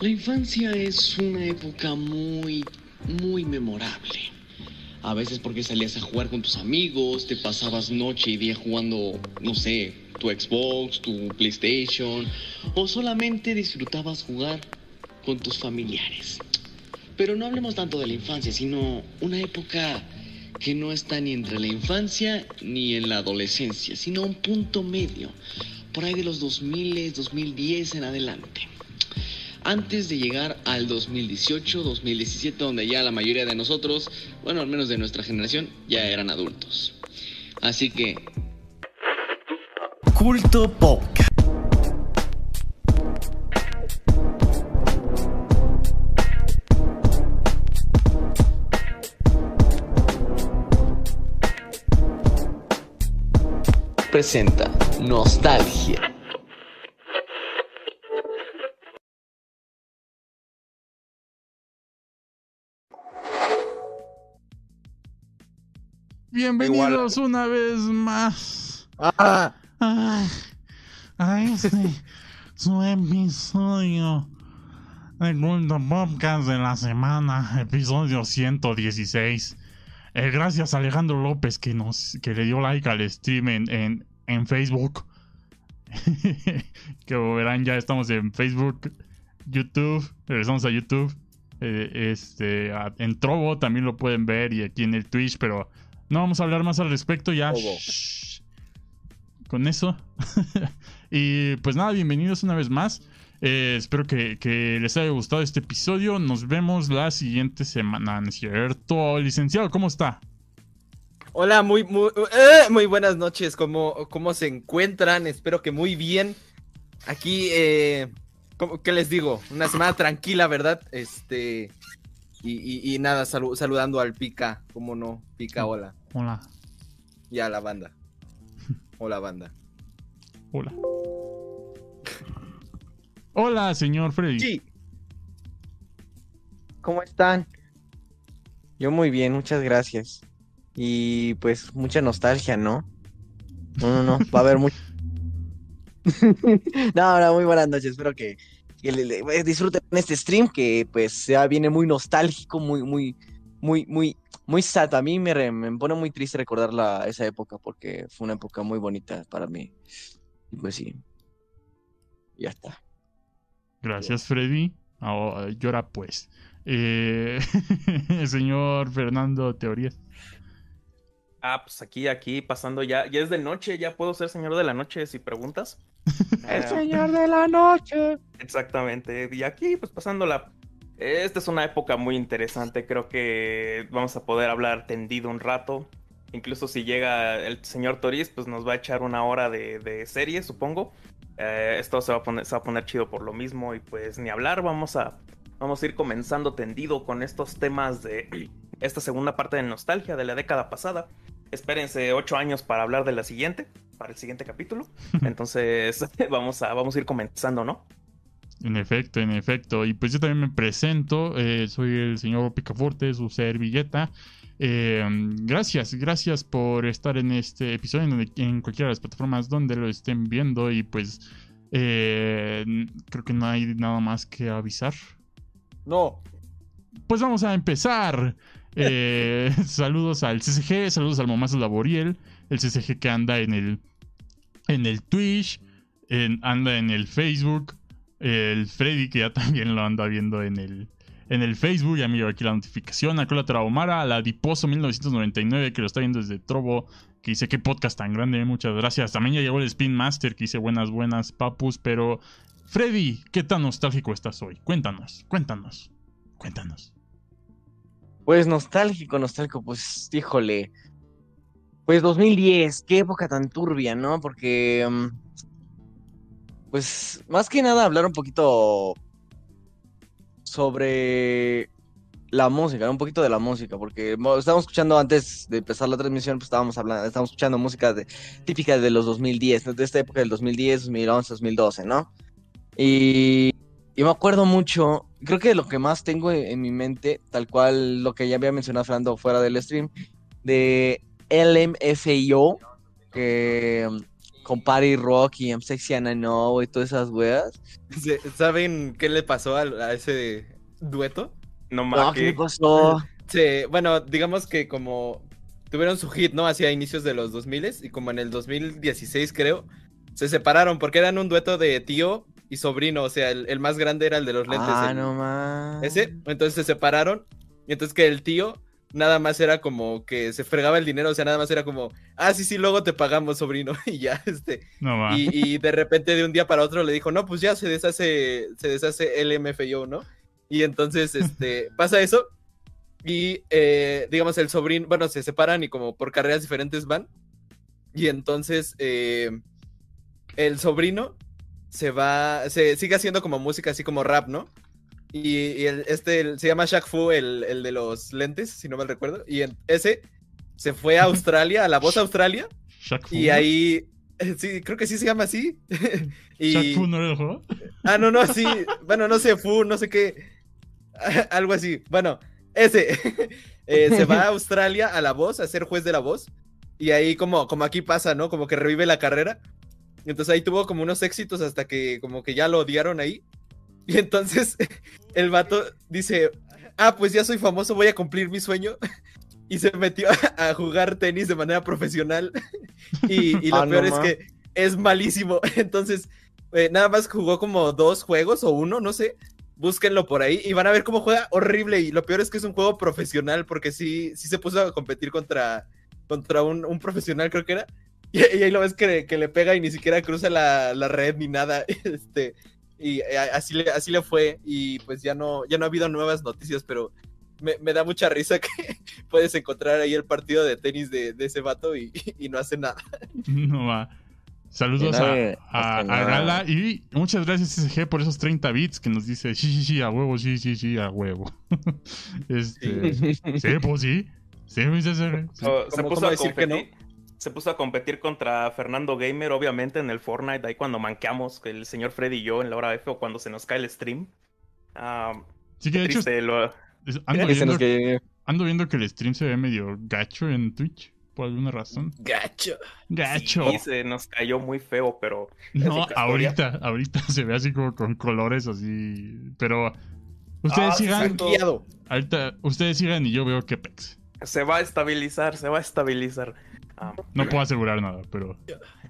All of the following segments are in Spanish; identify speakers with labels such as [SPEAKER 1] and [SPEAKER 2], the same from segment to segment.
[SPEAKER 1] La infancia es una época muy, muy memorable. A veces porque salías a jugar con tus amigos, te pasabas noche y día jugando, no sé, tu Xbox, tu PlayStation, o solamente disfrutabas jugar con tus familiares. Pero no hablemos tanto de la infancia, sino una época que no está ni entre la infancia ni en la adolescencia, sino un punto medio, por ahí de los 2000, 2010 en adelante antes de llegar al 2018, 2017, donde ya la mayoría de nosotros, bueno, al menos de nuestra generación, ya eran adultos. Así que...
[SPEAKER 2] Culto Pop.
[SPEAKER 1] Presenta Nostalgia.
[SPEAKER 3] Bienvenidos una vez más
[SPEAKER 4] Ah,
[SPEAKER 3] a, a este su episodio de Culto Podcast de la semana, episodio 116. Eh, gracias a Alejandro López que nos que le dio like al stream en, en, en Facebook. que verán ya estamos en Facebook, YouTube, regresamos a YouTube. Eh, este, a- en Trovo también lo pueden ver y aquí en el Twitch, pero no vamos a hablar más al respecto ya. Con eso. y pues nada, bienvenidos una vez más. Eh, espero que, que les haya gustado este episodio. Nos vemos la siguiente semana, ¿no es cierto? Licenciado, ¿cómo está?
[SPEAKER 4] hola, muy, muy, eh, muy buenas noches. ¿Cómo, ¿Cómo se encuentran? Espero que muy bien. Aquí, eh, ¿cómo- ¿qué les digo? Una semana tranquila, ¿verdad? Este. Y, y- y nada, salu- saludando al Pica. ¿Cómo no? Pica, hola.
[SPEAKER 3] Hola,
[SPEAKER 4] Y a la banda. Hola, banda.
[SPEAKER 3] hola. Hola, señor Freddy.
[SPEAKER 4] Sí.
[SPEAKER 5] ¿Cómo están? Yo muy bien, muchas gracias. Y pues mucha nostalgia, ¿no? No, no, no, va a haber mucho. No, no, muy buenas noches, espero que, que le- le- disfruten este stream que pues ya viene muy nostálgico, muy, muy, muy, muy, muy sad. A mí me, re- me pone muy triste recordar la, esa época porque fue una época muy bonita para mí. Y pues sí, ya está.
[SPEAKER 3] Gracias, Freddy. Ahora, llora pues. Eh, señor Fernando Teorías.
[SPEAKER 6] Ah, pues aquí, aquí, pasando ya. Ya es de noche, ya puedo ser señor de la noche si preguntas.
[SPEAKER 5] El
[SPEAKER 6] Eh,
[SPEAKER 5] señor de la noche.
[SPEAKER 6] Exactamente. Y aquí, pues pasándola. Esta es una época muy interesante. Creo que vamos a poder hablar tendido un rato. Incluso si llega el señor Toriz, pues nos va a echar una hora de, de serie, supongo. Eh, esto se va, a poner, se va a poner chido por lo mismo. Y pues ni hablar, vamos a, vamos a ir comenzando tendido con estos temas de esta segunda parte de nostalgia de la década pasada. Espérense ocho años para hablar de la siguiente, para el siguiente capítulo. Entonces, vamos a, vamos a ir comenzando, ¿no?
[SPEAKER 3] En efecto, en efecto. Y pues yo también me presento. eh, soy el señor Picaforte, su servilleta. Eh, gracias, gracias por estar en este episodio, en, donde- en cualquiera de las plataformas donde lo estén viendo. Y pues eh, creo que no hay nada más que avisar.
[SPEAKER 4] No.
[SPEAKER 3] Pues vamos a empezar. Eh, saludos al CCG, saludos al Momazo Laboriel, el CCG que anda en el en el Twitch, en- anda en el Facebook, el Freddy que ya también lo anda viendo en el en el Facebook, ya llegó aquí la notificación, a Cola Traumara, a la Diposo 1999 que lo está viendo desde Trovo, que dice qué podcast tan grande, muchas gracias. También ya llegó el Spin Master que dice buenas buenas papus, pero Freddy, ¿qué tan nostálgico estás hoy? Cuéntanos, cuéntanos, cuéntanos.
[SPEAKER 5] Pues nostálgico, nostálgico, pues híjole. Pues 2010, qué época tan turbia, ¿no? Porque, mm, pues más que nada hablar un poquito sobre la música, un poquito de la música, porque mo- estábamos escuchando antes de empezar la transmisión, pues estábamos hablando, estábamos escuchando música de, típica de los 2010, ¿no? de esta época del 2010, 2011, 2012, ¿no? Y, y me acuerdo mucho, creo que lo que más tengo en, mi mente, tal cual lo que ya había mencionado Fernando fuera del stream, de LMFAO, que con Party Rock y I'm Sexy and I Know y todas esas weas.
[SPEAKER 4] ¿Saben qué le pasó al- a, ese dueto?
[SPEAKER 6] No
[SPEAKER 5] No,
[SPEAKER 6] más
[SPEAKER 5] ¿qué le pasó?
[SPEAKER 4] Se- bueno, digamos que como tuvieron su hit, ¿no? Hacia inicios de los 2000 y como en el 2016 creo, se separaron porque eran un dueto de tío y sobrino, o sea, el, el más grande era el de los lentes.
[SPEAKER 5] Ah,
[SPEAKER 4] el-
[SPEAKER 5] no más.
[SPEAKER 4] Ese, entonces se separaron y entonces que el tío nada más era como que se fregaba el dinero, o sea, nada más era como, ah, sí, sí, luego te pagamos, sobrino, y ya, este,
[SPEAKER 3] No va.
[SPEAKER 4] y, y de repente de un día para otro le dijo, no, pues ya se deshace, se deshace el MFYO, ¿no? Y entonces, este, pasa eso y, eh, digamos, el sobrino, bueno, se separan y como por carreras diferentes van y entonces eh, el sobrino se va, se sigue haciendo como música así como rap, ¿no? Y, y el- este el- se llama Shaq Fu, el, el de los lentes, si no mal recuerdo. Y en- ese se fue a Australia, a la voz Australia,
[SPEAKER 3] Shaq Fu.
[SPEAKER 4] y ahí, sí, creo que sí se llama así. y,
[SPEAKER 3] ¿Shaq Fu no era el juego?
[SPEAKER 4] Ah, no, no, sí. Bueno, no sé, Fu, no sé qué. Algo así. Bueno, ese eh, se va a Australia a la voz, a ser juez de la voz. Y ahí como, como aquí pasa, ¿no? Como que revive la carrera. Entonces ahí tuvo como unos éxitos hasta que como que ya lo odiaron ahí. Y entonces el vato dice, ah, pues ya soy famoso, voy a cumplir mi sueño. Y se metió a, a jugar tenis de manera profesional. Y, y lo
[SPEAKER 5] Ah, no
[SPEAKER 4] peor es
[SPEAKER 5] ma.
[SPEAKER 4] que es malísimo. Entonces, eh, nada más jugó como dos juegos o uno, no sé. Búsquenlo por ahí y van a ver cómo juega horrible. Y lo peor es que es un juego profesional porque sí, sí se puso a competir contra, contra un, un profesional, creo que era. Y, y ahí lo ves que, que le pega y ni siquiera cruza la, la red ni nada. Este, y eh, así le, así le fue. Y pues ya no, ya no ha habido nuevas noticias, pero me, me da mucha risa que puedes encontrar ahí el partido de tenis de, de ese vato y, y no hace nada.
[SPEAKER 3] No va. Saludos a,
[SPEAKER 5] nadie
[SPEAKER 3] a-. Gala y muchas gracias SG por esos 30 bits que nos dice sí, sí, sí, a huevo, sí, sí, sí, a huevo. este, sí, pues sí. Sí, pues, sí, sí, sí.
[SPEAKER 6] Oh, se
[SPEAKER 4] ¿Cómo-
[SPEAKER 6] puso
[SPEAKER 4] cómo
[SPEAKER 6] a
[SPEAKER 4] decir que no?
[SPEAKER 6] Se puso a competir contra Fernando Gamer, obviamente, en el Fortnite, ahí cuando manqueamos, el señor Freddy y yo en la hora F o cuando se nos cae el stream. Ah,
[SPEAKER 3] Sí, que de hecho
[SPEAKER 6] triste, lo-
[SPEAKER 3] es- ando viendo,
[SPEAKER 5] que-
[SPEAKER 3] ando viendo que el stream se ve medio gacho en Twitch, por alguna razón.
[SPEAKER 4] Gacho.
[SPEAKER 3] Gacho.
[SPEAKER 6] sí, se nos cayó muy feo, pero
[SPEAKER 3] No, ahorita, ahorita se ve así como con colores así. Pero ustedes
[SPEAKER 6] Ah,
[SPEAKER 3] sigan, ahorita, ustedes sigan y yo veo que pex.
[SPEAKER 6] se va a estabilizar, se va a estabilizar. Ah,
[SPEAKER 3] No puedo asegurar nada, pero.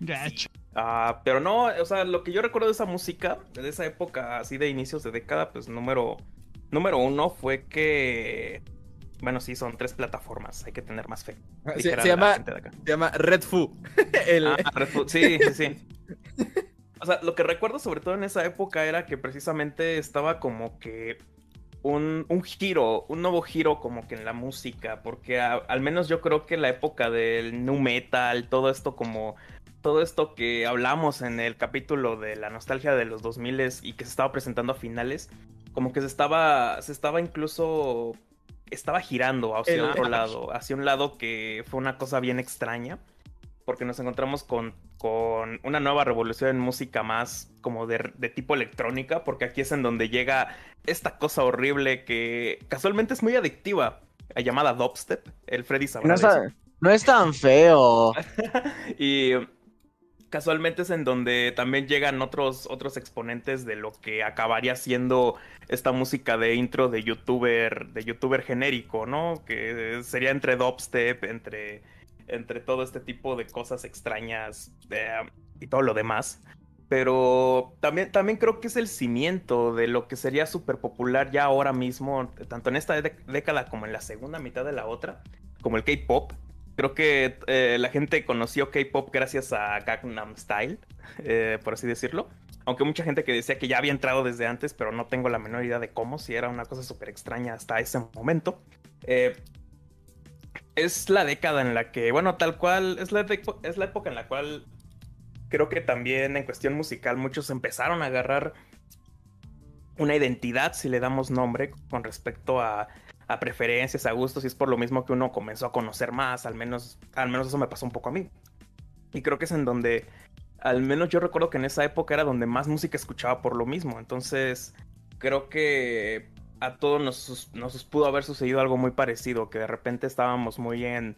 [SPEAKER 3] Gacho.
[SPEAKER 6] Ah, pero no, o sea, lo que yo recuerdo de esa música, de esa época así de inicios de década, pues número, número uno fue que, bueno, sí, son tres plataformas, hay que tener más fe.
[SPEAKER 4] Se,
[SPEAKER 6] dijera
[SPEAKER 4] se
[SPEAKER 6] la
[SPEAKER 4] llama, se llama Red Fu. El-
[SPEAKER 6] Ah, Red Food, sí, sí, sí. O sea, lo que recuerdo sobre todo en esa época era que precisamente estaba como que un, un giro, un nuevo giro como que en la música, porque a- al menos yo creo que la época del nu metal, todo esto como todo esto que hablamos en el capítulo de la nostalgia de los 2000 y que se estaba presentando a finales, como que se estaba se estaba incluso estaba girando hacia
[SPEAKER 4] El-
[SPEAKER 6] otro lado, hacia un lado que fue una cosa bien extraña porque nos encontramos con, con una nueva revolución en música más como de, de tipo electrónica, porque aquí es en donde llega esta cosa horrible que casualmente es muy adictiva, eh, llamada dubstep. El Freddy sabrá
[SPEAKER 5] No, está- no es tan feo.
[SPEAKER 6] y casualmente es en donde también llegan otros, otros exponentes de lo que acabaría siendo esta música de intro de youtuber, de youtuber genérico, ¿no? Que sería entre dubstep, entre, entre todo este tipo de cosas extrañas eh, y todo lo demás. Pero también, también creo que es el cimiento de lo que sería súper popular ya ahora mismo, tanto en esta dé- década como en la segunda mitad de la otra, como el K-pop. Creo que eh, la gente conoció K-pop gracias a Gangnam Style, eh, por así decirlo. Aunque mucha gente que decía que ya había entrado desde antes, pero no tengo la menor idea de cómo, si era una cosa súper extraña hasta ese momento. Eh, es la década en la que, bueno, tal cual, es la, es la época en la cual creo que también en cuestión musical muchos empezaron a agarrar una identidad, si le damos nombre, con respecto a, a preferencias, a gustos, y es por lo mismo que uno comenzó a conocer más, al menos, al menos eso me pasó un poco a mí. Y creo que es en donde, al menos yo recuerdo que en esa época era donde más música escuchaba por lo mismo, entonces creo que a todos nos, nos pudo haber sucedido algo muy parecido, que de repente estábamos muy en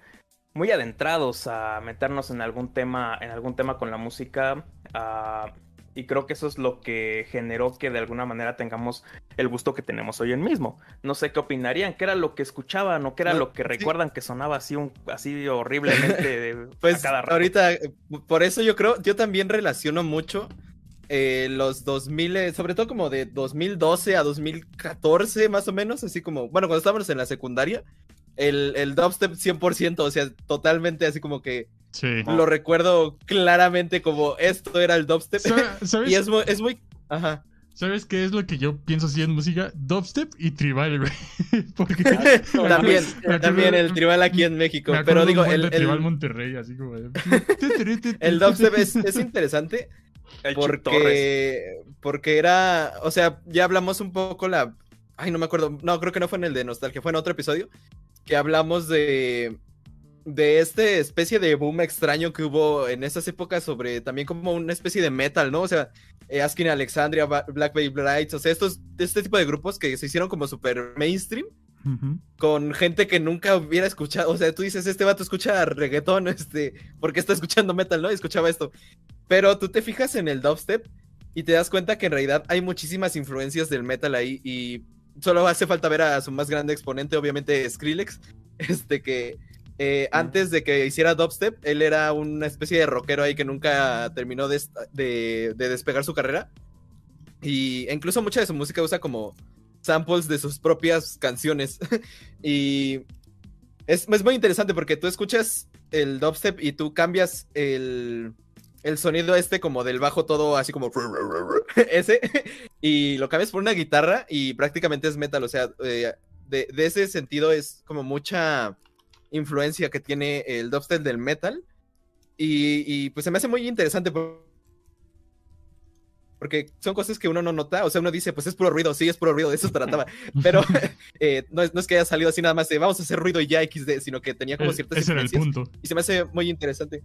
[SPEAKER 6] muy adentrados a meternos en algún tema, en algún tema con la música. Ah, y creo que eso es lo que generó que de alguna manera tengamos el gusto que tenemos hoy en mismo. No sé qué opinarían, qué era lo que escuchaban o qué era lo que recuerdan que sonaba así, un, así horriblemente
[SPEAKER 4] pues cada rato. Ahorita, por eso yo creo, yo también relaciono mucho eh, los 2000, eh, sobre todo como de 2012 a 2014 más o menos, así como, bueno, cuando estábamos en la secundaria, el, el dubstep 100%, o sea, totalmente así como que lo recuerdo claramente como esto era el dubstep. y es muy, es muy... Ajá.
[SPEAKER 3] ¿Sabes qué es lo que yo pienso así en música? Dubstep y tribal, güey. Porque...
[SPEAKER 4] también, también el tribal aquí en México. Pero digo, el,
[SPEAKER 3] tribal Monterrey, así como.
[SPEAKER 4] el dubstep es, es interesante porque, porque era, o sea, ya hablamos un poco la, ay, no me acuerdo, no, creo que no fue en el de Nostalgia, fue en otro episodio, que hablamos de, de esta especie de boom extraño que hubo en esas épocas sobre también como una especie de metal, ¿no? O sea, eh, Asking Alexandria, Black Bay Brights, o sea, estos, este tipo de grupos que se hicieron como super mainstream. Con gente que nunca hubiera escuchado, o sea, tú dices, este vato escucha reggaetón, este, porque está escuchando metal, ¿no? escuchaba esto. Pero tú te fijas en el dubstep y te das cuenta que en realidad hay muchísimas influencias del metal ahí y solo hace falta ver a su más grande exponente, obviamente Skrillex, este que eh, antes de que hiciera dubstep, él era una especie de rockero ahí que nunca terminó de, despegar su carrera. Y incluso mucha de su música usa como samples de sus propias canciones. y es, muy interesante porque tú escuchas el dubstep y tú cambias el, el sonido este como del bajo todo así como ese y lo cambias por una guitarra y prácticamente es metal. O sea, eh, de, de ese sentido es como mucha influencia que tiene el dubstep del metal. Y, pues se me hace muy interesante porque son cosas que uno no nota, o sea, uno dice, pues es puro ruido, sí, es puro ruido, de eso trataba, pero eh, no, es, que haya salido así nada más de vamos a hacer ruido y ya XD, sino que tenía como ciertas
[SPEAKER 3] Ese era el punto.
[SPEAKER 4] Y se me hace muy interesante.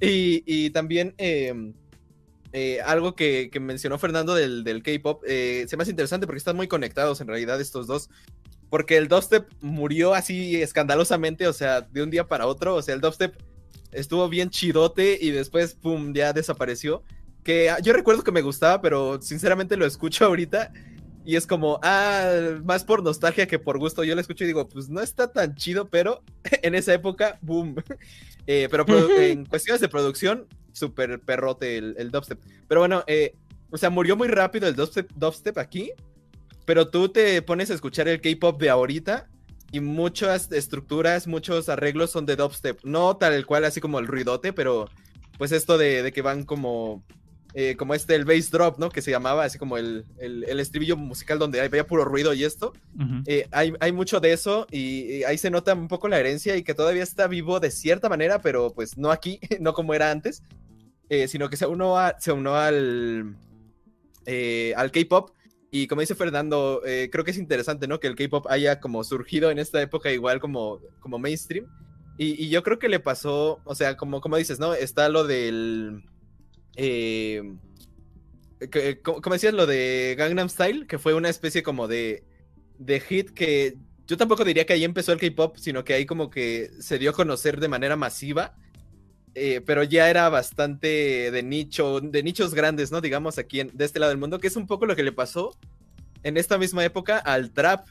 [SPEAKER 4] Y, también em, eh, algo que, mencionó Fernando del, del K-pop, eh, se me hace interesante porque están muy conectados en realidad estos dos porque el dubstep murió así escandalosamente, o sea, de un día para otro, o sea, el dubstep estuvo bien chidote y después, pum, ya desapareció. Que ah, yo recuerdo que me gustaba, pero sinceramente lo escucho ahorita y es como, ah, más por nostalgia que por gusto. Yo lo escucho y digo, pues no está tan chido, pero en esa época, boom. Eh, pero en cuestiones de producción, súper perrote el, el, dubstep. Pero bueno, eh, o sea, murió muy rápido el dubstep, dubstep aquí pero tú te pones a escuchar el K-pop de ahorita y muchas estructuras, muchos arreglos son de dubstep. No tal cual así como el ruidote, pero pues esto de, que van como, eh, como este, el bass drop, ¿no? Que se llamaba así como el, estribillo musical donde había puro ruido y esto. Eh, hay, mucho de eso y, ahí se nota un poco la herencia y que todavía está vivo de cierta manera, pero pues no aquí, no como era antes, eh, sino que se unió, se unió al, al K-pop y como dice Fernando, eh, creo que es interesante, ¿no? Que el K-pop haya como surgido en esta época igual como, como mainstream. Y, yo creo que le pasó, o sea, como, como dices, ¿no? Está lo del... Eh, como decías, lo de Gangnam Style, que fue una especie como de, de hit que yo tampoco diría que ahí empezó el K-pop, sino que ahí como que se dio a conocer de manera masiva eh, pero ya era bastante de nicho, de nichos grandes, ¿no? Digamos aquí de este lado del mundo, que es un poco lo que le pasó en esta misma época al trap,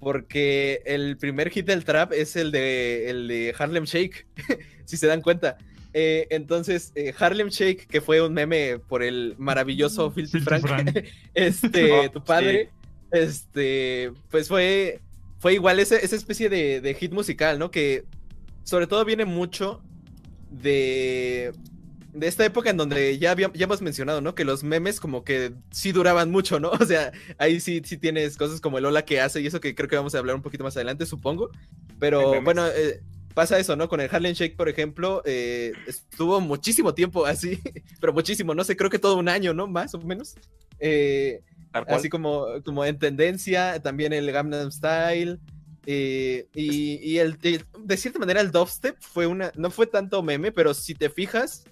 [SPEAKER 4] porque el primer hit del trap es el de, el de Harlem Shake, si se dan cuenta. Eh, entonces, eh, Harlem Shake, que fue un meme por el maravilloso Filthy Frank, este, tu padre, este, pues fue, fue igual esa, esa especie de, de hit musical, ¿no? Que sobre todo viene mucho de, de esta época en donde ya, ya hemos mencionado, ¿no? Que los memes como que sí duraban mucho, ¿no? O sea, ahí sí, sí tienes cosas como el hola que hace y eso que creo que vamos a hablar un poquito más adelante, supongo. Pero bueno, eh, pasa eso, ¿no? Con el Harlem Shake, por ejemplo, eh, estuvo muchísimo tiempo así, pero muchísimo, no sé, creo que todo un año, ¿no? Más o menos. Eh, así como, como en tendencia, también el Gangnam Style. Eh, y, el, de, cierta manera el dubstep fue una, no fue tanto meme, pero si te fijas,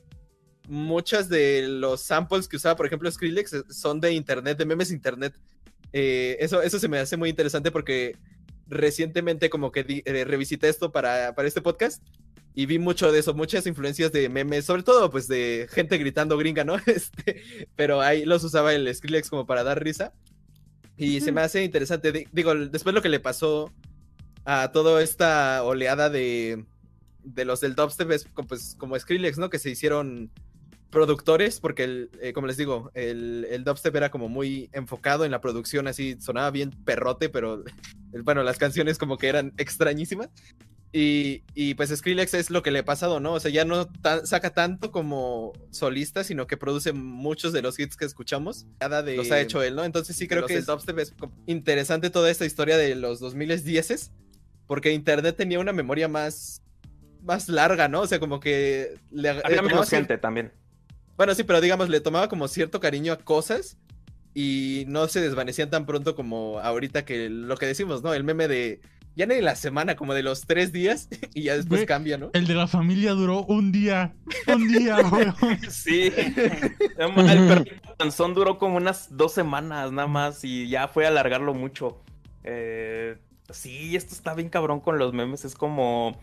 [SPEAKER 4] muchas de los samples que usaba, por ejemplo, Skrillex eh, son de internet, de memes internet. Eh, eso, eso se me hace muy interesante porque recientemente como que revisité esto para, para este podcast y vi mucho de eso, muchas influencias de memes, sobre todo pues de gente gritando gringa, ¿no? Este, pero ahí los usaba el Skrillex como para dar risa. Y se me hace interesante, digo, después lo que le pasó a toda esta oleada de, de los del dubstep es pues, como Skrillex, ¿no? Que se hicieron productores, porque el, eh, como les digo, el, el, dubstep era como muy enfocado en la producción, así sonaba bien perrote, pero bueno, las canciones como que eran extrañísimas. Y, y, pues Skrillex es lo que le ha pasado, ¿no? O sea, ya no saca tanto como solista, sino que produce muchos de los hits que escuchamos. Cada de los ha hecho él, ¿no? Entonces sí creo que el dubstep es interesante toda esta historia de los 2010 porque Internet tenía una memoria más, más larga, ¿no? O sea, como que...
[SPEAKER 6] Le, Había menos gente también.
[SPEAKER 4] Bueno, sí, pero digamos, le tomaba como cierto cariño a cosas y no se desvanecían tan pronto como ahorita que lo que decimos, ¿no? El meme de ya ni la semana, como de los tres días, y ya después cambia, ¿no?
[SPEAKER 3] El de la familia duró un día, un día, güey.
[SPEAKER 6] sí. El perrito duró como unas dos semanas nada más y ya fue a alargarlo mucho. Eh, sí, esto está bien cabrón con los memes, es como...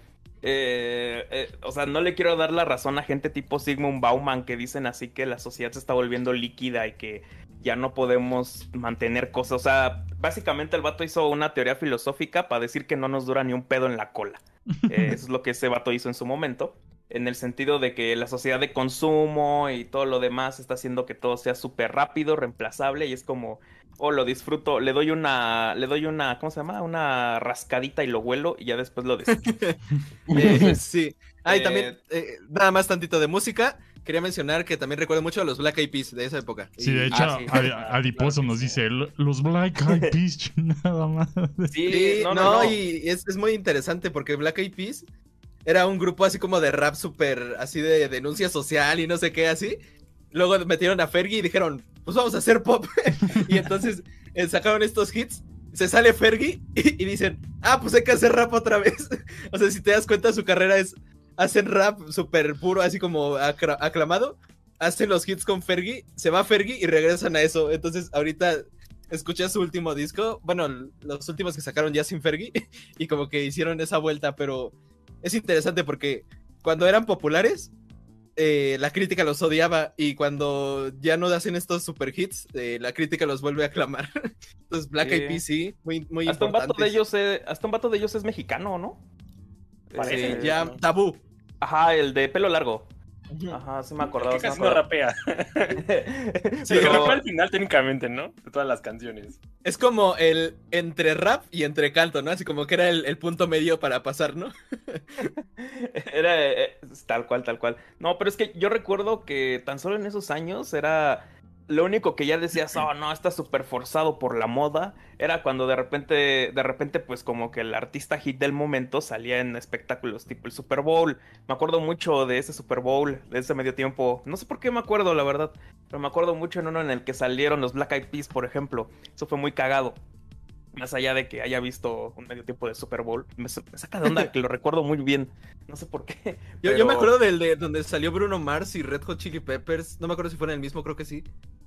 [SPEAKER 6] Eh, eh, o sea, no le quiero dar la razón a gente tipo Sigmund Bauman que dicen así que la sociedad se está volviendo líquida y que ya no podemos mantener cosas. O sea, básicamente el vato hizo una teoría filosófica para decir que no nos dura ni un pedo en la cola. Eh, eso es lo que ese vato hizo en su momento. En el sentido de que la sociedad de consumo y todo lo demás está haciendo que todo sea súper rápido, reemplazable, y es como, oh, lo disfruto, le doy una, le doy una, ¿cómo se llama? Una rascadita y lo huelo y ya después lo desecho.
[SPEAKER 4] Eh, sí. Ah, y también, eh, nada más tantito de música quería mencionar que también recuerdo mucho a los Black Eyed Peas de esa época.
[SPEAKER 3] Sí, de hecho, ah, Adiposo nos dice los Black Eyed Peas, nada más.
[SPEAKER 4] Sí, no, y es, muy interesante porque Black Eyed Peas era un grupo así como de rap súper, así de denuncia social y no sé qué, así. Luego metieron a Fergie y dijeron, pues vamos a hacer pop. y entonces eh, sacaron estos hits se sale Fergie y, dicen, ah, pues hay que hacer rap otra vez. o sea, si te das cuenta, su carrera es hacen rap súper puro, así como aclamado, hacen los hits con Fergie, se va Fergie y regresan a eso. Entonces, ahorita escuché su último disco, bueno, los últimos que sacaron ya sin Fergie, y como que hicieron esa vuelta, pero es interesante porque cuando eran populares, eh, la crítica los odiaba y cuando ya no hacen estos super hits, eh, la crítica los vuelve a aclamar. Entonces Black Eyed Peas sí, muy, muy
[SPEAKER 6] hasta Un vato de ellos, hasta un vato de ellos es mexicano, ¿no?
[SPEAKER 4] Parece. ya, tabú.
[SPEAKER 6] Ajá, el de pelo largo. Ajá, sí me acordaba.
[SPEAKER 2] Que casi no rapea. sí, pero... rapea al final técnicamente, ¿no? De todas las canciones.
[SPEAKER 4] Es como el entre rap y entre canto, ¿no? Así como que era el, punto medio para pasar, ¿no?
[SPEAKER 6] era eh, tal cual, tal cual. No, pero es que yo recuerdo que tan solo en esos años era lo único que ya decías, oh no, está súper forzado por la moda, era cuando de repente, de repente, pues como que el artista hit del momento salía en espectáculos tipo el Super Bowl. Me acuerdo mucho de ese Super Bowl, de ese medio tiempo. No sé por qué me acuerdo, la verdad, pero me acuerdo mucho en uno en el que salieron los Black Eyed Peas, por ejemplo. Eso fue muy cagado. Más allá de que haya visto un medio tiempo de Super Bowl, me, saca de onda que lo recuerdo muy bien. No sé por qué.
[SPEAKER 4] Yo, me acuerdo del de donde salió Bruno Mars y Red Hot Chili Peppers. No me acuerdo si fue en el mismo, creo que sí.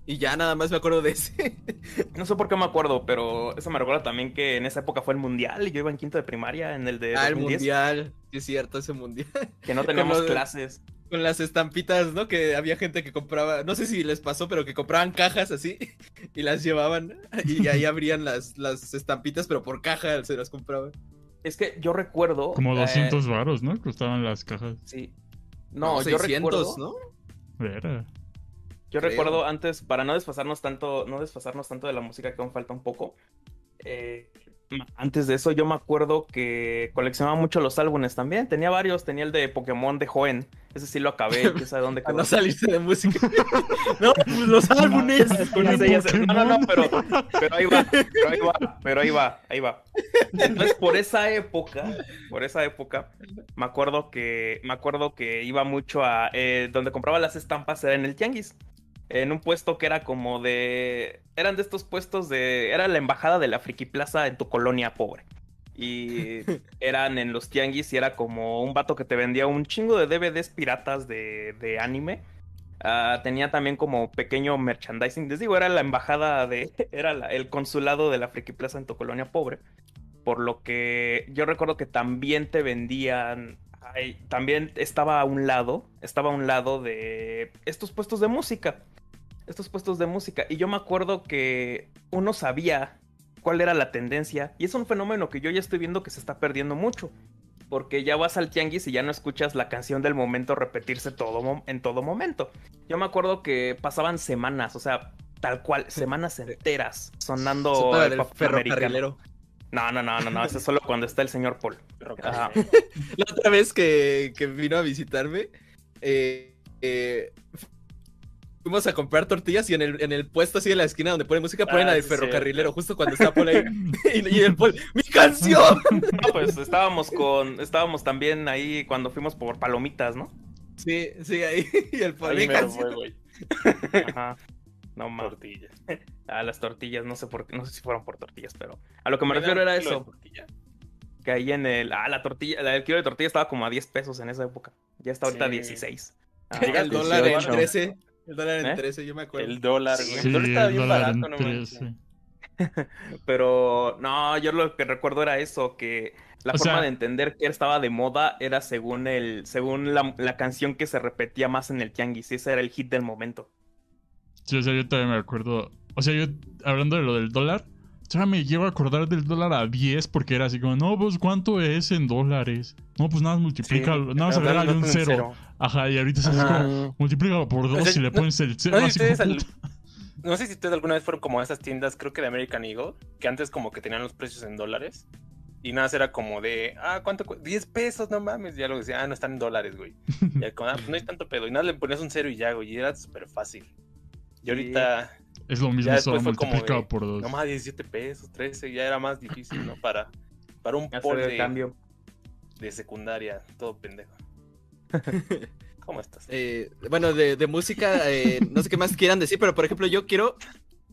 [SPEAKER 4] Y ya nada más me acuerdo de ese.
[SPEAKER 6] No sé por qué me acuerdo, pero eso me recuerda también que en esa época fue el mundial y yo iba en quinto de primaria en el de.
[SPEAKER 4] Ah, el mundial. Sí, es cierto, ese mundial.
[SPEAKER 6] Que no teníamos clases.
[SPEAKER 4] Con las estampitas, ¿no? Que había gente que compraba, no sé si les pasó, pero que compraban cajas así y las llevaban y ahí abrían las, las estampitas, pero por caja se las compraban.
[SPEAKER 6] Es que yo recuerdo.
[SPEAKER 3] Como 200 eh, varos, ¿no? Costaban las cajas.
[SPEAKER 6] Sí. No, yo recuerdo. ¿no?
[SPEAKER 3] Era.
[SPEAKER 6] Yo recuerdo antes, para no desfasarnos tanto, no desfasarnos tanto de la música que aún falta un poco. Eh, antes de eso, yo me acuerdo que coleccionaba mucho los álbumes también. Tenía varios, tenía el de Pokémon de Joen. Ese sí lo acabé, quién sabe dónde
[SPEAKER 4] quedó. no saliste de música. no, pues los álbumes.
[SPEAKER 6] No, no, no, pero, pero ahí va, pero ahí va, pero ahí va, ahí va. Entonces, por esa época, por esa época, me acuerdo que, me acuerdo que iba mucho a eh, donde compraba las estampas era en el Tianguis en un puesto que era como de... Eran de estos puestos de... Era la embajada de la Friki Plaza en tu colonia pobre. Y eran en los tianguis y era como un vato que te vendía un chingo de DVDs piratas de, de anime. Ah, tenía también como pequeño merchandising. Les digo, era la embajada de... Era el consulado de la Friki Plaza en tu colonia pobre. Por lo que yo recuerdo que también te vendían Ay, también estaba a un lado, estaba a un lado de estos puestos de música. Estos puestos de música. Y yo me acuerdo que uno sabía cuál era la tendencia. Y es un fenómeno que yo ya estoy viendo que se está perdiendo mucho. Porque ya vas al tianguis y ya no escuchas la canción del momento repetirse todo en todo momento. Yo me acuerdo que pasaban semanas, o sea, tal cual, semanas enteras sonando
[SPEAKER 4] el ferrocarrilero.
[SPEAKER 6] No, no, no, no, no, eso es solo cuando está el señor Paul.
[SPEAKER 4] La otra vez que, que vino a visitarme, eh, eh, fuimos a comprar tortillas y en el, en el puesto así de la esquina donde pone música ponen ah, la de ferrocarrilero, justo cuando está Paul ahí. y, el Paul, ¡mi canción!
[SPEAKER 6] No, pues estábamos con, estábamos también ahí cuando fuimos por palomitas, ¿no?
[SPEAKER 4] Sí, sí, ahí. Y el Paul, mi canción.
[SPEAKER 6] Ajá. No más. Tortillas. A las tortillas, no sé por qué, no sé si fueron por tortillas, pero a lo que me refiero era eso. Que ahí en el. Ah, la tortilla, el kilo de tortilla estaba como a 10 pesos en esa época. Ya está ahorita a 16.
[SPEAKER 4] Ah, el dólar en 13. El dólar en 13, ¿Eh? yo me acuerdo.
[SPEAKER 2] El dólar, güey. el dólar estaba bien barato, no
[SPEAKER 6] Pero no, yo lo que recuerdo era eso, que la forma de entender que estaba de moda era según el, según la, la, canción que se repetía más en el tianguis. Ese era el hit del momento.
[SPEAKER 3] Sí, o sea, yo también me acuerdo. O sea, yo hablando de lo del dólar, ya me llevo a acordar del dólar a 10 porque era así como, no, pues ¿cuánto es en dólares? No, pues nada más multiplica, nada más agrégale un cero. Ajá, y ahorita se como, multiplícalo por 2 y le pones el cero.
[SPEAKER 2] No, sé si no sé si ustedes alguna vez fueron como a esas tiendas, creo que de American Eagle, que antes como que tenían los precios en dólares. Y nada, era como de, ah, ¿cuánto? 10 pesos, no mames. Ya lo decía, ah, no están en dólares, güey. Y como, ah, pues no hay tanto pedo. Y nada, le ponías un cero y ya, güey. Y era súper fácil. Y ahorita.
[SPEAKER 3] Es lo mismo, solo multiplicado por dos.
[SPEAKER 2] No más 17 pesos, 13, ya era más difícil, ¿no? Para, para un pol de,
[SPEAKER 6] cambio.
[SPEAKER 2] de secundaria, todo pendejo. ¿Cómo estás?
[SPEAKER 4] Eh, bueno, de, de música, eh, no sé qué más quieran decir, pero por ejemplo, yo quiero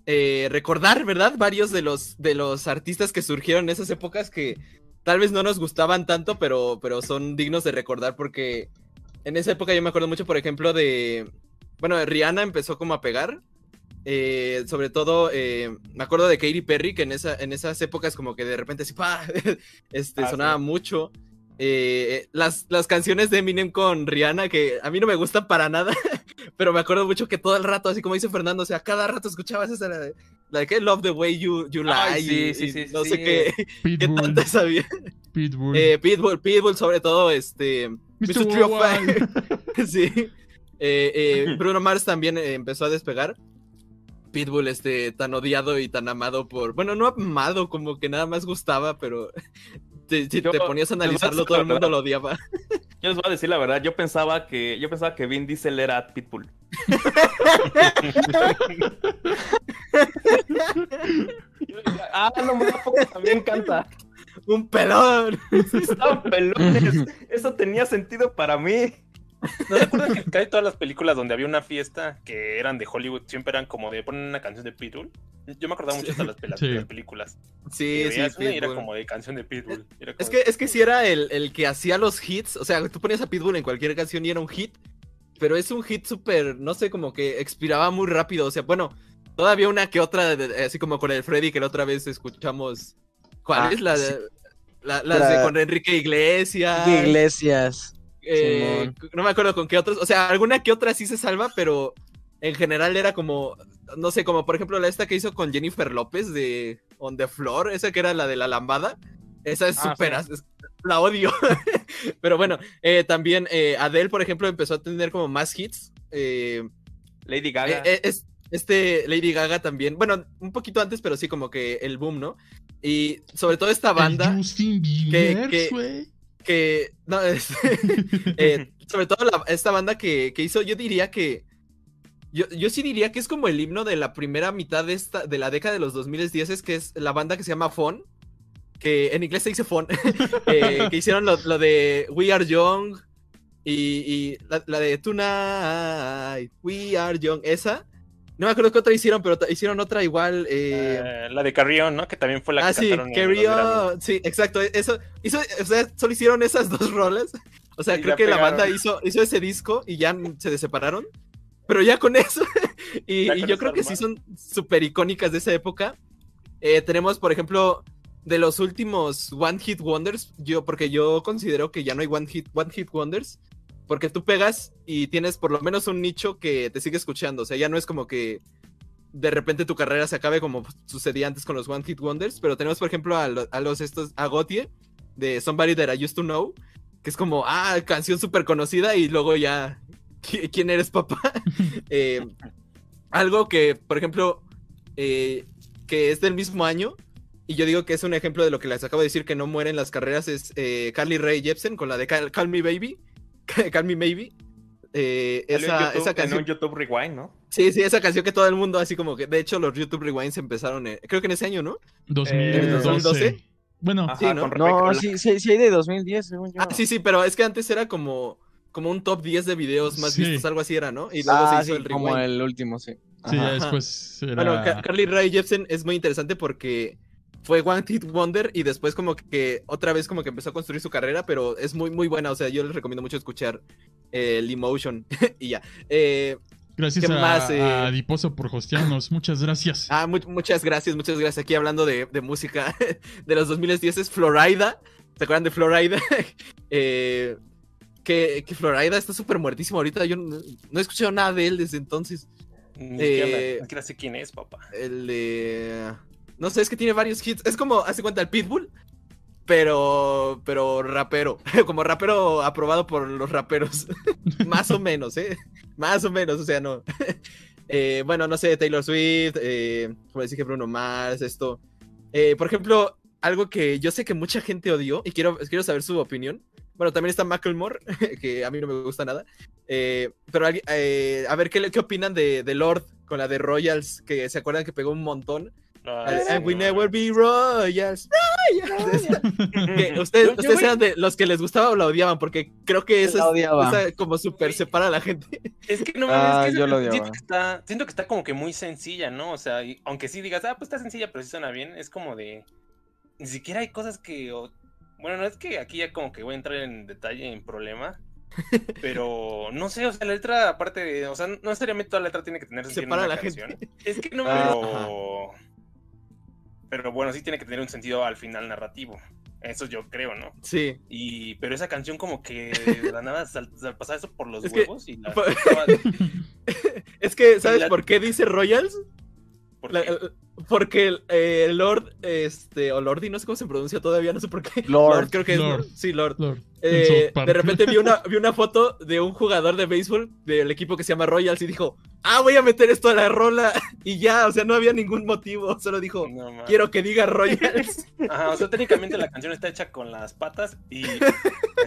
[SPEAKER 4] eh, recordar, ¿verdad? Varios de los, de los artistas que surgieron en esas épocas que tal vez no nos gustaban tanto, pero, pero son dignos de recordar porque en esa época yo me acuerdo mucho, por ejemplo, de, bueno, Rihanna empezó como a pegar. Eh, sobre todo, eh, me acuerdo de Katy Perry, que en, esa, en esas épocas como que de repente así, este, ah, sonaba mucho. Eh, las, las canciones de Eminem con Rihanna, que a mí no me gustan para nada, pero me acuerdo mucho que todo el rato, así como dice Fernando, o sea, cada rato escuchabas esa, la de, la que Love the Way You, you Lie, sí, sí, sí, no sé qué, qué tanto sabía. Pitbull. Pitbull, Pitbull, sobre todo, este, Mr. Mr. sí. Eh, eh, Bruno Mars también eh, empezó a despegar. Pitbull, este, tan odiado y tan amado por. Bueno, no amado, como que nada más gustaba, pero si te ponías a analizarlo, todo el mundo lo odiaba.
[SPEAKER 6] Yo les voy a decir la verdad, yo pensaba que, yo pensaba que Vin Diesel era Pitbull. ah, no, me también canta.
[SPEAKER 4] Un pelón.
[SPEAKER 6] estaban pelones. Eso tenía sentido para mí.
[SPEAKER 2] ¿No recuerdas que casi todas las películas donde había una fiesta que eran de Hollywood siempre eran como de poner una canción de Pitbull? Yo me acordaba mucho de las, películas.
[SPEAKER 4] Sí, sí,
[SPEAKER 2] era como de canción de Pitbull.
[SPEAKER 4] Es que, es que si era el, el, que hacía los hits, o sea, tú ponías a Pitbull en cualquier canción y era un hit, pero es un hit súper, no sé, como que expiraba muy rápido, o sea, bueno, todavía una que otra, así como con el Freddy que la otra vez escuchamos. ¿Cuál ah, es? La de, la, de con Enrique Iglesias.
[SPEAKER 5] Iglesias.
[SPEAKER 4] Eh, no me acuerdo con qué otros. O sea, alguna que otra sí se salva, pero en general era como. No sé, como por ejemplo la esta que hizo con Jennifer López de On the Floor, esa que era la de la lambada. Esa es ah, súper. La odio. pero bueno, eh, también eh, Adele, por ejemplo, empezó a tener como más hits.
[SPEAKER 6] Lady Gaga.
[SPEAKER 4] Es, este Lady Gaga también. Bueno, un poquito antes, pero sí, como que el boom, ¿no? Y sobre todo esta banda. que, que, no, eh, sobre todo esta banda que, hizo, yo diría que, yo, yo, sí diría que es como el himno de la primera mitad de, esta, de la década de los 2010, es que es la banda que se llama Fon, que en inglés se dice Fon, eh, que hicieron lo, de We Are Young y, la, la, de Tonight, We Are Young, esa. No me acuerdo qué otra hicieron, pero hicieron otra igual. Eh...
[SPEAKER 2] eh la de Carrion, ¿no? Que también fue la
[SPEAKER 4] ah, que sí, Carrion. Sí, exacto. Eso, hizo, o sea, solo hicieron esas dos rolas. O sea, creo que la banda hizo, hizo ese disco y ya se separaron. Pero ya con eso. y, yo creo que sí son súper icónicas de esa época. Eh, tenemos, por ejemplo, de los últimos One Hit Wonders, yo, porque yo considero que ya no hay One Hit, one hit Wonders, porque tú pegas y tienes por lo menos un nicho que te sigue escuchando. O sea, ya no es como que de repente tu carrera se acabe como sucedía antes con los One Hit Wonders, pero tenemos por ejemplo a, lo- a los estos, a Gautier de Somebody That I Used to Know, que es como, ah, canción súper conocida y luego ya, ¿qui- ¿quién eres papá? Eh, algo que, por ejemplo, eh, que es del mismo año, y yo digo que es un ejemplo de lo que les acabo de decir, que no mueren las carreras, es eh, Carly Rae Jepsen con la de Call, Call Me Baby, Call Me Maybe. Eh,
[SPEAKER 6] en
[SPEAKER 4] esa,
[SPEAKER 6] YouTube-
[SPEAKER 4] esa
[SPEAKER 6] En
[SPEAKER 4] canción,
[SPEAKER 6] un YouTube Rewind, ¿no?
[SPEAKER 4] sí, sí, esa canción que todo el mundo, así como que, de hecho, los YouTube Rewinds empezaron, en- creo que en ese año, ¿no?
[SPEAKER 3] 2012.
[SPEAKER 4] 2012.
[SPEAKER 3] Bueno,
[SPEAKER 6] Ajá,
[SPEAKER 4] Sí, ¿no?
[SPEAKER 5] No, sí, sí, sí hay de 2010, según yo.
[SPEAKER 4] Ah, sí, sí, pero es que antes era como, como un top 10 de videos más
[SPEAKER 3] Sí.
[SPEAKER 4] vistos, algo así era, ¿no? Y luego
[SPEAKER 5] Ah,
[SPEAKER 4] se hizo
[SPEAKER 5] sí,
[SPEAKER 4] el
[SPEAKER 5] como
[SPEAKER 4] rewind.
[SPEAKER 5] el último, sí.
[SPEAKER 3] sí, ya después era...
[SPEAKER 4] Bueno, Ca- Carly Rae Jepsen es muy interesante porque fue One Hit Wonder y después como que otra vez como que empezó a construir su carrera, pero es muy muy buena, o sea, yo les recomiendo mucho escuchar eh, el Emotion y ya. Eh,
[SPEAKER 3] Gracias
[SPEAKER 4] ¿qué
[SPEAKER 3] a,
[SPEAKER 4] más, eh?
[SPEAKER 3] a Adiposo por hostearnos. Muchas gracias.
[SPEAKER 4] ah, mu- muchas gracias, muchas gracias. Aquí hablando de, de música de los 2010 es Florida. ¿Se acuerdan de Florida? eh, que, que Florida está súper muertísimo ahorita. Yo no, no he escuchado nada de él desde entonces.
[SPEAKER 2] Ni
[SPEAKER 4] Eh,
[SPEAKER 2] ni siquiera sé quién es, papá.
[SPEAKER 4] El de. No sé, es que tiene varios hits. Es como, hace cuenta, el Pitbull. Pero. Pero rapero. Como rapero aprobado por los raperos. Más o menos, ¿eh? Más o menos, o sea, no. Eh, bueno, no sé, Taylor Swift. Eh, como decía que Bruno Mars, esto. Eh, por ejemplo, algo que yo sé que mucha gente odió. Y quiero, quiero saber su opinión. Bueno, también está Macklemore, que a mí no me gusta nada. Pero a ver, ¿qué, le- ¿qué opinan de, de Lord con la de Royals? Que se acuerdan que pegó un montón.
[SPEAKER 2] No, sí,
[SPEAKER 4] And we
[SPEAKER 2] no,
[SPEAKER 4] never be Royals. Royals. Que ustedes,
[SPEAKER 2] Yo- yo
[SPEAKER 4] ustedes
[SPEAKER 2] voy-
[SPEAKER 4] eran de los que les gustaba o la odiaban, porque creo que
[SPEAKER 5] la
[SPEAKER 4] es- esa como súper separa a la gente.
[SPEAKER 2] Es que no
[SPEAKER 5] Ah,
[SPEAKER 2] es que
[SPEAKER 5] yo lo
[SPEAKER 2] siento, que está, siento que está como que muy sencilla, ¿no? O sea, y- aunque sí digas, ah, pues está sencilla, pero sí suena bien, es como de. Ni siquiera hay cosas que. o- bueno, no es que aquí ya como que voy a entrar en detalle, en problema. Pero no sé, o sea, la letra, aparte de. O sea, no necesariamente toda la letra tiene que tener sentido en
[SPEAKER 4] Separa a
[SPEAKER 2] una
[SPEAKER 4] la gente.
[SPEAKER 2] canción. Es que no,
[SPEAKER 5] Ah,
[SPEAKER 2] pero. Pero bueno, sí tiene que tener un sentido al final narrativo. Eso yo creo, ¿no?
[SPEAKER 4] Sí.
[SPEAKER 2] Y, pero esa canción como que de la nada sal, sal- pasaba eso por los
[SPEAKER 4] Es que-
[SPEAKER 2] huevos y la...
[SPEAKER 4] fue- Es que, ¿sabes
[SPEAKER 2] la-
[SPEAKER 4] por qué dice Royals?
[SPEAKER 2] ¿por
[SPEAKER 4] La-
[SPEAKER 2] qué?
[SPEAKER 4] porque el eh, Lord, este, o Lordi, no sé cómo se pronuncia todavía, no sé por qué.
[SPEAKER 5] Lord.
[SPEAKER 4] creo que es.
[SPEAKER 3] Lord.
[SPEAKER 4] Sí, Lord.
[SPEAKER 3] Lord,
[SPEAKER 4] Eh, de repente vi una, vi una foto de un jugador de béisbol del equipo que se llama Royals y dijo, ah, voy a meter esto a la rola. Y ya, o sea, no había ningún motivo, solo dijo,
[SPEAKER 2] No,
[SPEAKER 4] quiero que diga Royals.
[SPEAKER 2] Ajá, o sea, técnicamente la canción está hecha con las patas y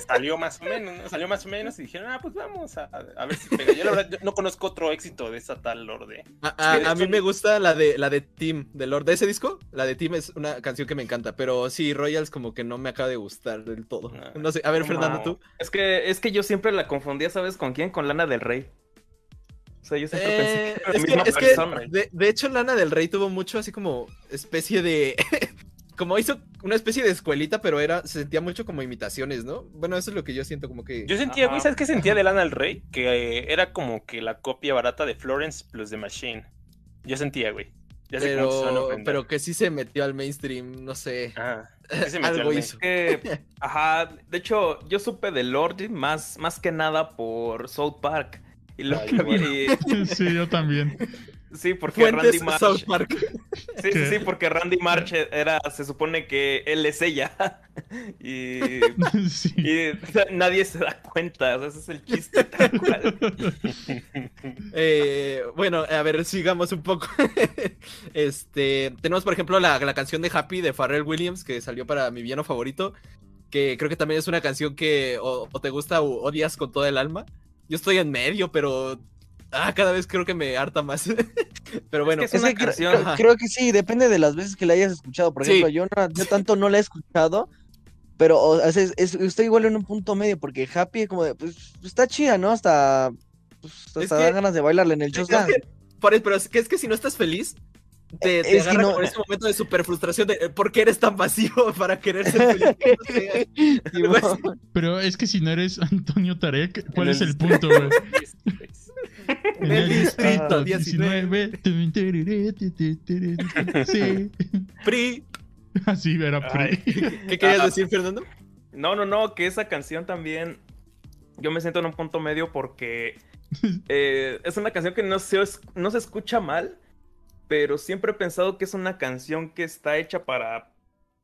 [SPEAKER 2] salió más o menos, ¿no? Salió más o menos y dijeron, ah, pues vamos a, a ver si pega. Yo la verdad yo no conozco otro éxito de esa tal Lorde.
[SPEAKER 4] A, a-
[SPEAKER 2] Sí,
[SPEAKER 4] a mí me gusta la de la de Team de Lord de ese disco. La de Team es una canción que me encanta, pero sí, Royals como que no me acaba de gustar del todo.
[SPEAKER 2] No.
[SPEAKER 4] No sé, a ver. Fernando, tú.
[SPEAKER 6] Es que, es que yo siempre la confundía, ¿sabes con quién? Con Lana del Rey. O sea, yo siempre
[SPEAKER 4] Eh,
[SPEAKER 6] pensé que era la
[SPEAKER 4] es que,
[SPEAKER 6] misma
[SPEAKER 4] es que,
[SPEAKER 6] persona.
[SPEAKER 4] de, de hecho, Lana del Rey tuvo mucho así como especie de. como hizo una especie de escuelita, pero era se sentía mucho como imitaciones, ¿no? Bueno, eso es lo que yo siento como que.
[SPEAKER 2] Yo sentía, güey. ¿sabes qué sentía de Lana del Rey? Que eh, era como que la copia barata de Florence plus The Machine. Yo sentía, güey. Ya sé que
[SPEAKER 4] pero, pero que sí se metió al mainstream, no sé.
[SPEAKER 2] Ajá. Sí se metió
[SPEAKER 4] Algo
[SPEAKER 2] al
[SPEAKER 4] hizo.
[SPEAKER 6] que, ajá, de hecho, yo supe de Lordi más, más que nada por South Park. Y lo
[SPEAKER 2] Ah,
[SPEAKER 6] que había- y-
[SPEAKER 3] Sí, yo también.
[SPEAKER 6] sí, porque
[SPEAKER 4] Fuentes
[SPEAKER 6] Randy Marsh.
[SPEAKER 4] South Park.
[SPEAKER 6] Sí, sí,
[SPEAKER 3] ¿Qué?
[SPEAKER 6] sí, porque Randy March era, se supone que él es ella. y,
[SPEAKER 3] Sí.
[SPEAKER 6] y, o sea, nadie se da cuenta. O sea, ese es el chiste tal cual.
[SPEAKER 4] Eh, bueno, a ver, sigamos un poco. este, tenemos por ejemplo la, la canción de Happy de Pharrell Williams que salió para mi villano favorito, que creo que también es una canción que o, o te gusta o odias con toda el alma. Yo estoy en medio, pero ah, cada vez creo que me harta más. pero bueno,
[SPEAKER 6] Es una
[SPEAKER 5] Es que cre-
[SPEAKER 6] canción.
[SPEAKER 5] cre- creo que sí, depende de las veces que la hayas escuchado. Por
[SPEAKER 4] Sí.
[SPEAKER 5] ejemplo, yo, no- yo tanto no la he escuchado, pero o sea, es- es- estoy igual en un punto medio, porque Happy como de, pues, está chida, ¿no? Hasta, pues, hasta da
[SPEAKER 4] que-
[SPEAKER 5] ganas de bailarle en el
[SPEAKER 4] eso- pero es que es que si no estás feliz, te,
[SPEAKER 5] Eh,
[SPEAKER 4] te
[SPEAKER 5] es que
[SPEAKER 4] agarra
[SPEAKER 5] no-
[SPEAKER 4] por ese momento de super frustración de eh, ¿por qué eres tan vacío para querer ser feliz?
[SPEAKER 3] Pero es que si no eres Antonio Tarek, ¿cuál es
[SPEAKER 2] el
[SPEAKER 3] punto, güey? En
[SPEAKER 4] El distrito
[SPEAKER 3] 19. Sí.
[SPEAKER 4] PRI.
[SPEAKER 3] Así era
[SPEAKER 6] Ay.
[SPEAKER 3] Pri.
[SPEAKER 4] ¿Qué querías
[SPEAKER 6] Ah.
[SPEAKER 4] decir, Fernando?
[SPEAKER 6] No, no, no, que esa canción también. Yo me siento en un punto medio porque eh, es una canción que no se, no se escucha mal, pero siempre he pensado que es una canción que está hecha para.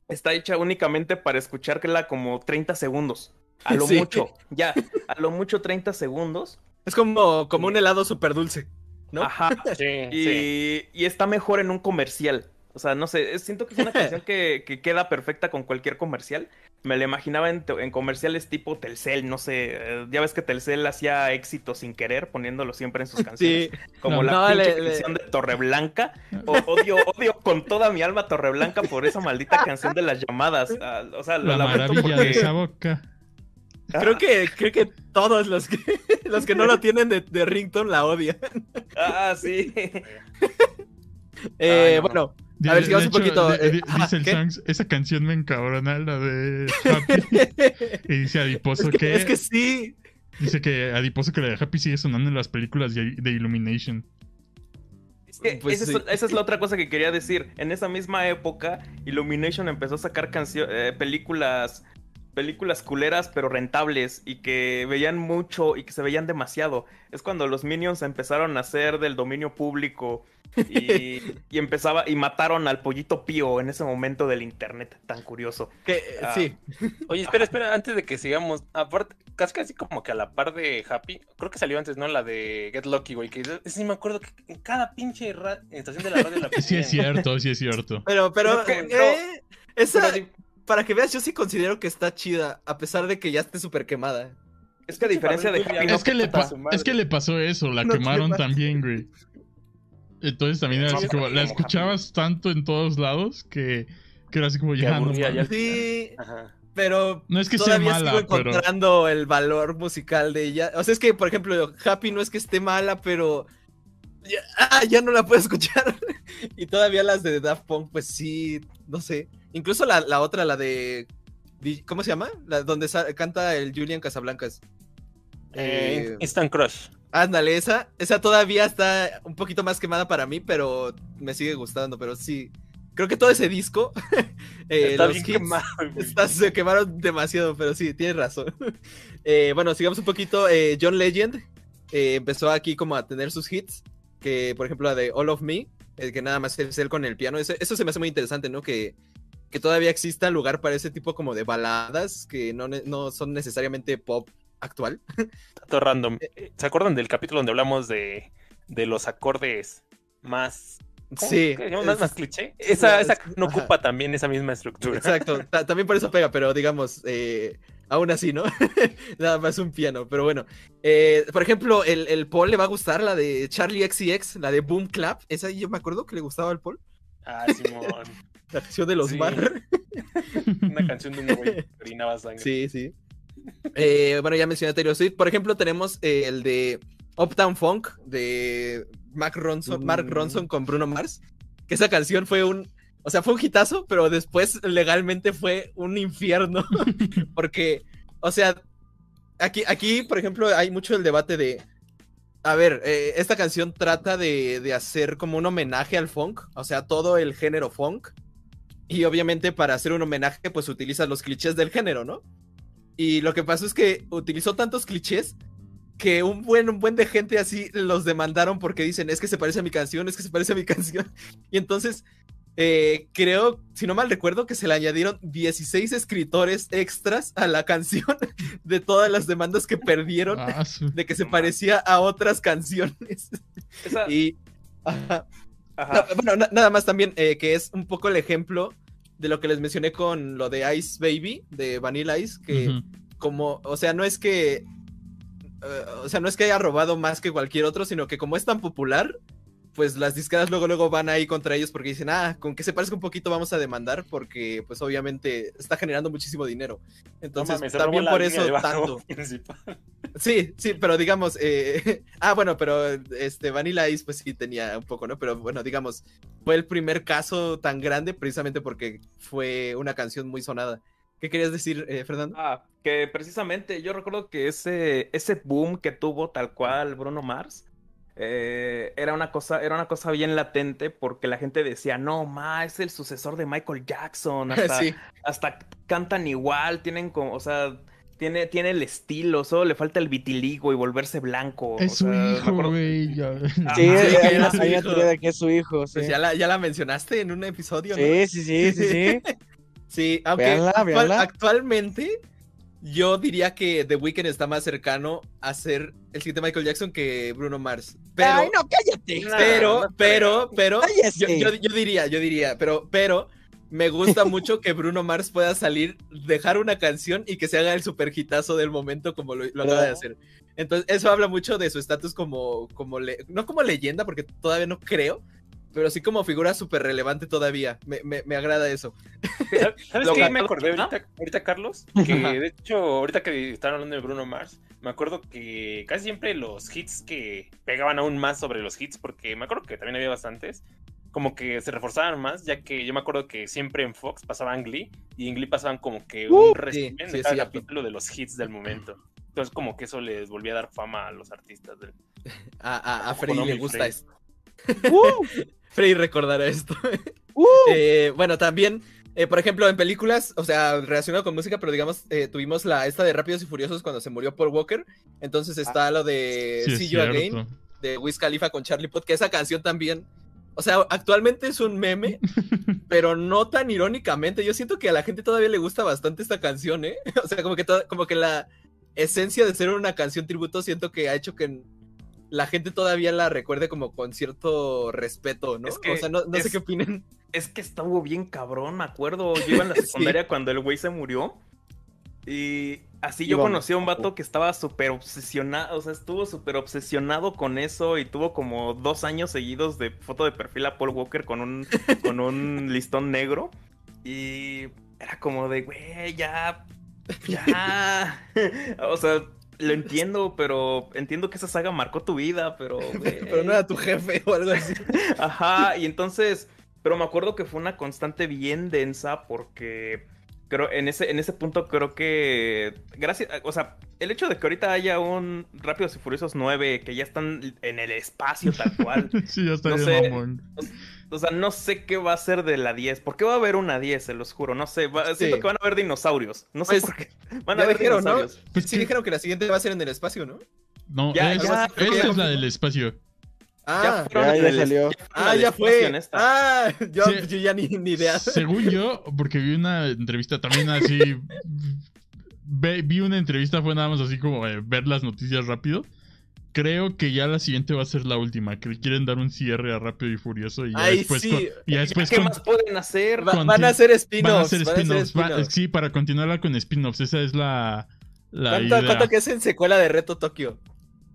[SPEAKER 6] Está hecha únicamente para escucharla como 30 segundos. A lo
[SPEAKER 4] Sí.
[SPEAKER 6] mucho, ya, a lo mucho 30 segundos.
[SPEAKER 4] Es como, como un helado súper dulce. ¿no?
[SPEAKER 6] Ajá.
[SPEAKER 2] Sí,
[SPEAKER 6] Y,
[SPEAKER 2] sí.
[SPEAKER 6] y está mejor en un comercial. O sea, no sé, siento que es una canción que, que queda perfecta con cualquier comercial. Me la imaginaba en, comerciales tipo Telcel, no sé. eh, Ya ves que Telcel hacía éxito sin querer, poniéndolo siempre en sus canciones.
[SPEAKER 4] Sí.
[SPEAKER 6] Como
[SPEAKER 3] No,
[SPEAKER 6] la
[SPEAKER 4] no,
[SPEAKER 6] pinche
[SPEAKER 4] le- le-
[SPEAKER 6] canción de Torreblanca. O- odio, odio con toda mi alma Torreblanca por esa maldita canción de las llamadas. Ah, o sea, lo
[SPEAKER 3] La
[SPEAKER 6] lamento
[SPEAKER 3] maravilla de esa boca.
[SPEAKER 4] Creo que, creo que todos los que, los que no lo tienen de, de ringtone la odian.
[SPEAKER 6] Ah, sí.
[SPEAKER 4] Eh,
[SPEAKER 6] Ay, no.
[SPEAKER 4] bueno,
[SPEAKER 3] De-
[SPEAKER 4] A ver, sigamos un poquito,
[SPEAKER 3] de-
[SPEAKER 4] eh,
[SPEAKER 3] de-
[SPEAKER 4] ajá,
[SPEAKER 3] dice el. Songs, esa canción me encabrona, la de Happy. y dice Adiposo
[SPEAKER 4] es que,
[SPEAKER 3] que,
[SPEAKER 4] es que sí.
[SPEAKER 3] dice que Adiposo que la de Happy sigue sonando en las películas de, de Illumination.
[SPEAKER 6] Es que
[SPEAKER 4] Pues
[SPEAKER 6] esa,
[SPEAKER 4] sí.
[SPEAKER 6] es, esa es la otra cosa que quería decir. En esa misma época, Illumination empezó a sacar eh, películas películas culeras pero rentables y que veían mucho y que se veían demasiado. Es cuando los Minions empezaron a ser del dominio público y, y empezaba y mataron al pollito pío en ese momento del internet tan curioso.
[SPEAKER 4] Que,
[SPEAKER 6] Ah.
[SPEAKER 4] Sí.
[SPEAKER 2] Oye, espera, espera, antes de que sigamos, aparte, casi casi como que a la par de Happy, creo que salió antes, ¿no? La de Get Lucky, güey, que sí me acuerdo que en cada pinche estación de la radio la
[SPEAKER 3] Sí es cierto, sí es cierto.
[SPEAKER 4] Pero, pero,
[SPEAKER 6] que
[SPEAKER 4] eh, esa,
[SPEAKER 6] Pero
[SPEAKER 4] para que veas, yo sí considero que está chida, a pesar de que ya esté súper quemada.
[SPEAKER 6] es que a diferencia de Happy,
[SPEAKER 3] Es que, le es que le pasó eso, la
[SPEAKER 4] No
[SPEAKER 3] quemaron
[SPEAKER 4] quemas.
[SPEAKER 3] también, güey. Entonces también era así
[SPEAKER 2] pero
[SPEAKER 3] como, la escuchabas tanto en todos lados que, que era así como
[SPEAKER 2] Que
[SPEAKER 3] ya no
[SPEAKER 2] ya.
[SPEAKER 4] Sí,
[SPEAKER 2] Ajá.
[SPEAKER 4] pero
[SPEAKER 3] No es que sea
[SPEAKER 4] todavía
[SPEAKER 3] mala,
[SPEAKER 4] sigo
[SPEAKER 3] pero
[SPEAKER 4] encontrando el valor musical de ella. O sea, es que, por ejemplo, Happy no es que esté mala, pero ya, ah, ya no la puedo escuchar. y todavía las de Daft Punk, pues sí, no sé. Incluso la, la otra, la de... ¿Cómo se llama? La, donde canta el Julian Casablancas.
[SPEAKER 2] Eh,
[SPEAKER 4] Eh,
[SPEAKER 2] Instant Crush.
[SPEAKER 4] Ándale, esa, esa todavía está un poquito más quemada para mí, pero me sigue gustando, pero sí. Creo que todo ese disco, eh,
[SPEAKER 2] Está
[SPEAKER 4] los
[SPEAKER 2] bien
[SPEAKER 4] hits,
[SPEAKER 2] quemado,
[SPEAKER 4] está- se quemaron demasiado, pero sí, tienes razón. Bueno, sigamos un poquito. John Legend empezó aquí como a tener sus hits, que por ejemplo la de All of Me, el que nada más es él con el piano. Ese- eso se me hace muy interesante, ¿no? Que, que todavía exista lugar para ese tipo como de baladas que no, no son necesariamente pop actual.
[SPEAKER 2] Dato random. ¿Se acuerdan del capítulo donde hablamos de, de los acordes más... ¿cómo?
[SPEAKER 4] Sí.
[SPEAKER 2] ¿Más, más cliché? Esa, esa no
[SPEAKER 4] Ajá.
[SPEAKER 2] ocupa también esa misma estructura.
[SPEAKER 4] Exacto, ta- también por eso pega, pero digamos, eh, aún así, ¿no? Nada más un piano, pero bueno. Eh, por ejemplo, el, el Paul le va a gustar la de Charlie XCX, la de Boom Clap. Esa yo me acuerdo que le gustaba al Paul.
[SPEAKER 2] Ah, Simón.
[SPEAKER 4] La canción de los
[SPEAKER 2] Sí.
[SPEAKER 4] Mar.
[SPEAKER 2] Una canción de un güey que orinaba sangre.
[SPEAKER 4] Sí, sí. Eh, bueno, ya mencioné Taylor Swift. Por ejemplo, tenemos eh, el de Uptown Funk de Mark Ronson, Mark
[SPEAKER 6] Mm.
[SPEAKER 4] Ronson con Bruno Mars. Que esa canción fue un. O sea, fue un hitazo, pero después legalmente fue un infierno. Porque, o sea, aquí, aquí, por ejemplo, hay mucho el debate de. A ver, eh, esta canción trata de, de hacer como un homenaje al funk, o sea, todo el género funk. Y obviamente para hacer un homenaje, pues utiliza los clichés del género, ¿no? Y lo que pasó es que utilizó tantos clichés que un buen, un buen de gente así los demandaron porque dicen, es que se parece a mi canción, es que se parece a mi canción. Y entonces, eh, creo, si no mal recuerdo, que se le añadieron 16 escritores extras a la canción de todas las demandas que perdieron
[SPEAKER 3] Ah,
[SPEAKER 4] de que se parecía a otras canciones.
[SPEAKER 6] Esa-
[SPEAKER 4] Y... ajá.
[SPEAKER 6] Ajá.
[SPEAKER 4] No, bueno, na- nada más también eh, que es un poco el ejemplo de lo que les mencioné con lo de Ice Baby, de Vanilla Ice, que como, o sea, no es que, eh, o sea, no es que haya robado más que cualquier otro, sino que como es tan popular, pues las discadas luego luego van ahí contra ellos porque dicen, ah, con que se parezca un poquito vamos a demandar porque pues obviamente está generando muchísimo dinero.
[SPEAKER 2] No
[SPEAKER 4] Entonces, también por eso tanto. Sí, sí, pero digamos, eh, ah, bueno, pero este Vanilla Ice pues sí tenía un poco, ¿no? Pero bueno, digamos, fue el primer caso tan grande precisamente porque fue una canción muy sonada. ¿Qué querías decir, eh, Fernando?
[SPEAKER 6] Ah, que precisamente yo recuerdo que ese, ese boom que tuvo tal cual Bruno Mars eh, era una cosa, era una cosa bien latente porque la gente decía, no, ma, es el sucesor de Michael Jackson, hasta,
[SPEAKER 4] Sí.
[SPEAKER 6] hasta cantan igual, tienen como, o sea, tiene, tiene el estilo, solo le falta el vitiligo y volverse blanco.
[SPEAKER 3] Es
[SPEAKER 6] o
[SPEAKER 3] su
[SPEAKER 6] sea,
[SPEAKER 3] hijo, güey.
[SPEAKER 6] Ah,
[SPEAKER 5] Sí,
[SPEAKER 4] sí,
[SPEAKER 5] hay, una, teoría de que es su hijo. Sí,
[SPEAKER 4] Pues ya la, ya la mencionaste en un episodio, ¿no?
[SPEAKER 5] sí, sí, sí, sí, sí.
[SPEAKER 4] Sí, aunque
[SPEAKER 5] Véanla,
[SPEAKER 4] actual-
[SPEAKER 5] véanla.
[SPEAKER 4] actualmente yo diría que The Weeknd está más cercano a ser el siguiente Michael Jackson que Bruno Mars. Pero,
[SPEAKER 5] Ay, no, cállate.
[SPEAKER 4] Pero,
[SPEAKER 6] no
[SPEAKER 4] pero, pero, yo, yo- yo diría, yo diría, pero, pero me gusta mucho que Bruno Mars pueda salir, dejar una canción y que se haga el super hitazo del momento como lo, lo acaba de hacer. Entonces, eso habla mucho de su estatus como, como le- no como leyenda, porque todavía no creo, pero sí como figura súper relevante todavía. Me, me- me agrada eso.
[SPEAKER 2] ¿Sabes qué? Me acordé
[SPEAKER 6] ¿Ah?
[SPEAKER 2] ahorita, ahorita, Carlos, que de hecho, ahorita que estaban hablando de Bruno Mars, me acuerdo que casi siempre los hits que pegaban aún más sobre los hits, porque me acuerdo que también había bastantes, como que se reforzaban más, ya que yo me acuerdo que siempre en Fox pasaban Glee, y en Glee pasaban como que
[SPEAKER 4] Uh,
[SPEAKER 2] un resumen
[SPEAKER 4] sí, sí,
[SPEAKER 2] de cada capítulo de los hits del momento. Entonces como que eso les volvía a dar fama a los artistas. del-
[SPEAKER 4] A, a, a Freddy
[SPEAKER 2] no,
[SPEAKER 4] le gusta
[SPEAKER 2] Freddy.
[SPEAKER 4] esto.
[SPEAKER 5] Uh,
[SPEAKER 4] Freddy recordará esto.
[SPEAKER 5] uh.
[SPEAKER 4] Eh, bueno, también, eh, por ejemplo, en películas, o sea, relacionado con música, pero digamos, eh, tuvimos la esta de Rápidos y Furiosos cuando se murió Paul Walker. Entonces está lo de
[SPEAKER 3] Sí,
[SPEAKER 4] See You Again, de Wiz Khalifa con Charlie Puth, que esa canción también. O sea, actualmente es un meme, pero no tan irónicamente. Yo siento que a la gente todavía le gusta bastante esta canción, ¿eh? O sea, como que, como que la esencia de ser una canción tributo siento que ha hecho que la gente todavía la recuerde como con cierto respeto, ¿no?
[SPEAKER 6] Es que
[SPEAKER 4] o sea, no, no sé qué opinen.
[SPEAKER 6] Es que estuvo bien cabrón, me acuerdo. Yo iba en la secundaria cuando el güey se murió. Y así yo
[SPEAKER 5] Íbamos.
[SPEAKER 6] conocí a un vato que estaba súper obsesionado, o sea, estuvo súper obsesionado con eso y tuvo como dos años seguidos de foto de perfil a Paul Walker con un, con un listón negro. Y era como de, güey, ya, ya. o sea, lo entiendo, pero entiendo que esa saga marcó tu vida, pero...
[SPEAKER 4] Pero no era tu jefe o algo así.
[SPEAKER 6] Ajá, y entonces, pero me acuerdo que fue una constante bien densa porque creo en ese en ese punto creo que gracias, o sea, el hecho de que ahorita haya un Rápidos y Furiosos 9 que ya están en el espacio tal cual.
[SPEAKER 3] Sí, ya está
[SPEAKER 6] No sé.
[SPEAKER 3] mamón.
[SPEAKER 6] O sea, no sé qué va a ser de la 10. ¿Por qué va a haber una 10? Se los juro. No sé. va-
[SPEAKER 4] Sí.
[SPEAKER 6] Siento que van a haber dinosaurios. No sé
[SPEAKER 4] Pues,
[SPEAKER 6] por qué. Van a
[SPEAKER 4] ya
[SPEAKER 6] haber
[SPEAKER 4] dijeron, ¿no?
[SPEAKER 6] dinosaurios.
[SPEAKER 3] Pues
[SPEAKER 4] sí dijeron que la siguiente va a ser en el espacio, ¿no?
[SPEAKER 3] No,
[SPEAKER 6] Ya,
[SPEAKER 3] es- esta es la del espacio.
[SPEAKER 4] Ah,
[SPEAKER 6] fueron
[SPEAKER 5] Ya, ya salió.
[SPEAKER 4] ah, ya fue.
[SPEAKER 6] esta.
[SPEAKER 4] Ah, yo,
[SPEAKER 3] Sí.
[SPEAKER 4] yo ya ni, ni idea.
[SPEAKER 3] Según yo, porque vi una entrevista también así. ve- vi una entrevista, fue nada más así como eh, ver las noticias rápido. Creo que ya la siguiente va a ser la última. Que le quieren dar un cierre a Rápido y Furioso. Y ya
[SPEAKER 4] Ay,
[SPEAKER 3] después.
[SPEAKER 4] sí.
[SPEAKER 3] con- y ya después
[SPEAKER 6] ¿Qué
[SPEAKER 3] con-
[SPEAKER 6] más pueden hacer?
[SPEAKER 4] Va- van a hacer spin-offs.
[SPEAKER 3] hacer
[SPEAKER 4] van a hacer
[SPEAKER 3] spin-offs. va-
[SPEAKER 4] spin-offs.
[SPEAKER 3] sí, para continuarla con spin-offs. Esa es la. la
[SPEAKER 4] ¿Cuánto,
[SPEAKER 3] idea.
[SPEAKER 4] cuánto que es en secuela de Reto Tokio?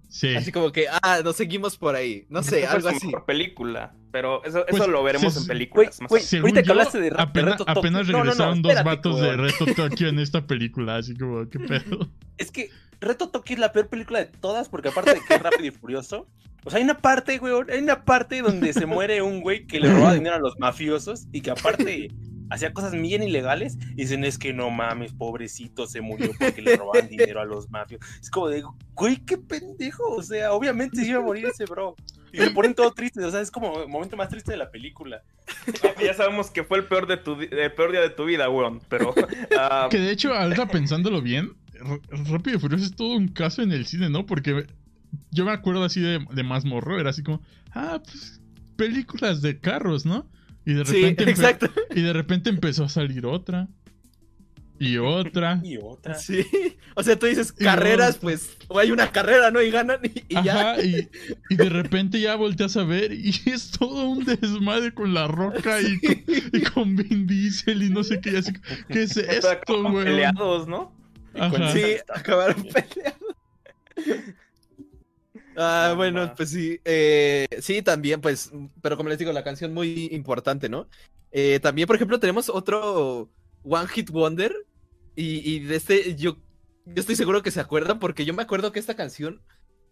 [SPEAKER 3] Sí.
[SPEAKER 4] Así como que, ah, nos seguimos por ahí. No sé,
[SPEAKER 6] Esta fue
[SPEAKER 4] algo
[SPEAKER 6] su
[SPEAKER 4] así.
[SPEAKER 6] mejor película. Pero eso,
[SPEAKER 3] Pues,
[SPEAKER 6] eso lo veremos
[SPEAKER 3] se-
[SPEAKER 6] en películas. más
[SPEAKER 2] güey,
[SPEAKER 3] Según
[SPEAKER 2] ahorita que
[SPEAKER 3] yo,
[SPEAKER 2] hablaste de Ra- de
[SPEAKER 3] apenas,
[SPEAKER 2] Reto Tokio-
[SPEAKER 3] apenas
[SPEAKER 2] No, no, no,
[SPEAKER 3] regresaron dos
[SPEAKER 2] espérate,
[SPEAKER 3] vatos de
[SPEAKER 2] cabrón.
[SPEAKER 3] Reto Tokio en esta película. Así como, ¿qué pedo?
[SPEAKER 2] Es que Reto Tokio es la peor película de todas, porque aparte de que es rápido y furioso, o sea, hay una parte, güey, hay una parte donde se muere un güey que le roba dinero a los mafiosos y que aparte hacía cosas bien ilegales y dicen, es que no mames, pobrecito, se murió porque le roban dinero a los mafios. Es como de, güey, qué pendejo, o sea, obviamente se iba a morir ese bro. Y se ponen todo tristes, o sea, es como el momento más triste de la película.
[SPEAKER 6] ya sabemos que fue el peor, de tu, el peor día de tu vida, weón. Pero. ah,
[SPEAKER 3] Que de hecho, ahorita pensándolo bien, Rápido y Furioso es todo un caso en el cine, ¿no? Porque yo me acuerdo así de, de más morro, era así como, ah, pues películas de carros, ¿no? Y de
[SPEAKER 4] Sí,
[SPEAKER 3] repente, empe-
[SPEAKER 4] exacto.
[SPEAKER 3] y de repente empezó a salir otra. Y otra.
[SPEAKER 2] Y otra.
[SPEAKER 4] Sí. O sea, tú dices
[SPEAKER 3] Y
[SPEAKER 4] carreras, pues, o hay una carrera, ¿no? Y ganan y, y ya.
[SPEAKER 3] Y, y de repente ya volteas a ver y es todo un desmadre con la roca y, con, y con Vin Diesel y no sé qué. así, ¿Qué es esto,
[SPEAKER 6] acaban
[SPEAKER 3] güey?
[SPEAKER 6] peleados, ¿no?
[SPEAKER 3] Ajá.
[SPEAKER 4] Sí, acabaron peleando. Ah, bueno, pues sí. eh, sí, también, pues, pero como les digo, la canción muy importante, ¿no? Eh, también, por ejemplo, tenemos otro One Hit Wonder. Y, y de este, yo, yo estoy seguro que se acuerdan, porque yo me acuerdo que esta canción,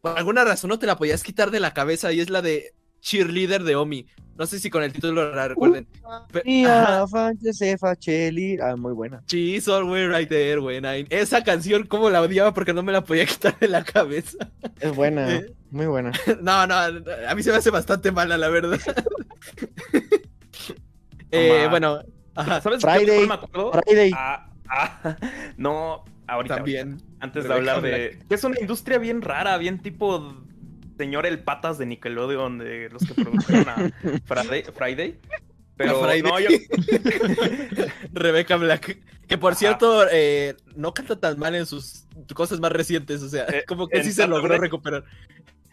[SPEAKER 4] por alguna razón, no te la podías quitar de la cabeza. Y es la de cheerleader de Omi. No sé si con el título la recuerden. Pe-
[SPEAKER 5] Mia,
[SPEAKER 4] Ajá.
[SPEAKER 5] Fantasy, Fachelli. Ah, muy buena.
[SPEAKER 4] She's always right there when I... Esa canción, como la odiaba porque no me la podía quitar de la cabeza.
[SPEAKER 5] Es buena,
[SPEAKER 4] Eh.
[SPEAKER 5] muy buena.
[SPEAKER 4] No, no, a mí se me hace bastante mala, la verdad. eh, bueno, ajá,
[SPEAKER 6] ¿Sabes
[SPEAKER 5] Friday,
[SPEAKER 6] de qué me acuerdo?
[SPEAKER 5] Friday.
[SPEAKER 6] Ah, ah, no, ahorita.
[SPEAKER 4] también.
[SPEAKER 6] ahorita. Antes de hablar de. Que es una industria bien rara, bien tipo. Señor El Patas de Nickelodeon, de los que produjeron a Friday. Friday. Pero
[SPEAKER 4] Friday.
[SPEAKER 6] no, yo.
[SPEAKER 4] Rebecca Black. Que por
[SPEAKER 6] Ajá.
[SPEAKER 4] cierto, eh, no canta tan mal en sus cosas más recientes. O sea,
[SPEAKER 6] Eh,
[SPEAKER 4] como que sí se logró recuperar.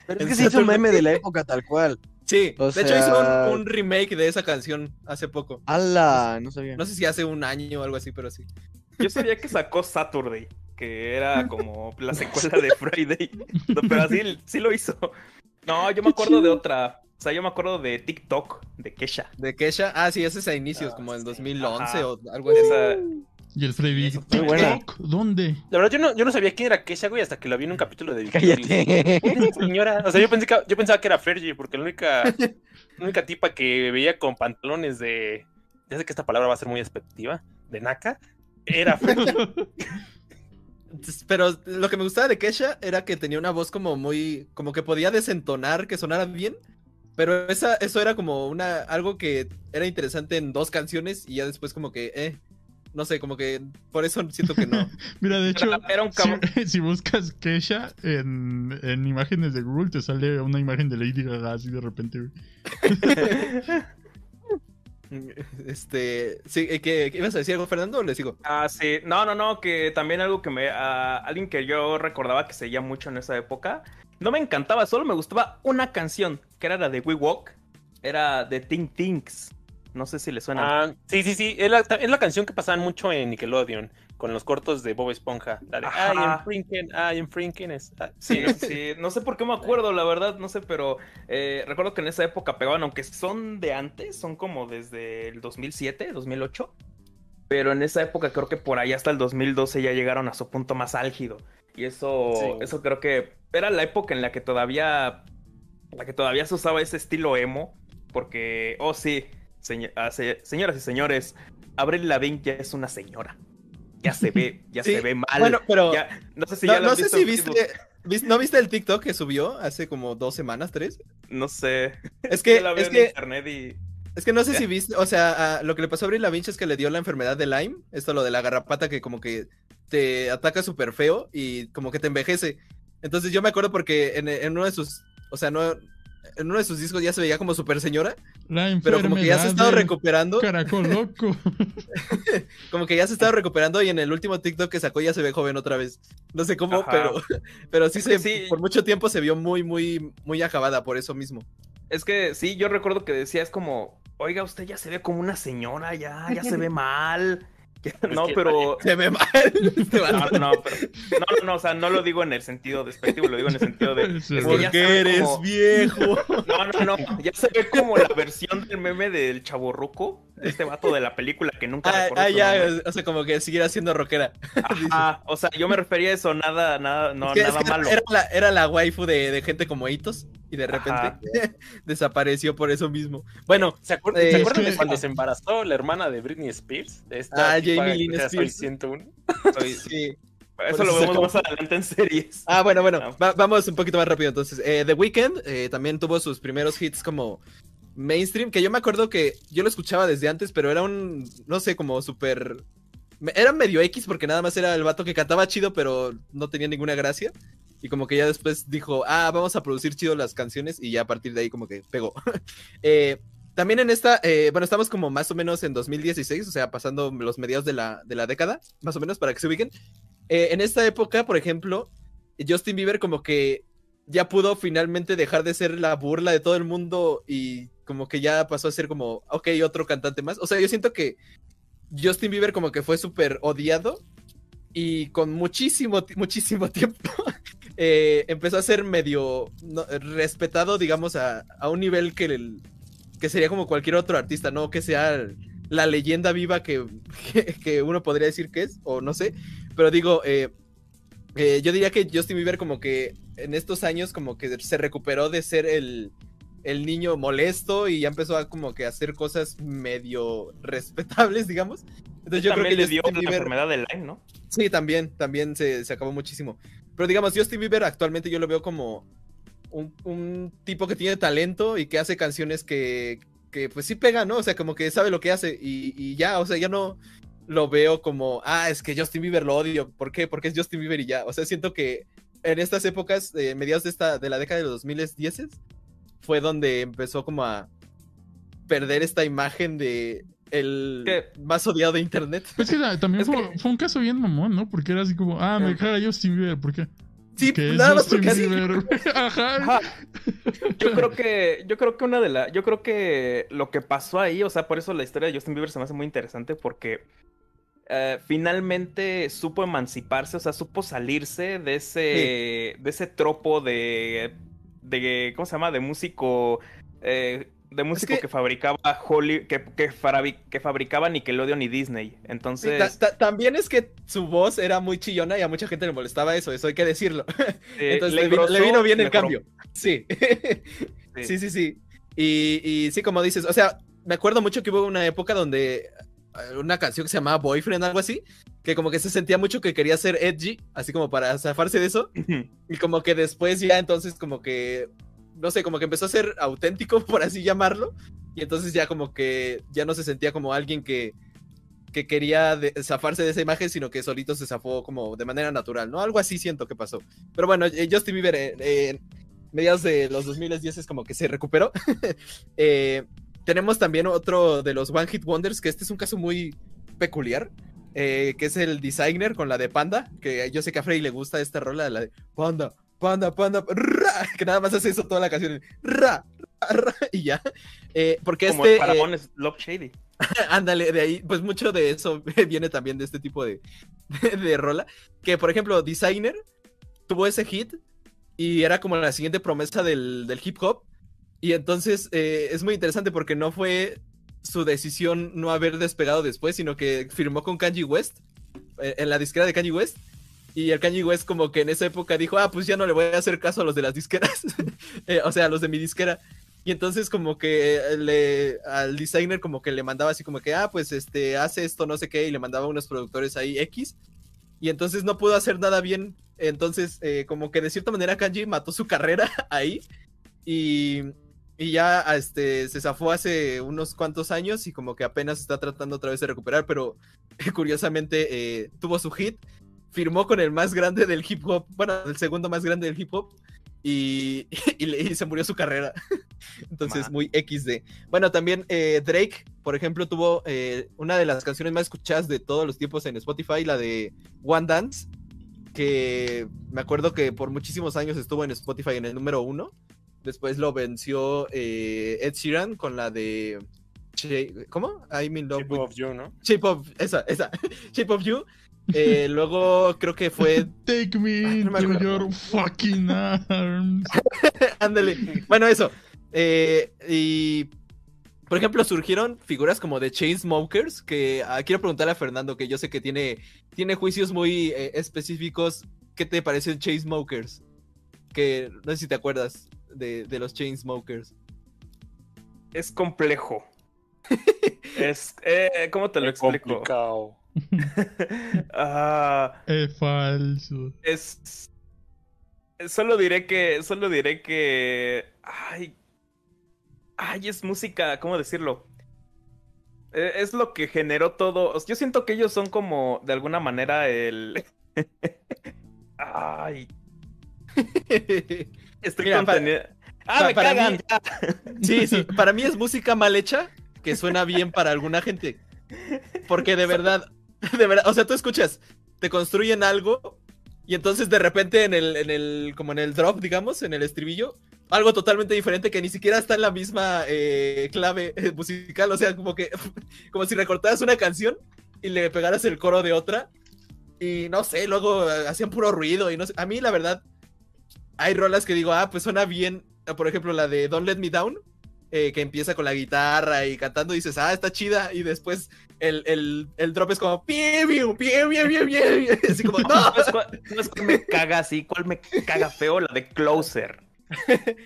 [SPEAKER 5] Pero es que se hizo un meme de la época tal cual.
[SPEAKER 4] Sí,
[SPEAKER 5] O
[SPEAKER 4] de hecho hizo un remake de esa canción hace poco.
[SPEAKER 5] ¡Hala! No sabía.
[SPEAKER 4] No sé si hace un año o algo así, pero sí.
[SPEAKER 6] Yo sabía que sacó Saturday, que era como la secuela de Friday. No, pero así sí lo hizo. No, yo me acuerdo de otra. O sea, yo me acuerdo de TikTok, de Kesha.
[SPEAKER 4] De Kesha, ah, sí, ese es a inicios,
[SPEAKER 6] Ah,
[SPEAKER 4] como en
[SPEAKER 6] sí.
[SPEAKER 4] 2011
[SPEAKER 6] Ajá.
[SPEAKER 4] o algo así.
[SPEAKER 6] Esa,
[SPEAKER 3] Y el Freddy.
[SPEAKER 5] Buena.
[SPEAKER 3] TikTok, ¿Dónde?
[SPEAKER 2] La verdad, yo no, yo no sabía quién era Kesha, güey, hasta que la vi en un capítulo de
[SPEAKER 5] Cállate.
[SPEAKER 2] Señora, o sea, yo, pensé que, yo pensaba que era Fergie, porque la única, la única tipa que veía con pantalones de. Ya sé que esta palabra va a ser muy despectiva, de Naka, era Fergie.
[SPEAKER 4] Pero lo que me gustaba de Kesha era que tenía una voz como muy, como que podía desentonar, que sonara bien. Pero esa, eso era como una, algo que era interesante en dos canciones y ya después como que, eh, no sé, como que por eso siento que no.
[SPEAKER 3] Mira, de hecho,
[SPEAKER 6] era, un cabrón.
[SPEAKER 3] si, si buscas Kesha en, en imágenes de Google, te sale una imagen de Lady Gaga así de repente.
[SPEAKER 4] Este, sí, eh, ¿qué, qué ibas a decir algo, Fernando, o le sigo?
[SPEAKER 6] Ah, sí. No, no, no, que también algo que me... ah, alguien que yo recordaba que seguía mucho en esa época. No me encantaba, solo me gustaba una canción, que era la de We Walk. Era de Think Things. No sé si le suena.
[SPEAKER 2] Ah, sí, sí, sí, es la, es la canción que pasaban mucho en Nickelodeon, con los cortos de Bob Esponja. La de
[SPEAKER 6] Ajá.
[SPEAKER 2] I am Frinken, I am Frinken. es-
[SPEAKER 6] Sí, sí, sí. No sé por qué me acuerdo, la verdad, no sé, pero eh, recuerdo que en esa época pegaban, aunque son de antes, son como desde el 2007, 2008. Pero en esa época creo que por ahí hasta el 2012 ya llegaron a su punto más álgido. Y eso,
[SPEAKER 2] Sí.
[SPEAKER 6] eso creo que era la época en la que todavía, la que todavía se usaba ese estilo emo. Porque, oh sí, ah, se- señoras y señores, Avril Lavigne ya es una señora. Ya se ve, ya
[SPEAKER 4] Sí,
[SPEAKER 6] se ve mal.
[SPEAKER 4] Bueno, pero
[SPEAKER 6] Ya- no sé si
[SPEAKER 4] no,
[SPEAKER 6] ya lo
[SPEAKER 4] no
[SPEAKER 6] has
[SPEAKER 4] sé
[SPEAKER 6] visto
[SPEAKER 4] si
[SPEAKER 6] en
[SPEAKER 4] viste, ¿no viste el TikTok que subió hace como dos semanas, tres?
[SPEAKER 6] No sé.
[SPEAKER 4] Es que,
[SPEAKER 6] Yo la veo
[SPEAKER 4] es
[SPEAKER 6] en
[SPEAKER 4] que,
[SPEAKER 6] internet y.
[SPEAKER 4] es que no sé si viste, o sea, a- lo que le pasó a Avril Lavigne es que le dio la enfermedad de Lyme, esto lo de la garrapata que como que te ataca súper feo y como que te envejece. Entonces yo me acuerdo porque en, en uno de sus, o sea, no, en uno de sus discos ya se veía como súper señora,
[SPEAKER 3] La
[SPEAKER 4] pero como que ya se ha estado recuperando,
[SPEAKER 3] Caracol loco.
[SPEAKER 4] como que ya se ha estado recuperando y en el último TikTok que sacó ya se ve joven otra vez. No sé cómo,
[SPEAKER 6] Ajá.
[SPEAKER 4] pero, pero sí se,
[SPEAKER 6] sí.
[SPEAKER 4] por mucho tiempo se vio muy, muy, muy acabada por eso mismo.
[SPEAKER 6] Es que sí, yo recuerdo que decía, es como, oiga, usted ya se ve como una señora, ya, ya se ve mal. No,
[SPEAKER 2] que
[SPEAKER 6] pero.
[SPEAKER 4] Se ve mal.
[SPEAKER 6] No, no, pero- no, o sea, no lo digo en el sentido despectivo, lo digo en el sentido de.
[SPEAKER 3] Sí,
[SPEAKER 6] es que
[SPEAKER 4] Porque
[SPEAKER 6] ve
[SPEAKER 4] eres
[SPEAKER 6] como-
[SPEAKER 4] viejo.
[SPEAKER 6] No, no, no, ya se ve como la versión del meme del chaborruco, este vato de la película que nunca
[SPEAKER 4] Ah,
[SPEAKER 6] recuerdo
[SPEAKER 4] ah, ya,
[SPEAKER 6] nombre.
[SPEAKER 4] o sea, como que siguiera siendo rockera.
[SPEAKER 6] Ajá, o sea, yo me refería a eso, nada, nada, no,
[SPEAKER 4] Es que- es
[SPEAKER 6] nada
[SPEAKER 4] que
[SPEAKER 6] malo.
[SPEAKER 4] Era la, era la waifu de, de gente como Hitos y de repente desapareció por eso mismo. Bueno,
[SPEAKER 2] ¿Se, acuer-
[SPEAKER 4] Eh,
[SPEAKER 2] ¿se acuerdan de cuando se embarazó la hermana de Britney Spears? Esta
[SPEAKER 4] Ah, Jamie Lynn
[SPEAKER 2] era Soy
[SPEAKER 4] Spears.
[SPEAKER 2] 101.
[SPEAKER 6] Soy-
[SPEAKER 4] sí.
[SPEAKER 6] Eso lo vemos más adelante en series.
[SPEAKER 4] Ah, bueno, bueno, va- vamos un poquito más rápido entonces. Eh, The Weeknd eh, también tuvo sus primeros hits como mainstream, que yo me acuerdo que yo lo escuchaba desde antes, pero era un, no sé, como súper... Era medio X porque nada más era el vato que cantaba chido, pero no tenía ninguna gracia. Y como que ya después dijo, ah, vamos a producir chido las canciones y ya a partir de ahí como que pegó. Eh, también en esta, eh, bueno, estamos como más o menos en 2016, o sea, pasando los mediados de la, de la década, más o menos, para que se ubiquen. Eh, en esta época, por ejemplo, Justin Bieber como que ya pudo finalmente dejar de ser la burla de todo el mundo y como que ya pasó a ser como, ok, otro cantante más. O sea, yo siento que Justin Bieber como que fue súper odiado y con muchísimo, muchísimo tiempo eh, empezó a ser medio no, respetado, digamos, a, a un nivel que, el- que sería como cualquier otro artista, no que sea la leyenda viva que, que, que uno podría decir que es, o no sé, pero digo, eh, eh, yo diría que Justin Bieber como que en estos años como que se recuperó de ser el, el niño molesto y ya empezó a como que hacer cosas medio respetables, digamos. Entonces yo creo que
[SPEAKER 6] le dio
[SPEAKER 4] Justin
[SPEAKER 6] la enfermedad de Lyme, ¿no?
[SPEAKER 4] Sí, también, también se, se acabó muchísimo. Pero digamos, Justin Bieber actualmente yo lo veo como un, un tipo que tiene talento y que hace canciones que, que pues sí pega, ¿no? O sea, como que sabe lo que hace y, y ya, o sea, ya no lo veo como, ah, es que Justin Bieber lo odio. ¿Por qué? Porque es Justin Bieber y ya. O sea, siento que en estas épocas, eh, mediados de, esta, de la década de los 2010, fue donde empezó como a perder esta imagen de el
[SPEAKER 6] ¿Qué?
[SPEAKER 4] más odiado de internet.
[SPEAKER 3] Es que también
[SPEAKER 6] Es
[SPEAKER 3] fue, fue un caso bien mamón, ¿no? Porque era así como, ah, me
[SPEAKER 4] Eh.
[SPEAKER 3] caga Justin Bieber, ¿por qué?
[SPEAKER 4] Sí, nada más
[SPEAKER 3] Justin
[SPEAKER 4] porque así.
[SPEAKER 3] Bieber. Ajá.
[SPEAKER 6] Ajá. Yo creo que, yo creo que una de las, yo creo que lo que pasó ahí, o sea, por eso la historia de Justin Bieber se me hace muy interesante porque eh, finalmente supo emanciparse, o sea, supo salirse de ese, de ese tropo de, de, ¿cómo se llama? De músico, eh, de músico
[SPEAKER 4] que-
[SPEAKER 6] que... fabricaba Holly, que, que, que fabricaba Nickelodeon y Disney.
[SPEAKER 4] Sí,
[SPEAKER 6] Entonces,
[SPEAKER 4] ta- ta- también es que su voz era muy chillona y a mucha gente le molestaba eso, eso hay que decirlo.
[SPEAKER 6] eh,
[SPEAKER 4] Entonces le, vino, le
[SPEAKER 6] engrosó,
[SPEAKER 4] vino bien el
[SPEAKER 6] mejoró.
[SPEAKER 4] cambio. Sí.
[SPEAKER 6] Sí.
[SPEAKER 4] sí, sí, sí. Y, y sí, como dices, o sea, me acuerdo mucho que hubo una época donde eh, una canción que se llamaba Boyfriend, algo así, que como que se sentía mucho que quería ser edgy, así como para zafarse de eso. Y como que después ya entonces como que, no sé, como que empezó a ser auténtico, por así llamarlo. Y entonces ya como que ya no se sentía como alguien que, que quería zafarse de esa imagen, sino que solito se zafó como de manera natural, ¿no? Algo así siento que pasó. Pero bueno, eh, Justin Bieber eh, eh, en mediados de los 2010 es como que se recuperó. Tenemos también otro de los One Hit Wonders, que este es un caso muy peculiar. que es el designer con la de Panda, que yo sé que a Frey le gusta esta rola, la de Panda, Panda, Panda, ra, que nada más hace eso toda la canción, ra, ra, ra, y ya. Eh, porque
[SPEAKER 6] Como
[SPEAKER 4] este,
[SPEAKER 6] el
[SPEAKER 4] eh,
[SPEAKER 6] Love Shady.
[SPEAKER 4] ándale, de ahí, pues mucho de eso viene también de este tipo de, de, de rola, que por ejemplo, Designer tuvo ese hit y era como la siguiente promesa del, del hip hop, y entonces eh, es muy interesante porque no fue su decisión no haber despegado después, sino que firmó con Kanye West, eh, en la disquera de Kanye West. Y el Kanye West como que en esa época dijo, ah, pues ya no le voy a hacer caso a los de las disqueras, Eh, o sea, a los de mi disquera. Y entonces como que eh, le, al designer como que le mandaba así como que, ah, pues este, hace esto, no sé qué, y le mandaba unos productores ahí X. Y entonces no pudo hacer nada bien. Entonces eh, como que de cierta manera Kanye mató su carrera ahí. Y, y ya este, se zafó hace unos cuantos años y como que apenas está tratando otra vez de recuperar, pero curiosamente tuvo su hit, firmó con el más grande del hip hop, bueno, el segundo más grande del hip hop, y, y, se murió su carrera. Entonces,
[SPEAKER 6] Ma.
[SPEAKER 4] muy XD. Bueno, también eh, Drake, por ejemplo, tuvo eh, una de las canciones más escuchadas de todos los tiempos en Spotify, la de One Dance, que me acuerdo que por muchísimos años estuvo en Spotify en el número uno. Después lo venció eh, Ed Sheeran con la de... ¿Cómo? I'm in love
[SPEAKER 2] Shape
[SPEAKER 4] with
[SPEAKER 2] of You, ¿no?
[SPEAKER 4] Shape of, esa, esa, Shape of You. Eh, luego creo que fue,
[SPEAKER 3] Take me
[SPEAKER 4] no acuerdo.
[SPEAKER 3] your fucking arms.
[SPEAKER 4] ándale, bueno, eso. Eh, y, por ejemplo, surgieron figuras como de Chainsmokers, que ah, quiero preguntarle a Fernando, que yo sé que tiene, tiene juicios muy eh, específicos. ¿Qué te parecen Chainsmokers? Que no sé si te acuerdas de, de los Chainsmokers.
[SPEAKER 6] Es complejo. es, eh, ¿cómo te lo
[SPEAKER 2] Qué
[SPEAKER 6] explico?
[SPEAKER 2] complicado.
[SPEAKER 6] Ah,
[SPEAKER 3] Es falso.
[SPEAKER 6] es. Solo diré que. Solo diré que. Ay. Ay, es música. ¿Cómo decirlo? Eh, Es lo que generó todo. Yo siento que ellos son como. De alguna manera el. Ay. Estoy
[SPEAKER 4] Mira, pa-
[SPEAKER 6] contenido. ¡Ah,
[SPEAKER 4] pa-
[SPEAKER 6] me
[SPEAKER 4] para
[SPEAKER 6] cagan!
[SPEAKER 4] mí-! Sí, sí, para mí es música mal hecha que suena bien para alguna gente. Porque de verdad, de verdad, o sea, tú escuchas, te construyen algo y entonces de repente en el, en el, como en el drop, digamos, en el estribillo, algo totalmente diferente que ni siquiera está en la misma eh, clave eh, musical, o sea, como que, como si recortaras una canción y le pegaras el coro de otra y no sé, luego eh, hacían puro ruido y no sé, a mí la verdad, hay rolas que digo, ah, pues suena bien, por ejemplo, la de Don't Let Me Down, eh, que empieza con la guitarra y cantando, y dices, ah, está chida, y después el, el, el drop es como, piu, piu, piu, piu, piu", así como, no,
[SPEAKER 6] ¿Sabes cuál, sabes cuál me caga así? ¿Cuál me caga feo? La de Closer.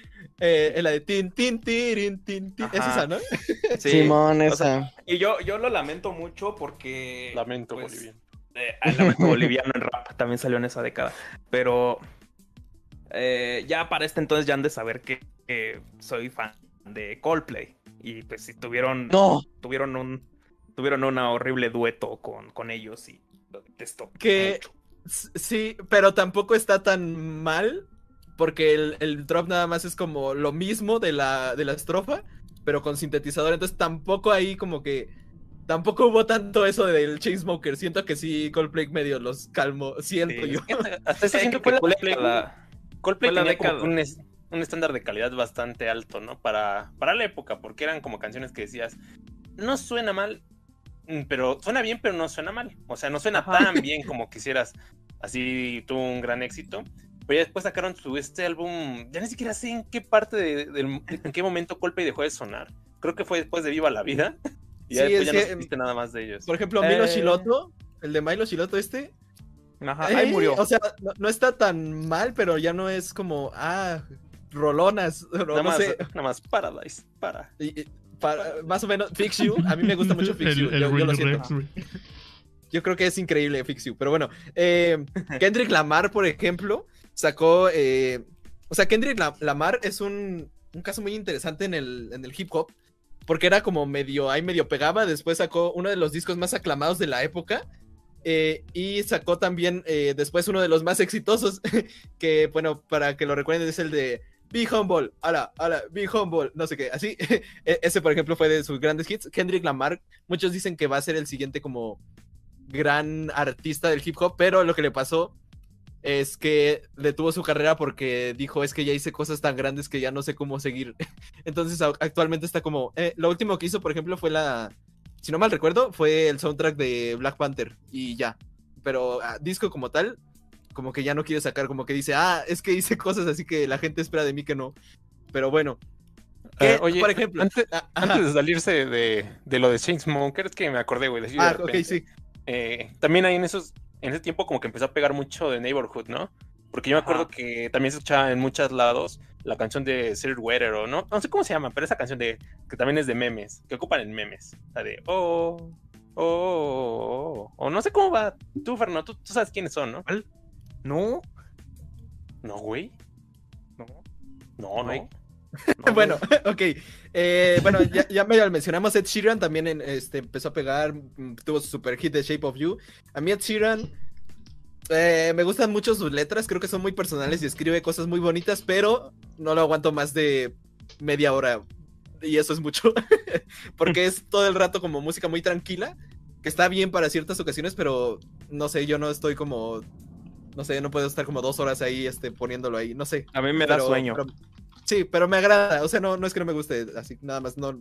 [SPEAKER 4] Eh, la de tin, tin, tirin, tin, tin. Es esa, ¿no?
[SPEAKER 6] Sí.
[SPEAKER 5] Simón,
[SPEAKER 6] o
[SPEAKER 5] esa.
[SPEAKER 6] sea, y yo, yo lo lamento mucho porque.
[SPEAKER 2] Lamento,
[SPEAKER 6] pues,
[SPEAKER 2] boliviano.
[SPEAKER 6] eh, el lamento boliviano en rap también salió en esa década. Pero eh, ya para este entonces ya han de saber que, que soy fan de Coldplay. Y pues si tuvieron,
[SPEAKER 5] No,
[SPEAKER 6] tuvieron un tuvieron una horrible dueto con, con ellos y lo detesto.
[SPEAKER 4] Que-
[SPEAKER 6] mucho.
[SPEAKER 4] Sí, pero tampoco está tan mal. Porque el, el drop nada más es como lo mismo de la, de la estrofa, pero con sintetizador. Entonces tampoco ahí como que. Tampoco hubo tanto eso del Chainsmoker. Siento que sí, Coldplay medio los calmó. Siento
[SPEAKER 6] Sí,
[SPEAKER 4] yo.
[SPEAKER 2] Hasta
[SPEAKER 6] Sí, fue
[SPEAKER 2] que
[SPEAKER 6] la
[SPEAKER 2] Coldplay. Coldplay
[SPEAKER 6] fue la
[SPEAKER 2] tenía como
[SPEAKER 6] década.
[SPEAKER 2] que un, un estándar de calidad bastante alto, ¿no? Para, para la época, porque eran como canciones que decías, no suena mal, mm, pero suena bien, pero no suena mal. O sea, no suena
[SPEAKER 6] Ajá.
[SPEAKER 2] tan bien como quisieras. Así tuvo un gran éxito. Pero ya después sacaron su este álbum, ya ni siquiera sé en qué parte de, del- en qué momento Coldplay dejó de sonar. Creo que fue después de Viva la Vida. Y ya
[SPEAKER 4] Sí,
[SPEAKER 2] después
[SPEAKER 4] es
[SPEAKER 2] ya
[SPEAKER 4] que,
[SPEAKER 2] no supiste nada más de ellos.
[SPEAKER 4] Por ejemplo, Milo
[SPEAKER 6] Eh.
[SPEAKER 4] Shiloto, el de Milo Shiloto este.
[SPEAKER 6] Ajá,
[SPEAKER 4] eh,
[SPEAKER 6] ahí murió.
[SPEAKER 4] O sea, no, no está tan mal, pero ya no es como, ah, rolonas.
[SPEAKER 2] Nada
[SPEAKER 4] no
[SPEAKER 2] más,
[SPEAKER 4] sé.
[SPEAKER 2] nada más Paradise, para.
[SPEAKER 4] y- y para- más o menos, Fix You. A mí me gusta mucho Fix You.
[SPEAKER 3] el
[SPEAKER 4] yo, yo lo siento. Yo creo que es increíble Fix You. Pero bueno, eh, Kendrick Lamar, por ejemplo, sacó. eh, o sea, Kendrick La- Lamar es un, un caso muy interesante en el, en el hip hop. Porque era como medio, ahí medio pegaba. Después sacó uno de los discos más aclamados de la época. eh, y sacó también eh, después uno de los más exitosos. que, bueno, para que lo recuerden, es el de Be Humble. Ala, ala, Be Humble. No sé qué. Así. E- Ese, por ejemplo, fue de sus grandes hits. Kendrick Lamar, muchos dicen que va a ser el siguiente como gran artista del hip hop, pero lo que le pasó es que detuvo su carrera porque dijo es que ya hice cosas tan grandes que ya no sé cómo seguir. Entonces actualmente está como... eh, lo último que hizo, por ejemplo, fue la... Si no mal recuerdo, fue el soundtrack de Black Panther y ya. Pero ah, disco como tal, como que ya no quiere sacar, como que dice, ah, es que hice cosas así que la gente espera de mí que no. Pero bueno.
[SPEAKER 2] Eh, oye,
[SPEAKER 4] por ejemplo,
[SPEAKER 2] antes,
[SPEAKER 4] ah,
[SPEAKER 2] antes de salirse de, de lo de Chainsmokers, que me acordé, güey. de
[SPEAKER 4] Ah, ok, sí.
[SPEAKER 2] Eh, también ahí en esos, en ese tiempo como que empezó a pegar mucho de Neighborhood, ¿no? Porque yo me acuerdo
[SPEAKER 6] Ajá.
[SPEAKER 2] que también se escuchaba en muchos lados la canción de Sir Weather, o no, no sé cómo se llama, pero esa canción de que también es de memes, que ocupan en memes. La de oh, oh, oh, oh, o no sé cómo va. Tú, Fernando, tú, tú sabes quiénes son, ¿no?
[SPEAKER 6] No,
[SPEAKER 2] No, güey.
[SPEAKER 6] no.
[SPEAKER 2] No, no.
[SPEAKER 6] No. no,
[SPEAKER 4] bueno, ok. Eh, bueno, ya, ya medio lo mencionamos. Ed Sheeran también en- este, empezó a pegar, mm, tuvo su super hit de Shape of You. A mí Ed Sheeran eh, me gustan mucho sus letras, creo que son muy personales y escribe cosas muy bonitas, pero no lo aguanto más de media hora. Y eso es mucho, porque es todo el rato como música muy tranquila, que está bien para ciertas ocasiones, pero no sé, yo no estoy como... No sé, no puedo estar como dos horas ahí este, poniéndolo ahí, no sé.
[SPEAKER 6] A mí me da
[SPEAKER 4] Pero-
[SPEAKER 6] sueño.
[SPEAKER 4] pero- sí, pero me agrada. O sea, no, no es que no me guste, así nada más, no.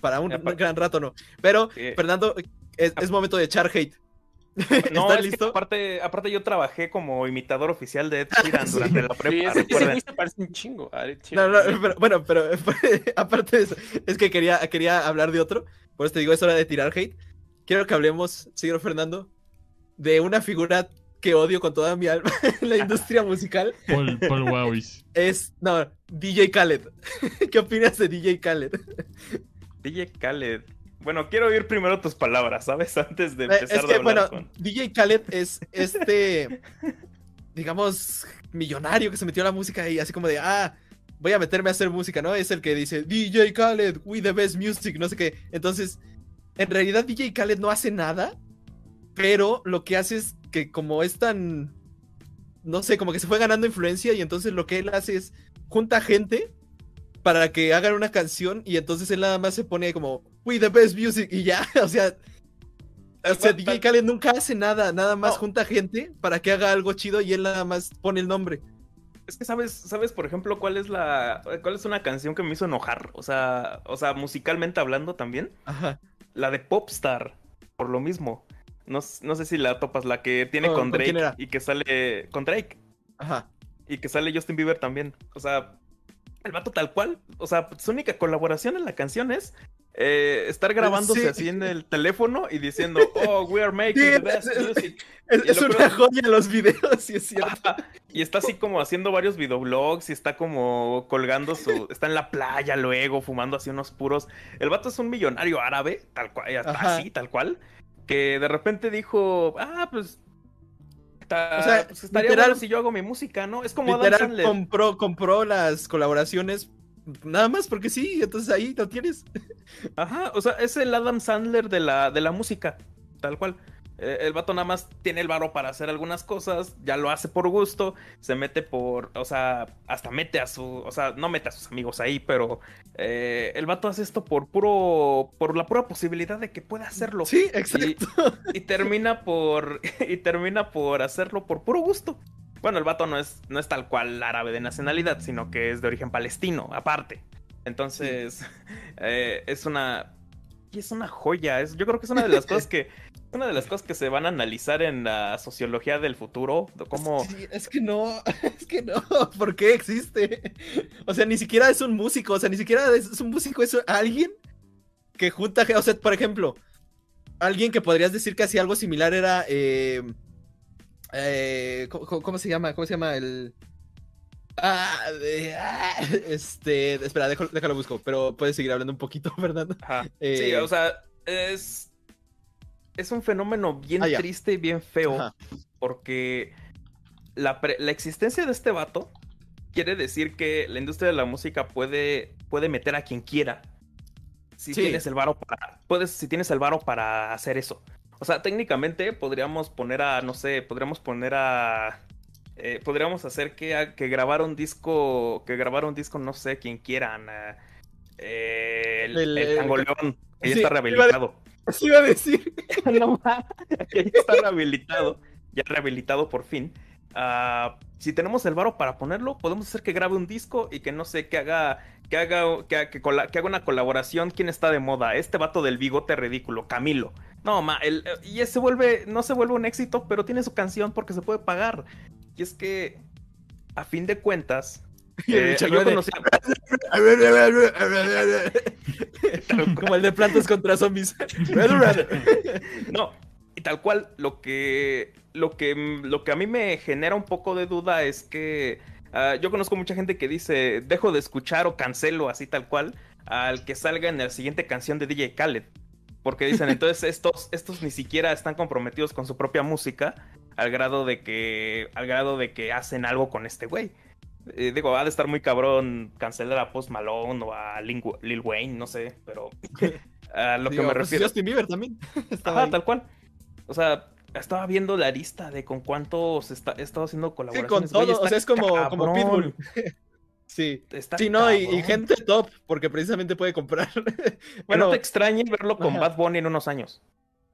[SPEAKER 4] Para un, gran rato no. Pero,
[SPEAKER 6] Eh,
[SPEAKER 4] Fernando, es, es momento de echar hate.
[SPEAKER 6] No,
[SPEAKER 4] ¿Estás
[SPEAKER 6] es que
[SPEAKER 4] listo?
[SPEAKER 6] aparte, aparte yo trabajé como imitador oficial de Ed Sheeran
[SPEAKER 4] Sí.
[SPEAKER 6] durante la
[SPEAKER 2] Sí,
[SPEAKER 6] prepa,
[SPEAKER 2] ese, ese se parece un chingo. a Ed
[SPEAKER 4] No, no, pero, bueno, pero aparte de eso, es que quería, quería hablar de otro. Por eso te digo, es hora de tirar hate. Quiero que hablemos, señor Fernando, de una figura que odio con toda mi alma en la industria musical.
[SPEAKER 3] Paul, Paul Wowis.
[SPEAKER 4] Es, no, DJ Khaled. ¿Qué opinas de DJ Khaled?
[SPEAKER 6] DJ Khaled. Bueno, quiero oír primero tus palabras, ¿sabes? Antes de
[SPEAKER 4] Eh,
[SPEAKER 6] empezar
[SPEAKER 4] es
[SPEAKER 6] a
[SPEAKER 4] que,
[SPEAKER 6] hablar
[SPEAKER 4] bueno,
[SPEAKER 6] con...
[SPEAKER 4] DJ Khaled es este, digamos, millonario que se metió a la música y así como de, ah, voy a meterme a hacer música, ¿no? Es el que dice, DJ Khaled, we the best music, no sé qué. Entonces, en realidad DJ Khaled no hace nada, pero lo que hace es que como es tan, no sé, como que se fue ganando influencia y entonces lo que él hace es junta gente para que hagan una canción y entonces él nada más se pone como, we the best music y ya, o sea... O sea, DJ Khaled nunca hace nada, nada más
[SPEAKER 6] No.
[SPEAKER 4] junta gente para que haga algo chido y él nada más pone el nombre.
[SPEAKER 6] Es que sabes, sabes, por ejemplo, cuál es la, cuál es una canción que me hizo enojar, o sea, o sea, musicalmente hablando también,
[SPEAKER 4] Ajá.
[SPEAKER 6] la de Popstar, por lo mismo. No, no sé si la topas, la que tiene
[SPEAKER 4] ¿Con-
[SPEAKER 6] Drake y que sale con Drake
[SPEAKER 4] Ajá.
[SPEAKER 6] y que sale Justin Bieber también. O sea, el vato tal cual, o sea, su única colaboración en la canción es eh, estar grabándose
[SPEAKER 4] Sí.
[SPEAKER 6] así en el teléfono y diciendo, oh, we are making
[SPEAKER 4] Sí,
[SPEAKER 6] the best
[SPEAKER 4] es-
[SPEAKER 6] music.
[SPEAKER 4] Es, una
[SPEAKER 6] creo-
[SPEAKER 4] joya los videos, sí es cierto.
[SPEAKER 6] Y está así como haciendo varios videoblogs y está como colgando su. Está en la playa luego, fumando así unos puros. El vato es un millonario árabe, tal cual, así, tal cual. Que de repente dijo, ah, pues.
[SPEAKER 4] O sea,
[SPEAKER 6] pues estaría
[SPEAKER 4] literal-
[SPEAKER 6] bueno si yo hago mi música, ¿no? Es como Adam
[SPEAKER 4] Literal
[SPEAKER 6] Sandler.
[SPEAKER 4] compró, compró las colaboraciones nada más porque sí, entonces ahí lo tienes.
[SPEAKER 6] Ajá, o sea, es el Adam Sandler de la, de la música, tal cual. Eh, el vato nada más tiene el varo para hacer algunas cosas, ya lo hace por gusto, se mete por, o sea, hasta mete a su, o sea, no mete a sus amigos ahí, pero eh, el vato hace esto por puro, por la pura posibilidad de que pueda hacerlo.
[SPEAKER 4] Sí, exacto.
[SPEAKER 6] Y termina por, y termina por hacerlo por puro gusto. Bueno, el vato no es, no es tal cual árabe de nacionalidad, sino que es de origen palestino, aparte. Entonces, eh, es una. y es una joya. Es, yo creo que es una de las cosas que. Una de las cosas que se van a analizar en la sociología del futuro. Cómo.
[SPEAKER 4] Sí, es que no, es que no, ¿por qué existe? O sea, ni siquiera es un músico, o sea, ni siquiera es, un músico, es alguien que junta, o sea, por ejemplo, alguien que podrías decir que hacía algo similar era, eh, eh, ¿cómo, se llama? ¿Cómo se llama el...? Ah, de- ah, este, espera, déjalo, déjalo busco, pero puedes seguir hablando un poquito, Fernando.
[SPEAKER 6] Ajá. Sí,
[SPEAKER 4] Eh,
[SPEAKER 6] o sea, es. Es un fenómeno bien
[SPEAKER 4] Ah,
[SPEAKER 6] triste y bien feo.
[SPEAKER 4] Ajá.
[SPEAKER 6] porque la, pre- la existencia de este vato quiere decir que la industria de la música puede, puede meter a quien quiera. Si
[SPEAKER 4] Sí.
[SPEAKER 6] tienes el varo para. Puedes, si tienes el varo para hacer eso. O sea, técnicamente podríamos poner a. No sé, podríamos poner a. eh, podríamos hacer que, a- que grabara un disco. Que grabara un disco, no sé, quien quieran. eh, eh, el,
[SPEAKER 4] El-
[SPEAKER 6] el ya
[SPEAKER 4] Sí,
[SPEAKER 6] está rehabilitado.
[SPEAKER 4] Iba a decir.
[SPEAKER 6] No está rehabilitado, ya rehabilitado por fin. Ah, si tenemos el varo para ponerlo, podemos hacer que grabe un disco y que no sé, que haga, que haga, que, que haga una colaboración. ¿Quién está de moda? Este vato del bigote ridículo, Camilo. No, ma, el, y ese vuelve, no se vuelve un éxito, pero tiene su canción porque se puede pagar. Y es que, a fin de cuentas, eh, yo
[SPEAKER 4] Como el de plantas contra zombies.
[SPEAKER 6] No, y tal cual, lo que, lo que, lo que a mí me genera un poco de duda es que ah, yo conozco mucha gente que dice, dejo de escuchar o cancelo así tal cual al que salga en la siguiente canción de DJ Khaled. Porque dicen, entonces estos, estos ni siquiera están comprometidos con su propia música al grado de que, al grado de que hacen algo con este güey. Eh, digo, ha de estar muy cabrón cancelar a Post Malone o a Lil, Lil Wayne, no sé, pero a lo que
[SPEAKER 4] Digo,
[SPEAKER 6] me
[SPEAKER 4] pues,
[SPEAKER 6] refiero...
[SPEAKER 4] Justin Bieber también. Estaba
[SPEAKER 6] Ajá,
[SPEAKER 4] ahí.
[SPEAKER 6] tal cual. O sea, estaba viendo la lista de con cuántos está, he estado haciendo
[SPEAKER 4] Sí,
[SPEAKER 6] colaboraciones.
[SPEAKER 4] con
[SPEAKER 6] Güey,
[SPEAKER 4] todo. O sea, es como, como Pitbull. Sí.
[SPEAKER 6] está
[SPEAKER 4] Sí, no, y, gente top, porque precisamente puede comprar. Bueno,
[SPEAKER 6] no te extrañe verlo con. Bad Bunny en unos años.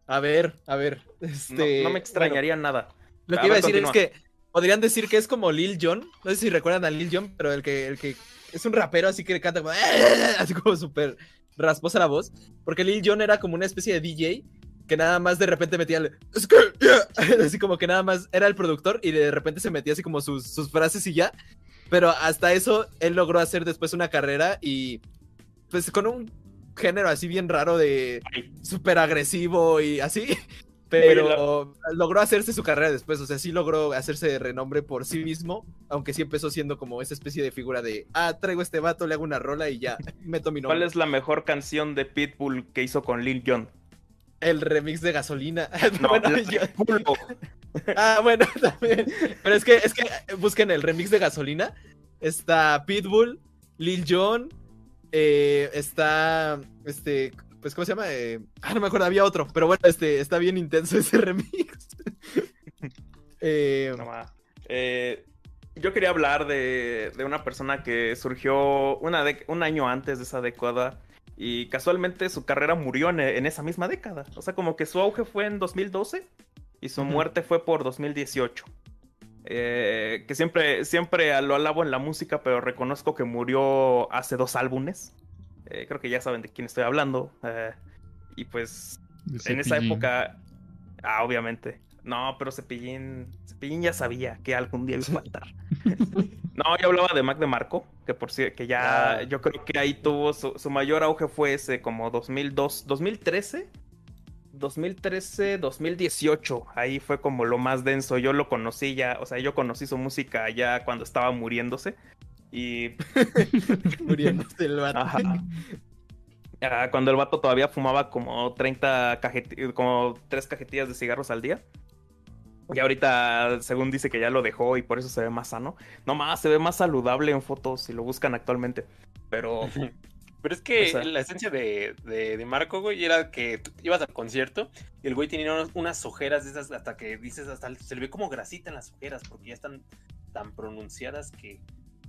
[SPEAKER 4] a ver, a ver.
[SPEAKER 6] No,
[SPEAKER 4] Este,
[SPEAKER 6] no me extrañaría nada.
[SPEAKER 4] lo
[SPEAKER 6] A
[SPEAKER 4] que iba a decir
[SPEAKER 6] continúa.
[SPEAKER 4] es que podrían decir que es como Lil Jon. No sé si recuerdan a Lil Jon, pero el que, el que es un rapero así que canta como, así como súper rasposa la voz. Porque Lil Jon era como una especie de DJ que nada más de repente metía el así como que nada más era el productor y de repente se metía así como sus, sus frases y ya. Pero hasta eso él logró hacer después una carrera y pues con un género así bien raro de súper agresivo y así. Pero logró hacerse su carrera después, o sea, sí logró hacerse de renombre por sí mismo, aunque sí empezó siendo como esa especie de figura de, ah, traigo este vato, le hago una rola y ya, meto mi nombre.
[SPEAKER 6] ¿Cuál es la mejor canción de Pitbull que hizo con Lil Jon?
[SPEAKER 4] El remix de gasolina.
[SPEAKER 6] No,
[SPEAKER 4] Bueno, yo-. Ah, bueno, también. Pero es que, es que eh, busquen el remix de gasolina. Está Pitbull, Lil Jon, eh, está este, pues ¿cómo se llama? Eh, ah, no me acuerdo, había otro, pero bueno, este, está bien intenso ese remix. Eh,
[SPEAKER 6] No ma. Eh, yo quería hablar de, de una persona que surgió una un año antes de esa década y casualmente su carrera murió en, en esa misma década. O sea, como que su auge fue en 2012 y su muerte fue por 2018. Eh, que siempre, siempre lo alabo en la música, pero reconozco que murió hace dos álbumes. Eh, creo que ya saben de quién estoy hablando. Eh, y pues en esa época, ah, obviamente. No, pero Cepillín, Cepillín ya sabía que algún día iba a faltar. No, yo hablaba de Mac de Marco, que por si que ya
[SPEAKER 4] Ah.
[SPEAKER 6] yo creo que ahí tuvo su, su mayor auge fue ese como 2002, 2013, 2013, 2018, ahí fue como lo más denso. Yo lo conocí ya, o sea, yo conocí su música ya cuando estaba muriéndose y
[SPEAKER 4] Muriéndose el vato.
[SPEAKER 6] Ajá. Ah, cuando el vato todavía fumaba como 30 cajeti- como 3 cajetillas de cigarros al día. Y ahorita, según dice que ya lo dejó y por eso se ve más sano. No más, se ve más saludable en fotos si lo buscan actualmente. Pero
[SPEAKER 2] Pero es que
[SPEAKER 6] O sea-
[SPEAKER 2] la esencia de, de, de Marco, güey, era que tú ibas al concierto y el güey tenía unos- unas ojeras de esas hasta que dices, hasta se le ve como grasita en las ojeras porque ya están tan pronunciadas que,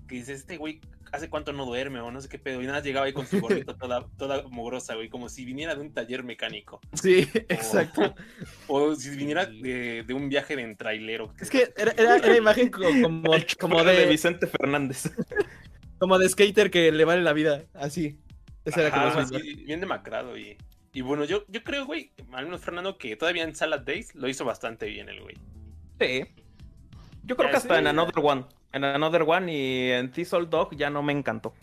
[SPEAKER 2] que dices, este güey, ¿hace cuánto no duerme o no sé qué pedo? Y nada, más llegaba ahí con su gorrito toda, toda mugrosa, güey, como si viniera de un taller mecánico.
[SPEAKER 4] Sí, exacto.
[SPEAKER 2] O si viniera de, de un viaje de trailero.
[SPEAKER 4] Es que era, era, era imagen co- como, como,
[SPEAKER 6] de
[SPEAKER 4] de,
[SPEAKER 6] Vicente Fernández.
[SPEAKER 4] como de skater que le vale la vida. Así. Ese era como
[SPEAKER 2] Ajá, así, bien demacrado y, y bueno, yo, yo creo, güey, al menos Fernando, que todavía en Salad Days lo hizo bastante bien el güey.
[SPEAKER 6] Sí. Yo creo
[SPEAKER 2] Ya
[SPEAKER 6] que hasta en Another One. En Another One y en Thistle Dog ya no me encantó.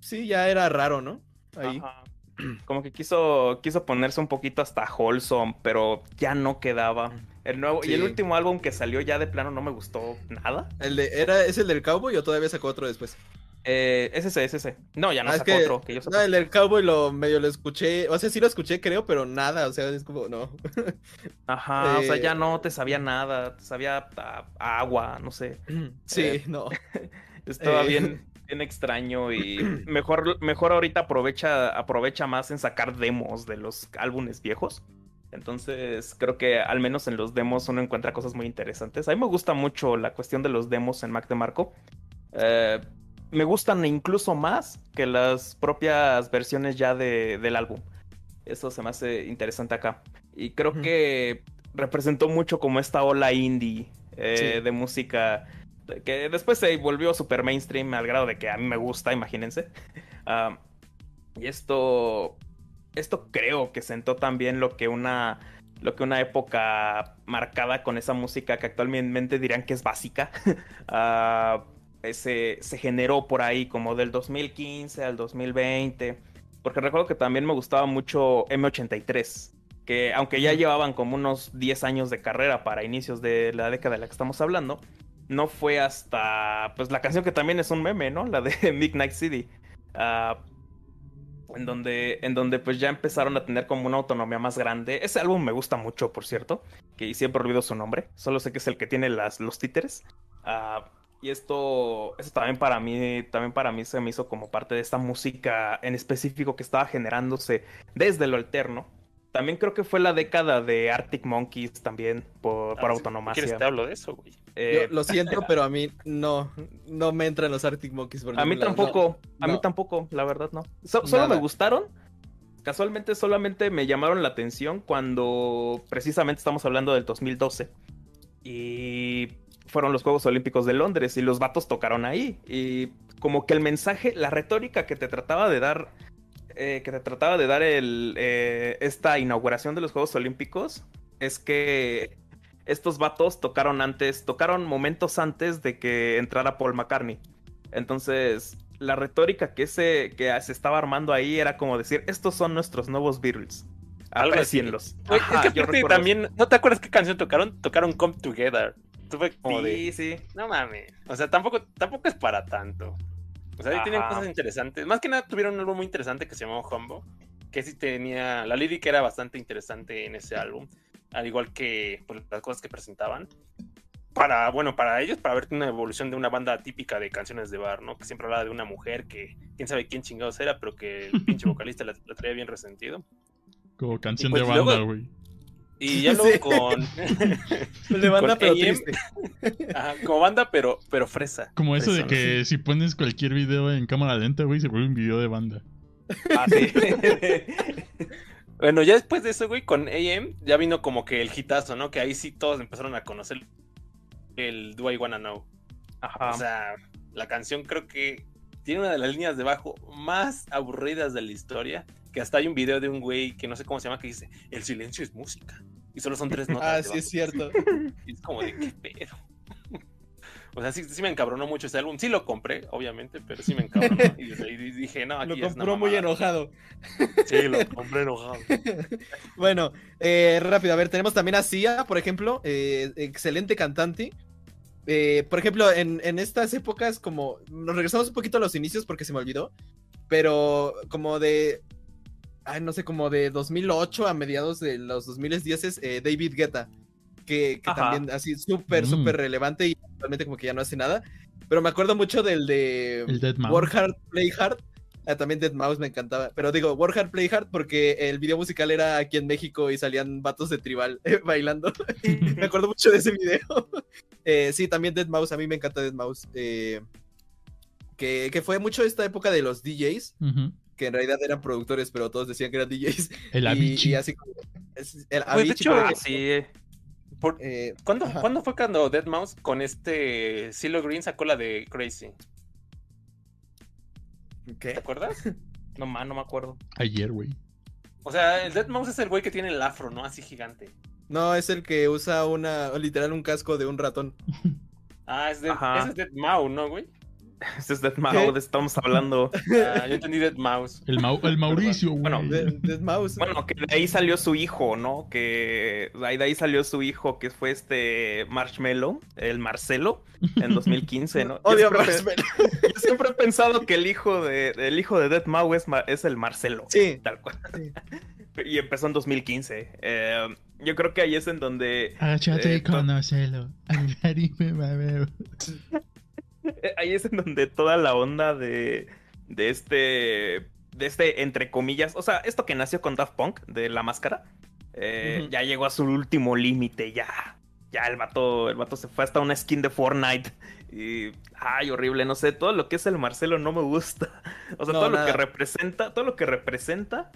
[SPEAKER 4] Sí, ya era raro, ¿no? Ahí.
[SPEAKER 6] Ajá. Como que quiso, quiso ponerse un poquito hasta wholesome, pero ya no quedaba. El nuevo, y el último álbum que salió ya de plano no me gustó nada.
[SPEAKER 4] El de, era, ¿Es el del cowboy o todavía sacó otro después?
[SPEAKER 6] Eh, es ese. No, ya no
[SPEAKER 4] Ah, es
[SPEAKER 6] sacó
[SPEAKER 4] que-
[SPEAKER 6] otro que yo.
[SPEAKER 4] No, el del cowboy lo medio lo escuché. O sea, sí lo escuché, creo, pero nada. O sea, es como, no.
[SPEAKER 6] Ajá, o sea,
[SPEAKER 4] eh,
[SPEAKER 6] ya no te sabía nada, te sabía a, a agua, no sé.
[SPEAKER 4] Sí,
[SPEAKER 6] Eh,
[SPEAKER 4] no.
[SPEAKER 6] Estaba
[SPEAKER 4] Eh.
[SPEAKER 6] bien, bien extraño y mejor, mejor ahorita aprovecha, aprovecha más en sacar demos de los álbumes viejos. Entonces, creo que al menos en los demos uno encuentra cosas muy interesantes. A mí me gusta mucho la cuestión de los demos en Mac de Marco. Eh, me gustan incluso más que las propias versiones ya de- del álbum. Eso se me hace interesante acá. Y creo que representó mucho como esta ola indie eh,
[SPEAKER 4] Sí.
[SPEAKER 6] de música que después se volvió super mainstream al grado de que a mí me gusta, imagínense. Y esto, esto creo que sentó también lo que una, lo que una época marcada con esa música que actualmente dirían que es básica, ah, se, se generó por ahí como del 2015 al 2020. Porque recuerdo que también me gustaba mucho M83, que aunque ya llevaban como unos 10 años de carrera para inicios de la década de la que estamos hablando, no fue hasta, pues la canción que también es un meme, ¿no? La de Midnight City. ah, en donde, en donde pues ya empezaron a tener como una autonomía más grande. Ese álbum me gusta mucho, por cierto, que siempre olvido su nombre. Solo sé que es el que tiene las, los títeres. Ah, y esto, esto también para mí, también para mí se me hizo como parte de esta música en específico que estaba generándose desde lo alterno. También creo que fue la década de Arctic Monkeys también por, por
[SPEAKER 2] Ah, si
[SPEAKER 6] autonomía.
[SPEAKER 2] ¿Quieres te hablo de eso, güey?
[SPEAKER 6] Eh,
[SPEAKER 4] Yo lo siento, pero a mí no, no me entran los Arctic Monkeys. por
[SPEAKER 6] A mí
[SPEAKER 4] lado.
[SPEAKER 6] tampoco, a mí
[SPEAKER 4] no.
[SPEAKER 6] tampoco, la verdad no. So- solo
[SPEAKER 4] Nada.
[SPEAKER 6] me gustaron. Casualmente solamente me llamaron la atención cuando precisamente estamos hablando del 2012. Y fueron los Juegos Olímpicos de Londres y los vatos tocaron ahí. Y como que el mensaje, la retórica que te trataba de dar, eh, que te trataba de dar el, eh, esta inauguración de los Juegos Olímpicos, es que estos vatos tocaron antes, tocaron momentos antes de que entrara Paul McCartney. Entonces, la retórica que se, que se estaba armando ahí era como decir, estos son nuestros nuevos Beatles.
[SPEAKER 2] Algo así.
[SPEAKER 6] Aprecienlos. Ajá,
[SPEAKER 2] es que
[SPEAKER 6] yo
[SPEAKER 2] también, ¿no te acuerdas qué canción tocaron? Tocaron Come Together. Tuve como de,
[SPEAKER 6] Sí, sí.
[SPEAKER 2] no mames. O sea, tampoco, tampoco es para tanto. O sea, ahí cosas interesantes. Más que nada tuvieron un álbum muy interesante que se llamaba Humbo. Que sí tenía, la lírica era bastante interesante en ese álbum. Al igual que pues, las cosas que presentaban. Para, bueno, para ellos, para ver una evolución de una banda típica de canciones de bar, ¿no? Que siempre hablaba de una mujer que quién sabe quién chingados era, pero que el pinche vocalista la, la traía bien resentido.
[SPEAKER 3] Como canción
[SPEAKER 2] pues
[SPEAKER 3] de banda,
[SPEAKER 2] luego-
[SPEAKER 3] güey.
[SPEAKER 2] Y ya luego
[SPEAKER 4] Sí.
[SPEAKER 2] con.
[SPEAKER 4] Le banda,
[SPEAKER 2] con
[SPEAKER 4] pero
[SPEAKER 2] AM.
[SPEAKER 4] triste.
[SPEAKER 2] Ajá, como banda, pero, pero fresa.
[SPEAKER 3] Como eso de que si pones cualquier video en cámara lenta, güey, se vuelve un video de banda.
[SPEAKER 6] Ah, sí.
[SPEAKER 2] Bueno, ya después de eso, güey, con AM ya vino como que el hitazo, ¿no? Que ahí sí todos empezaron a conocer el Do I Wanna Know.
[SPEAKER 6] Ajá.
[SPEAKER 2] O sea, la canción creo que tiene una de las líneas de bajo más aburridas de la historia. Que hasta hay un video de un güey que no sé cómo se llama que dice: El silencio es música. Y solo son tres notas.
[SPEAKER 4] Ah, sí, es cierto.
[SPEAKER 2] Y es como de qué pedo. O sea, sí, sí me encabronó mucho ese álbum. Sí lo compré, obviamente, pero sí me encabronó. y ahí dije, no, aquí
[SPEAKER 4] Lo
[SPEAKER 2] es
[SPEAKER 4] compró muy enojado.
[SPEAKER 2] Sí, lo compré enojado.
[SPEAKER 4] Bueno, eh, rápido, a ver, tenemos también a Sia, por ejemplo, eh, excelente cantante. Eh, por ejemplo, en, en estas épocas, como nos regresamos un poquito a los inicios porque se me olvidó, pero como de, ay, no sé, como de 2008 a mediados de los 2010, eh, David Guetta, que, que también así súper,
[SPEAKER 3] Mm.
[SPEAKER 4] súper relevante y actualmente como que ya no hace nada. Pero me acuerdo mucho del de
[SPEAKER 3] El Dead Mouse.
[SPEAKER 4] Work Hard, Play Hard. Ah, también Dead Mouse me encantaba. Pero digo, Work Hard, Play Hard porque el video musical era aquí en México y salían vatos de tribal eh, bailando. me acuerdo mucho de ese video. Eh, sí, también Dead Mouse. A mí me encanta Dead Mouse. eh, que, que fue mucho esta época de los DJs,
[SPEAKER 3] Ujú.
[SPEAKER 4] Que en realidad eran productores, pero todos decían que eran DJs.
[SPEAKER 3] El
[SPEAKER 4] Y-
[SPEAKER 3] Avicii.
[SPEAKER 4] Y, así como. es- el
[SPEAKER 2] Pues, de
[SPEAKER 4] Avicii,
[SPEAKER 2] hecho,
[SPEAKER 6] Ah, sí.
[SPEAKER 2] Por-
[SPEAKER 4] eh,
[SPEAKER 2] ¿Cuándo. ¿Cuándo fue cuando Dead Mouse con este Silo Green sacó la de Crazy?
[SPEAKER 4] ¿Qué?
[SPEAKER 2] ¿Te acuerdas?
[SPEAKER 6] No, ma, no me acuerdo.
[SPEAKER 3] Ayer, güey.
[SPEAKER 2] O sea, el Dead Mouse es el güey que tiene el afro, ¿no? Así gigante.
[SPEAKER 4] No, es el que usa una, literal, un casco de un ratón.
[SPEAKER 2] Ah, es Dead,
[SPEAKER 6] Ajá.
[SPEAKER 2] ese es Dead Mouse, ¿no, güey?
[SPEAKER 6] Ese es Dead Mouse, estamos hablando.
[SPEAKER 2] Ah, yo entendí Dead Mouse.
[SPEAKER 3] El, Mau- el Mauricio, güey.
[SPEAKER 6] Bueno,
[SPEAKER 4] De- Dead Mouse.
[SPEAKER 6] Bueno, que de ahí salió su hijo, ¿no? Que de ahí, salió su hijo, que fue este Marshmello, el Marcelo, en 2015, ¿no? Yo
[SPEAKER 4] Odio Marshmello.
[SPEAKER 6] yo siempre he pensado que el hijo de, el hijo de Dead Mau es, el Marcelo.
[SPEAKER 4] Sí.
[SPEAKER 6] Tal cual.
[SPEAKER 4] Sí.
[SPEAKER 6] Y empezó en 2015. Eh, yo creo que ahí es en donde.
[SPEAKER 3] Agáchate
[SPEAKER 6] Eh,
[SPEAKER 3] y conócelo.
[SPEAKER 6] Ahí es en donde toda la onda de. De este. De este, entre comillas. O sea, esto que nació con Daft Punk, de la máscara. eh. Ya llegó a su último límite. Ya. Ya el vato. El vato se fue hasta una skin de Fortnite. Y. Ay, horrible. No sé. Todo lo que es el Marcelo no me gusta. O sea,
[SPEAKER 4] No,
[SPEAKER 6] todo lo que representa. Todo lo que representa.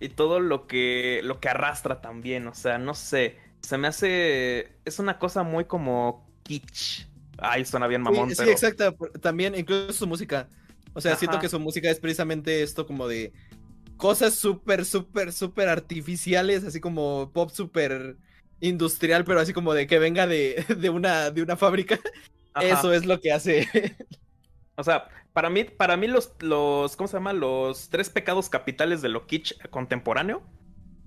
[SPEAKER 6] Y todo lo que. lo que arrastra también. O sea, no sé. Se me hace. Es una cosa muy como kitsch. Ay, suena bien mamón,
[SPEAKER 4] sí, sí, exacto. También, incluso su música. O sea, siento que su música es precisamente esto como de cosas súper, súper, súper artificiales, así como pop súper industrial, pero así como de que venga de, de una, de una fábrica.
[SPEAKER 6] Ajá.
[SPEAKER 4] Eso es lo que hace.
[SPEAKER 6] O sea, para mí, para mí los, los, ¿cómo se llama? Los tres pecados capitales de lo kitsch contemporáneo.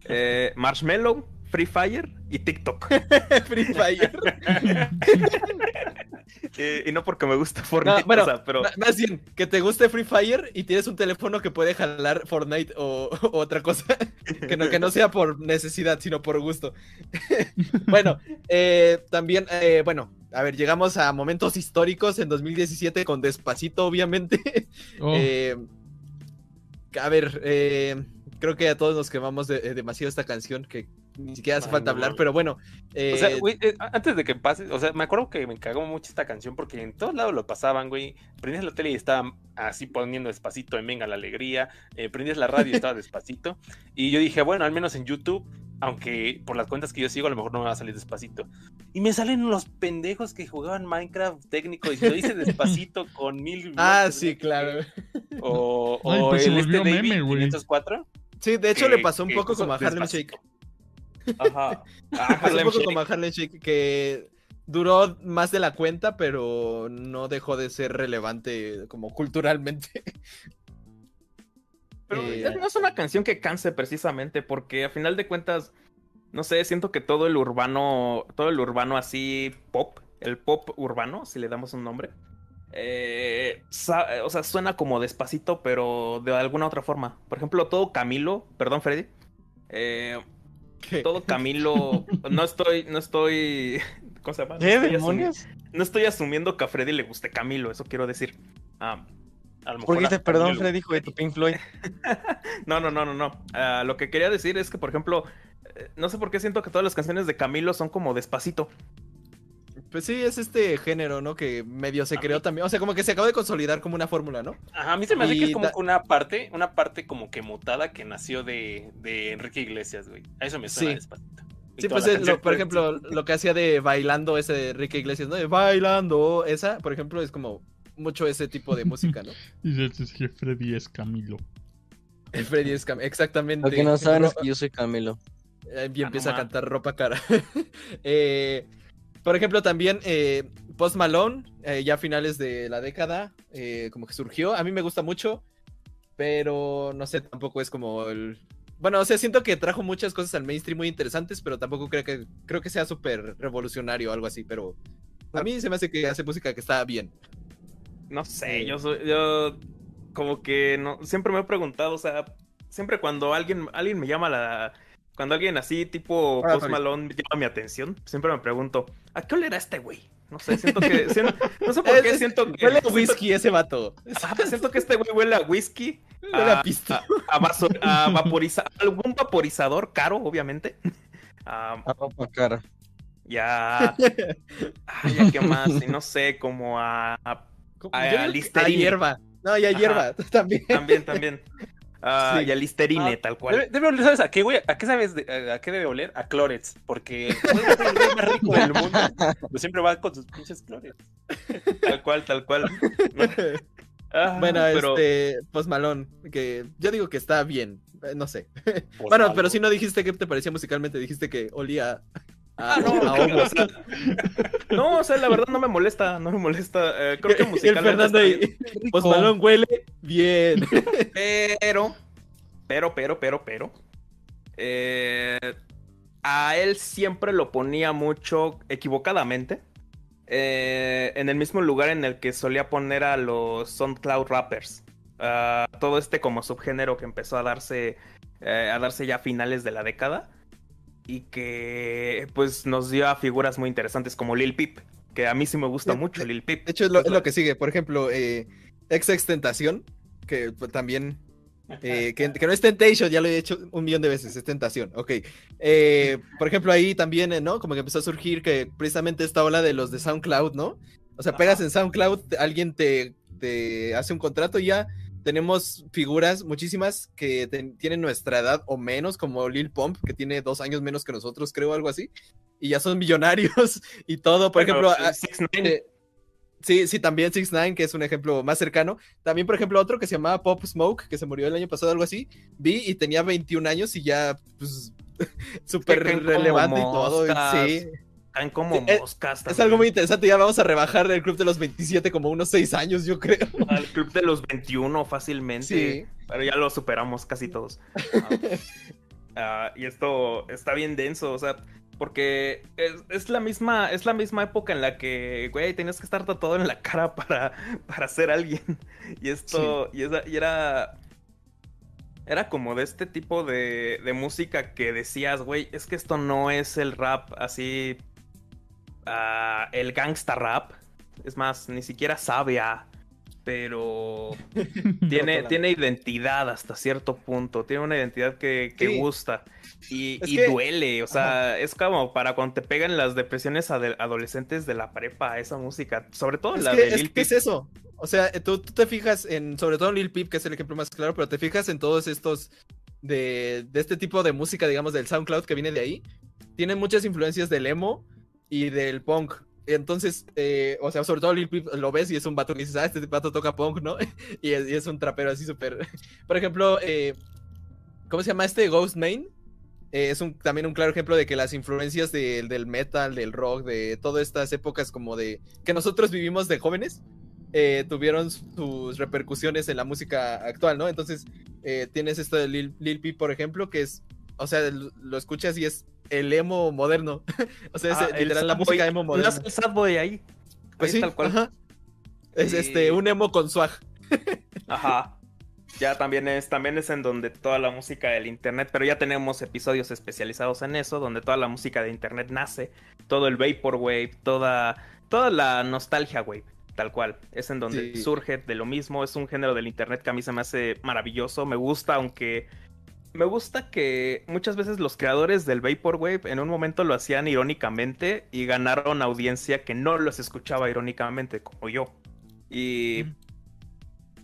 [SPEAKER 6] Eh, Marshmallow, Free Fire y TikTok.
[SPEAKER 4] Free Fire.
[SPEAKER 6] Eh, y no porque me gusta Fortnite,
[SPEAKER 4] No, bueno,
[SPEAKER 6] o sea, pero...
[SPEAKER 4] Más bien, que te guste Free Fire y tienes un teléfono que puede jalar Fortnite o, o otra cosa. Que no, que no sea por necesidad, sino por gusto. bueno, eh, también, eh, bueno, a ver, llegamos a momentos históricos en 2017 con Despacito, obviamente.
[SPEAKER 3] Oh,
[SPEAKER 4] Eh, a ver, eh, creo que a todos nos quemamos de- demasiado esta canción que ni siquiera hace
[SPEAKER 2] Ay,
[SPEAKER 4] falta
[SPEAKER 2] no
[SPEAKER 4] hablar, pero bueno. eh,
[SPEAKER 2] O sea, güey, eh, antes de que pase, o sea, me acuerdo que me cagó mucho esta canción porque en todos lados lo pasaban, güey. Prendías la tele y estaban así poniendo despacito en Venga la Alegría. eh, prendías la radio y estaba despacito. Y yo dije, bueno, al menos en YouTube, aunque por las cuentas que yo sigo, a lo mejor no me va a salir despacito. Y me salen los pendejos que jugaban Minecraft técnico y lo hice despacito con mil.
[SPEAKER 4] ah, sí, claro.
[SPEAKER 2] O,
[SPEAKER 3] Ay,
[SPEAKER 2] o
[SPEAKER 3] pues se
[SPEAKER 2] el este David
[SPEAKER 3] meme, güey.
[SPEAKER 2] 504.
[SPEAKER 4] Sí, de hecho
[SPEAKER 2] que-
[SPEAKER 4] le pasó un poco como a Harlem
[SPEAKER 2] Despacito.
[SPEAKER 4] Shake.
[SPEAKER 6] Ajá. Ah,
[SPEAKER 4] un
[SPEAKER 6] Harlem
[SPEAKER 4] poco
[SPEAKER 6] Shake.
[SPEAKER 4] como a Harlem Shake, que duró más de la cuenta, pero no dejó de ser relevante como culturalmente.
[SPEAKER 6] Pero
[SPEAKER 4] Eh,
[SPEAKER 6] es- no es una canción que canse precisamente, porque a final de cuentas, no sé, siento que todo el urbano, todo el urbano así pop, el pop urbano, si le damos un nombre, eh, o sea, suena como despacito, pero de alguna otra forma. Por ejemplo, todo Camilo, perdón Freddy, eh,
[SPEAKER 4] ¿Qué?
[SPEAKER 6] todo Camilo, no estoy, no estoy, ¿cómo se llama? No
[SPEAKER 5] ¿Qué
[SPEAKER 6] estoy
[SPEAKER 5] demonios?
[SPEAKER 6] No estoy asumiendo que a Freddy le guste Camilo, eso quiero decir. Ah,
[SPEAKER 2] A lo mejor
[SPEAKER 5] ¿Por qué
[SPEAKER 2] a
[SPEAKER 5] te perdón, Freddy, hijo de tu Pink Floyd?
[SPEAKER 6] No, no, no, no, no. Ah, lo que quería decir es que, por ejemplo, eh, no sé por qué siento que todas las canciones de Camilo son como despacito.
[SPEAKER 4] Pues sí, es este género, ¿no? Que medio se
[SPEAKER 2] A
[SPEAKER 4] creó
[SPEAKER 2] mí-
[SPEAKER 4] también. O sea, como que se acabó de consolidar como una fórmula, ¿no?
[SPEAKER 2] Ajá, a mí se me hace que
[SPEAKER 4] Y
[SPEAKER 2] es como
[SPEAKER 4] da-
[SPEAKER 2] una parte, una parte como que mutada que nació de, de Enrique Iglesias, güey. A eso me suena
[SPEAKER 4] Sí.
[SPEAKER 2] despacito. Y
[SPEAKER 4] Sí, pues es lo- por ejemplo, lo que hacía de bailando ese de Enrique Iglesias, ¿no? De bailando, esa, por ejemplo, es como mucho ese tipo de música, ¿no?
[SPEAKER 3] Dice el que Freddy es Camilo.
[SPEAKER 4] El Freddy es cam- exactamente.
[SPEAKER 5] Lo que no saben es que yo soy Camilo.
[SPEAKER 4] eh, Y
[SPEAKER 6] Ah,
[SPEAKER 4] empieza
[SPEAKER 6] no
[SPEAKER 4] a
[SPEAKER 6] ma.
[SPEAKER 4] cantar ropa cara. Eh, por ejemplo, también eh, Post Malone, eh, ya a finales de la década, eh, como que surgió. A mí me gusta mucho, pero no sé, tampoco es como el. Bueno, o sea, siento que trajo muchas cosas al mainstream muy interesantes, pero tampoco creo que, creo que sea súper revolucionario o algo así. Pero a mí se me hace que hace música que está bien.
[SPEAKER 6] No sé, yo soy, yo como que no, siempre me he preguntado, o sea, siempre cuando alguien, alguien me llama la, cuando alguien así, tipo
[SPEAKER 4] Ah,
[SPEAKER 6] Post
[SPEAKER 4] sorry.
[SPEAKER 6] Malone, llama mi atención, siempre me pregunto, ¿a qué olera este güey? No sé, siento que, siento- no sé por qué siento que,
[SPEAKER 4] Huele a
[SPEAKER 6] siento-
[SPEAKER 4] whisky ese vato.
[SPEAKER 6] Ajá, siento que este güey huele a whisky,
[SPEAKER 4] Huele a pisto.
[SPEAKER 6] a, a vaso- a vaporiza- algún vaporizador caro, obviamente. Ah,
[SPEAKER 5] A ropa cara.
[SPEAKER 6] ya, ah, ya qué más, y no sé, como a, a-
[SPEAKER 4] hierba. No, y a
[SPEAKER 6] Ajá.
[SPEAKER 4] hierba también.
[SPEAKER 6] también, también. Ah,
[SPEAKER 4] Sí.
[SPEAKER 6] Y a Listerine,
[SPEAKER 2] Ah,
[SPEAKER 6] tal cual.
[SPEAKER 2] Debe, debe oler, ¿sabes a qué, güey? ¿A qué sabes? de- a qué debe oler? A Clorets, porque el güey más rico del mundo. Pues siempre va con sus pinches Clorets.
[SPEAKER 6] Tal cual, tal cual. No. Ah,
[SPEAKER 4] Bueno,
[SPEAKER 6] pero
[SPEAKER 4] este, Post Malone, que yo digo que está bien, eh, no sé. Bueno, pero si no dijiste qué te parecía musicalmente, dijiste que olía
[SPEAKER 6] Ah, no,
[SPEAKER 4] hongos.
[SPEAKER 6] o sea, no, o sea, la verdad no me molesta, no me molesta. eh, creo que
[SPEAKER 4] Y el
[SPEAKER 6] musicalmente
[SPEAKER 4] Fernando. Post Malone huele bien.
[SPEAKER 6] Pero, pero, pero, pero, pero. eh, a él siempre lo ponía mucho equivocadamente. eh, en el mismo lugar en el que solía poner a los SoundCloud rappers. Todo este como subgénero que empezó a darse. eh, a darse ya a finales de la década. Y que pues nos dio a figuras muy interesantes como Lil Peep. Que a mí sí me gusta
[SPEAKER 4] De-
[SPEAKER 6] mucho Lil Peep.
[SPEAKER 4] De hecho, es lo, es lo que sigue. Por ejemplo, eh, XX Tentación, que pues, también. eh, que, que no es Temptation, ya lo he hecho un millón de veces, es Tentación, ok. Eh, por ejemplo, ahí también, eh, ¿no? Como que empezó a surgir que precisamente esta ola de los de SoundCloud, ¿no? O sea, pegas en SoundCloud, alguien te, te hace un contrato y ya tenemos figuras muchísimas que ten- tienen nuestra edad o menos, como Lil Pump, que tiene dos años menos que nosotros, creo, algo así. Y ya son millonarios y todo. Por
[SPEAKER 6] Bueno,
[SPEAKER 4] ejemplo, a-
[SPEAKER 6] 6ix9ine,
[SPEAKER 4] eh, Sí, sí, también Six Nine, que es un ejemplo más cercano. También, por ejemplo, otro que se llamaba Pop Smoke, que se murió el año pasado, algo así. Vi y tenía 21 años y ya, pues, súper relevante y todo. Sí,
[SPEAKER 6] caen como
[SPEAKER 4] eh,
[SPEAKER 6] moscas.
[SPEAKER 4] es algo muy interesante. Ya vamos a rebajar el club de los 27 como unos 6 años, yo creo.
[SPEAKER 6] Al club de los 21 fácilmente.
[SPEAKER 4] Sí.
[SPEAKER 6] Pero ya lo superamos casi todos. Ah, y esto está bien denso, o sea, porque es, es la misma, es la misma época en la que, güey, tenías que estar tatuado en la cara para, para ser alguien. Y esto, y, esa- y era. Era como de este tipo de, de música que decías, güey, es que esto no es el rap así. El gangsta rap. Es más, ni siquiera sabe a. Pero tiene, tiene identidad hasta cierto punto. Tiene una identidad que, que
[SPEAKER 4] Sí.
[SPEAKER 6] gusta. Y,
[SPEAKER 4] Es
[SPEAKER 6] y
[SPEAKER 4] que-
[SPEAKER 6] duele. O sea, es como para cuando te pegan las depresiones adolescentes de la prepa, esa música. Sobre todo
[SPEAKER 4] Es
[SPEAKER 6] la
[SPEAKER 4] que,
[SPEAKER 6] de
[SPEAKER 4] es,
[SPEAKER 6] Lil
[SPEAKER 4] es
[SPEAKER 6] Peep.
[SPEAKER 4] eso. O sea, eh, tú, tú te fijas en, sobre todo en Lil Peep, que es el ejemplo más claro, pero te fijas en todos estos de, de este tipo de música, digamos, del SoundCloud que viene de ahí. Tienen muchas influencias del emo y del punk. Entonces, eh, o sea, sobre todo Lil Peep lo ves y es un vato que dices, ah, este vato toca punk, ¿no? y, es, un trapero así súper. Por ejemplo, eh, ¿cómo se llama este? Ghost Main. Eh, es también un claro ejemplo de que las influencias del- metal, del rock, de todas estas épocas como de que nosotros vivimos de jóvenes, tuvieron sus repercusiones en la música actual, ¿no? Entonces, tienes esto de Lil, Lil Peep, por ejemplo, que es, o sea, lo escuchas y es el emo moderno. o sea, es
[SPEAKER 6] Ah,
[SPEAKER 4] literal la música emo
[SPEAKER 6] ¿No
[SPEAKER 4] moderna.
[SPEAKER 6] es el sad boy ahí?
[SPEAKER 4] Pues
[SPEAKER 6] Ahí
[SPEAKER 4] sí,
[SPEAKER 6] tal cual.
[SPEAKER 4] ajá. Es este, un emo con swag.
[SPEAKER 6] Ajá. Ya también es, también es en donde toda la música del internet, pero ya tenemos episodios especializados en eso, donde toda la música de internet nace, todo el vaporwave, toda, toda la nostalgia wave, tal cual. Es en donde
[SPEAKER 4] Sí.
[SPEAKER 6] surge de lo mismo, es un género del internet que a mí se me hace maravilloso, me gusta, aunque me gusta que muchas veces los creadores del vaporwave en un momento lo hacían irónicamente y ganaron audiencia que no los escuchaba irónicamente, como yo. Y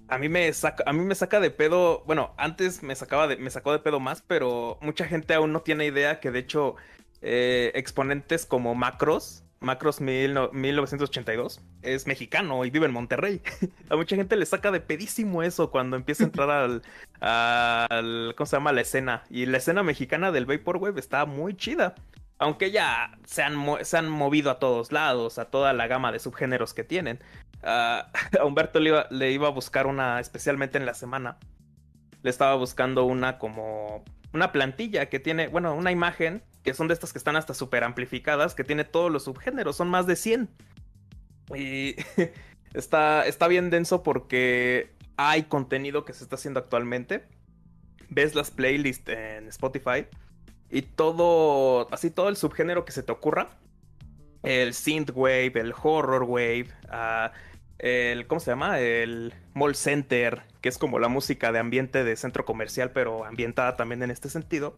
[SPEAKER 6] a mí me saca, a mí me saca de pedo, bueno, antes me sacaba de, me sacó de pedo más, pero mucha gente aún no tiene idea que de hecho eh, exponentes como Macros, Macros mil no- 1982, es mexicano y vive en Monterrey. a mucha gente le saca de pedísimo eso cuando empieza a entrar al, ¿cómo se llama? La escena. Y la escena mexicana del Vaporwave está muy chida. aunque ya se han, se han movido a todos lados, a toda la gama de subgéneros que tienen. a Humberto le iba, le iba a buscar una, especialmente en la semana. Le estaba buscando una como una plantilla que tiene, bueno, una imagen, que son de estas que están hasta súper amplificadas, que tiene todos los subgéneros, son más de 100. Y está, está bien denso porque hay contenido que se está haciendo actualmente. Ves las playlists en Spotify y todo, así todo el subgénero que se te ocurra. El synthwave, el horror wave, uh, el, ¿cómo se llama? El mall center, que es como la música de ambiente de centro comercial, pero ambientada también en este sentido.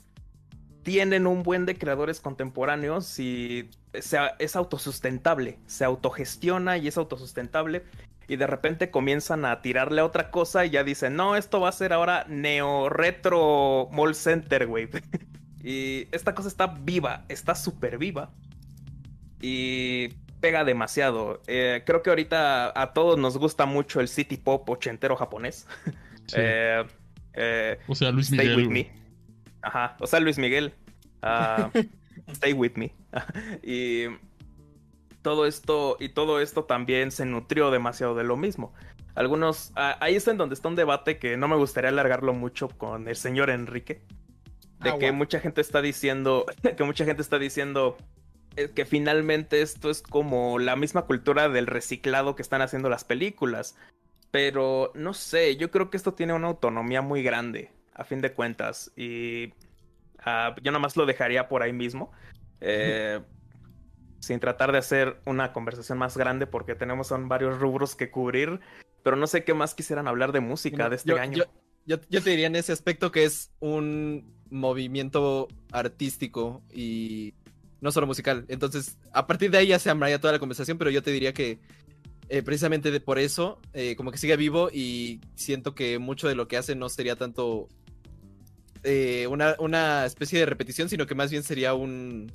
[SPEAKER 6] Tienen un buen de creadores contemporáneos y es autosustentable, se autogestiona y es autosustentable. Y de repente comienzan a tirarle a otra cosa y ya dicen, no, esto va a ser ahora neo retro mall center, güey. y esta cosa está viva, está súper viva. Y pega demasiado. Eh, creo que ahorita a todos nos gusta mucho el city pop ochentero japonés. Eh,
[SPEAKER 3] eh, o sea, Luis Miguel.
[SPEAKER 6] Stay with me. Ajá, o sea, Luis Miguel. Ah, stay with me. y todo esto y todo esto también se nutrió demasiado de lo mismo. Algunos ah, ahí es en donde está un debate que no me gustaría alargarlo mucho con el señor Enrique. De que mucha gente está diciendo que mucha gente está diciendo que finalmente esto es como la misma cultura del reciclado que están haciendo las películas. Pero no sé, yo creo que esto tiene una autonomía muy grande, a fin de cuentas. Y uh, yo nomás lo dejaría por ahí mismo. Eh, sin tratar de hacer una conversación más grande porque tenemos son varios rubros que cubrir. Pero no sé qué más quisieran hablar de música de este año.
[SPEAKER 4] yo, yo te diría en ese aspecto que es un movimiento artístico y no solo musical. Entonces, a partir de ahí ya se amaría toda la conversación, pero yo te diría que eh, precisamente por eso, eh, como que sigue vivo y siento que mucho de lo que hace no sería tanto eh, una, especie de repetición, sino que más bien sería un...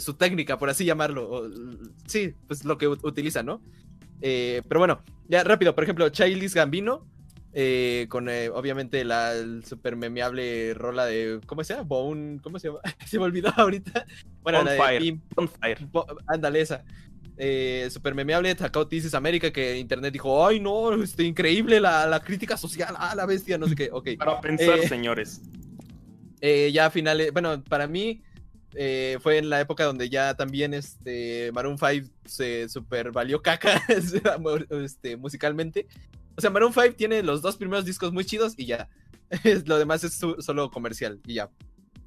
[SPEAKER 4] su técnica, por así llamarlo. sí, pues lo que utiliza, ¿no? pero bueno, ya rápido, por ejemplo, Childish Gambino eh, con eh, obviamente la super memeable rola de. ¿Cómo se llama? Bone. ¿Cómo se llama? se me olvidó ahorita.
[SPEAKER 6] Bueno, de
[SPEAKER 4] ándale esa. Eh, super memeable, sacó Thesis América, que internet dijo, ay no, este, increíble la, la crítica social, ah, la bestia, no sé qué, ok.
[SPEAKER 6] Para pensar, señores.
[SPEAKER 4] ya a finales, bueno, para mí fue en la época donde ya también este Maroon 5 se super valió caca este, musicalmente. O sea, Maroon 5 tiene los dos primeros discos muy chidos y ya. Lo demás es solo comercial y ya.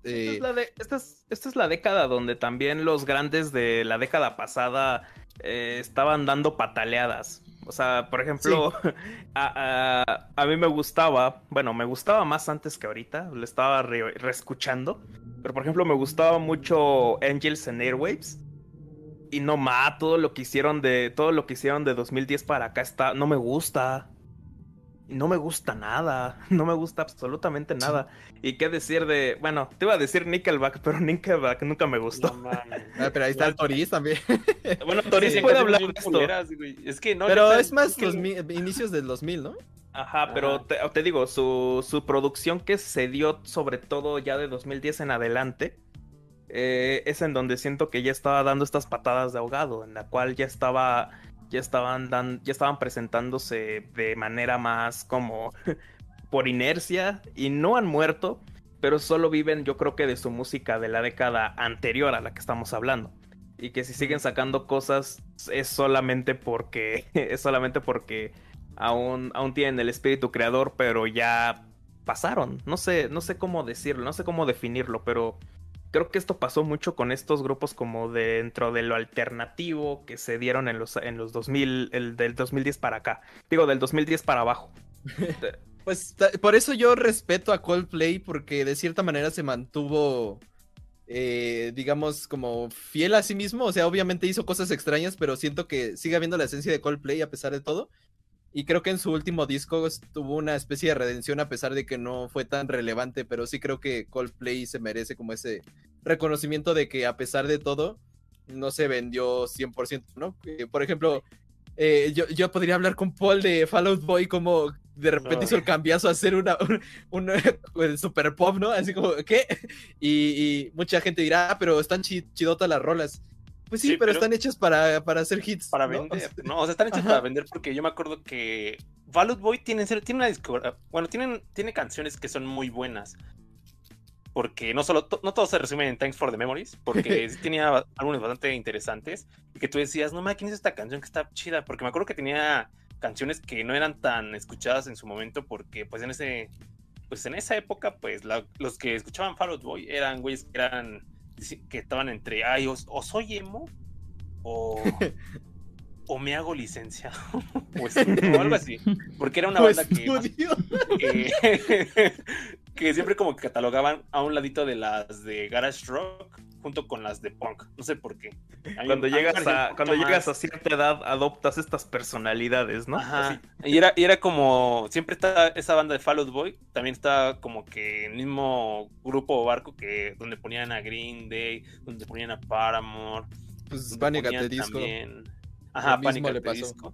[SPEAKER 6] Esta, es la década donde también los grandes de la década pasada eh, estaban dando pataleadas. O sea, por ejemplo, a, mí me gustaba, bueno, me gustaba más antes que ahorita, lo estaba reescuchando, pero por ejemplo me gustaba mucho Angels and Airwaves. Y no más, todo lo que hicieron de todo lo que hicieron de 2010 para acá está no me gusta no me gusta nada, no me gusta absolutamente nada. Y qué decir de, bueno, te iba a decir Nickelback, pero Nickelback nunca me gustó.
[SPEAKER 4] Ah, pero ahí está el Toris también.
[SPEAKER 6] bueno, Toris sí, puede hablar de esto.
[SPEAKER 4] Es que no, pero es más los inicios del 2000, ¿no?
[SPEAKER 6] Ajá, pero te, digo, su, su, producción que se dio sobre todo ya de 2010 en adelante, eh, es en donde siento que ya estaba dando estas patadas de ahogado, en la cual ya estaba ya estaban, dan, ya estaban presentándose de manera más como por inercia y no han muerto, pero solo viven yo creo que de su música de la década anterior a la que estamos hablando. Y que si siguen sacando cosas es solamente porque es solamente porque aún, aún tienen el espíritu creador, pero ya pasaron. No sé, no sé cómo decirlo, no sé cómo definirlo, pero creo que esto pasó mucho con estos grupos como dentro de lo alternativo que se dieron en los, en los 2000, el del 2010 para acá. Digo, del 2010 para abajo.
[SPEAKER 4] pues por eso yo respeto a Coldplay porque de cierta manera se mantuvo, eh, digamos, como fiel a sí mismo. O sea, obviamente hizo cosas extrañas, pero siento que sigue habiendo la esencia de Coldplay a pesar de todo. Y creo que en su último disco tuvo una especie de redención a pesar de que no fue tan relevante, pero sí creo que Coldplay se merece como ese reconocimiento de que a pesar de todo no se vendió 100%, ¿no? por ejemplo, eh, yo, yo, podría hablar con Paul de Fallout Boy como de repente hizo el cambiazo a hacer una, un, un, super pop, ¿no? Así como, ¿qué? Y, y mucha gente dirá, ah, pero están chidotas las rolas. Pues sí, pero, están hechas para, para hacer hits.
[SPEAKER 2] Para vender. no, o sea, están hechas para vender porque yo me acuerdo que Fall Boy tiene, tiene una discografía. Bueno, tienen, tiene canciones que son muy buenas. Porque no solo no todo se resume en Thanks for the Memories, porque tenía algunos bastante interesantes. Y que tú decías, no mames, ¿quién es esta canción que está chida? Porque me acuerdo que tenía canciones que no eran tan escuchadas en su momento, porque pues en ese. Pues en esa época, pues los que escuchaban Fall Out Boy eran güeyes que eran que estaban entre, ay, o, soy emo, o, o me hago licenciado, o, algo así. Porque era una banda que, que, siempre como que catalogaban a un ladito de las de Garage Rock junto con las de punk. No sé por qué.
[SPEAKER 6] cuando llegas, a, cuando llegas a cierta edad, adoptas estas personalidades, ¿no?
[SPEAKER 2] Y era, y era como, siempre está esa banda de Fall Out Boy, también está como que el mismo grupo o barco que donde ponían a Green Day, donde ponían a Paramore.
[SPEAKER 4] Pues Panic at Disco.
[SPEAKER 2] Ajá, Panic at Disco.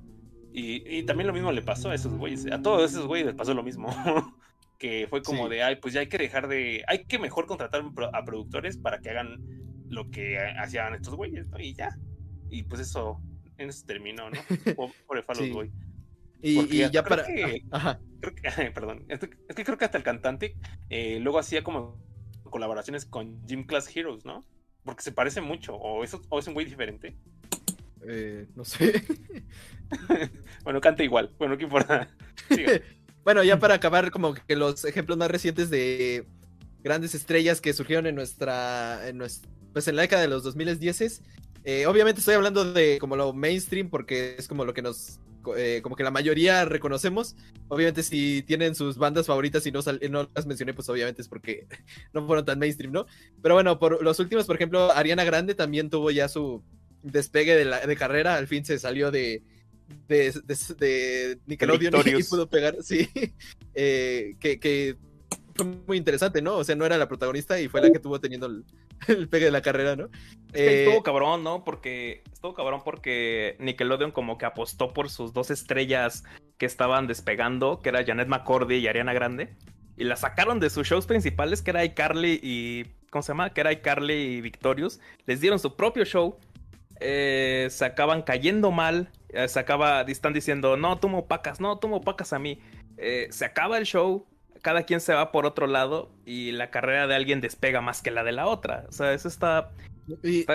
[SPEAKER 2] Y, y, también lo mismo le pasó a esos güeyes. A todos esos güeyes les pasó lo mismo. que fue como de, ay, pues ya hay que dejar de, hay que mejor contratar a productores para que hagan lo que hacían estos güeyes, ¿no? Y ya. Y pues eso, en eso terminó, ¿no? Por, el Fall Boy.
[SPEAKER 4] Y, ya para.
[SPEAKER 2] Ajá. Creo que, perdón. Es que, creo que hasta el cantante eh, luego hacía como colaboraciones con Gym Class Heroes, ¿no? Porque se parece mucho. O, eso, o es un güey diferente.
[SPEAKER 4] Eh, no sé.
[SPEAKER 2] bueno, canta igual. Bueno, ¿qué importa?
[SPEAKER 4] Bueno, ya para acabar, como que los ejemplos más recientes de grandes estrellas que surgieron en nuestra, en pues en la década de los 2010 eh, obviamente estoy hablando de como lo mainstream porque es como lo que nos eh, como que la mayoría reconocemos. Obviamente si tienen sus bandas favoritas y no, no las mencioné, pues obviamente es porque no fueron tan mainstream, ¿no? Pero bueno, por los últimos, por ejemplo, Ariana Grande también tuvo ya su despegue de, la, de carrera, al fin se salió de, de, de, Nickelodeon y pudo pegar, sí, eh, que, fue muy interesante, ¿no? O sea, no era la protagonista y fue la que tuvo teniendo el, pegue de la carrera, ¿no?
[SPEAKER 6] estuvo eh, cabrón, ¿no? Porque estuvo cabrón porque Nickelodeon como que apostó por sus dos estrellas que estaban despegando, que era Janet McCordy y Ariana Grande, y la sacaron de sus shows principales, que era iCarly y... ¿Cómo se llama? Que era iCarly y Victorious. Les dieron su propio show. Eh, se acaban cayendo mal se acaba, están diciendo, no, tú me opacas, no, tú me opacas a mí. Eh, se acaba el show, cada quien se va por otro lado y la carrera de alguien despega más que la de la otra. O sea, eso está...
[SPEAKER 4] Y,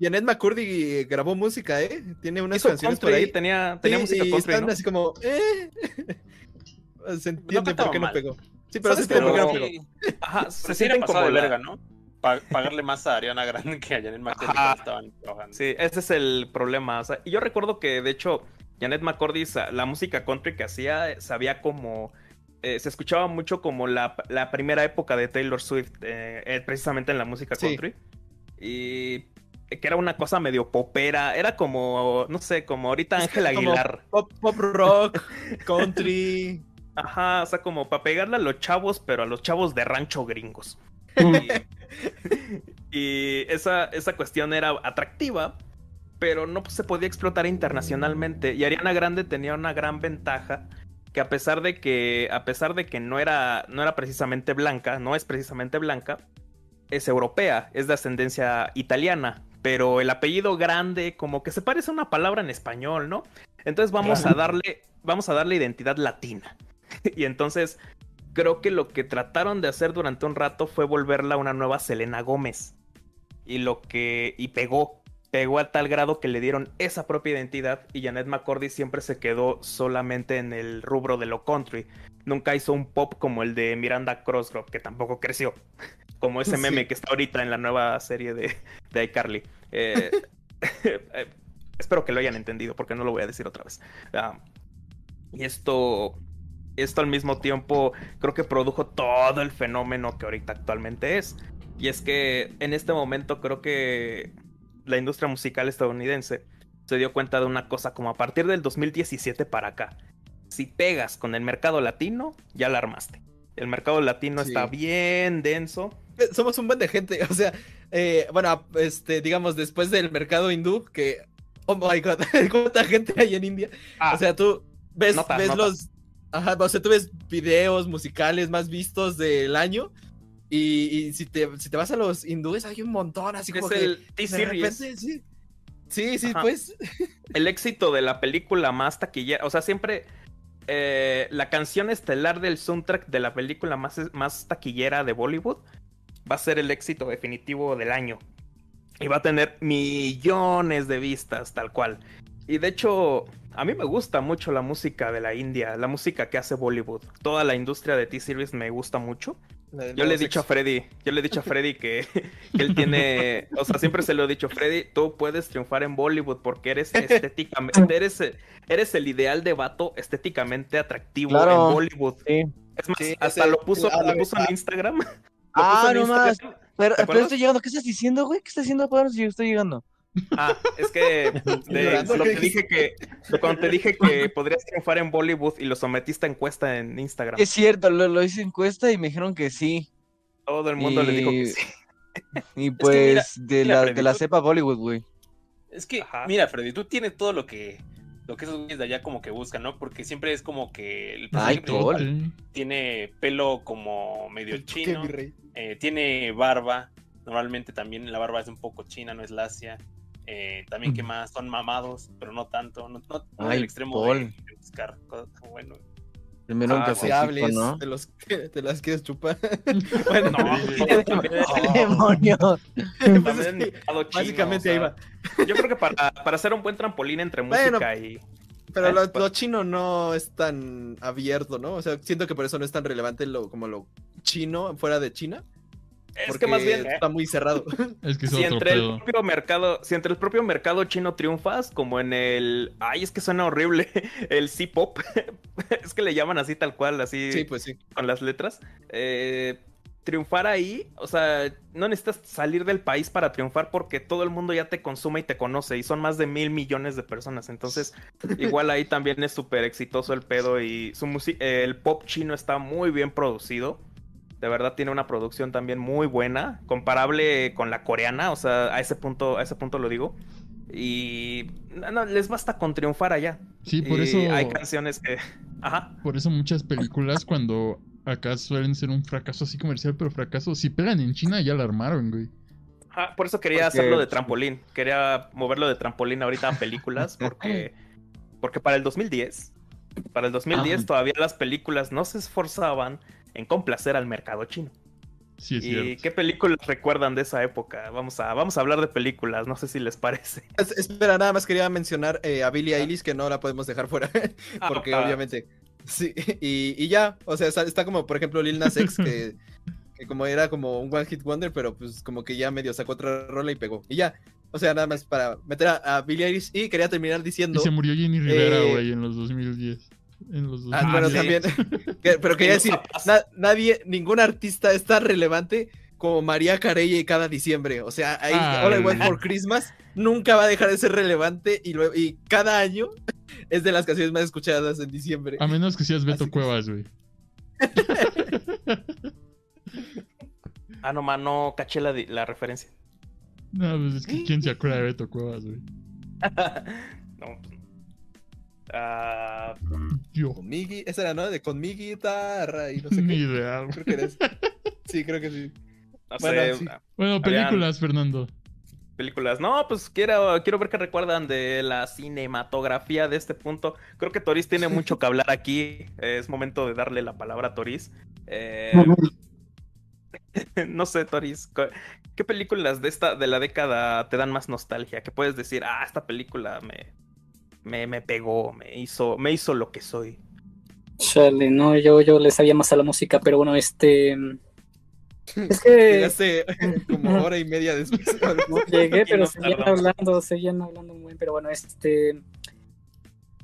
[SPEAKER 4] Janet McCurdy grabó música, ¿eh? Tiene unas canciones por ahí.
[SPEAKER 6] Tenía, tenía música
[SPEAKER 4] y están así como, ¿eh? Se entiende por qué no pegó. Sí, pero se entiende por qué no pegó.
[SPEAKER 2] Ajá, se, sienten como verga, ¿no? Pagarle más a Ariana Grande que a Janet McCordy estaban trabajando.
[SPEAKER 6] Sí, ese es el problema. O sea, y yo recuerdo que, de hecho, Janet McCordy, la música country que hacía, sabía como... Eh, se escuchaba mucho como la, primera época de Taylor Swift, eh, eh, precisamente en la música country. Y que era una cosa medio popera, era como, no sé, como ahorita Ángel Aguilar.
[SPEAKER 4] Pop, pop rock, country.
[SPEAKER 6] Ajá, o sea, como para pegarle a los chavos, pero a los chavos de rancho gringos. Y, esa, esa cuestión era atractiva, pero no se podía explotar internacionalmente. Y Ariana Grande tenía una gran ventaja que a pesar de que a pesar de que no era no era precisamente blanca, no es precisamente blanca, es europea, es de ascendencia italiana, pero el apellido grande como que se parece a una palabra en español, ¿no? Entonces vamos a darle vamos a darle identidad latina. y entonces creo que lo que trataron de hacer durante un rato fue volverla una nueva Selena Gómez. Y lo que. y pegó. Pegó a tal grado que le dieron esa propia identidad. Y Janet McCordy siempre se quedó solamente en el rubro de lo country. Nunca hizo un pop como el de Miranda Crossgrove, que tampoco creció. Como ese meme que está ahorita en la nueva serie de, de iCarly. Eh, eh, espero que lo hayan entendido, porque no lo voy a decir otra vez. Ah, y esto esto al mismo tiempo creo que produjo todo el fenómeno que ahorita actualmente es. Y es que en este momento creo que la industria musical estadounidense se dio cuenta de una cosa como a partir del 2017 para acá. Si pegas con el mercado latino, ya la armaste. El mercado latino está bien denso.
[SPEAKER 4] Eh, somos un buen de gente, o sea, eh, bueno, este, digamos, después del mercado hindú, que, oh my god, cuánta gente hay en India. o sea, tú ves, ves los Ajá, o sea, tú ves videos musicales más vistos del año. Y, y si, te, si te vas a los hindúes, hay un montón, así como
[SPEAKER 6] Es
[SPEAKER 4] que.
[SPEAKER 6] el
[SPEAKER 4] de
[SPEAKER 6] T-Series.
[SPEAKER 4] repente, sí. Sí, sí,
[SPEAKER 6] Ajá.
[SPEAKER 4] pues.
[SPEAKER 6] el éxito de la película más taquillera. O sea, siempre eh, la canción estelar del soundtrack de la película más, más taquillera de Bollywood va a ser el éxito definitivo del año. Y va a tener millones de vistas, tal cual. Y de hecho, a mí me gusta mucho la música de la India, la música que hace Bollywood. Toda la industria de T-Series me gusta mucho. Yo le he dicho a Freddy, yo le he dicho a Freddy que, que él tiene, o sea, siempre se lo he dicho, Freddy, tú puedes triunfar en Bollywood porque eres estéticamente, eres, eres el ideal de vato estéticamente atractivo
[SPEAKER 5] Claro.
[SPEAKER 6] en Bollywood.
[SPEAKER 5] Sí.
[SPEAKER 6] Es más,
[SPEAKER 4] Sí,
[SPEAKER 6] hasta lo puso,
[SPEAKER 4] ah,
[SPEAKER 6] lo puso en. Instagram.
[SPEAKER 5] Ah, no más. Pero, pero estoy llegando. ¿Qué estás diciendo, güey? ¿Qué estás diciendo? ¿Para si yo estoy llegando?
[SPEAKER 6] Ah, es que de
[SPEAKER 4] Llorando,
[SPEAKER 6] lo
[SPEAKER 4] ¿qué
[SPEAKER 6] que dije que de cuando te dije que podrías triunfar en Bollywood y lo sometiste a encuesta en Instagram.
[SPEAKER 5] Es cierto, lo, lo hice encuesta y me dijeron que sí.
[SPEAKER 6] Todo el mundo le dijo que
[SPEAKER 5] Y-
[SPEAKER 6] sí.
[SPEAKER 5] Y
[SPEAKER 2] mira,
[SPEAKER 5] pues de,
[SPEAKER 2] mira,
[SPEAKER 5] la,
[SPEAKER 2] Freddy,
[SPEAKER 5] de la
[SPEAKER 2] tú-
[SPEAKER 5] cepa Bollywood, güey.
[SPEAKER 2] Es que,
[SPEAKER 6] Ajá.
[SPEAKER 2] mira, Freddy, tú tienes todo lo que lo que esos güeyes de allá como que buscan, ¿no? Porque siempre es como que el
[SPEAKER 5] Ay,
[SPEAKER 2] personaje tiene pelo como medio
[SPEAKER 4] ¿Qué,
[SPEAKER 2] chino, eh, tiene barba, normalmente también la barba es un poco china, no es lacia. Eh, también que más son mamados, pero no tanto, no, no, no
[SPEAKER 5] Ay,
[SPEAKER 2] del extremo
[SPEAKER 5] Paul.
[SPEAKER 2] de, buscar cosas bueno.
[SPEAKER 5] Primero un
[SPEAKER 6] Ah,
[SPEAKER 5] cafecito,
[SPEAKER 4] Deseables,
[SPEAKER 5] ¿no?
[SPEAKER 4] de los que te las quieres chupar. bueno,
[SPEAKER 6] No,
[SPEAKER 5] ¡El
[SPEAKER 4] básicamente ahí va.
[SPEAKER 6] Yo creo que para, para hacer un buen trampolín entre
[SPEAKER 4] Bueno,
[SPEAKER 6] música y.
[SPEAKER 4] Pero
[SPEAKER 6] Eh,
[SPEAKER 4] lo, lo chino no es tan abierto, ¿no? O sea, siento que por eso no es tan relevante lo, como lo chino fuera de China.
[SPEAKER 6] Es
[SPEAKER 4] Porque
[SPEAKER 6] que más bien.
[SPEAKER 4] está muy cerrado.
[SPEAKER 3] Es que es
[SPEAKER 6] Si entre el propio mercado, si entre el propio mercado chino triunfas, como en el, ay, es que suena horrible, el C-pop, es que le llaman así tal cual, así
[SPEAKER 4] sí, pues sí.
[SPEAKER 6] con las letras. eh, triunfar ahí, o sea, no necesitas salir del país para triunfar porque todo el mundo ya te consume y te conoce y son más de mil millones de personas. Entonces, igual ahí también es súper exitoso el pedo y su eh, el pop chino está muy bien producido. De verdad tiene una producción también muy buena, comparable con la coreana, o sea, a ese punto, a ese punto lo digo. Y no, no, les basta con triunfar allá.
[SPEAKER 3] Sí, por
[SPEAKER 6] Y
[SPEAKER 3] eso.
[SPEAKER 6] hay canciones que, ajá,
[SPEAKER 3] Por eso muchas películas cuando acá suelen ser un fracaso así comercial, pero fracaso, si pegan en China ya la armaron, güey.
[SPEAKER 6] Ajá, por eso quería
[SPEAKER 5] Porque-
[SPEAKER 6] hacerlo de trampolín. Quería moverlo de trampolín ahorita a películas porque, porque para el 2010, para el 2010
[SPEAKER 5] Ah.
[SPEAKER 6] todavía las películas no se esforzaban en complacer al mercado chino.
[SPEAKER 3] Sí, es
[SPEAKER 6] ¿Y
[SPEAKER 3] cierto.
[SPEAKER 6] qué películas recuerdan de esa época? Vamos a, vamos a hablar de películas, no sé si les parece.
[SPEAKER 4] Es- espera, nada más quería mencionar eh, a Billie Eilish que no la podemos dejar fuera. porque
[SPEAKER 6] Ah,
[SPEAKER 4] obviamente. Sí, y, y ya. O sea, está, está como, por ejemplo, Lil Nas X, que, que como era como un One Hit Wonder, pero pues como que ya medio sacó otra rola y pegó. Y ya. O sea, nada más para meter a, a Billie Eilish. Y quería terminar
[SPEAKER 3] Y
[SPEAKER 4] diciendo.
[SPEAKER 3] se murió Jenny Rivera,
[SPEAKER 4] eh,
[SPEAKER 3] güey, en los 2010. En los 2010.
[SPEAKER 4] Ah, bueno,
[SPEAKER 6] sí.
[SPEAKER 4] también. Que- pero quería decir, na- nadie, ningún artista es tan relevante como María Carey cada diciembre. O sea, ahí
[SPEAKER 3] Ah,
[SPEAKER 4] All I Want for Christmas nunca va a dejar de ser relevante y, luego- y cada año es de las canciones más escuchadas en diciembre.
[SPEAKER 3] A menos que seas Beto
[SPEAKER 4] Así
[SPEAKER 3] Cuevas, güey.
[SPEAKER 6] Ah, no, man, no caché la, la referencia.
[SPEAKER 3] No, pues es que quién se acuerda de Beto Cuevas, güey.
[SPEAKER 6] no. pues, ah,
[SPEAKER 3] Yo.
[SPEAKER 4] Con mi esa era, ¿no? De con mi guitarra y no sé
[SPEAKER 3] Ni
[SPEAKER 4] qué.
[SPEAKER 3] idea.
[SPEAKER 4] Creo que era esa. Sí, creo que sí.
[SPEAKER 6] no
[SPEAKER 4] Bueno,
[SPEAKER 6] sé,
[SPEAKER 4] sí.
[SPEAKER 3] Bueno,
[SPEAKER 6] Habían-
[SPEAKER 3] películas, Fernando.
[SPEAKER 6] películas. No, pues quiero, quiero ver qué recuerdan de la cinematografía de este punto. Creo que Toris tiene mucho que hablar aquí. Es momento de darle la palabra a Toris. Eh, no sé, Toris, ¿qué películas de esta, de la década te dan más nostalgia? Que puedes decir, ah, esta película me, me, me pegó, me hizo, me hizo lo que soy.
[SPEAKER 7] Chale, no, yo, yo le sabía más a la música, pero bueno, este. Es que
[SPEAKER 4] Llegaste como hora y media después.
[SPEAKER 7] no llegué, pero seguían
[SPEAKER 6] tardamos.
[SPEAKER 7] hablando, seguían hablando muy bien, pero bueno, este.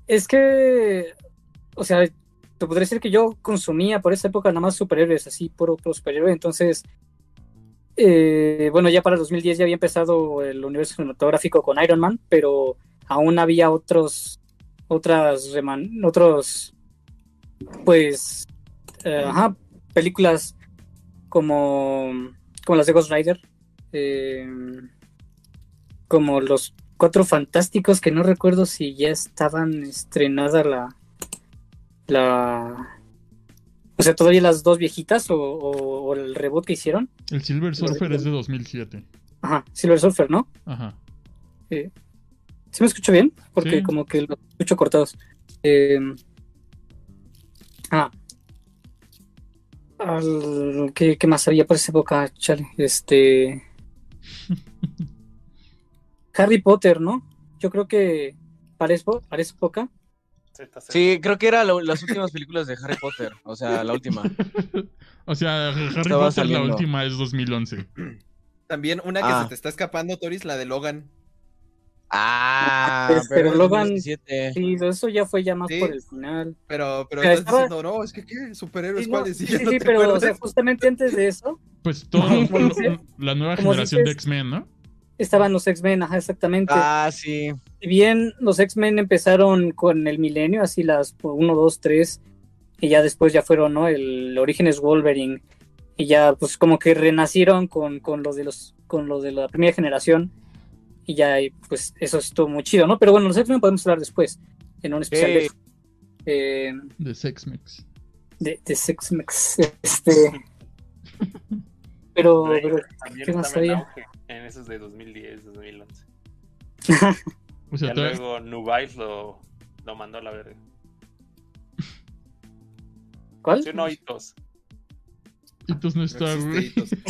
[SPEAKER 7] Es que. O sea, te podría decir que yo consumía por esa época nada más superhéroes, así, puro, puro superhéroe, entonces. eh, bueno, ya para el 2010 ya había empezado el universo cinematográfico con Iron Man, pero aún había otros. Otras. reman- Otros. Pues. eh, ajá, películas como, como las de Ghost Rider, eh, como los Cuatro Fantásticos, que no recuerdo si ya estaban estrenada la, la... O sea, todavía las dos viejitas o, o- o el reboot que hicieron.
[SPEAKER 3] El Silver Surfer es de 2007.
[SPEAKER 7] Ajá, Silver Surfer, ¿no?
[SPEAKER 3] Ajá.
[SPEAKER 7] ¿Sí me escucho bien? Porque
[SPEAKER 3] Sí.
[SPEAKER 7] como que los escucho cortados. Eh, ah. Al- ¿qué, qué más había por esa época? Chale, este... Harry Potter, ¿no? Yo creo que esa época.
[SPEAKER 2] ZZ.
[SPEAKER 5] Sí, creo que eran las últimas películas de Harry Potter. O sea, la última.
[SPEAKER 3] O sea, Harry
[SPEAKER 5] Estaba
[SPEAKER 3] Potter la
[SPEAKER 5] saliendo.
[SPEAKER 3] última es 2011.
[SPEAKER 4] También una que
[SPEAKER 5] Ah.
[SPEAKER 4] se te está escapando, Toris, la de Logan.
[SPEAKER 5] Ah,
[SPEAKER 7] Pues, pero
[SPEAKER 5] es
[SPEAKER 7] Logan-
[SPEAKER 5] 2017.
[SPEAKER 7] Sí, eso ya fue ya más
[SPEAKER 4] Sí.
[SPEAKER 7] por el final.
[SPEAKER 4] Pero, pero
[SPEAKER 7] Pero
[SPEAKER 4] estás
[SPEAKER 7] estaba-
[SPEAKER 4] diciendo, no, es que qué, superhéroes
[SPEAKER 7] Sí,
[SPEAKER 4] cuáles.
[SPEAKER 7] Sí, sí,
[SPEAKER 4] no
[SPEAKER 7] sí, pero o sea, justamente antes de eso
[SPEAKER 3] Pues
[SPEAKER 7] dices-
[SPEAKER 3] la nueva generación de X-Men, ¿no?
[SPEAKER 7] estaban los X-Men, ajá, exactamente.
[SPEAKER 5] Ah, sí.
[SPEAKER 7] Si bien los X-Men empezaron con el milenio, así las 1, 2, 3, y ya después ya fueron, ¿no? El origen es Wolverine, y ya pues como que renacieron con, con los de los con los de la primera generación, y ya pues eso estuvo muy chido, ¿no? Pero bueno, los X-Men podemos hablar después, en un especial de, eh,
[SPEAKER 3] De Sex Mix.
[SPEAKER 7] de, de Sex-Mex, este... Pero,
[SPEAKER 2] Blade
[SPEAKER 7] pero
[SPEAKER 2] también
[SPEAKER 7] ¿qué más
[SPEAKER 2] en
[SPEAKER 7] había?
[SPEAKER 2] en esos de 2010, 2011.
[SPEAKER 3] O sea,
[SPEAKER 2] ya
[SPEAKER 3] todavía-
[SPEAKER 2] luego Nubiles lo, lo mandó a la verga.
[SPEAKER 7] ¿cuál?
[SPEAKER 2] Sí, no, hitos.
[SPEAKER 3] Hitos no está, güey.
[SPEAKER 4] hitos.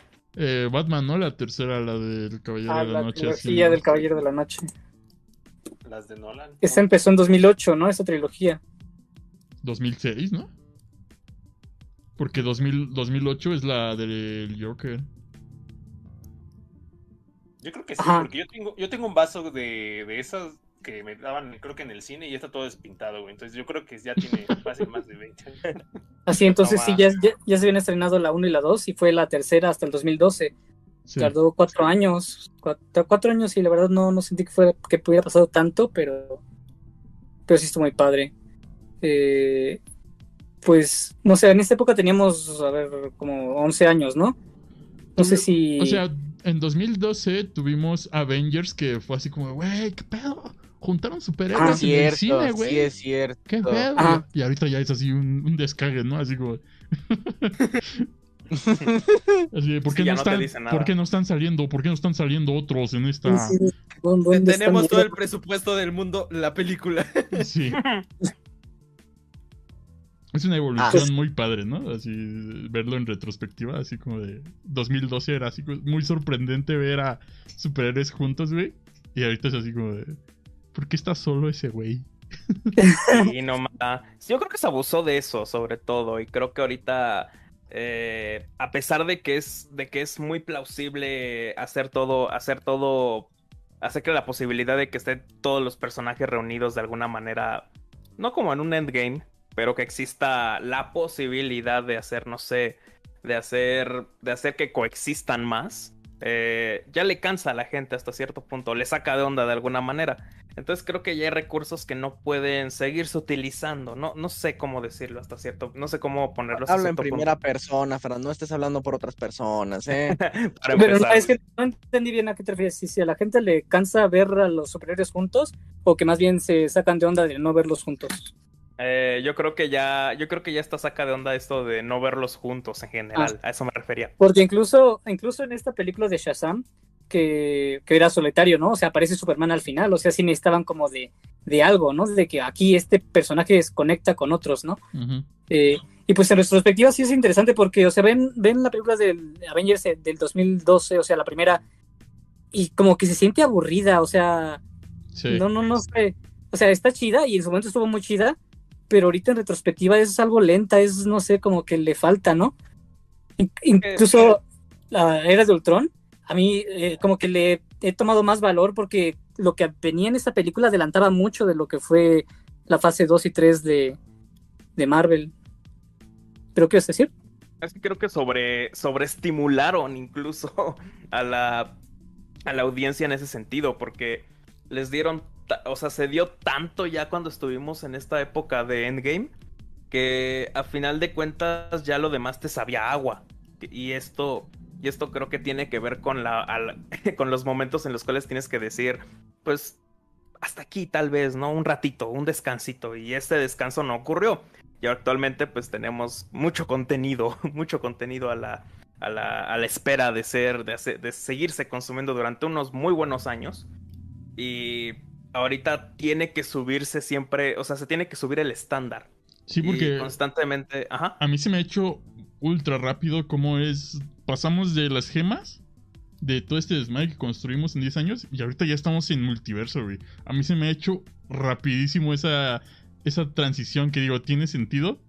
[SPEAKER 3] Eh, Batman, ¿no? La tercera, la del Caballero
[SPEAKER 7] Ah,
[SPEAKER 3] de la,
[SPEAKER 7] la
[SPEAKER 3] Noche.
[SPEAKER 7] trilogía
[SPEAKER 3] así.
[SPEAKER 7] del Caballero de la Noche.
[SPEAKER 2] Las de Nolan.
[SPEAKER 7] Esta empezó en 2008, ¿no? Esa trilogía.
[SPEAKER 3] 2006, ¿no? Porque 2000, 2008 es la del Joker.
[SPEAKER 2] Yo creo que sí,
[SPEAKER 7] Ajá.
[SPEAKER 2] porque yo tengo, yo tengo un vaso de, de esas que me daban, creo que en el cine, y está todo despintado, güey. Entonces yo creo que ya tiene fácil más de 20 años.
[SPEAKER 7] Así, entonces
[SPEAKER 2] No
[SPEAKER 7] sí, ya, ya, ya se habían estrenado la 1 y la 2 y fue la tercera hasta el 2012.
[SPEAKER 3] Sí.
[SPEAKER 7] Tardó cuatro años. Cuatro, cuatro años y la verdad no, no sentí que, fuera, que hubiera pasado tanto, pero, pero sí estuvo muy padre. Eh, pues, no sé, en esta época teníamos, a ver, como 11 años, ¿no? No sé si...
[SPEAKER 3] O sea, en 2012 tuvimos Avengers que fue así como, güey, ¿qué pedo? Juntaron
[SPEAKER 7] Ah,
[SPEAKER 3] superhéroes en el cine, güey.
[SPEAKER 5] sí es cierto.
[SPEAKER 3] ¿Qué pedo?
[SPEAKER 7] Ajá.
[SPEAKER 3] Y ahorita ya es así un, un descague, ¿no? Así como. Así de, ¿por, qué no están,
[SPEAKER 6] dice nada.
[SPEAKER 3] ¿Por qué no están saliendo? ¿Por qué no están saliendo otros en esta.?
[SPEAKER 7] Sí, sí, ¿dónde- dónde
[SPEAKER 4] Tenemos
[SPEAKER 7] están?
[SPEAKER 4] todo el presupuesto del mundo, la película.
[SPEAKER 3] Sí. Es una evolución
[SPEAKER 5] Ah.
[SPEAKER 3] muy padre, ¿no? Así, verlo en retrospectiva, así como de 2012 era así muy sorprendente ver a superhéroes juntos, güey. Y ahorita es así como de, ¿por qué está solo ese güey?
[SPEAKER 6] Y no ma- Yo creo que se abusó de eso, sobre todo. Y creo que ahorita, eh, a pesar de que es, de que es muy plausible hacer todo, hacer todo, hacer que la posibilidad de que estén todos los personajes reunidos de alguna manera, no como en un endgame, pero que exista la posibilidad de hacer, no sé, de hacer, de hacer que coexistan más. Eh, ya le cansa a la gente hasta cierto punto, le saca de onda de alguna manera. Entonces creo que ya hay recursos que no pueden seguirse utilizando. No, no sé cómo decirlo hasta cierto, no sé cómo ponerlo hasta
[SPEAKER 5] Habla en
[SPEAKER 6] cierto
[SPEAKER 5] primera persona, Fran, no estés hablando por otras personas, ¿eh?
[SPEAKER 6] punto, para
[SPEAKER 7] Pero no, es que no entendí bien a qué te refieres. Si, si a la gente le cansa ver a los superhéroes juntos o que más bien se sacan de onda de no verlos juntos.
[SPEAKER 6] Eh, yo creo que ya, yo creo que ya está saca de onda esto de no verlos juntos en general. A eso me refería.
[SPEAKER 7] Porque incluso, incluso en esta película de Shazam, que, que era solitario, ¿no? O sea, aparece Superman al final, o sea, sí necesitaban como de, de algo, ¿no? De que aquí este personaje desconecta con otros, ¿no? Eh, y pues en retrospectiva sí es interesante porque, o sea, ven, ven la película del Avengers eh, del 2012, o sea, la primera, y como que se siente aburrida, o sea,
[SPEAKER 3] Sí.
[SPEAKER 7] no, no, no sé. O sea, está chida y en su momento estuvo muy chida, pero ahorita en retrospectiva es algo lenta, es, no sé, como que le falta, ¿no? In- incluso la era de Ultron, a mí eh, como que le he tomado más valor porque lo que venía en esta película adelantaba mucho de lo que fue la fase 2 y 3 de, de Marvel. ¿Pero qué a decir?
[SPEAKER 6] Es que creo que sobre, sobreestimularon incluso a la, a la audiencia en ese sentido, porque les dieron, o sea, se dio tanto ya cuando estuvimos en esta época de Endgame, que a final de cuentas ya lo demás te sabía agua. Y esto, y esto creo que tiene que ver con, la, con los momentos en los cuales tienes que decir, pues hasta aquí tal vez, ¿no? Un ratito, un descansito. Y este descanso no ocurrió. Y actualmente pues tenemos mucho contenido, mucho contenido a la, a la, a la espera de ser, de, hacer- de seguirse consumiendo durante unos muy buenos años. Y ahorita tiene que subirse siempre, o sea, se tiene que subir el estándar.
[SPEAKER 3] Sí,
[SPEAKER 6] Y
[SPEAKER 3] porque
[SPEAKER 6] constantemente, ajá.
[SPEAKER 3] a mí se me ha hecho ultra rápido cómo es. Pasamos de las gemas, de todo este desmadre que construimos en 10 años, y ahorita ya estamos en multiverso, güey. A mí se me ha hecho rapidísimo esa, esa transición que digo, tiene sentido,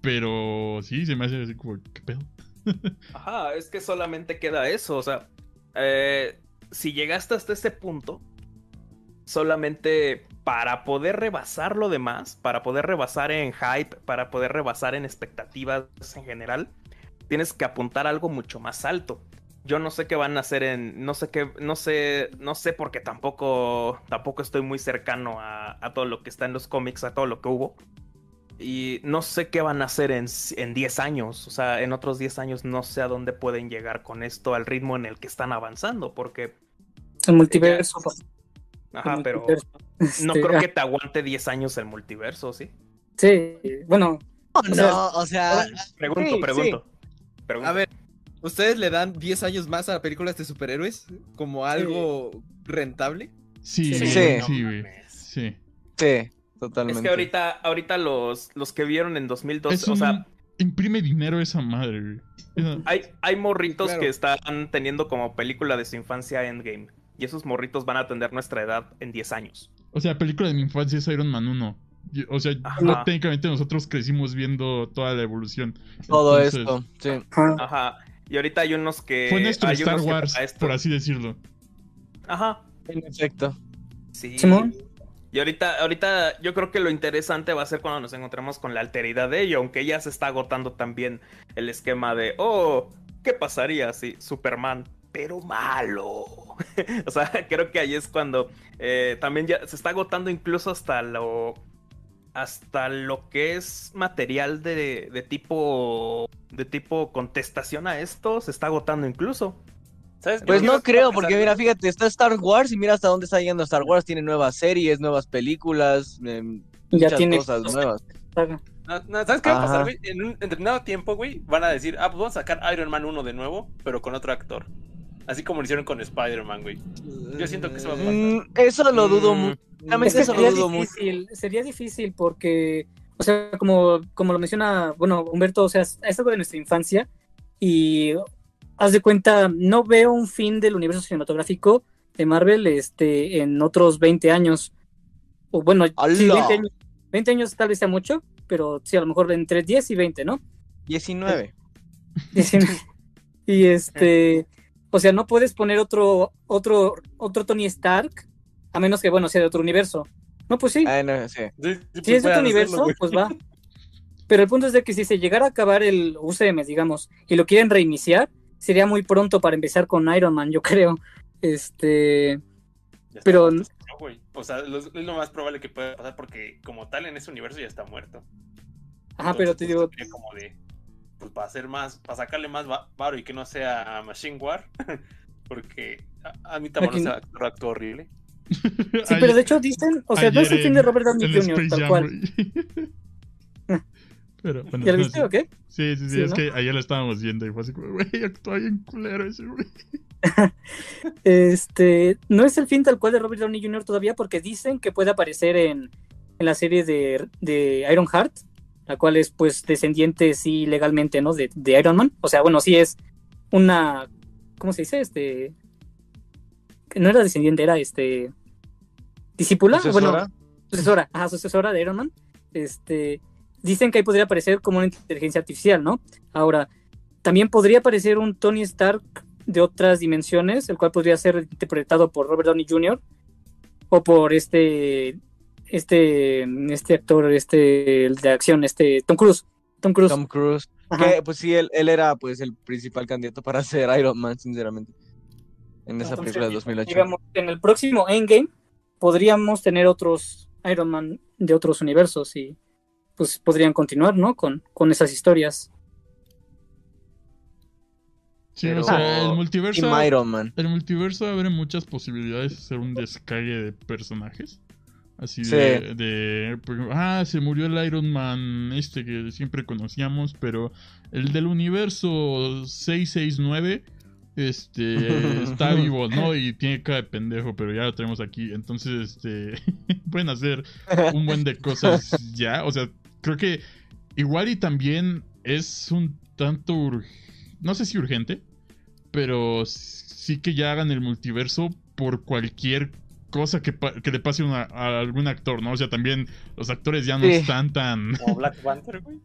[SPEAKER 3] pero sí, se me hace así como, ¿qué pedo?
[SPEAKER 6] Ajá, es que solamente queda eso, o sea, eh, si llegaste hasta ese punto, solamente para poder rebasar lo demás, para poder rebasar en hype, para poder rebasar en expectativas en general, tienes que apuntar a algo mucho más alto. Yo no sé qué van a hacer en, no sé qué, no sé, no sé porque tampoco, tampoco estoy muy cercano a, a todo lo que está en los cómics, a todo lo que hubo. Y no sé qué van a hacer en, en 10 años. O sea, en otros 10 años no sé a dónde pueden llegar con esto al ritmo en el que están avanzando. Porque,
[SPEAKER 7] El multiverso.
[SPEAKER 6] Ajá, pero no
[SPEAKER 7] Este,
[SPEAKER 6] creo
[SPEAKER 7] ah,
[SPEAKER 6] que te aguante 10 años el multiverso, ¿sí?
[SPEAKER 7] Sí, bueno,
[SPEAKER 5] No, o sea,
[SPEAKER 6] Pregunto,
[SPEAKER 5] Sí,
[SPEAKER 6] pregunto. pregunto.
[SPEAKER 4] A ver, ¿ustedes le dan 10 años más a películas de superhéroes como algo rentable?
[SPEAKER 3] Sí,
[SPEAKER 7] Sí.
[SPEAKER 3] sí,
[SPEAKER 5] Sí.
[SPEAKER 3] Sí.
[SPEAKER 5] sí, totalmente.
[SPEAKER 6] es que ahorita, ahorita los, los que vieron en 2012,
[SPEAKER 3] Es
[SPEAKER 6] o
[SPEAKER 3] un-
[SPEAKER 6] sea,
[SPEAKER 3] Imprime dinero esa madre,
[SPEAKER 6] hay, hay morritos
[SPEAKER 4] Claro.
[SPEAKER 6] que están teniendo como película de su infancia Endgame. Y esos morritos van a tener nuestra edad en 10 años.
[SPEAKER 3] O sea, película de mi infancia es Iron Man 1. Yo- O sea, no, técnicamente nosotros crecimos viendo toda la evolución.
[SPEAKER 5] Todo
[SPEAKER 3] Entonces,
[SPEAKER 5] esto, sí.
[SPEAKER 7] ajá.
[SPEAKER 6] Y ahorita hay unos que.
[SPEAKER 3] Fue nuestro
[SPEAKER 6] hay
[SPEAKER 3] Star Wars, por así decirlo.
[SPEAKER 6] Ajá.
[SPEAKER 5] En efecto.
[SPEAKER 6] Sí.
[SPEAKER 7] Simón.
[SPEAKER 6] Y ahorita, ahorita yo creo que lo interesante va a ser cuando nos encontremos con la alteridad de ello, aunque ya se está agotando también el esquema de, oh, ¿qué pasaría si Superman, pero malo? o sea, creo que ahí es cuando eh, también ya se está agotando incluso hasta lo, hasta lo que es material de, de tipo, de tipo contestación a esto, se está agotando incluso.
[SPEAKER 2] ¿Sabes?
[SPEAKER 5] Pues
[SPEAKER 2] Yo
[SPEAKER 5] no creo, porque mira, fíjate, está Star Wars y mira hasta dónde está yendo Star Wars. Tiene nuevas series, nuevas películas, em,
[SPEAKER 7] ya
[SPEAKER 5] muchas
[SPEAKER 7] tiene
[SPEAKER 5] cosas nuevas.
[SPEAKER 7] saga.
[SPEAKER 2] No, no, ¿Sabes qué va a pasar, güey? En un determinado tiempo, güey, van a decir, ah, pues vamos a sacar Iron Man 1 de nuevo, pero con otro actor. Así como lo hicieron con Spider-Man, güey. Yo siento que eso va a pasar.
[SPEAKER 5] Mm, eso lo dudo
[SPEAKER 6] Mm.
[SPEAKER 5] mucho.
[SPEAKER 7] Es que
[SPEAKER 5] eso lo
[SPEAKER 7] sería
[SPEAKER 5] dudo mucho.
[SPEAKER 7] difícil, sería difícil porque, o sea, como, como lo menciona, bueno, Humberto, o sea, es algo de nuestra infancia y haz de cuenta, no veo un fin del universo cinematográfico de Marvel este, en otros 20 años. O bueno, sí,
[SPEAKER 5] ¡Hala!
[SPEAKER 7] 20 años, 20 años tal vez sea mucho, pero sí, a lo mejor entre 10 y 20, ¿no?
[SPEAKER 5] 19.
[SPEAKER 7] y este, o sea, no puedes poner otro, otro, otro Tony Stark, a menos que, bueno, sea de otro universo. No, pues sí.
[SPEAKER 5] Ah, no, sí.
[SPEAKER 7] Si
[SPEAKER 2] pues
[SPEAKER 7] es de otro universo, pues va. Pero el punto es de que si se llegara a acabar el UCM, digamos, y lo quieren reiniciar, sería muy pronto para empezar con Iron Man, yo creo. Este,
[SPEAKER 2] Ya
[SPEAKER 7] pero-.
[SPEAKER 2] O sea, lo- es lo más probable que pueda pasar porque como tal en ese universo ya está muerto.
[SPEAKER 7] ajá, pero te
[SPEAKER 2] Entonces,
[SPEAKER 7] digo,
[SPEAKER 2] sería como de, pues para hacer más, para sacarle más va- varo y que no sea Machine War, porque a, a mí también
[SPEAKER 7] Aquí-
[SPEAKER 2] se actuó, actuó horrible.
[SPEAKER 7] sí, pero de hecho dicen, o sea, no es el fin de Robert Downey Jr., tal cual.
[SPEAKER 3] pero bueno,
[SPEAKER 7] ¿Ya lo viste o qué?
[SPEAKER 3] Sí, sí, sí,
[SPEAKER 7] Sí,
[SPEAKER 3] es
[SPEAKER 7] ¿no?
[SPEAKER 3] que ayer lo estábamos viendo y fue así como, güey, actúa bien culero ese güey.
[SPEAKER 7] Este, no es el fin tal cual de Robert Downey Jr. todavía porque dicen que puede aparecer en, en la serie de, de Iron Heart, la cual es pues descendiente sí legalmente, ¿no? De, de Iron Man. O sea, bueno, sí es una, ¿cómo se dice? Este, no era descendiente, era este, discípula,
[SPEAKER 5] ¿Sucesora?
[SPEAKER 7] bueno, sucesora, ajá, sucesora de Iron Man. Este, dicen que ahí podría aparecer como una inteligencia artificial, ¿no? Ahora, también podría aparecer un Tony Stark de otras dimensiones, el cual podría ser interpretado por Robert Downey Jr. o por este este este actor este el de acción este Tom Cruise Tom Cruise
[SPEAKER 5] Tom Cruise. Que, pues sí, él, él era pues el principal candidato para ser Iron Man, sinceramente. En esa
[SPEAKER 7] Entonces,
[SPEAKER 5] película de 2008.
[SPEAKER 7] digamos en el próximo Endgame podríamos tener otros Iron Man de otros universos y pues podrían continuar no con con esas historias
[SPEAKER 3] Sí,
[SPEAKER 6] Pero-
[SPEAKER 3] o sea, el multiverso.
[SPEAKER 5] Iron Man.
[SPEAKER 3] El multiverso abre muchas posibilidades de hacer un descague de personajes. Así
[SPEAKER 5] Sí.
[SPEAKER 3] de, de, pues, ah, se murió el Iron Man este que siempre conocíamos, pero el del universo 669 este está vivo, ¿no? Y tiene cara de pendejo, pero ya lo tenemos aquí. Entonces, este pueden hacer un buen de cosas ya, o sea, creo que igual y también es un tanto no sé si urgente, pero sí que ya hagan el multiverso por cualquier cosa que, le pase una- a algún actor, ¿no? O sea, también los actores ya no
[SPEAKER 5] Sí.
[SPEAKER 3] están tan...
[SPEAKER 2] Como Black Panther, güey.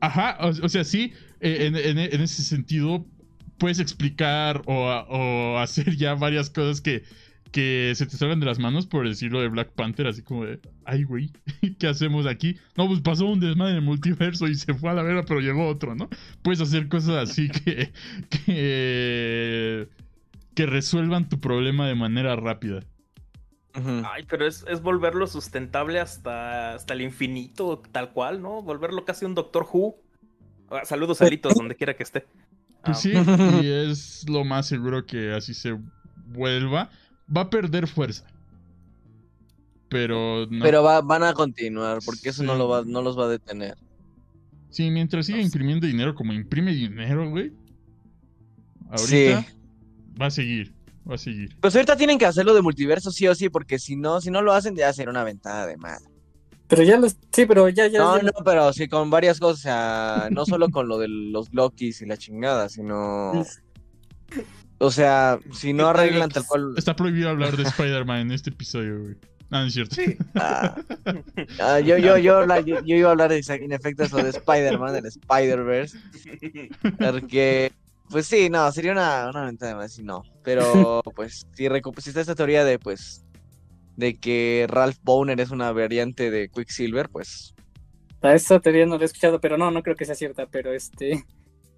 [SPEAKER 3] Ajá, o, o sea, sí, eh, en, en- en ese sentido puedes explicar o, hacer ya varias cosas que, que se te salgan de las manos por decirlo de Black Panther, así como de, ay, güey, ¿qué hacemos aquí? No, pues pasó un desmadre en el multiverso y se fue a la vera, pero llegó otro, ¿no? Puedes hacer cosas así que, que, que resuelvan tu problema de manera rápida.
[SPEAKER 6] Ay, pero es, es volverlo sustentable hasta, hasta el infinito, tal cual, ¿no? Volverlo casi un Doctor Who. Ah, saludos a Litos, donde quiera que esté.
[SPEAKER 3] Pues
[SPEAKER 6] Ah,
[SPEAKER 3] sí, y es lo más seguro que así se vuelva. Va a perder fuerza. Pero no.
[SPEAKER 5] Pero va- van a continuar, porque eso no, lo va, no los va a detener.
[SPEAKER 3] Sí, mientras siga imprimiendo dinero como imprime dinero, güey. Ahorita
[SPEAKER 5] Sí.
[SPEAKER 3] va a seguir. Va a seguir.
[SPEAKER 5] Pues ahorita tienen que hacerlo de multiverso sí o sí, porque si no, si no lo hacen, ya será una ventada de madre.
[SPEAKER 7] Pero ya los. Sí, pero ya, ya.
[SPEAKER 5] No,
[SPEAKER 7] ya-
[SPEAKER 5] no, pero sí con varias cosas, o sea, no solo con lo de los Lokis y la chingada, sino... O sea, si no arreglan tal cual...
[SPEAKER 3] Está prohibido hablar de Spider-Man en este episodio, güey. Ah, no es cierto.
[SPEAKER 6] Sí.
[SPEAKER 5] Ah, ah, yo, yo, yo, yo, yo iba a hablar de, en efecto eso de Spider-Man, del Spider-Verse, porque, pues sí, no, sería una, una ventaja más si no, pero pues si, si está esta teoría de, pues, de que Ralph Boner es una variante de Quicksilver, pues...
[SPEAKER 7] A esa teoría no la he escuchado, pero no, no creo que sea cierta, pero este.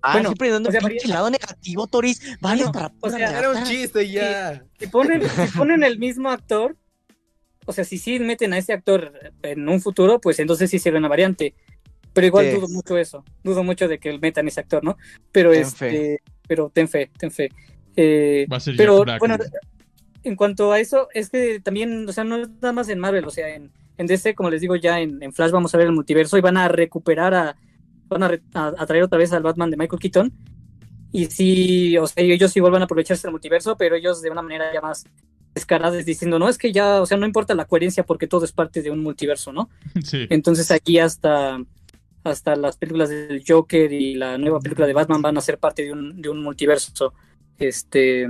[SPEAKER 5] Ah,
[SPEAKER 7] Bueno,
[SPEAKER 5] siempre dando
[SPEAKER 7] o sea,
[SPEAKER 5] pinche lado negativo, Toris, vale para
[SPEAKER 7] o sea.
[SPEAKER 4] Era un chiste ya.
[SPEAKER 7] Si ponen, si ponen el mismo actor, o sea, si sí meten a ese actor en un futuro, pues entonces sí sería una variante. Pero igual
[SPEAKER 5] Sí.
[SPEAKER 7] dudo mucho eso. Dudo mucho de que metan ese actor, ¿no? Pero
[SPEAKER 5] Ten
[SPEAKER 7] este. Pero ten fe, ten fe. Eh,
[SPEAKER 3] Va a ser
[SPEAKER 7] pero
[SPEAKER 3] Jack
[SPEAKER 7] bueno, en cuanto a eso, es que también, o sea, no es nada más en Marvel, o sea, en, en DC, como les digo, ya en, en Flash vamos a ver el multiverso y van a recuperar a. Van a, re- a- a traer otra vez al Batman de Michael Keaton. Y sí, o sea, ellos igual van a aprovecharse del multiverso, pero ellos de una manera ya más descarada, diciendo, no, es que ya, o sea, no importa la coherencia porque todo es parte de un multiverso, ¿no?
[SPEAKER 3] Sí.
[SPEAKER 7] Entonces aquí hasta, hasta las películas del Joker y la nueva película de Batman van a ser parte de un, de un multiverso. Este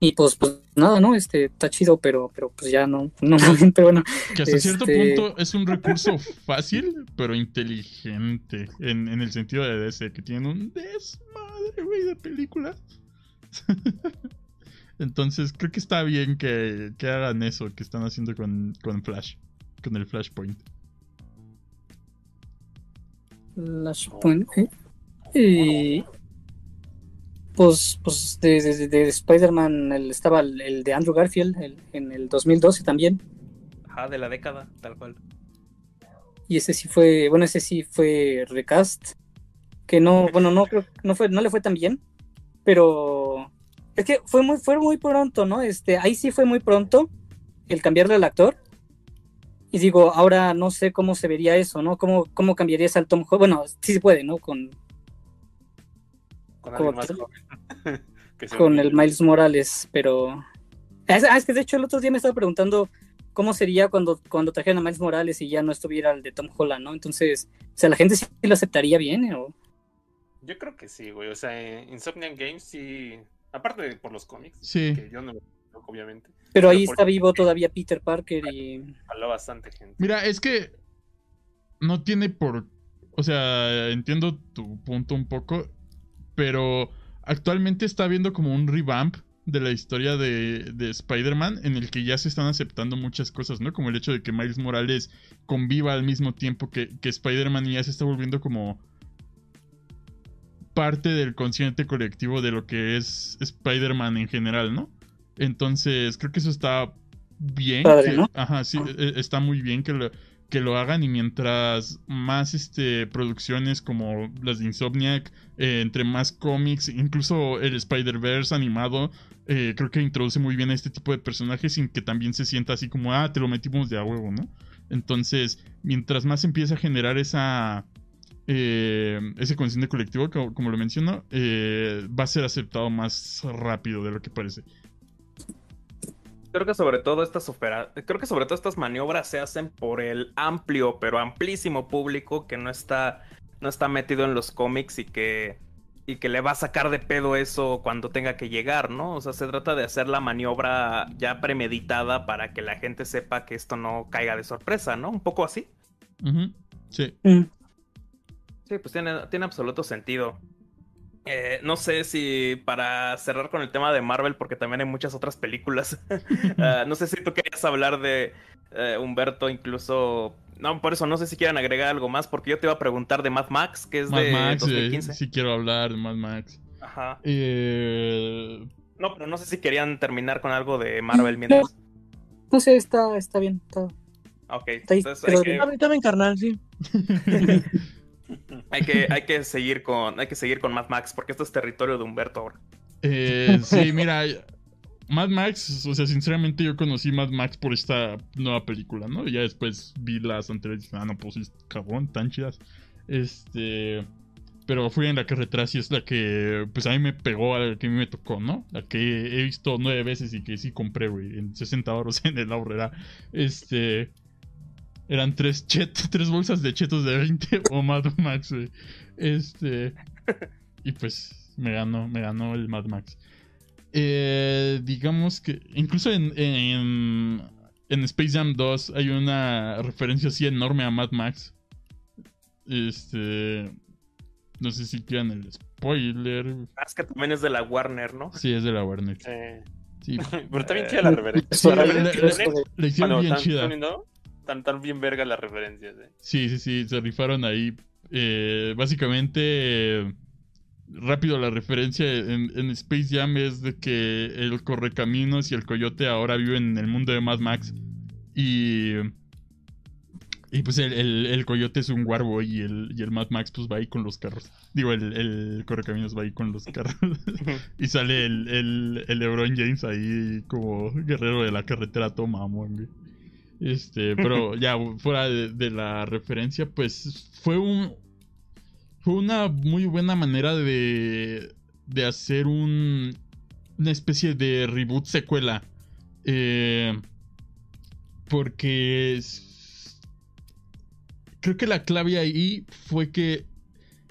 [SPEAKER 7] y pues, pues nada, ¿no? Este está chido, pero, pero pues ya no, no, pero bueno.
[SPEAKER 3] Que hasta cierto
[SPEAKER 7] este-
[SPEAKER 3] punto es un recurso fácil, pero inteligente. En, en el sentido de DC, que tienen un desmadre, güey, de películas. Entonces, creo que está bien que, que hagan eso que están haciendo con, con Flash. Con el Flashpoint.
[SPEAKER 7] Flashpoint. ¿eh? Y pues, pues de, de- de Spider-Man el- estaba el, el de Andrew Garfield el- en el 2012 también.
[SPEAKER 6] Ajá, de la década, tal cual.
[SPEAKER 7] Y ese sí fue, bueno, ese sí fue recast. Que no, bueno, no creo, no fue, no le fue tan bien. Pero es que fue muy, fue muy pronto, ¿no? Este, ahí sí fue muy pronto el cambiarle al actor. Y digo, ahora no sé cómo se vería eso, ¿no? ¿Cómo, cómo cambiarías al Tom Holland? Bueno, sí se puede, ¿no? Con,
[SPEAKER 2] Con más joven.
[SPEAKER 7] El Miles Morales, pero... Ah, es- ah, es que de hecho el otro día me estaba preguntando cómo sería cuando, cuando trajeran a Miles Morales y ya no estuviera el de Tom Holland, ¿no? Entonces, o sea, la gente sí lo aceptaría bien. ¿O?
[SPEAKER 2] Yo creo que sí, güey. O sea, en Insomniac Games sí. Aparte de por los cómics.
[SPEAKER 3] Sí.
[SPEAKER 2] Que yo no loco, obviamente.
[SPEAKER 7] Pero ahí está vivo todavía Peter Parker y...
[SPEAKER 2] Habló bastante gente.
[SPEAKER 3] Mira, es que no tiene por... O sea, entiendo tu punto un poco, pero actualmente está habiendo como un revamp de la historia de, de Spider-Man en el que ya se están aceptando muchas cosas, ¿no? Como el hecho de que Miles Morales conviva al mismo tiempo que, que Spider-Man y ya se está volviendo como parte del consciente colectivo de lo que es Spider-Man en general, ¿no? Entonces, creo que eso está bien.
[SPEAKER 7] Padre,
[SPEAKER 3] que-
[SPEAKER 7] ¿no?
[SPEAKER 3] Ajá, sí, eh, está muy bien que lo, que lo hagan y mientras más este, producciones como las de Insomniac, eh, entre más cómics, incluso el Spider-Verse animado, eh, creo que introduce muy bien a este tipo de personajes sin que también se sienta así como, ah, te lo metimos de a huevo, ¿no? Entonces, mientras más empieza a generar esa... eh, ese consciente colectivo, como, como lo menciono, eh, va a ser aceptado más rápido de lo que parece.
[SPEAKER 6] Creo que sobre todo estas opera- creo que sobre todo estas maniobras se hacen por el amplio, pero amplísimo público que no está, no está metido en los cómics y que, y que le va a sacar de pedo eso cuando tenga que llegar, ¿no? O sea, se trata de hacer la maniobra ya premeditada para que la gente sepa que esto no caiga de sorpresa, ¿no? Un poco así.
[SPEAKER 3] Sí.
[SPEAKER 7] Mm.
[SPEAKER 6] Sí, pues tiene, tiene absoluto sentido. Eh, no sé si para cerrar con el tema de Marvel, porque también hay muchas otras películas. ah, no sé si tú querías hablar de eh, Humberto, incluso. No, por eso no sé si quieran agregar algo más, porque yo te iba a preguntar de Mad Max, que es
[SPEAKER 3] Mad
[SPEAKER 6] de
[SPEAKER 3] Max, eh,
[SPEAKER 6] 2015.
[SPEAKER 3] sí quiero hablar de Mad Max.
[SPEAKER 6] Ajá.
[SPEAKER 3] Eh,
[SPEAKER 6] No, pero no sé si querían terminar con algo de Marvel mientras.
[SPEAKER 7] No sé, está, está bien. Está...
[SPEAKER 6] Ok,
[SPEAKER 7] Está ahí,
[SPEAKER 6] entonces
[SPEAKER 7] pero-
[SPEAKER 6] que,
[SPEAKER 5] carnal, sí.
[SPEAKER 6] hay que, hay que seguir con, hay que seguir con Mad Max, porque esto es territorio de Humberto ahora.
[SPEAKER 3] eh, sí, mira, Mad Max, o sea, sinceramente yo conocí Mad Max por esta nueva película, ¿no? Y ya después vi las anteriores y dije, ah, no, pues sí, cabrón, tan chidas. Este. Pero fui en la carretera, sí es la que, pues a mí me pegó, a la que a mí me tocó, ¿no? La que he visto nueve veces y que sí compré, güey, en 60 euros en el ahorrera. Este. Eran tres, chet, tres bolsas de chetos de 20 o Mad Max, güey. Este. Y pues me ganó, me ganó el Mad Max. Eh, digamos que incluso en, en, en Space Jam 2 hay una referencia así enorme a Mad Max. Este. No sé si quieran el spoiler.
[SPEAKER 6] Ah, Es que también es de la Warner, ¿no?
[SPEAKER 3] Sí, es de la Warner.
[SPEAKER 2] Eh,
[SPEAKER 3] Sí,
[SPEAKER 2] pero bien chida la referencia.
[SPEAKER 3] Sí,
[SPEAKER 2] La que tiene,
[SPEAKER 3] la hicieron
[SPEAKER 2] bueno,
[SPEAKER 3] bien chida.
[SPEAKER 2] Tan, tan bien verga las referencias. eh.
[SPEAKER 3] Sí, sí, sí, se rifaron ahí. Eh, básicamente, eh, rápido la referencia en, en Space Jam es de que el Correcaminos y el Coyote ahora viven en el mundo de Mad Max. Y. Y pues el, el- el Coyote es un guarbo y el, y el Mad Max pues va ahí con los carros. Digo, el, el Correcaminos va ahí con los carros. y sale el, el, el LeBron James ahí como guerrero de la carretera, toma, mamón, güey. Este, pero ya fuera de, la referencia, pues fue un. Fue una muy buena manera de. de hacer un. una especie de reboot secuela. Eh, porque. Creo que la clave ahí fue que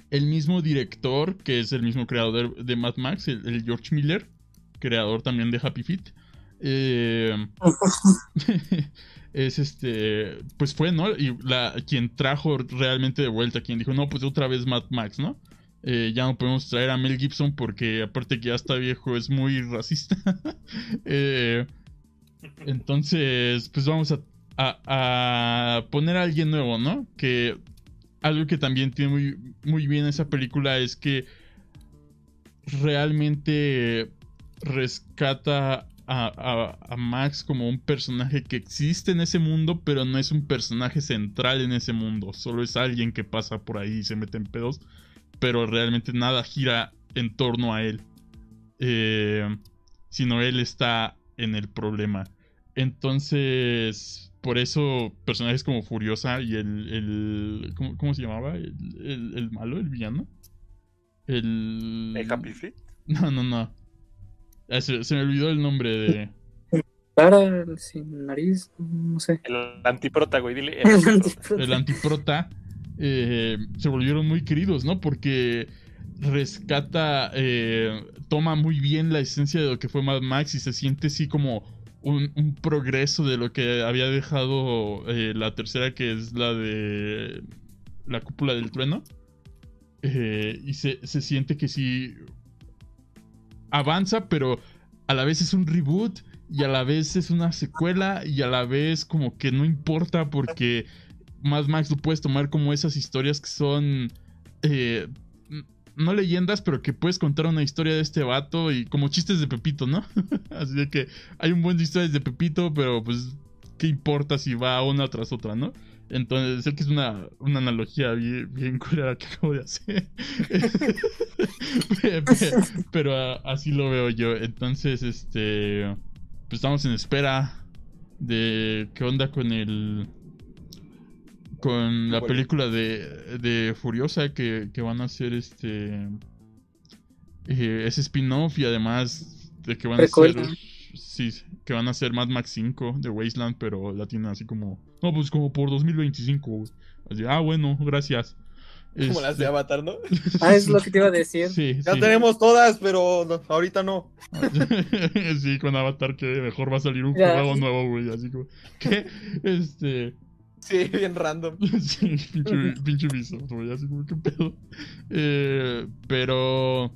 [SPEAKER 3] el mismo director, que es el mismo creador de Mad Max, el, el George Miller, creador también de Happy Feet, eh, es este, pues fue, ¿no? Y la, quien trajo realmente de vuelta, quien dijo, no, pues otra vez Mad Max, ¿no? Eh, ya no podemos traer a Mel Gibson porque aparte que ya está viejo es muy racista. Eh, entonces, pues vamos a, a- poner a alguien nuevo, ¿no? Que algo que también tiene muy, muy bien esa película es que realmente rescata a, a- a Max como un personaje que existe en ese mundo, pero no es un personaje central en ese mundo. Solo es alguien que pasa por ahí y se mete en pedos, pero realmente nada gira en torno a él. Eh, sino él está en el problema. Entonces, por eso personajes como Furiosa y el... el ¿cómo, cómo se llamaba? El, el- el malo, el villano. El...
[SPEAKER 2] ¿El Happy Feet?
[SPEAKER 3] No, no, no. Ah, se, se me olvidó el nombre de...
[SPEAKER 7] Cara, sin nariz, no sé.
[SPEAKER 2] El antiprota, güey, dile.
[SPEAKER 7] El
[SPEAKER 2] el antiprota.
[SPEAKER 7] antiprota.
[SPEAKER 3] el antiprota, eh, se volvieron muy queridos, ¿no? Porque rescata, eh, toma muy bien la esencia de lo que fue Mad Max y se siente así como un, un progreso de lo que había dejado eh, la tercera, que es la de la cúpula del trueno. Eh, y se, se siente que sí avanza, pero a la vez es un reboot y a la vez es una secuela y a la vez como que no importa porque Mad Max lo puedes tomar como esas historias que son eh, no leyendas, pero que puedes contar una historia de este vato y como chistes de Pepito, ¿no? Así de que hay un buen de historias de Pepito, pero pues, ¿qué importa si va una tras otra, no? Entonces, sé que es una, una analogía bien, bien curada que acabo de hacer. Pe- pe- pero así lo veo yo. Entonces, este. Pues estamos en espera de qué onda con el. Con la
[SPEAKER 6] Bueno.
[SPEAKER 3] película de, de Furiosa que, que van a hacer este. eh, ese spin-off y además de que van a hacer. Sí, que van a hacer Mad Max 5 de Wasteland, pero la tienen así como. No, pues como por 2025. güey. Así, ah, bueno, gracias.
[SPEAKER 4] Como las de
[SPEAKER 3] Este,
[SPEAKER 4] Avatar, ¿no?
[SPEAKER 7] Ah, es lo que te iba a decir.
[SPEAKER 3] Sí,
[SPEAKER 4] Ya
[SPEAKER 3] sí.
[SPEAKER 4] tenemos todas, pero no, ahorita no.
[SPEAKER 3] sí, con Avatar que mejor va a salir un
[SPEAKER 7] Ya.
[SPEAKER 3] juego nuevo, güey. Así como. ¿Qué? Este.
[SPEAKER 4] Sí, bien random.
[SPEAKER 3] Sí, pinche, pinche Ubisoft, güey, así como, ¿qué pedo? Eh, pero...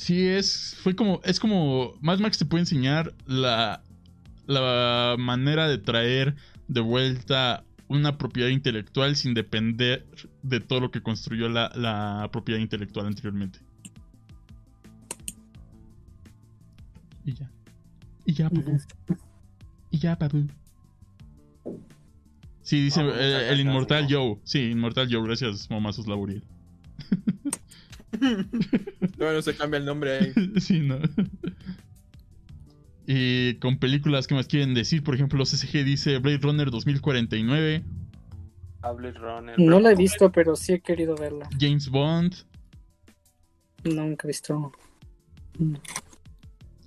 [SPEAKER 3] Sí, es... Fue como... Es como... Mad Max te puede enseñar la... La manera de traer de vuelta una propiedad intelectual sin depender de todo lo que construyó la, la propiedad intelectual anteriormente. Y ya. Y ya, papu. Y ya, papu. Sí, dice eh, el Inmortal. Joe. Sí, Inmortal Joe, gracias, mamazos Laburiel.
[SPEAKER 4] Bueno, se cambia el nombre ahí.
[SPEAKER 3] sí, no. Y con películas que más quieren decir, por ejemplo, CCG dice Blade Runner 2049,
[SPEAKER 2] Hable Runner.
[SPEAKER 7] No la he visto, pero sí he querido verla.
[SPEAKER 3] James Bond,
[SPEAKER 7] Nunca he visto.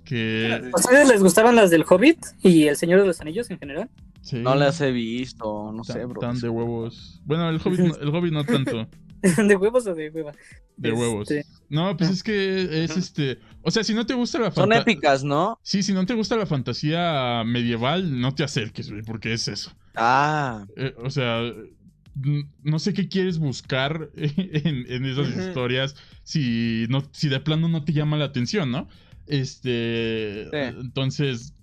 [SPEAKER 3] que...
[SPEAKER 7] ¿A ustedes les gustaban las del Hobbit y El Señor de los Anillos en general?
[SPEAKER 3] sí,
[SPEAKER 5] No las he visto, no sé,
[SPEAKER 3] tan,
[SPEAKER 5] bro.
[SPEAKER 3] tan de huevos. Bueno, el Hobbit, no- el Hobbit no tanto.
[SPEAKER 7] ¿De huevos o de hueva?
[SPEAKER 3] De
[SPEAKER 7] Este-
[SPEAKER 3] huevos. No, pues es que es este. O sea, si no te gusta la
[SPEAKER 5] Son
[SPEAKER 3] fantasía.
[SPEAKER 5] épicas, ¿no?
[SPEAKER 3] Sí, si no te gusta la fantasía medieval, no te acerques, güey, porque es eso.
[SPEAKER 5] Ah,
[SPEAKER 3] Eh, o sea, no sé qué quieres buscar en, en esas historias si, no, si de plano no te llama la atención, ¿no? Este.
[SPEAKER 5] Sí.
[SPEAKER 3] Entonces.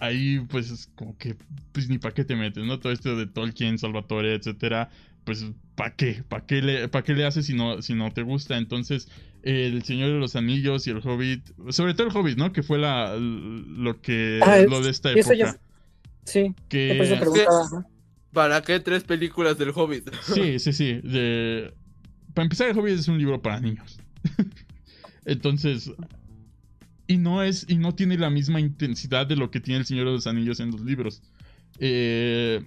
[SPEAKER 3] Ahí, pues, es como que. Pues ni para qué te metes, ¿no? Todo esto de Tolkien, Salvatore, etcétera. Pues, ¿para qué? ¿Para qué le, pa' qué le haces si no, si no te gusta? Entonces, El Señor de los Anillos y el Hobbit. Sobre todo el Hobbit, ¿no? Que fue la, lo que.
[SPEAKER 7] Ah,
[SPEAKER 3] lo de esta época.
[SPEAKER 7] ya- Sí,
[SPEAKER 3] que...
[SPEAKER 7] preguntaba. ajá.
[SPEAKER 4] ¿Para qué tres películas del Hobbit?
[SPEAKER 3] Sí, sí, sí. De... Para empezar, el Hobbit es un libro para niños. Entonces. Y no es. Y no tiene la misma intensidad de lo que tiene el Señor de los Anillos en los libros. Eh,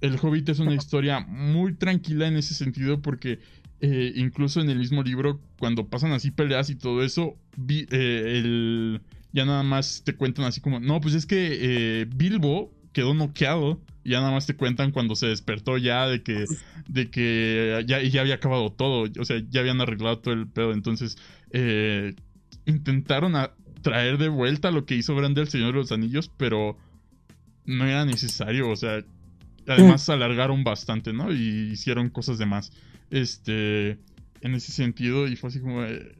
[SPEAKER 3] el Hobbit es una historia muy tranquila en ese sentido porque eh, incluso en el mismo libro, cuando pasan así peleas y todo eso, eh, el- ya nada más te cuentan así como, no, pues es que eh, Bilbo quedó noqueado ya nada más te cuentan cuando se despertó ya de que, de que ya, ya había acabado todo, o sea, ya habían arreglado todo el pedo, entonces intentaron traer de vuelta lo que hizo Grande el Señor de los Anillos, pero no era necesario, o sea, además alargaron bastante, ¿no? Y hicieron cosas de más. Este, en ese sentido, y fue así como, eh,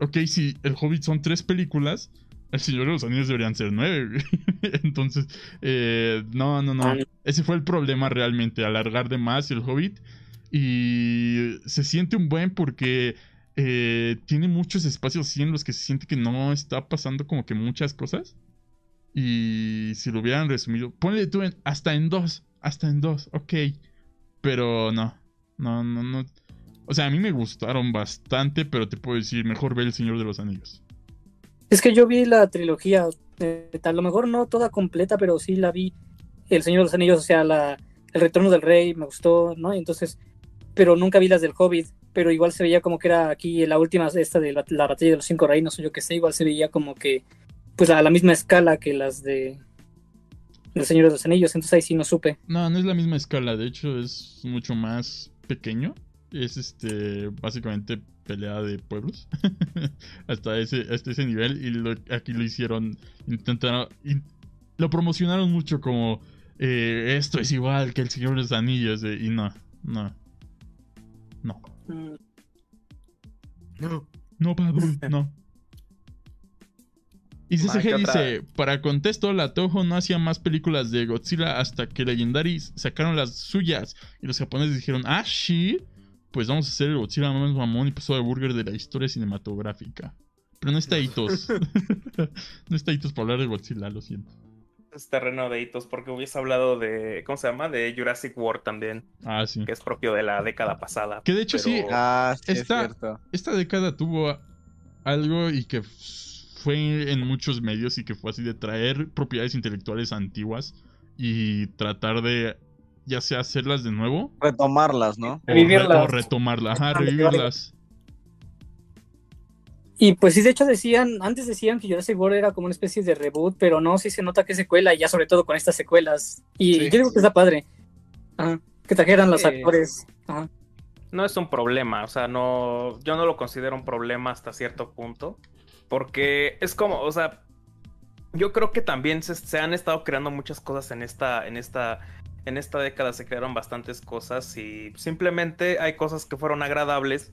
[SPEAKER 3] ok, si el Hobbit son tres películas, el Señor de los Anillos deberían ser nueve. Entonces, eh, no, no, no. Ese fue el problema realmente, alargar de más el Hobbit. Y se siente un buen porque eh, tiene muchos espacios así en los que se siente que no está pasando como que muchas cosas. Y si lo hubieran resumido, ponle tú en- hasta en dos, hasta en dos, ok. Pero no, no, no, no. O sea, a mí me gustaron bastante, pero te puedo decir, mejor ve El Señor de los Anillos.
[SPEAKER 7] Es que yo vi la trilogía, eh, a lo mejor no toda completa, pero sí la vi. El Señor de los Anillos, o sea, la, El Retorno del Rey, me gustó, ¿no? Entonces, pero nunca vi las del Hobbit, pero igual se veía como que era aquí la última, esta de la, la batalla de los cinco reinos, o yo qué sé, igual se veía como que, pues a la misma escala que las de El Señor de los Anillos, entonces ahí sí no supe.
[SPEAKER 3] No, no es la misma escala, de hecho es mucho más pequeño. Es este, básicamente pelea de pueblos. hasta, ese, hasta ese nivel. Y lo- aquí lo hicieron, intentaron, in- lo promocionaron mucho como eh, esto es igual que el Señor de los Anillos. eh, y no, no, no.
[SPEAKER 4] No.
[SPEAKER 3] No, Pablo, no. Y
[SPEAKER 6] Ma, ¿qué
[SPEAKER 3] CCG
[SPEAKER 6] otra?
[SPEAKER 3] dice, para contexto, la Toho no hacía más películas de Godzilla hasta que Legendary sacaron las suyas. Y los japoneses dijeron, ah, sí. pues vamos a hacer el Godzilla más mamón y pasó de burger de la historia cinematográfica. Pero no está hitos. no está hitos para hablar de Godzilla, lo siento.
[SPEAKER 6] Es terreno de hitos porque hubiese hablado de, ¿cómo se llama? De Jurassic World también,
[SPEAKER 3] Ah, sí.
[SPEAKER 6] que es propio de la década pasada.
[SPEAKER 3] Que de hecho sí,
[SPEAKER 5] Ah, sí, es
[SPEAKER 3] Está-
[SPEAKER 5] cierto.
[SPEAKER 3] esta década tuvo algo y que fue en muchos medios y que fue así de traer propiedades intelectuales antiguas y tratar de ya sea hacerlas de nuevo
[SPEAKER 5] Retomarlas, ¿no?
[SPEAKER 7] Revivirlas.
[SPEAKER 3] o retomarlas, ajá, revivirlas.
[SPEAKER 7] Y pues sí, de hecho decían, antes decían que Jurassic World era como una especie de reboot, pero no, sí se nota que es secuela, y ya sobre todo con estas secuelas. Y
[SPEAKER 6] Sí.
[SPEAKER 7] yo digo que está padre. Ajá. Que trajeran los
[SPEAKER 6] Sí.
[SPEAKER 7] actores. Ajá.
[SPEAKER 6] no es un problema, o sea, no, yo no lo considero un problema hasta cierto punto, porque es como, o sea, yo creo que también se, han estado creando muchas cosas en esta, en esta, en esta década se crearon bastantes cosas y simplemente hay cosas que fueron agradables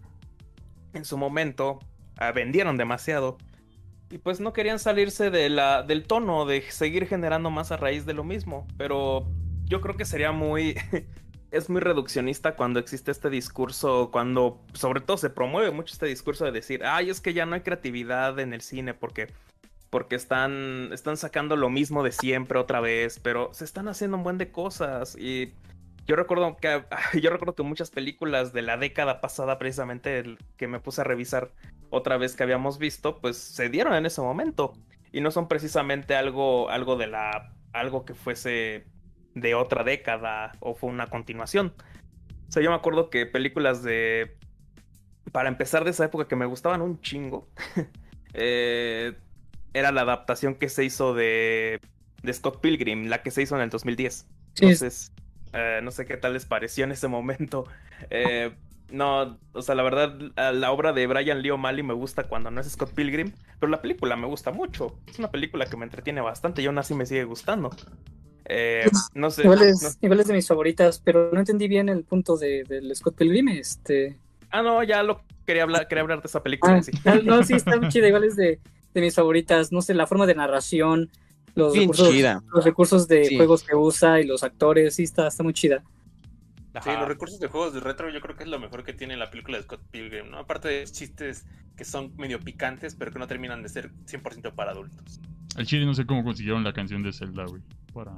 [SPEAKER 6] en su momento, ah, vendieron demasiado y pues no querían salirse del tono de seguir generando más a raíz de lo mismo, pero yo creo que sería muy es muy reduccionista cuando existe este discurso, cuando sobre todo se promueve mucho este discurso de decir, ay, es que ya no hay creatividad en el cine porque, porque están, están sacando lo mismo de siempre otra vez, pero se están haciendo un buen de cosas y yo recuerdo que yo recuerdo que muchas películas de la década pasada precisamente el que me puse a revisar otra vez que habíamos visto, pues se dieron en ese momento. Y no son precisamente algo algo de la algo que fuese de otra década o fue una continuación. O sea, yo me acuerdo que películas de... Para empezar de esa época que me gustaban un chingo, eh, era la adaptación que se hizo de, de Scott Pilgrim, la que se hizo en el 2010.
[SPEAKER 7] Sí,
[SPEAKER 6] Entonces, eh, no sé qué tal les pareció en ese momento. Eh, no, o sea, la verdad, la obra de Brian Lee O'Malley me gusta cuando no es Scott Pilgrim, pero la película me gusta mucho. Es una película que me entretiene bastante y aún así me sigue gustando. Eh, no sé.
[SPEAKER 7] igual,
[SPEAKER 6] no-
[SPEAKER 7] es, igual es de mis favoritas, pero no entendí bien el punto de, del Scott Pilgrim. Este...
[SPEAKER 6] Ah, no, ya lo quería hablar, quería hablar de esa película.
[SPEAKER 7] Ah,
[SPEAKER 6] sí.
[SPEAKER 7] no, sí, está muy chida, igual es de, de mis favoritas. No sé, la forma de narración, los
[SPEAKER 5] Bien
[SPEAKER 7] recursos,
[SPEAKER 5] chida.
[SPEAKER 7] los recursos de
[SPEAKER 5] Sí.
[SPEAKER 7] juegos que usa y los actores, sí, está, está muy chida.
[SPEAKER 2] Sí, los recursos de juegos de retro yo creo que es lo mejor que tiene la película de Scott Pilgrim, ¿no? Aparte de chistes que son medio picantes, pero que no terminan de ser 100% para adultos.
[SPEAKER 3] Al chile no sé cómo consiguieron la canción de Zelda, güey. Para.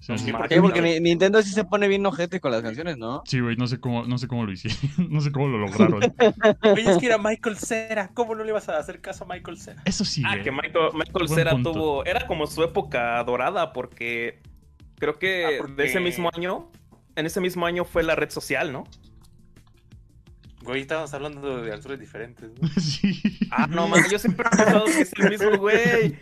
[SPEAKER 3] sea,
[SPEAKER 2] Sí,
[SPEAKER 5] ¿Por qué? Porque Ni- Nintendo sí se pone bien ojete con las canciones, ¿no?
[SPEAKER 3] Sí, güey, no sé cómo, no sé cómo lo hicieron. no sé cómo lo lograron.
[SPEAKER 2] Oye, es que era Michael Cera. ¿Cómo no le ibas a hacer caso a Michael Cera?
[SPEAKER 3] Eso sí,
[SPEAKER 6] Ah,
[SPEAKER 3] güey.
[SPEAKER 6] que Michael, Michael Cera
[SPEAKER 3] punto.
[SPEAKER 6] tuvo. Era como su época dorada, porque creo que
[SPEAKER 2] Ah, porque-
[SPEAKER 6] de ese mismo año. En ese mismo año fue la red social, ¿no?
[SPEAKER 2] Güey, estábamos hablando de actores diferentes, ¿no?
[SPEAKER 3] sí.
[SPEAKER 6] Ah, no mames, yo siempre he pensado que es el mismo güey.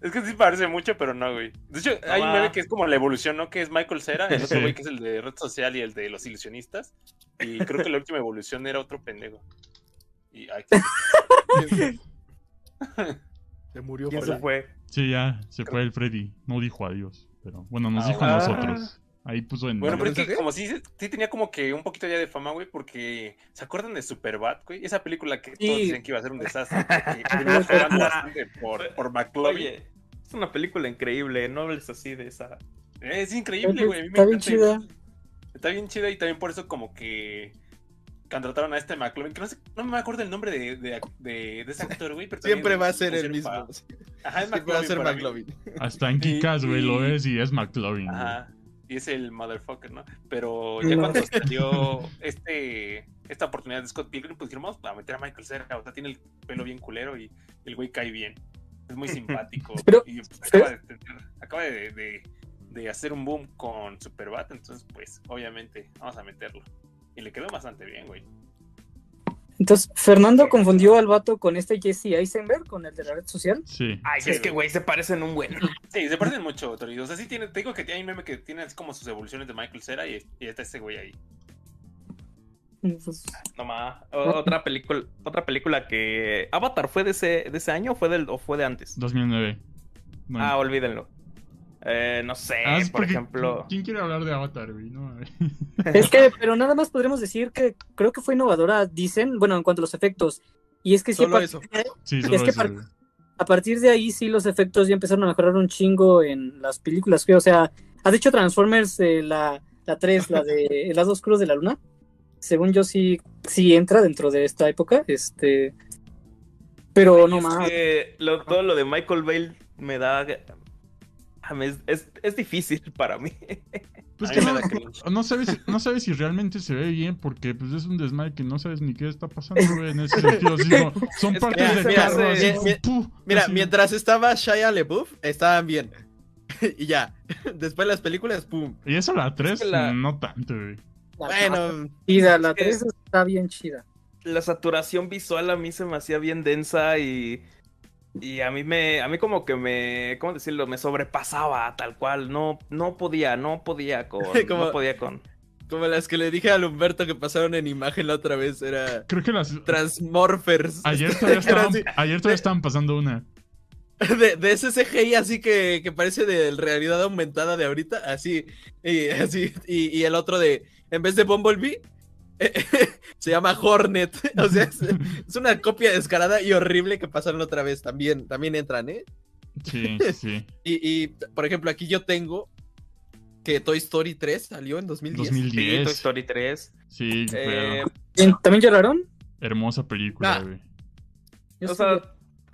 [SPEAKER 2] Es que sí parece mucho, pero no, güey. De hecho, hay un meme que es como la evolución, ¿no? Que es Michael Cera, el otro güey que es el de red social y el de los ilusionistas. Y creo que la última evolución era otro pendejo. Y ay,
[SPEAKER 4] Se murió
[SPEAKER 6] Y
[SPEAKER 4] por
[SPEAKER 6] eso
[SPEAKER 4] ahí.
[SPEAKER 6] fue.
[SPEAKER 3] Sí, ya se fue el Freddy. No dijo adiós. Pero bueno, nos
[SPEAKER 2] Ah,
[SPEAKER 3] dijo a nosotros. Ahí puso en.
[SPEAKER 2] Bueno, pero es que como sí, sí tenía como que un poquito ya de fama, güey, porque ¿se acuerdan de Superbad, güey? Esa película que todos
[SPEAKER 7] Sí.
[SPEAKER 2] decían que iba a ser un desastre. Que por, por McLovin.
[SPEAKER 6] Oye, es una película increíble, no hables así de esa.
[SPEAKER 2] Es increíble, güey. a mí me
[SPEAKER 7] Está bien
[SPEAKER 2] encanta,
[SPEAKER 7] chida.
[SPEAKER 2] güey. Está bien chida y también por eso como que contrataron a este McLovin, que no sé, no me acuerdo el nombre de, de, de, de ese actor, güey, pero
[SPEAKER 4] Siempre va a ser el mismo.
[SPEAKER 2] pa- Ajá, es
[SPEAKER 4] Siempre va a ser
[SPEAKER 2] mí.
[SPEAKER 4] McLovin.
[SPEAKER 3] Hasta en Kikas, güey, lo ves y es McLovin. güey.
[SPEAKER 2] Y es el motherfucker, ¿no? Pero ya
[SPEAKER 7] No.
[SPEAKER 2] cuando salió este, esta oportunidad de Scott Pilgrim, pues dijeron, vamos a meter a Michael Cera. O sea, tiene el pelo bien culero y el güey cae bien. Es muy simpático.
[SPEAKER 7] Pero-
[SPEAKER 2] y pues, acaba, de, acaba de, de- de hacer un boom con Superbat. Entonces, pues, obviamente, vamos a meterlo. Y le quedó bastante bien, güey.
[SPEAKER 7] Entonces, Fernando confundió al vato con este Jesse Eisenberg, con el de la red social.
[SPEAKER 3] Sí.
[SPEAKER 6] Ay,
[SPEAKER 2] Sí,
[SPEAKER 6] es que,
[SPEAKER 2] güey.
[SPEAKER 6] se parecen un buen.
[SPEAKER 2] Sí, se parecen mucho, Torido. O sea, sí tiene, te digo que hay un meme que tiene así como sus evoluciones de Michael Cera y, y está ese güey ahí.
[SPEAKER 7] Pues,
[SPEAKER 6] No más. Otra película, otra película que. Avatar fue de ese, de ese año o fue del, o fue de antes.
[SPEAKER 3] 2009. No.
[SPEAKER 6] Ah, olvídenlo. Eh, no sé,
[SPEAKER 3] Ah,
[SPEAKER 6] por
[SPEAKER 3] porque-
[SPEAKER 6] ejemplo.
[SPEAKER 3] ¿Quién quiere hablar de Avatar, güey? No.
[SPEAKER 7] Es que, pero nada más podremos decir que creo que fue innovadora, dicen, bueno, en cuanto a los efectos. Y es que sí,
[SPEAKER 4] Solo
[SPEAKER 7] a
[SPEAKER 4] eso.
[SPEAKER 7] partir de-
[SPEAKER 3] Sí, solo
[SPEAKER 7] Es que
[SPEAKER 3] eso,
[SPEAKER 7] par-
[SPEAKER 3] güey.
[SPEAKER 7] a partir de ahí sí los efectos ya empezaron a mejorar un chingo en las películas. que, O sea, has dicho Transformers, eh, la, la 3, la de El lado oscuro de la luna, según yo sí, sí entra dentro de esta época, este... Pero no
[SPEAKER 6] Es
[SPEAKER 7] más.
[SPEAKER 6] que lo- todo lo de Michael Bale me da. Es, es difícil para mí.
[SPEAKER 3] Pues que no, no sabes, no sabes si realmente se ve bien, porque pues es un desmadre que no sabes ni qué está pasando, güey, en ese sentido. así como, son
[SPEAKER 6] Es que
[SPEAKER 3] partes de
[SPEAKER 4] mira,
[SPEAKER 3] carro, así
[SPEAKER 4] mira,
[SPEAKER 3] como,
[SPEAKER 4] mira,
[SPEAKER 3] ¡puf!
[SPEAKER 4] Mira,
[SPEAKER 3] así.
[SPEAKER 4] mientras estaba Shia LeBouf, estaban bien. y ya. Después las películas, pum.
[SPEAKER 3] Y eso la 3,
[SPEAKER 6] que la-
[SPEAKER 3] no tanto, güey.
[SPEAKER 7] La
[SPEAKER 4] Bueno,
[SPEAKER 7] chida, la
[SPEAKER 6] es que-
[SPEAKER 7] 3 está bien chida.
[SPEAKER 6] La saturación visual a mí se me hacía bien densa y. Y a mí me. A mí como que me. ¿Cómo decirlo? Me sobrepasaba tal cual. No, no podía, no podía con.
[SPEAKER 4] Como-
[SPEAKER 6] No podía con.
[SPEAKER 4] como las que le dije al Humberto que pasaron en imagen la otra vez, era
[SPEAKER 3] Creo que las...
[SPEAKER 4] Transmorphers.
[SPEAKER 3] Ayer todavía,
[SPEAKER 4] Era
[SPEAKER 3] estaban,
[SPEAKER 4] así,
[SPEAKER 3] ayer todavía estaban pasando una.
[SPEAKER 4] de, de ese CGI así que, que parece de realidad aumentada de ahorita, así, y así, y, y el otro de, en vez de Bumblebee, se llama Hornet. O sea, es, es una copia descarada y horrible que pasaron otra vez. También, también entran, ¿eh?
[SPEAKER 3] Sí, sí.
[SPEAKER 4] Y, y, por ejemplo, aquí yo tengo que Toy Story 3 salió en 2010.
[SPEAKER 6] Sí, Toy
[SPEAKER 3] 2010.
[SPEAKER 6] Story 3.
[SPEAKER 3] Sí,
[SPEAKER 6] Eh,
[SPEAKER 7] ¿También lloraron?
[SPEAKER 3] hermosa película,
[SPEAKER 4] Ah.
[SPEAKER 3] güey.
[SPEAKER 6] O
[SPEAKER 7] sí
[SPEAKER 6] sea,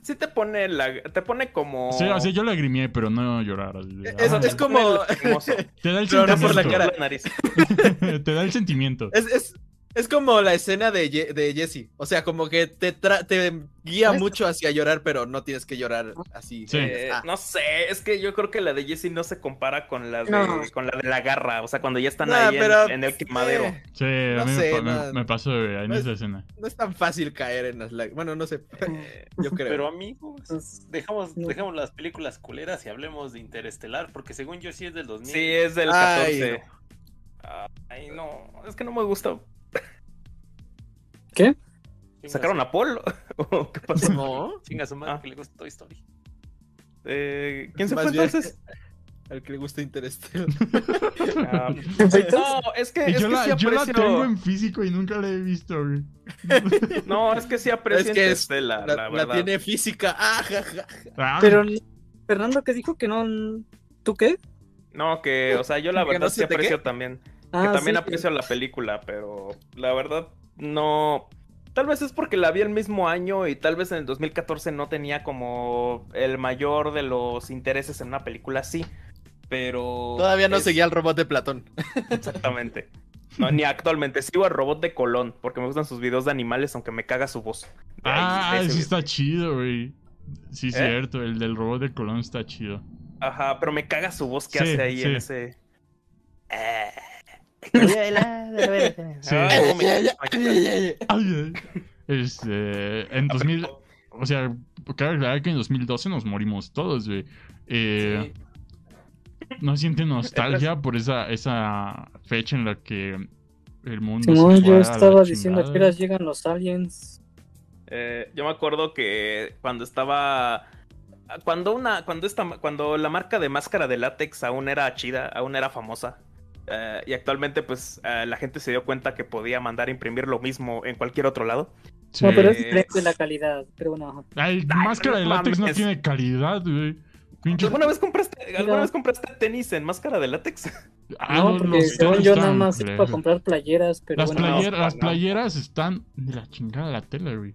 [SPEAKER 6] sí te pone la. Te pone como.
[SPEAKER 3] Sí, o sea, yo lagrimé, pero no llorar.
[SPEAKER 4] Es,
[SPEAKER 3] ah,
[SPEAKER 4] es como...
[SPEAKER 3] Te da el
[SPEAKER 4] pero no por la
[SPEAKER 3] sentimiento.
[SPEAKER 4] cara.
[SPEAKER 3] Te da el sentimiento.
[SPEAKER 4] Es, es, es como la escena de, Ye- de Jesse. O sea, como que te, tra- te guía mucho hacia llorar, pero no tienes que llorar así.
[SPEAKER 3] Sí.
[SPEAKER 6] Eh,
[SPEAKER 4] Ah.
[SPEAKER 6] No sé, es que yo creo que la de Jessie no se compara con la de,
[SPEAKER 7] No.
[SPEAKER 6] con la de la garra. O sea, cuando ya están
[SPEAKER 4] Nah,
[SPEAKER 6] ahí en-
[SPEAKER 4] pero,
[SPEAKER 6] en, el quemadero.
[SPEAKER 4] eh,
[SPEAKER 3] Sí, a
[SPEAKER 4] No
[SPEAKER 3] mí
[SPEAKER 4] sé,
[SPEAKER 3] me, me-
[SPEAKER 4] no.
[SPEAKER 3] me pasó en
[SPEAKER 4] No es-
[SPEAKER 3] esa escena.
[SPEAKER 4] no es tan fácil caer en las lágrimas. Bueno, no sé. Yo creo.
[SPEAKER 2] Pero amigos,
[SPEAKER 7] Pues,
[SPEAKER 2] dejamos, dejamos las películas culeras y hablemos de Interestelar, porque según yo sí es del 2000.
[SPEAKER 6] Sí, es del
[SPEAKER 4] Ay,
[SPEAKER 6] 14. Ay, no, es que no me gusta.
[SPEAKER 7] ¿Qué?
[SPEAKER 6] ¿Sacaron a Paul? ¿O ¿Qué pasó?
[SPEAKER 4] No.
[SPEAKER 2] Chinga su madre
[SPEAKER 6] Ah.
[SPEAKER 2] que le gusta Toy Story.
[SPEAKER 6] Eh, ¿Quién se
[SPEAKER 4] Más
[SPEAKER 6] fue
[SPEAKER 4] bien,
[SPEAKER 6] entonces?
[SPEAKER 4] Al que le gusta Interstellar.
[SPEAKER 6] Ah,
[SPEAKER 7] ¿Perfectos?
[SPEAKER 6] no, es que, es
[SPEAKER 3] yo
[SPEAKER 6] que
[SPEAKER 3] la,
[SPEAKER 6] sí
[SPEAKER 3] yo la
[SPEAKER 6] aprecio.
[SPEAKER 3] tengo en físico y nunca la he visto, güey.
[SPEAKER 6] No, es que sí aprecio
[SPEAKER 4] Es que
[SPEAKER 6] Interstellar,
[SPEAKER 4] La,
[SPEAKER 6] la,
[SPEAKER 4] la
[SPEAKER 6] verdad.
[SPEAKER 4] tiene física. Ah, ja, ja.
[SPEAKER 3] Ah,
[SPEAKER 7] Pero Fernando que dijo que no... ¿Tú qué?
[SPEAKER 6] No, que, o sea, yo la
[SPEAKER 4] ¿Que no
[SPEAKER 6] verdad sí aprecio
[SPEAKER 4] qué?
[SPEAKER 6] también.
[SPEAKER 7] Ah,
[SPEAKER 6] que también
[SPEAKER 7] sí,
[SPEAKER 6] aprecio la película, pero la verdad no. Tal vez es porque la vi el mismo año y tal vez en el 2014 no tenía como el mayor de los intereses en una película así. Pero.
[SPEAKER 4] Todavía no
[SPEAKER 6] es-
[SPEAKER 4] seguía al robot de Platón.
[SPEAKER 6] Exactamente. No, ni actualmente. Sigo al robot de Colón porque me gustan sus videos de animales, aunque me caga su voz.
[SPEAKER 3] Ah,
[SPEAKER 6] de ese
[SPEAKER 3] ese
[SPEAKER 6] video.
[SPEAKER 3] está chido, güey. Sí,
[SPEAKER 6] ¿Eh?
[SPEAKER 3] cierto, el del robot de Colón está chido.
[SPEAKER 6] Ajá, pero me caga su voz que
[SPEAKER 3] Sí,
[SPEAKER 6] hace ahí en ese. Eh.
[SPEAKER 3] Este, en 2000, o sea, aclarar que en 2012 nos morimos todos, güey. Eh, ¿No sienten nostalgia por esa, esa fecha en la que el mundo
[SPEAKER 7] Simón,
[SPEAKER 3] se
[SPEAKER 7] yo estaba diciendo que ahora llegan los aliens.
[SPEAKER 6] Eh, yo me acuerdo que cuando estaba. Cuando una. Cuando esta. Cuando la marca de máscara de látex aún era chida, aún era famosa. Eh, y actualmente, pues, eh, la gente se dio cuenta que podía mandar a imprimir lo mismo en cualquier otro lado.
[SPEAKER 3] Sí.
[SPEAKER 7] No, pero es
[SPEAKER 6] Eh,
[SPEAKER 7] diferente la calidad. Pero bueno.
[SPEAKER 3] Ay,
[SPEAKER 6] Ay,
[SPEAKER 3] máscara de látex no tiene calidad, güey.
[SPEAKER 6] ¿Alguna vez compraste, ¿alguna vez compraste tenis en máscara de látex?
[SPEAKER 3] Ah,
[SPEAKER 7] no,
[SPEAKER 3] los
[SPEAKER 7] porque según yo nada más es para comprar playeras, pero
[SPEAKER 3] Las,
[SPEAKER 7] bueno.
[SPEAKER 3] player-
[SPEAKER 6] no,
[SPEAKER 3] las
[SPEAKER 6] no.
[SPEAKER 3] playeras están de la chingada la tela, güey.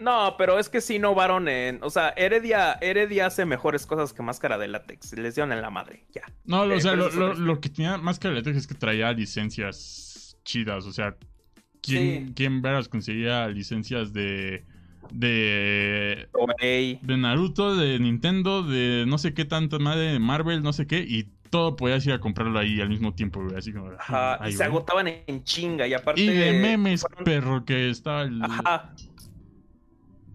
[SPEAKER 6] No, pero es que sí innovaron en. O sea, Heredia, Heredia hace mejores cosas que máscara de látex. Les dieron en la madre, ya.
[SPEAKER 3] No, lo-
[SPEAKER 6] Eh,
[SPEAKER 3] o sea, lo, que tenía Máscara de Látex es que traía licencias chidas. O sea, ¿quién,
[SPEAKER 6] Sí.
[SPEAKER 3] quién veras conseguía licencias de. de. De Naruto, de Nintendo, de no sé qué tanta madre, de Marvel, no sé qué, y todo podías ir a comprarlo ahí al mismo tiempo, güey. Así como.
[SPEAKER 6] Ajá, y se
[SPEAKER 3] güey.
[SPEAKER 6] agotaban en chinga. Y aparte.
[SPEAKER 3] Y de memes,
[SPEAKER 6] fueron-
[SPEAKER 3] perro, que estaba el.
[SPEAKER 6] Ajá.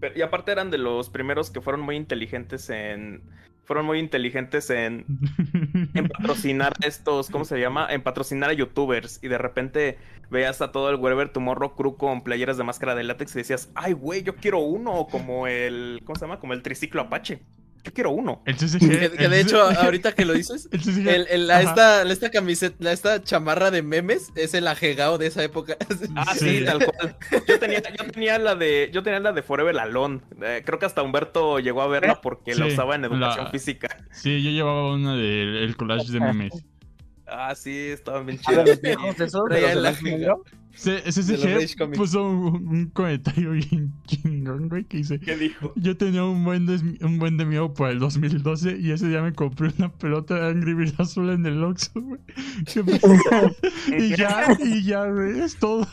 [SPEAKER 6] Pero- y aparte eran de los primeros que fueron muy inteligentes en. Fueron muy inteligentes en, en patrocinar a estos, ¿cómo se llama? En patrocinar a youtubers. Y de repente veías a todo el Wherever Tomorrow crew con playeras de máscara de látex y decías, ay, güey, yo quiero uno. Como el. ¿Cómo se llama? Como el triciclo Apache. Yo quiero uno.
[SPEAKER 3] El CCG.
[SPEAKER 4] Que, que
[SPEAKER 3] el
[SPEAKER 4] de
[SPEAKER 3] CCG
[SPEAKER 4] hecho, ahorita que lo dices,
[SPEAKER 3] El CCG.
[SPEAKER 4] el, el- la, esta, la- esta camiseta, la- esta chamarra de memes es el ajegao de esa época.
[SPEAKER 6] Ah,
[SPEAKER 3] Sí.
[SPEAKER 6] sí, tal cual. Yo tenía, yo tenía la de, yo tenía la de Forever Alone. Eh, creo que hasta Humberto llegó a verla porque la
[SPEAKER 3] Sí,
[SPEAKER 6] usaba en educación
[SPEAKER 3] la-
[SPEAKER 6] física.
[SPEAKER 3] Sí, yo llevaba una del el collage de memes.
[SPEAKER 6] Ah, sí, estaban bien
[SPEAKER 5] Ah, de
[SPEAKER 6] chidos.
[SPEAKER 3] Se- puso un, un comentario bien chingón, güey, que dice...
[SPEAKER 6] ¿Qué dijo?
[SPEAKER 3] Yo tenía un buen, de, un buen de miedo por el 2012 y ese día me compré una pelota de Angry Birds azul en el Oxxo, güey. Y ya, y ya, güey, es todo.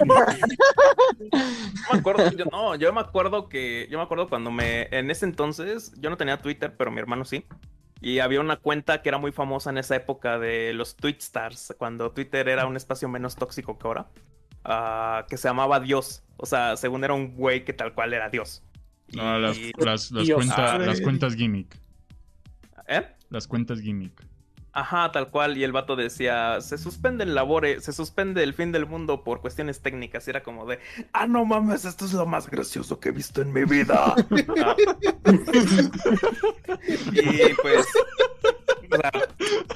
[SPEAKER 6] Yo me acuerdo, yo, no, yo me acuerdo que, yo me acuerdo cuando me, en ese entonces, yo no tenía Twitter, pero mi hermano sí. Y había una cuenta que era muy famosa en esa época de los Tweetstars, cuando Twitter era un espacio menos tóxico que ahora, ah, que se llamaba Dios. O sea, según era un güey que tal cual era Dios.
[SPEAKER 3] No, las,
[SPEAKER 6] Y-
[SPEAKER 3] las, las, cuenta-
[SPEAKER 6] Ah,
[SPEAKER 3] las cuentas gimmick.
[SPEAKER 6] ¿Eh?
[SPEAKER 3] Las cuentas gimmick.
[SPEAKER 6] Ajá, tal cual. Y el vato decía, se suspende el labore, se suspende el fin del mundo por cuestiones técnicas. Y era como de, ah, no mames, esto es lo más gracioso que he visto en mi vida. Ah. y pues, o sea,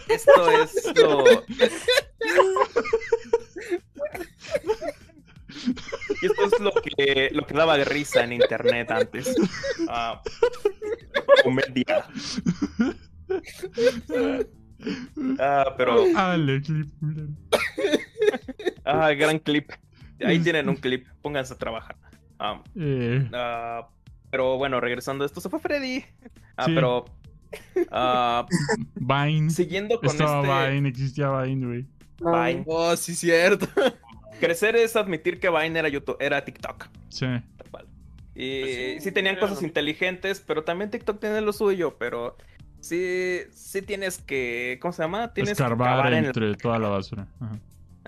[SPEAKER 6] esto es lo... Y esto es lo que, lo que daba risa en internet antes. Ah, comedia. Ah, pero...
[SPEAKER 3] Ah.
[SPEAKER 6] Ah, gran clip. Ahí tienen un clip. Pónganse a trabajar. Ah,
[SPEAKER 3] Eh,
[SPEAKER 6] ah, pero bueno, regresando a esto, se fue Freddy. Ah,
[SPEAKER 3] Sí.
[SPEAKER 6] pero. ah,
[SPEAKER 3] Vine.
[SPEAKER 6] siguiendo con
[SPEAKER 3] Estaba
[SPEAKER 6] este.
[SPEAKER 3] Vine, existía Vine, güey.
[SPEAKER 6] Vine.
[SPEAKER 4] Oh, sí, cierto.
[SPEAKER 6] Crecer es admitir que Vine era YouTube, era TikTok.
[SPEAKER 3] Sí.
[SPEAKER 6] tal cual. Y
[SPEAKER 2] Pues
[SPEAKER 6] sí,
[SPEAKER 2] sí,
[SPEAKER 6] tenían cosas
[SPEAKER 2] lo-
[SPEAKER 6] inteligentes, pero también TikTok tiene lo suyo, pero sí, sí tienes que, ¿cómo se llama? Tienes que
[SPEAKER 3] Escarbar
[SPEAKER 6] en el-
[SPEAKER 3] entre toda la basura. Ajá.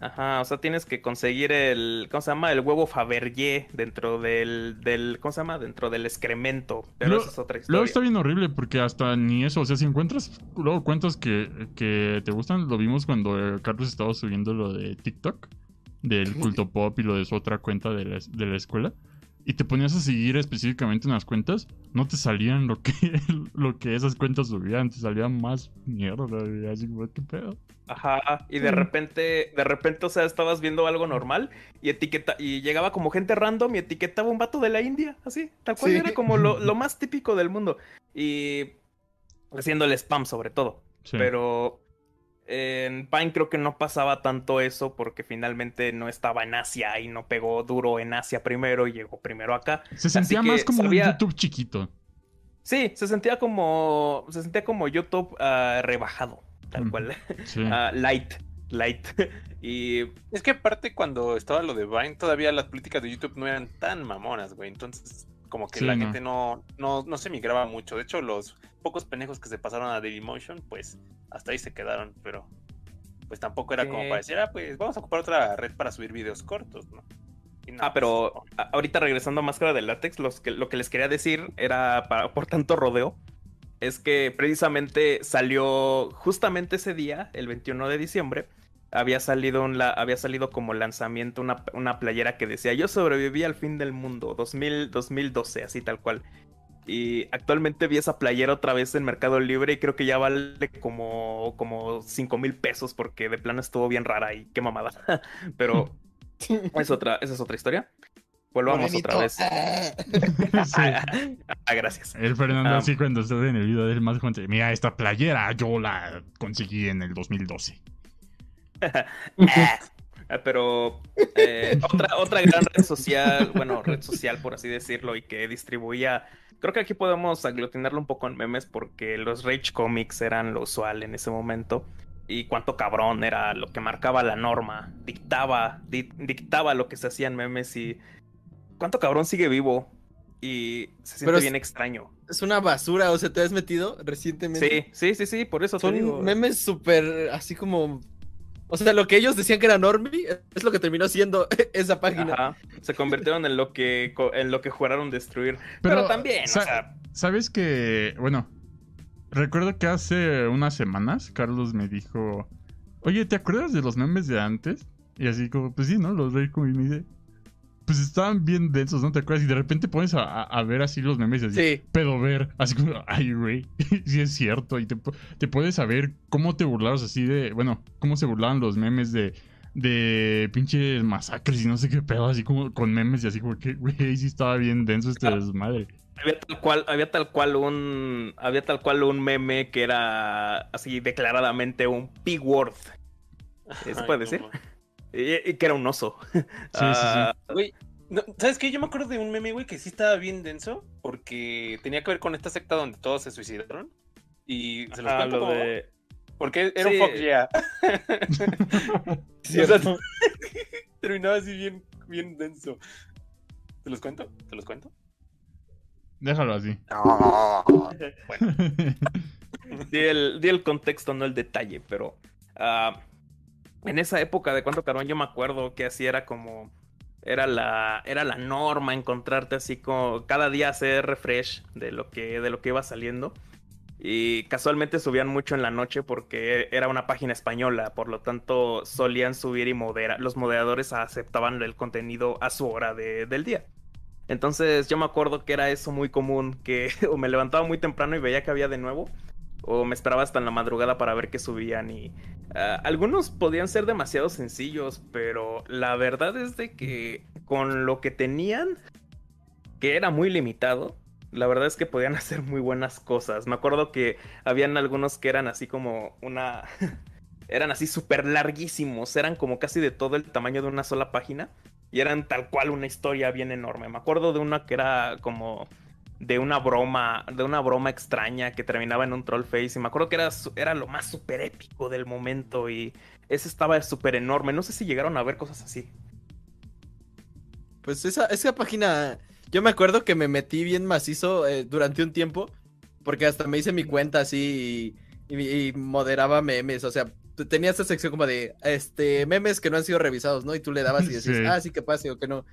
[SPEAKER 6] Ajá, o sea, tienes que conseguir el, ¿cómo se llama? El huevo Fabergé dentro del, del, ¿cómo se llama? Dentro del excremento. Pero
[SPEAKER 3] Luego-
[SPEAKER 6] esa es otra
[SPEAKER 3] Luego
[SPEAKER 6] historia.
[SPEAKER 3] está bien horrible porque hasta ni eso, o sea, si encuentras luego cuentas que, que te gustan, lo vimos cuando eh, Carlos estaba subiendo lo de TikTok, del culto pop y lo de su otra cuenta de la, de la escuela, y te ponías a seguir específicamente unas cuentas, no te salían lo que, lo que esas cuentas subían, te salían más mierda, güey, así como, ¿qué pedo?
[SPEAKER 6] Ajá, y de repente, de repente, o sea, estabas viendo algo normal y etiqueta, y llegaba como gente random y etiquetaba un vato de la India, así, tal cual
[SPEAKER 4] Sí.
[SPEAKER 6] era como lo, lo más típico del mundo. Y haciendo el spam sobre todo.
[SPEAKER 3] Sí.
[SPEAKER 6] Pero en Pine creo que no pasaba tanto eso porque finalmente no estaba en Asia y no pegó duro en Asia primero y llegó primero acá.
[SPEAKER 3] Se sentía más como
[SPEAKER 6] sabía-
[SPEAKER 3] un YouTube chiquito.
[SPEAKER 6] Sí, se sentía como se sentía como YouTube ah, rebajado, tal cual.
[SPEAKER 3] Sí.
[SPEAKER 6] Ah, light, light. y
[SPEAKER 2] Es que aparte cuando estaba lo de Vine, todavía las políticas de YouTube no eran tan mamonas, güey. Entonces, como que
[SPEAKER 3] Sí,
[SPEAKER 2] la
[SPEAKER 3] no.
[SPEAKER 2] gente no, no, no se migraba mucho. De hecho, los pocos pendejos que se pasaron a Dailymotion, pues hasta ahí se quedaron, pero pues tampoco era como para decir, ah, pues vamos a ocupar otra red para subir videos cortos, ¿no?
[SPEAKER 6] Ah, pero a- ahorita regresando a Máscara de Látex, los que, lo que les quería decir era, para- por tanto rodeo, es que precisamente salió justamente ese día, el 21 de diciembre, había salido, un la- había salido como lanzamiento una, una playera que decía, yo sobreviví al fin del mundo, 2000, 2012, así tal cual. Y actualmente vi esa playera otra vez en Mercado Libre y creo que ya vale como, como 5 mil pesos porque de plano estuvo bien rara y qué mamada. Pero es otra, esa es otra historia. Volvamos
[SPEAKER 4] Morenito.
[SPEAKER 6] otra vez.
[SPEAKER 4] Ah.
[SPEAKER 3] Sí.
[SPEAKER 6] Ah, gracias.
[SPEAKER 3] El Fernando
[SPEAKER 6] Ah.
[SPEAKER 3] así cuando estuve en el video del más cuenta, mira esta playera, yo la conseguí en el 2012.
[SPEAKER 6] Ah, Pero eh, otra, otra gran red social, bueno, red social por así decirlo, y que distribuía. Creo que aquí podemos aglutinarlo un poco en memes porque los Rage Comics eran lo usual en ese momento. Y cuánto cabrón era lo que marcaba la norma, dictaba, di- dictaba lo que se hacían memes y cuánto cabrón sigue vivo y se siente
[SPEAKER 4] Pero
[SPEAKER 6] bien extraño.
[SPEAKER 4] Es una basura, o sea, ¿te has metido recientemente?
[SPEAKER 6] Sí, sí, sí, sí, por eso te
[SPEAKER 4] Son
[SPEAKER 6] digo.
[SPEAKER 4] memes súper así como. O sea, lo que ellos decían que era normie es lo que terminó siendo esa página.
[SPEAKER 6] Ajá, se convirtieron en lo que en lo que juraron destruir. Pero, también,
[SPEAKER 3] sa-
[SPEAKER 6] o sea,
[SPEAKER 3] ¿Sabes que, bueno, recuerdo que hace unas semanas Carlos me dijo, oye, ¿te acuerdas de los memes de antes? Y así como, pues sí, ¿no? Los Rage Comics me dice, pues estaban bien densos, ¿no te acuerdas? Y de repente pones a, a- a ver así los memes y así,
[SPEAKER 4] Sí.
[SPEAKER 3] pero ver, así como, ay, güey, sí es cierto. Y te, pu- te puedes saber cómo te burlaron así de, bueno, cómo se burlaban los memes de, de pinches masacres y no sé qué pedo, así como con memes y así como que, güey, sí estaba bien denso este
[SPEAKER 6] Ah.
[SPEAKER 3] desmadre.
[SPEAKER 6] había tal cual, había tal cual un, había tal cual un meme que era así declaradamente un pig word. ¿Eso
[SPEAKER 2] Ay,
[SPEAKER 6] puede
[SPEAKER 2] no
[SPEAKER 6] decir?
[SPEAKER 2] mames.
[SPEAKER 6] Y, y que era un oso.
[SPEAKER 3] sí,
[SPEAKER 6] Ah,
[SPEAKER 2] Güey, no, ¿sabes qué? Yo me acuerdo de un meme, güey, que sí estaba bien denso, porque tenía que ver con esta secta donde todos se suicidaron. Y se los
[SPEAKER 6] ah,
[SPEAKER 2] cuento
[SPEAKER 6] lo
[SPEAKER 2] cómo va?
[SPEAKER 6] de...
[SPEAKER 2] Porque era
[SPEAKER 6] Sí.
[SPEAKER 2] un fuck yeah.
[SPEAKER 4] Cierto.
[SPEAKER 2] O sea, terminaba así bien, bien denso. ¿Te los cuento? ¿Te los cuento?
[SPEAKER 3] Déjalo así.
[SPEAKER 6] Di el, di el contexto, no el detalle, pero ah, en esa época de cuánto carbón yo me acuerdo que así era como era la era la norma encontrarte así como cada día hacer refresh de lo que de lo que iba saliendo y casualmente subían mucho en la noche porque era una página española, por lo tanto solían subir y moderar, los moderadores aceptaban el contenido a su hora de- del día. Entonces yo me acuerdo que era eso muy común, que o me levantaba muy temprano y veía que había de nuevo, o me esperaba hasta en la madrugada para ver qué subían y ah, algunos podían ser demasiado sencillos, pero la verdad es de que con lo que tenían, que era muy limitado, la verdad es que podían hacer muy buenas cosas. Me acuerdo que habían algunos que eran así como una... eran así súper larguísimos, eran como casi de todo el tamaño de una sola página y eran tal cual una historia bien enorme. Me acuerdo de una que era como de una broma, de una broma extraña que terminaba en un troll face y me acuerdo que era, era lo más súper épico del momento y ese estaba súper enorme. No sé si llegaron a ver cosas así.
[SPEAKER 4] Pues esa, esa página, yo me acuerdo que me metí bien macizo eh, durante un tiempo, porque hasta me hice mi cuenta así y, y- y moderaba memes, o sea, tenía esta sección como de, este, memes que no han sido revisados, ¿no? Y tú le dabas y decías,
[SPEAKER 3] Sí.
[SPEAKER 4] ah, sí que pase o que no.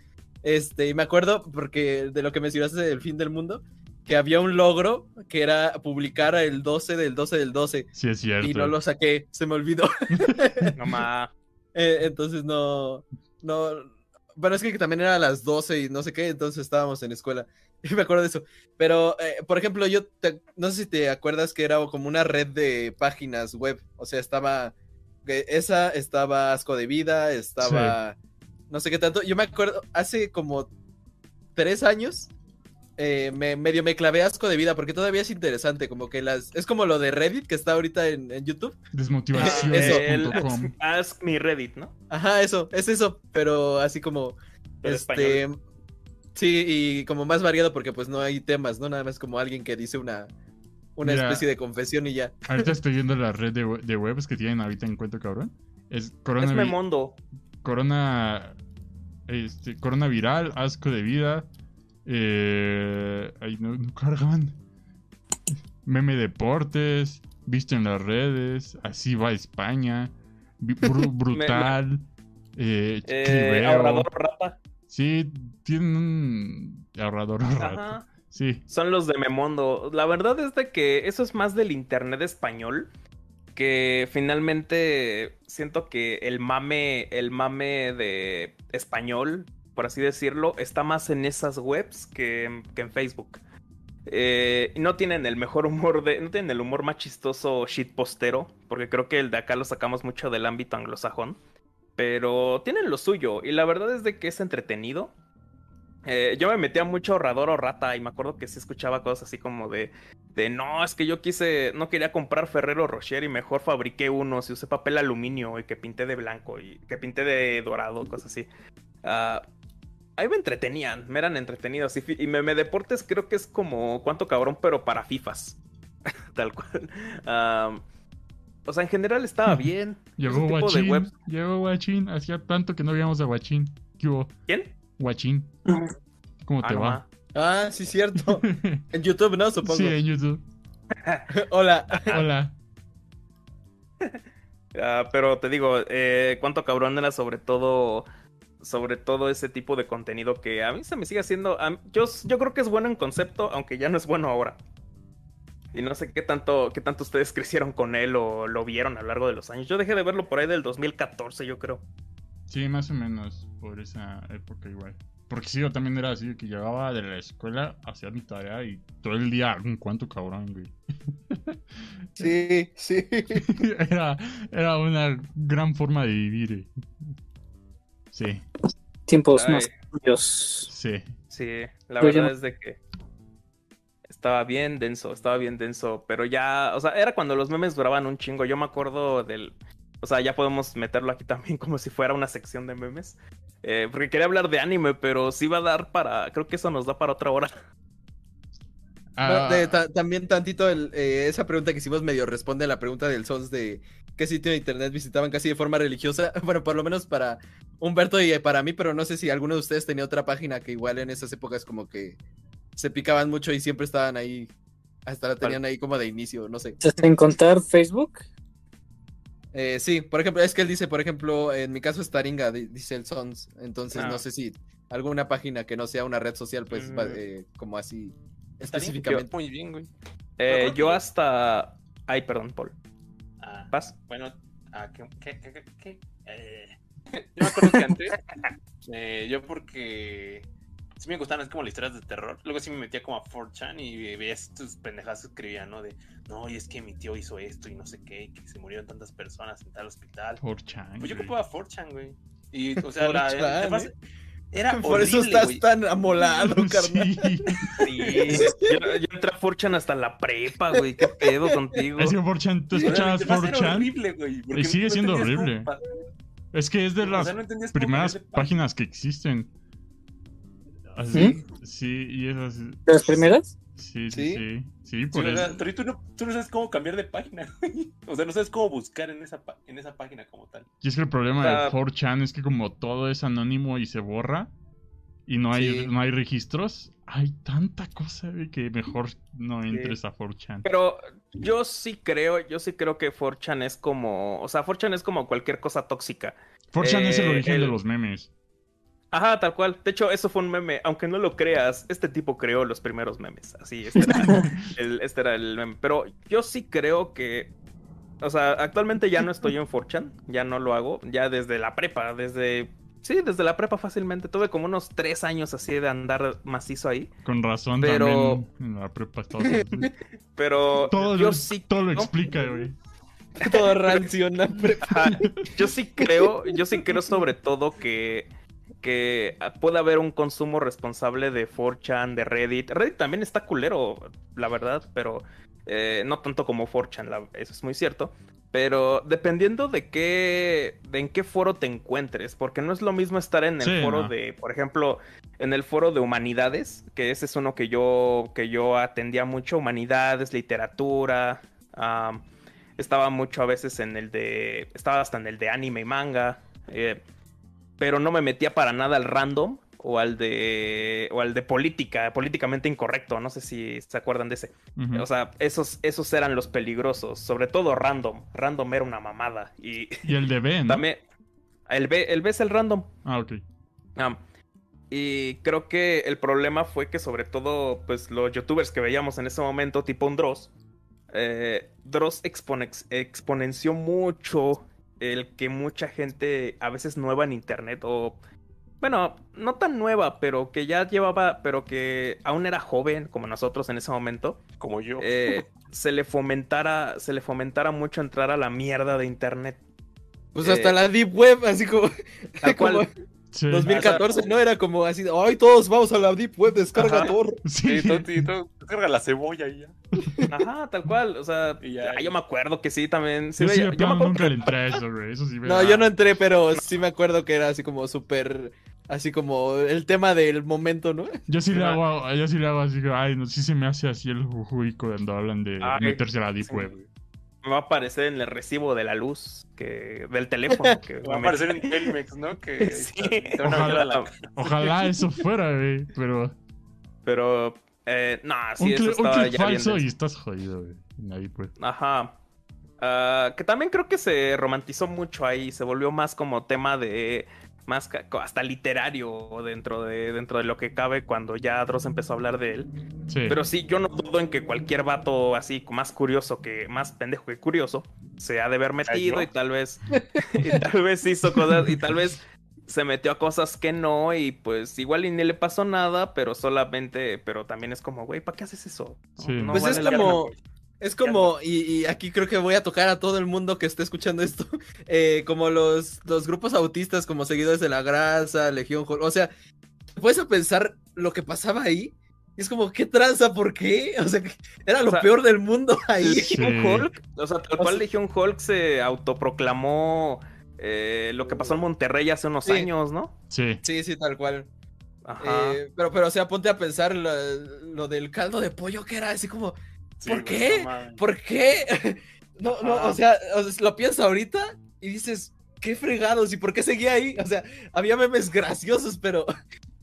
[SPEAKER 4] Este, y me acuerdo, porque de lo que mencionaste del fin del mundo, que había un logro que era publicar el 12 del 12 del 12,
[SPEAKER 3] Sí, es cierto.
[SPEAKER 4] y no lo saqué, se me olvidó.
[SPEAKER 6] No más.
[SPEAKER 4] Eh, entonces no, no, bueno, es que también era a las 12 y no sé qué, entonces estábamos en escuela. Y me acuerdo de eso. Pero, eh, por ejemplo, yo te- no sé si te acuerdas que era como una red de páginas web. O sea, estaba, que esa, estaba Asco de Vida, estaba, no sé qué tanto. Yo me acuerdo, hace como tres años, eh, me, medio me clavé Asco de Vida porque todavía es interesante, como que las, es como lo de Reddit que está ahorita en, en YouTube.
[SPEAKER 6] El
[SPEAKER 3] Desmotivación.com.
[SPEAKER 6] Ask Me Reddit, ¿no?
[SPEAKER 4] Ajá, eso, es eso, pero así como,
[SPEAKER 6] Pero
[SPEAKER 4] este,
[SPEAKER 6] español.
[SPEAKER 4] sí, y como más variado porque pues no hay temas, ¿no? Nada más como alguien que dice una, una
[SPEAKER 3] Mira.
[SPEAKER 4] especie de confesión y ya.
[SPEAKER 3] Ahorita estoy viendo la red de, de webs que tienen ahorita en cuenta, cabrón. Es Corona,
[SPEAKER 6] Es Memondo.
[SPEAKER 3] corona, este, corona viral, asco de vida. Eh, ay, no, no cargan. Meme deportes, visto en las redes, así va España, brutal, eh,
[SPEAKER 6] Eh, ahorrador rata.
[SPEAKER 3] Sí, tienen un ahorrador rato.
[SPEAKER 6] Ajá.
[SPEAKER 3] Sí,
[SPEAKER 6] Son los de Memondo. La verdad es de que eso es más del internet español. Que finalmente siento que el mame, el mame de español, por así decirlo, está más en esas webs que, que en Facebook. Eh, no tienen el mejor humor de. No tienen el humor más chistoso shitpostero. Porque creo que el de acá lo sacamos mucho del ámbito anglosajón. Pero tienen lo suyo. Y la verdad es de que es entretenido. Eh, yo me metía mucho ahorrador o rata y me acuerdo que sí escuchaba cosas así como de, de no, es que yo quise, no quería comprar Ferrero Rocher y mejor fabriqué unos y usé papel aluminio y que pinté de blanco y que pinté de dorado, cosas así. Ah, ahí me entretenían, me eran entretenidos y, y meme deportes creo que es como cuánto cabrón, pero para FIFAs, tal cual. Ah, o sea, en general estaba bien.
[SPEAKER 3] llegó
[SPEAKER 6] de
[SPEAKER 3] Guachín, llegó Guachín, hacía tanto que no veíamos a Guachín. ¿Qué hubo?
[SPEAKER 6] ¿Quién?
[SPEAKER 3] Guachín, ¿cómo
[SPEAKER 6] Ah,
[SPEAKER 3] te va?
[SPEAKER 6] ma.
[SPEAKER 4] Ah, sí, cierto. En YouTube, ¿no? Supongo.
[SPEAKER 3] sí, en YouTube.
[SPEAKER 4] Hola.
[SPEAKER 3] Hola.
[SPEAKER 6] Ah, pero te digo, eh, cuánto cabrón era sobre todo, sobre todo ese tipo de contenido que a mí se me sigue haciendo. mí- yo, yo creo que es bueno en concepto, aunque ya no es bueno ahora. Y no sé qué tanto, qué tanto ustedes crecieron con él o lo vieron a lo largo de los años. Yo dejé de verlo por ahí del 2014, yo creo.
[SPEAKER 3] Sí, más o menos por esa época igual. Porque sí, yo también era así, que llegaba de la escuela, hacía mi tarea y todo el día, un cuánto cabrón, güey.
[SPEAKER 4] Sí, sí.
[SPEAKER 3] era, era una gran forma de vivir. eh. Sí,
[SPEAKER 7] Tiempos
[SPEAKER 6] Ay.
[SPEAKER 7] más tuyos.
[SPEAKER 3] sí.
[SPEAKER 6] Sí, la
[SPEAKER 7] Yo ya
[SPEAKER 6] verdad es de que. Estaba bien denso, estaba bien denso, pero ya, o sea, era cuando los memes duraban un chingo. Yo me acuerdo del, o sea, ya podemos meterlo aquí también como si fuera una sección de memes. Eh, porque quería hablar de anime, pero sí va a dar para, creo que eso nos da para otra hora.
[SPEAKER 3] Ah,
[SPEAKER 4] De- ta- también tantito el, eh, esa pregunta que hicimos medio responde a la pregunta del Sons de qué sitio de internet visitaban casi de forma religiosa. Bueno, por lo menos para Humberto y para mí, pero no sé si alguno de ustedes tenía otra página que igual en esas épocas como que se picaban mucho y siempre estaban ahí, hasta la tenían ahí como de inicio, no sé.
[SPEAKER 7] Sin contar Facebook.
[SPEAKER 4] Eh, sí, por ejemplo, es que él dice, por ejemplo, en mi caso es Taringa, di- dice el Sons, entonces
[SPEAKER 6] Ah.
[SPEAKER 4] no sé si alguna página que no sea una red social, pues, va-
[SPEAKER 6] Mm.
[SPEAKER 4] eh, como así específicamente.
[SPEAKER 2] Muy bien, güey.
[SPEAKER 6] Eh, yo hasta, ay, perdón, Paul.
[SPEAKER 2] Ah,
[SPEAKER 6] ¿Vas?
[SPEAKER 2] Bueno, ah, ¿qué, qué, qué, qué- qué? Eh, yo me acuerdo que antes, eh, yo porque sí me gustaban así como las historias de terror, luego sí me metía como a 4chan y veía estos pendejadas que escribían, ¿no? De, no, y es que mi tío hizo esto y no sé qué, y que se murieron tantas personas en tal hospital.
[SPEAKER 3] 4chan,
[SPEAKER 2] Pues yo ocupaba 4chan, güey. Y, o sea, la,
[SPEAKER 4] 4chan,
[SPEAKER 2] además,
[SPEAKER 4] ¿eh?
[SPEAKER 2] era
[SPEAKER 4] Por eso
[SPEAKER 2] horrible,
[SPEAKER 4] estás
[SPEAKER 2] güey.
[SPEAKER 4] tan amolado, carnal.
[SPEAKER 3] Sí.
[SPEAKER 6] Sí, yo, yo entré a Forchan hasta la prepa, güey. ¿Qué pedo contigo?
[SPEAKER 3] Es que 4chan, tú escuchabas 4chan.
[SPEAKER 2] horrible, güey,
[SPEAKER 3] Y sigue
[SPEAKER 2] no
[SPEAKER 3] siendo horrible. Es que es de
[SPEAKER 2] o
[SPEAKER 3] las
[SPEAKER 2] sea, no
[SPEAKER 3] primeras páginas que existen. Así, sí, y es así.
[SPEAKER 7] ¿De las primeras?
[SPEAKER 3] Sí, sí,
[SPEAKER 4] ¿Sí?
[SPEAKER 3] sí. Sí,
[SPEAKER 2] Sí,
[SPEAKER 3] eso.
[SPEAKER 2] pero tú no, tú no sabes cómo cambiar de página. O sea, no sabes cómo buscar en esa, en esa página como tal.
[SPEAKER 3] Y es que el problema
[SPEAKER 6] O sea-
[SPEAKER 3] de 4chan es que como todo es anónimo y se borra y no hay,
[SPEAKER 4] Sí.
[SPEAKER 3] no hay registros, hay tanta cosa que mejor no entres a 4chan.
[SPEAKER 6] Pero yo sí creo, yo sí creo que 4chan es como, o sea, 4chan es como cualquier cosa tóxica.
[SPEAKER 3] 4chan es el
[SPEAKER 6] Eh,
[SPEAKER 3] origen de los memes.
[SPEAKER 6] Ajá, tal cual. De hecho, eso fue un meme. Aunque no lo creas, este tipo creó los primeros memes. Así, este era el, este era el meme. Pero yo sí creo que. O sea, actualmente ya no estoy en 4chan. Ya no lo hago. Ya desde la prepa. Desde. Sí, desde la prepa fácilmente. Tuve como unos tres años así de andar macizo ahí.
[SPEAKER 3] Con razón
[SPEAKER 6] Pero-
[SPEAKER 3] también en la prepa estaba así.
[SPEAKER 6] Pero
[SPEAKER 3] todo,
[SPEAKER 6] yo
[SPEAKER 3] lo,
[SPEAKER 6] sí.
[SPEAKER 3] todo lo explica, güey.
[SPEAKER 4] Todo rancio en la prepa.
[SPEAKER 6] Yo sí creo, yo sí creo sobre todo que, que puede haber un consumo responsable de 4chan, de Reddit. Reddit también está culero, la verdad, pero eh, no tanto como 4chan, la- eso es muy cierto. Pero dependiendo de qué, de en qué foro te encuentres, porque no es lo mismo estar en el
[SPEAKER 3] Sí,
[SPEAKER 6] foro
[SPEAKER 3] no.
[SPEAKER 6] de, por ejemplo, en el foro de humanidades, que ese es uno que yo, que yo atendía mucho, humanidades, literatura, estaba mucho a veces en el de, estaba hasta en el de anime y manga, eh, pero no me metía para nada al random o al de, o al de política, políticamente incorrecto, no sé si se acuerdan de ese. O sea, esos, esos eran los peligrosos, sobre todo random. Random era una mamada. Y
[SPEAKER 3] y el de B, ¿no?
[SPEAKER 6] también. El B, el B es el random.
[SPEAKER 3] Ah, ok.
[SPEAKER 6] Ah, y creo que el problema fue que sobre todo, pues los youtubers que veíamos en ese momento, tipo un Dross, eh, Dross exponenció mucho el que mucha gente, a veces nueva en internet, o bueno, no tan nueva, pero que ya llevaba, pero que aún era joven, como nosotros en ese momento,
[SPEAKER 2] Como yo.
[SPEAKER 6] eh, se le fomentara, se le fomentara mucho entrar a la mierda de internet.
[SPEAKER 4] Pues
[SPEAKER 6] Eh,
[SPEAKER 4] hasta la Deep Web, así como,
[SPEAKER 6] Tal
[SPEAKER 4] como
[SPEAKER 6] cual.
[SPEAKER 3] Sí.
[SPEAKER 4] 2014, ¿no? Era como así, ay, todos vamos a la Deep Web, descarga
[SPEAKER 6] Ajá.
[SPEAKER 4] Tor.
[SPEAKER 3] Sí.
[SPEAKER 2] Sí, tú, y tú, carga la cebolla y ya.
[SPEAKER 6] Ajá, tal cual. O sea,
[SPEAKER 2] Y ya-
[SPEAKER 6] ah, yo me acuerdo que sí, también. Sí,
[SPEAKER 3] Yo
[SPEAKER 6] me acuerdo
[SPEAKER 3] nunca
[SPEAKER 6] que-
[SPEAKER 3] le entré a eso, güey. Eso sí me
[SPEAKER 4] No,
[SPEAKER 3] da-
[SPEAKER 4] yo no entré, pero sí me acuerdo que era así como súper, así como el tema del momento, ¿no?
[SPEAKER 3] Yo sí le hago, yo sí le hago así, ay, no, sí se me hace así el jujuy cuando hablan de
[SPEAKER 6] Ay,
[SPEAKER 3] meterse a la deep
[SPEAKER 6] sí.
[SPEAKER 3] web.
[SPEAKER 6] Va a aparecer en el recibo de la luz que del teléfono. Que
[SPEAKER 2] Va a aparecer en Telmex, ¿no? Que
[SPEAKER 6] Sí.
[SPEAKER 3] Ojalá.
[SPEAKER 2] la-
[SPEAKER 3] eso fuera, güey, pero
[SPEAKER 6] Pero, eh, no, sí,
[SPEAKER 3] un,
[SPEAKER 6] eso
[SPEAKER 3] un
[SPEAKER 6] estaba ya
[SPEAKER 3] falso y estás jodido, güey. web.
[SPEAKER 6] Ajá. Ah, que también creo que se romantizó mucho ahí, se volvió más como tema de más hasta literario dentro de dentro de lo que cabe cuando ya Dross empezó a hablar de él.
[SPEAKER 3] Sí.
[SPEAKER 6] Pero sí, yo no dudo en que cualquier vato así más curioso que más pendejo que curioso se ha de haber metido y tal vez y tal vez hizo cosas y tal vez se metió a cosas que no y pues igual y ni le pasó nada, pero solamente, pero también es como, güey, ¿para qué haces eso? No-
[SPEAKER 3] Sí.
[SPEAKER 6] no
[SPEAKER 4] Pues
[SPEAKER 6] vale
[SPEAKER 4] es
[SPEAKER 6] la
[SPEAKER 4] como,
[SPEAKER 6] pena.
[SPEAKER 4] Es como, y, y aquí creo que voy a tocar a todo el mundo que esté escuchando esto, eh, como los, los grupos autistas, como Seguidores de la Grasa, Legión, o sea, puedes a pensar lo que pasaba ahí, Y es como, ¿qué tranza? ¿Por qué? O sea, era lo
[SPEAKER 6] O sea,
[SPEAKER 4] peor del mundo ahí.
[SPEAKER 6] Legion
[SPEAKER 3] Sí.
[SPEAKER 6] Hulk, o sea, tal
[SPEAKER 4] O
[SPEAKER 6] cual
[SPEAKER 4] sea-
[SPEAKER 6] Legion Hulk se autoproclamó eh, lo que pasó en Monterrey hace unos
[SPEAKER 4] Sí.
[SPEAKER 6] años, ¿no?
[SPEAKER 3] Sí.
[SPEAKER 4] Sí, sí, tal cual.
[SPEAKER 6] Ajá.
[SPEAKER 4] Eh, pero, pero, o sea, ponte a pensar lo, lo del caldo de pollo que era así como,
[SPEAKER 2] Sí,
[SPEAKER 4] ¿por qué?
[SPEAKER 2] no.
[SPEAKER 4] ¿por qué? No, no, o sea, o sea, lo piensas ahorita y dices, qué fregados y por qué seguía ahí. O sea, había memes graciosos, pero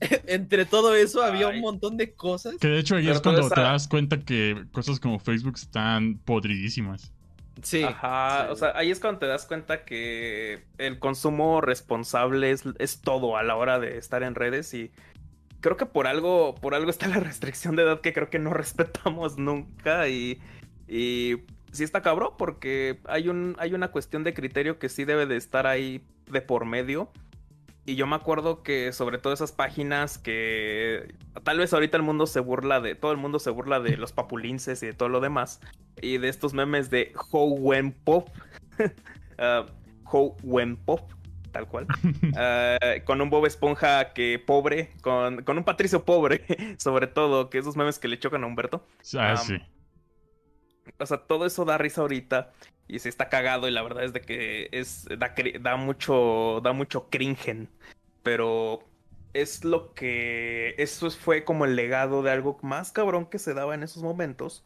[SPEAKER 4] entre todo eso había un montón de cosas.
[SPEAKER 3] Que de hecho ahí
[SPEAKER 6] Pero
[SPEAKER 3] es cuando te das cuenta que cosas como Facebook están podridísimas.
[SPEAKER 4] Sí,
[SPEAKER 6] Ajá,
[SPEAKER 2] sí.
[SPEAKER 6] o sea, ahí es cuando te das cuenta que el consumo responsable es, es todo a la hora de estar en redes y creo que por algo, por algo está la restricción de edad que creo que no respetamos nunca y, y sí está cabrón porque hay un, hay una cuestión de criterio que sí debe de estar ahí de por medio. Y yo me acuerdo que sobre todo esas páginas que tal vez ahorita el mundo se burla de, todo el mundo se burla de los papulinces y de todo lo demás. Y de estos memes de How When Pop. Ah, How When Pop, tal cual. Ah, con un Bob Esponja que pobre, con, con un Patricio pobre, sobre todo, que esos memes que le chocan a Humberto.
[SPEAKER 3] Ah, sí.
[SPEAKER 6] O sea, todo eso da risa ahorita y se está cagado y la verdad es de que es da, da mucho da mucho cringen, pero es lo que eso es- fue como el legado de algo más cabrón que se daba en esos momentos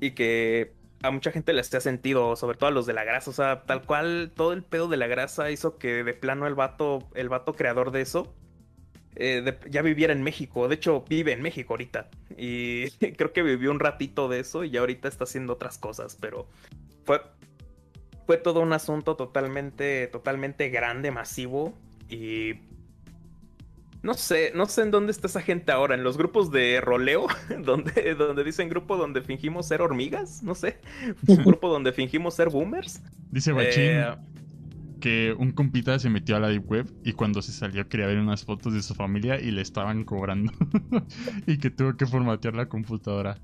[SPEAKER 6] y que a mucha gente le hacía sentido, sobre todo a los de la grasa, o sea, tal cual todo el pedo de la grasa hizo que de plano el vato el vato creador de eso eh, ya viviera en México. De hecho, vive en México ahorita. Y creo que vivió un ratito de eso y ya ahorita está haciendo otras cosas. Pero fue, fue todo un asunto totalmente, totalmente grande, masivo. Y no sé, no sé en dónde está esa gente ahora. En los grupos de roleo, donde, donde dicen grupo donde fingimos ser hormigas. No sé. Un grupo donde fingimos ser boomers.
[SPEAKER 3] Dice Bachín
[SPEAKER 6] Eh,
[SPEAKER 3] que un compita se metió a la Deep Web y cuando se salió quería ver unas fotos de su familia y le estaban cobrando. y que tuvo que formatear la computadora.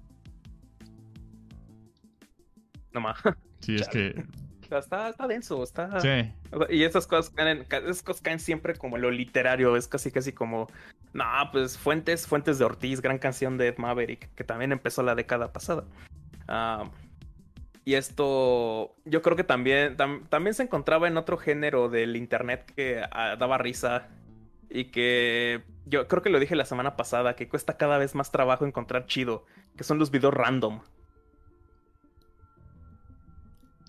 [SPEAKER 6] no más.
[SPEAKER 3] Sí, es que.
[SPEAKER 6] Está, está denso, está.
[SPEAKER 3] Sí.
[SPEAKER 6] Y esas cosas caen, ca- esas cosas caen siempre como lo literario, es casi casi como, no, pues Fuentes, Fuentes de Ortiz, gran canción de Ed Maverick, que también empezó la década pasada. Ah, y esto, yo creo que también, tam- también se encontraba en otro género del internet que ah, daba risa y que yo creo que lo dije la semana pasada, que cuesta cada vez más trabajo encontrar chido, que son los videos random.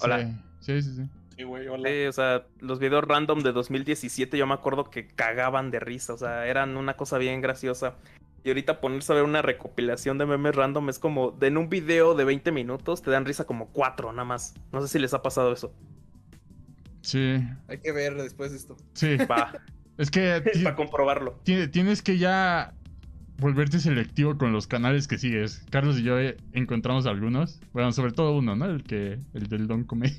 [SPEAKER 6] Hola.
[SPEAKER 3] Sí, sí, sí.
[SPEAKER 2] Sí, güey, hola.
[SPEAKER 6] Sí, o sea, los videos random de 2017 yo me acuerdo que cagaban de risa, o sea, eran una cosa bien graciosa. Y ahorita ponerse a ver una recopilación de memes random es como, de en un video de 20 minutos te dan risa como cuatro nada más. No sé si les ha pasado eso.
[SPEAKER 3] Sí.
[SPEAKER 4] Hay que ver después de esto.
[SPEAKER 3] Sí.
[SPEAKER 6] Va,
[SPEAKER 3] Es que
[SPEAKER 6] para comprobarlo.
[SPEAKER 3] ti- tienes que ya volverte selectivo con los canales que sigues. Carlos y yo eh, encontramos algunos. Bueno, sobre todo uno, ¿no? El que. El del Don Comedy.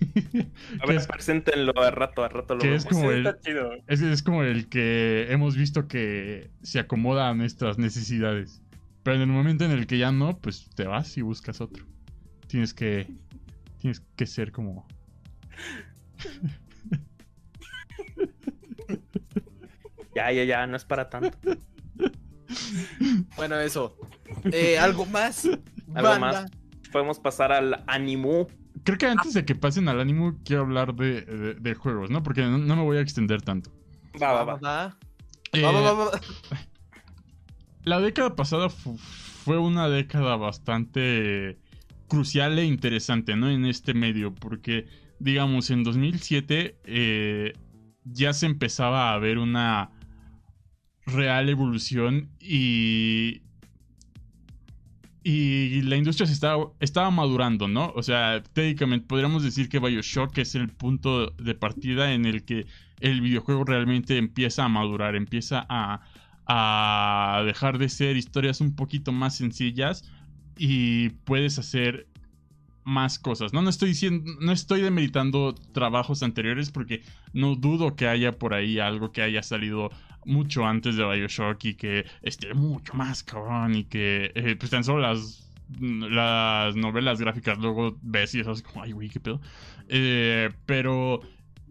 [SPEAKER 6] A ver,
[SPEAKER 3] es,
[SPEAKER 6] preséntenlo a rato, a rato lo
[SPEAKER 3] que es como
[SPEAKER 2] Sí,
[SPEAKER 3] el-
[SPEAKER 2] chido.
[SPEAKER 3] es, es como el que hemos visto que se acomoda a nuestras necesidades. Pero en el momento en el que ya no, pues te vas y buscas otro. Tienes que. Tienes que ser como.
[SPEAKER 6] Ya, ya, ya, no es para tanto.
[SPEAKER 4] Bueno, eso. Eh, ¿Algo más?
[SPEAKER 6] Algo
[SPEAKER 4] Banda?
[SPEAKER 6] más. Podemos pasar al animu.
[SPEAKER 3] Creo que antes de que pasen al ánimo, quiero hablar de, de- de juegos, ¿no? Porque no, no me voy a extender tanto.
[SPEAKER 6] Va, va,
[SPEAKER 4] Va,
[SPEAKER 6] va.
[SPEAKER 4] va.
[SPEAKER 3] Eh,
[SPEAKER 4] Va, va, va, va.
[SPEAKER 3] La década pasada fu- fue una década bastante crucial e interesante, ¿no? En este medio, porque, digamos, en 2007 eh, ya se empezaba a ver una real evolución y... Y la industria se estaba, estaba madurando, ¿no? O sea, técnicamente podríamos decir que Bioshock es el punto de partida en el que el videojuego realmente empieza a madurar, empieza a, a dejar de ser historias un poquito más sencillas y puedes hacer más cosas. No, no estoy diciendo, no estoy demeritando trabajos anteriores porque no dudo que haya por ahí algo que haya salido mucho antes de Bioshock y que esté mucho más cabrón y que eh, pues tan solo las las novelas gráficas luego ves y es como ay güey qué pedo Eh, pero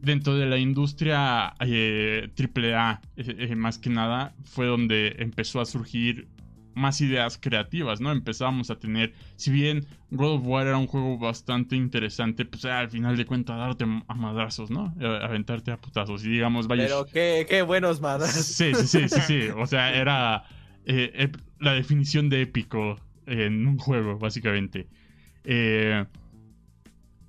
[SPEAKER 3] dentro de la industria eh, AAA, eh, eh, más que nada, fue donde empezó a surgir más ideas creativas, ¿no? Empezábamos a tener, si bien God of War era un juego bastante interesante, pues al final de cuentas darte a madrazos, ¿no? A- Aventarte a putazos. Y digamos, vaya.
[SPEAKER 4] Pero qué, qué buenos madres.
[SPEAKER 3] Sí, sí, sí, sí, sí. O sea, era eh, la definición de épico en un juego, básicamente. Eh,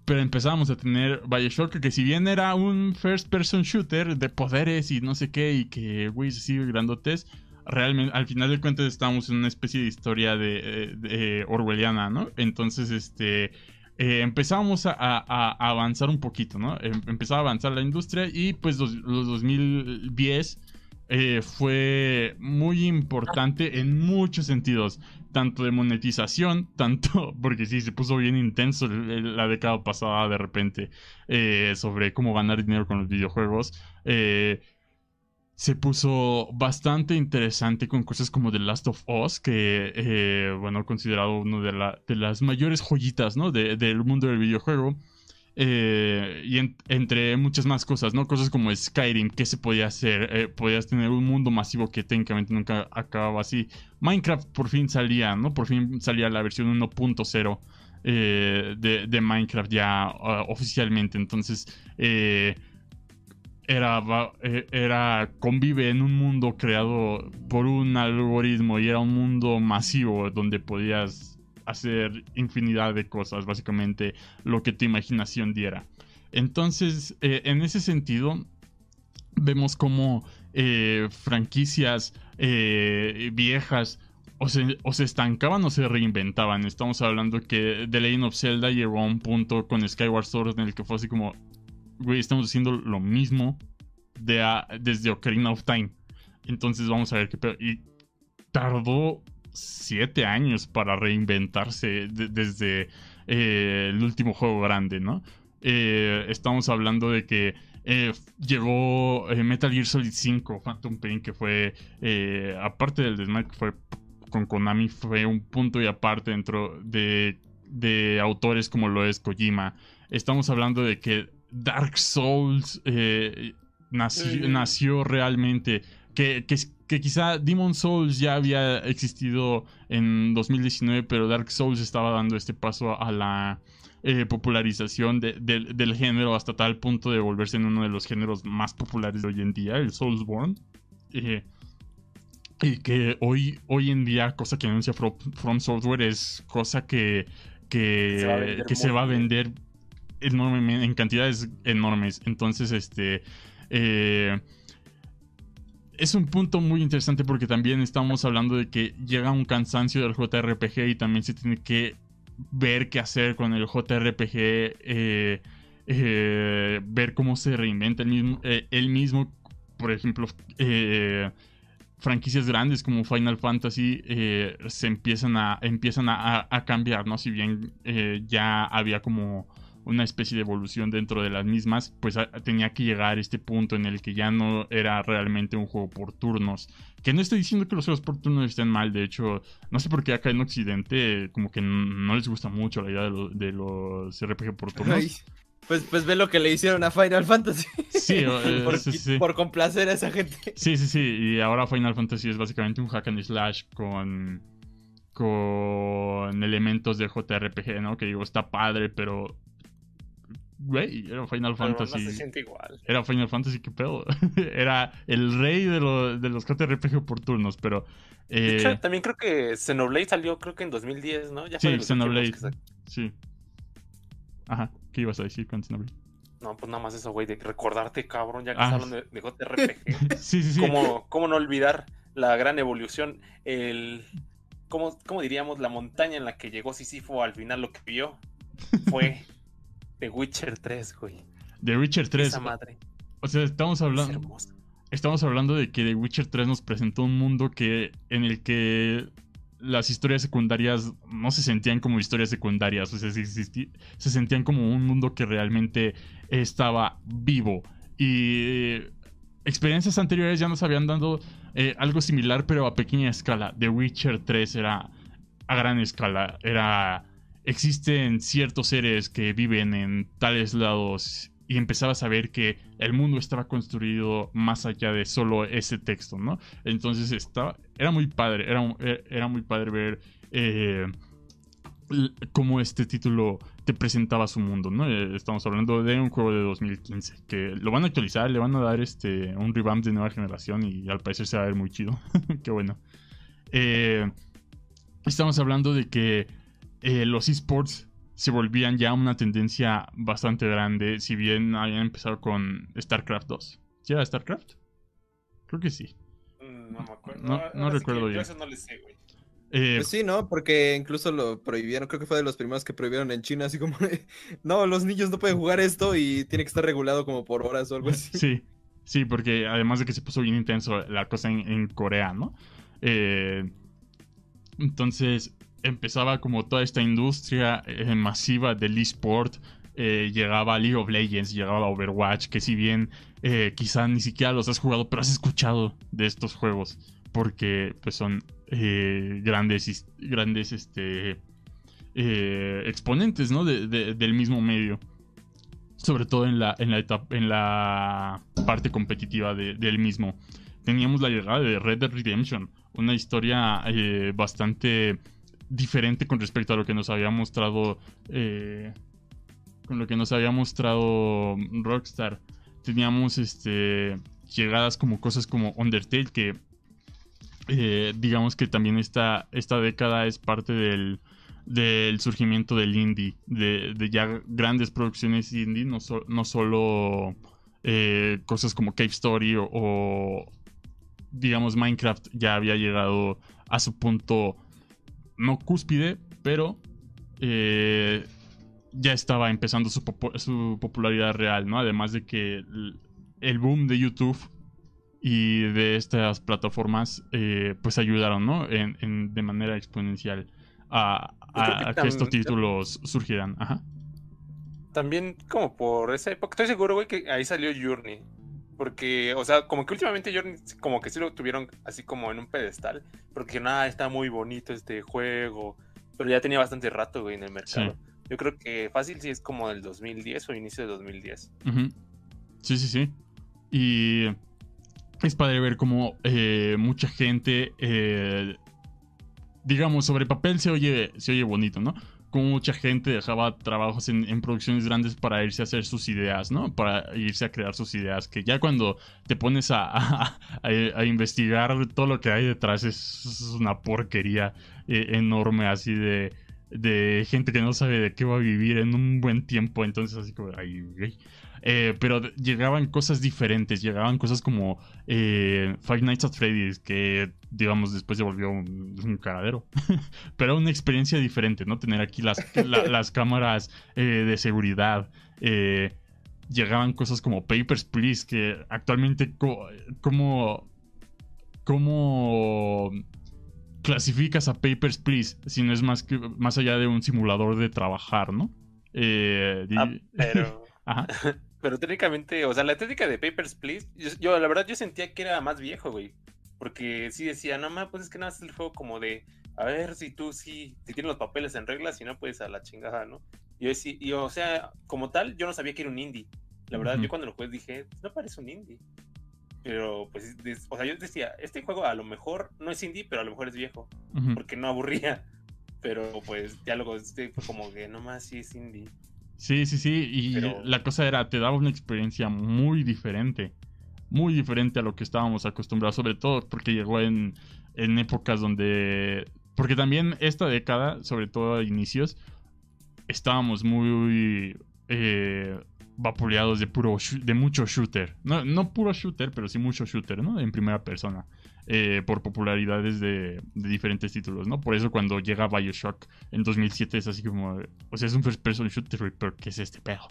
[SPEAKER 3] pero empezábamos a tener Bioshock, que si bien era un first person shooter de poderes y no sé qué, y que, güey, se sigue grandotes, realmente, al final de cuentas, estábamos en una especie de historia de, eh, de orwelliana, ¿no? Entonces, este. eh, empezamos a, avanzar un poquito, ¿no? Em- Empezaba a avanzar la industria y pues los, los 2010 eh, fue muy importante en muchos sentidos, tanto de monetización, tanto, porque sí, se puso bien intenso la década pasada de repente eh, sobre cómo ganar dinero con los videojuegos. Eh, se puso bastante interesante con cosas como The Last of Us, que, eh, bueno, considerado una de, la- de las mayores joyitas, ¿no? De- del mundo del videojuego. Eh, y en- entre muchas más cosas, ¿no? Cosas como Skyrim, ¿qué se podía hacer? Eh, podías tener un mundo masivo que técnicamente nunca acababa así. Minecraft por fin salía, ¿no? Por fin salía la versión 1.0 eh, de, de Minecraft ya ah, oficialmente. Entonces, eh, era, eh, era convive en un mundo creado por un algoritmo y era un mundo masivo donde podías hacer infinidad de cosas, básicamente lo que tu imaginación diera. Entonces, eh, en ese sentido, vemos como eh, franquicias eh, viejas o se, o se estancaban o se reinventaban. Estamos hablando que The Legend of Zelda llegó a un punto con Skyward Sword en el que fue así como, güey, estamos haciendo lo mismo desde Ocarina of Time. Entonces vamos a ver qué pedo. Y tardó siete años para reinventarse de- desde eh, el último juego grande, ¿no? Eh, estamos hablando de que eh, llegó Metal Gear Solid 5, Phantom Pain, que fue, aparte del desmadre que fue con Konami, fue un punto y aparte dentro de, de autores como lo es Kojima. Estamos hablando de que Dark Souls eh, nació,
[SPEAKER 2] Mm.
[SPEAKER 3] nació realmente. Que, que, que quizá Demon Souls ya había existido en 2019, pero Dark Souls estaba dando este paso a la eh, popularización de- del- del género hasta tal punto de volverse en uno de los géneros más populares de hoy en día, el Soulsborne. Eh, y que hoy, hoy en día, cosa que anuncia From, From Software es cosa que, que,
[SPEAKER 2] Se va a vender
[SPEAKER 3] que se
[SPEAKER 2] muy
[SPEAKER 3] va a
[SPEAKER 2] bien.
[SPEAKER 3] vender en cantidades enormes. Entonces, este. eh, es un punto muy interesante porque también estamos hablando de que llega un cansancio del JRPG y también se tiene que ver qué hacer con el JRPG, eh, eh, ver cómo se reinventa el mismo, mismo por ejemplo, franquicias grandes como Final Fantasy se empiezan a empiezan a, a- cambiar, ¿no? Si bien ya había como una especie de evolución dentro de las mismas, pues a- tenía que llegar a este punto en el que ya no era realmente un juego por turnos. Que no estoy diciendo que los juegos por turnos estén mal, de hecho, no sé por qué acá en Occidente eh, como que no les gusta mucho la idea de, lo- de los RPG por turnos.
[SPEAKER 4] Ay, pues, pues ve lo que le hicieron a Final Fantasy.
[SPEAKER 3] Sí, eh,
[SPEAKER 4] por,
[SPEAKER 3] sí, sí.
[SPEAKER 4] por complacer a esa gente.
[SPEAKER 3] Sí, sí, sí. Y ahora Final Fantasy es básicamente un hack and slash con. con elementos de JRPG, ¿no? Que digo, está padre, pero. Güey, era Final
[SPEAKER 2] Pero no
[SPEAKER 3] Fantasy.
[SPEAKER 2] se siente igual.
[SPEAKER 3] Era Final Fantasy, qué pedo. era el rey de, lo- de los JRPG por turnos, pero.
[SPEAKER 2] De
[SPEAKER 3] eh,
[SPEAKER 2] hecho, también creo que Xenoblade salió creo que en 2010, ¿no? Ya
[SPEAKER 3] sí,
[SPEAKER 2] de
[SPEAKER 3] Xenoblade. Sí. Ajá, ¿qué ibas a decir con Xenoblade?
[SPEAKER 2] No, pues nada más eso, güey, de recordarte, cabrón, ya que
[SPEAKER 3] Ah.
[SPEAKER 2] hablan de, de JRPG.
[SPEAKER 3] sí, sí, sí.
[SPEAKER 2] ¿Cómo, cómo no olvidar la gran evolución? El. ¿cómo, cómo diríamos? La montaña en la que llegó Sísifo al final lo que vio fue The Witcher 3, güey.
[SPEAKER 3] The Witcher 3.
[SPEAKER 2] Esa madre.
[SPEAKER 3] O sea, estamos
[SPEAKER 2] Es
[SPEAKER 3] hablando. Estamos hablando de que The Witcher 3 nos presentó un mundo que en el que las historias secundarias no se sentían como historias secundarias, o sea, se sentían como un mundo que realmente estaba vivo. Y eh, experiencias anteriores ya nos habían dado eh, algo similar, pero a pequeña escala. The Witcher 3 era a gran escala, era... Existen ciertos seres que viven en tales lados y empezabas a ver que el mundo estaba construido más allá de solo ese texto, ¿no? Entonces estaba, era muy padre, era, era muy padre ver eh, cómo este título te presentaba su mundo, ¿no? Eh, estamos hablando de un juego de 2015, que lo van a actualizar, le van a dar este un revamp de nueva generación y al parecer se va a ver muy chido. Qué bueno. Eh, estamos hablando de que los esports se volvían ya una tendencia bastante grande, si bien habían empezado con StarCraft 2. ¿Sí era StarCraft? Creo que sí.
[SPEAKER 2] Mm, no me acuerdo.
[SPEAKER 3] No, no recuerdo bien.
[SPEAKER 2] Yo eso no le sé, güey.
[SPEAKER 3] Eh,
[SPEAKER 4] Pues sí, ¿no? Porque incluso lo prohibieron, creo que fue de los primeros que prohibieron en China, así como, no, los niños no pueden jugar esto y tiene que estar regulado como por horas o algo así.
[SPEAKER 3] Sí, sí, porque además de que se puso bien intenso la cosa en, en Corea, ¿no? Eh, entonces empezaba como toda esta industria eh, masiva del eSport. Eh, llegaba League of Legends, llegaba Overwatch, que si bien eh, quizá ni siquiera los has jugado, pero has escuchado de estos juegos, porque pues son eh, grandes, grandes este, eh, exponentes ¿no? de, de, del mismo medio. Sobre todo en la, en la, etapa, en la parte competitiva de, del mismo. Teníamos la llegada de Red Dead Redemption, una historia bastante diferente con respecto a lo que nos había mostrado eh, con lo que nos había mostrado Rockstar. Teníamos este llegadas como cosas como Undertale que eh, digamos que también esta, esta década es parte del, del surgimiento del indie de, de, ya grandes producciones indie no, so, no solo eh, cosas como Cave Story o, o digamos Minecraft ya había llegado a su punto no cúspide, pero eh, ya estaba empezando su, popu su, popularidad real, ¿no? Además de que el, el, boom de YouTube y de estas plataformas, eh, pues ayudaron, ¿no? En, en, de manera exponencial a, a, a que, que estos títulos surgieran. Ajá.
[SPEAKER 2] También como por esa época, estoy seguro, güey, que ahí salió Journey. Porque, o sea, como que últimamente Journey como que sí lo tuvieron así como en un pedestal. Porque nada, está muy bonito este juego. Pero ya tenía bastante rato, güey, en el mercado. Sí. Yo creo que fácil sí es como del 2010 o inicio de 2010.
[SPEAKER 3] Uh -huh. Sí, sí, sí. Y es padre ver cómo eh, mucha gente, eh, digamos, sobre papel se oye, se oye bonito, ¿no? Como mucha gente dejaba trabajos en, en, producciones grandes para irse a hacer sus ideas, ¿no? Para irse a crear sus ideas, que ya cuando te pones a, investigar todo lo que hay detrás es, una porquería eh, enorme así de, de gente que no sabe de qué va a vivir en un buen tiempo, entonces así como, ay. Eh, pero llegaban cosas diferentes, llegaban cosas como eh, Five Nights at Freddy's, que digamos después se volvió un, un caradero. pero una experiencia diferente, ¿no? Tener aquí las, la, las cámaras eh, de seguridad. eh, llegaban cosas como Papers, Please, que actualmente co como... como clasificas a Papers, Please si no es más, que, más allá de un simulador de trabajar, ¿no? Eh,
[SPEAKER 2] ah, pero... Ajá. Pero técnicamente, o sea, la técnica de Papers, Please, yo, yo, la verdad yo sentía que era más viejo, güey. Porque sí decía, no más, pues es que nada es el juego como de, a ver si tú sí, si tienes los papeles en regla, si no, pues a la chingada, ¿no? Y yo decía, y, o sea, como tal, yo no sabía que era un indie. La verdad, yo cuando lo jugué dije, no parece un indie. Pero, pues, o sea, yo decía, este juego a lo mejor no es indie, pero a lo mejor es viejo. Porque no aburría. Pero, pues, ya luego este fue como que nomás sí es indie.
[SPEAKER 3] Sí, sí, sí. Y Pero... la cosa era, te daba una experiencia muy diferente. Muy diferente a lo que estábamos acostumbrados. Sobre todo porque llegó en, en épocas donde. Porque también esta década, sobre todo a inicios, estábamos muy eh, vapuleados de puro de mucho shooter. No, no puro shooter, pero sí mucho shooter, ¿no? En primera persona. Eh, por popularidades de, de, diferentes títulos, ¿no? Por eso cuando llega Bioshock en 2007 es así como, o sea, es un first person shooter, pero ¿qué es este pedo?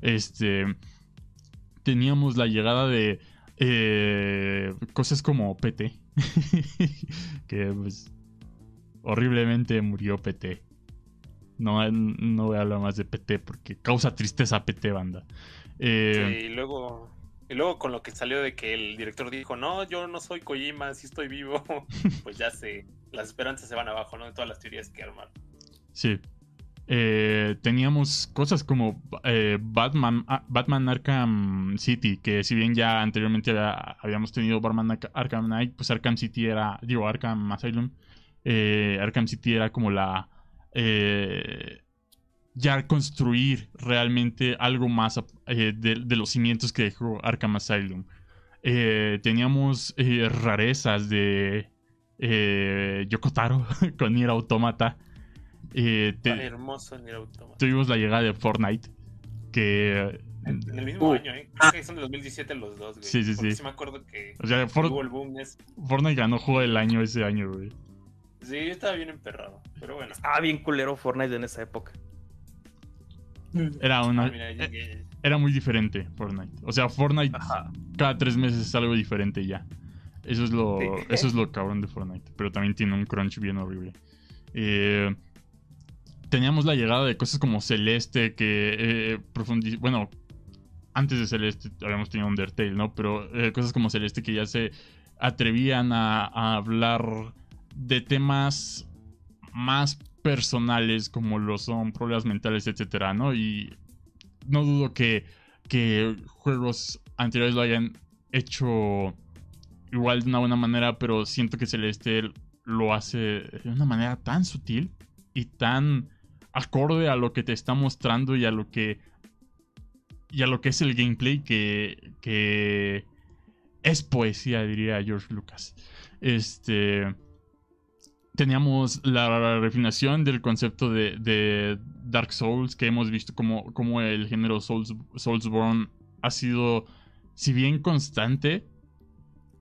[SPEAKER 3] Este, teníamos la llegada de eh, cosas como PT, que pues horriblemente murió PT. No, no voy a hablar más de PT porque causa tristeza PT, banda.
[SPEAKER 2] Eh, sí, y luego y luego con lo que salió de que el director dijo, no, yo no soy Kojima, sí estoy vivo, pues ya se, las esperanzas se van abajo, ¿no? De todas las teorías que armar.
[SPEAKER 3] Sí, eh, teníamos cosas como eh, Batman, ah, Batman Arkham City, que si bien ya anteriormente había- habíamos tenido Batman Arkham Knight, pues Arkham City era, digo, Arkham Asylum, eh, Arkham City era como la... eh, ya construir realmente algo más de, los cimientos que dejó Arkham Asylum. Teníamos rarezas de Yokotaro con Nier Automata. Eh, te-
[SPEAKER 2] Tan hermoso en el automata.
[SPEAKER 3] tuvimos la llegada de Fortnite. Que.
[SPEAKER 2] En el mismo
[SPEAKER 5] Uh.
[SPEAKER 2] año, ¿eh? Creo que son de 2017 los dos, güey.
[SPEAKER 3] Sí, sí,
[SPEAKER 2] Porque
[SPEAKER 3] sí.
[SPEAKER 2] me acuerdo que
[SPEAKER 3] O sea, For-
[SPEAKER 2] hubo el boom. es-
[SPEAKER 3] Fortnite ganó juego del año ese año, güey.
[SPEAKER 2] Sí, yo estaba bien emperrado. Pero bueno.
[SPEAKER 6] Ah, bien culero Fortnite en esa época.
[SPEAKER 3] Era una.
[SPEAKER 2] Ah, mira,
[SPEAKER 3] eh,
[SPEAKER 2] llegué.
[SPEAKER 3] Era muy diferente Fortnite. O sea, Fortnite
[SPEAKER 6] Ajá.
[SPEAKER 3] cada tres meses es algo diferente ya. Eso es lo,
[SPEAKER 6] Sí.
[SPEAKER 3] eso es lo cabrón de Fortnite. Pero también tiene un crunch bien horrible. Eh, teníamos la llegada de cosas como Celeste que eh, Bueno, antes de Celeste habíamos tenido Undertale, ¿no? Pero eh, cosas como Celeste que ya se atrevían a, a hablar de temas más personales como lo son problemas mentales, etcétera, ¿no? Y no dudo que, que juegos anteriores lo hayan hecho igual de una buena manera, pero siento que Celeste lo hace de una manera tan sutil y tan acorde a lo que te está mostrando y a lo que y a lo que es el gameplay que, que es poesía, diría George Lucas. Este teníamos la refinación del concepto de, de Dark Souls, que hemos visto como, como el género Souls, Soulsborne ha sido, si bien constante,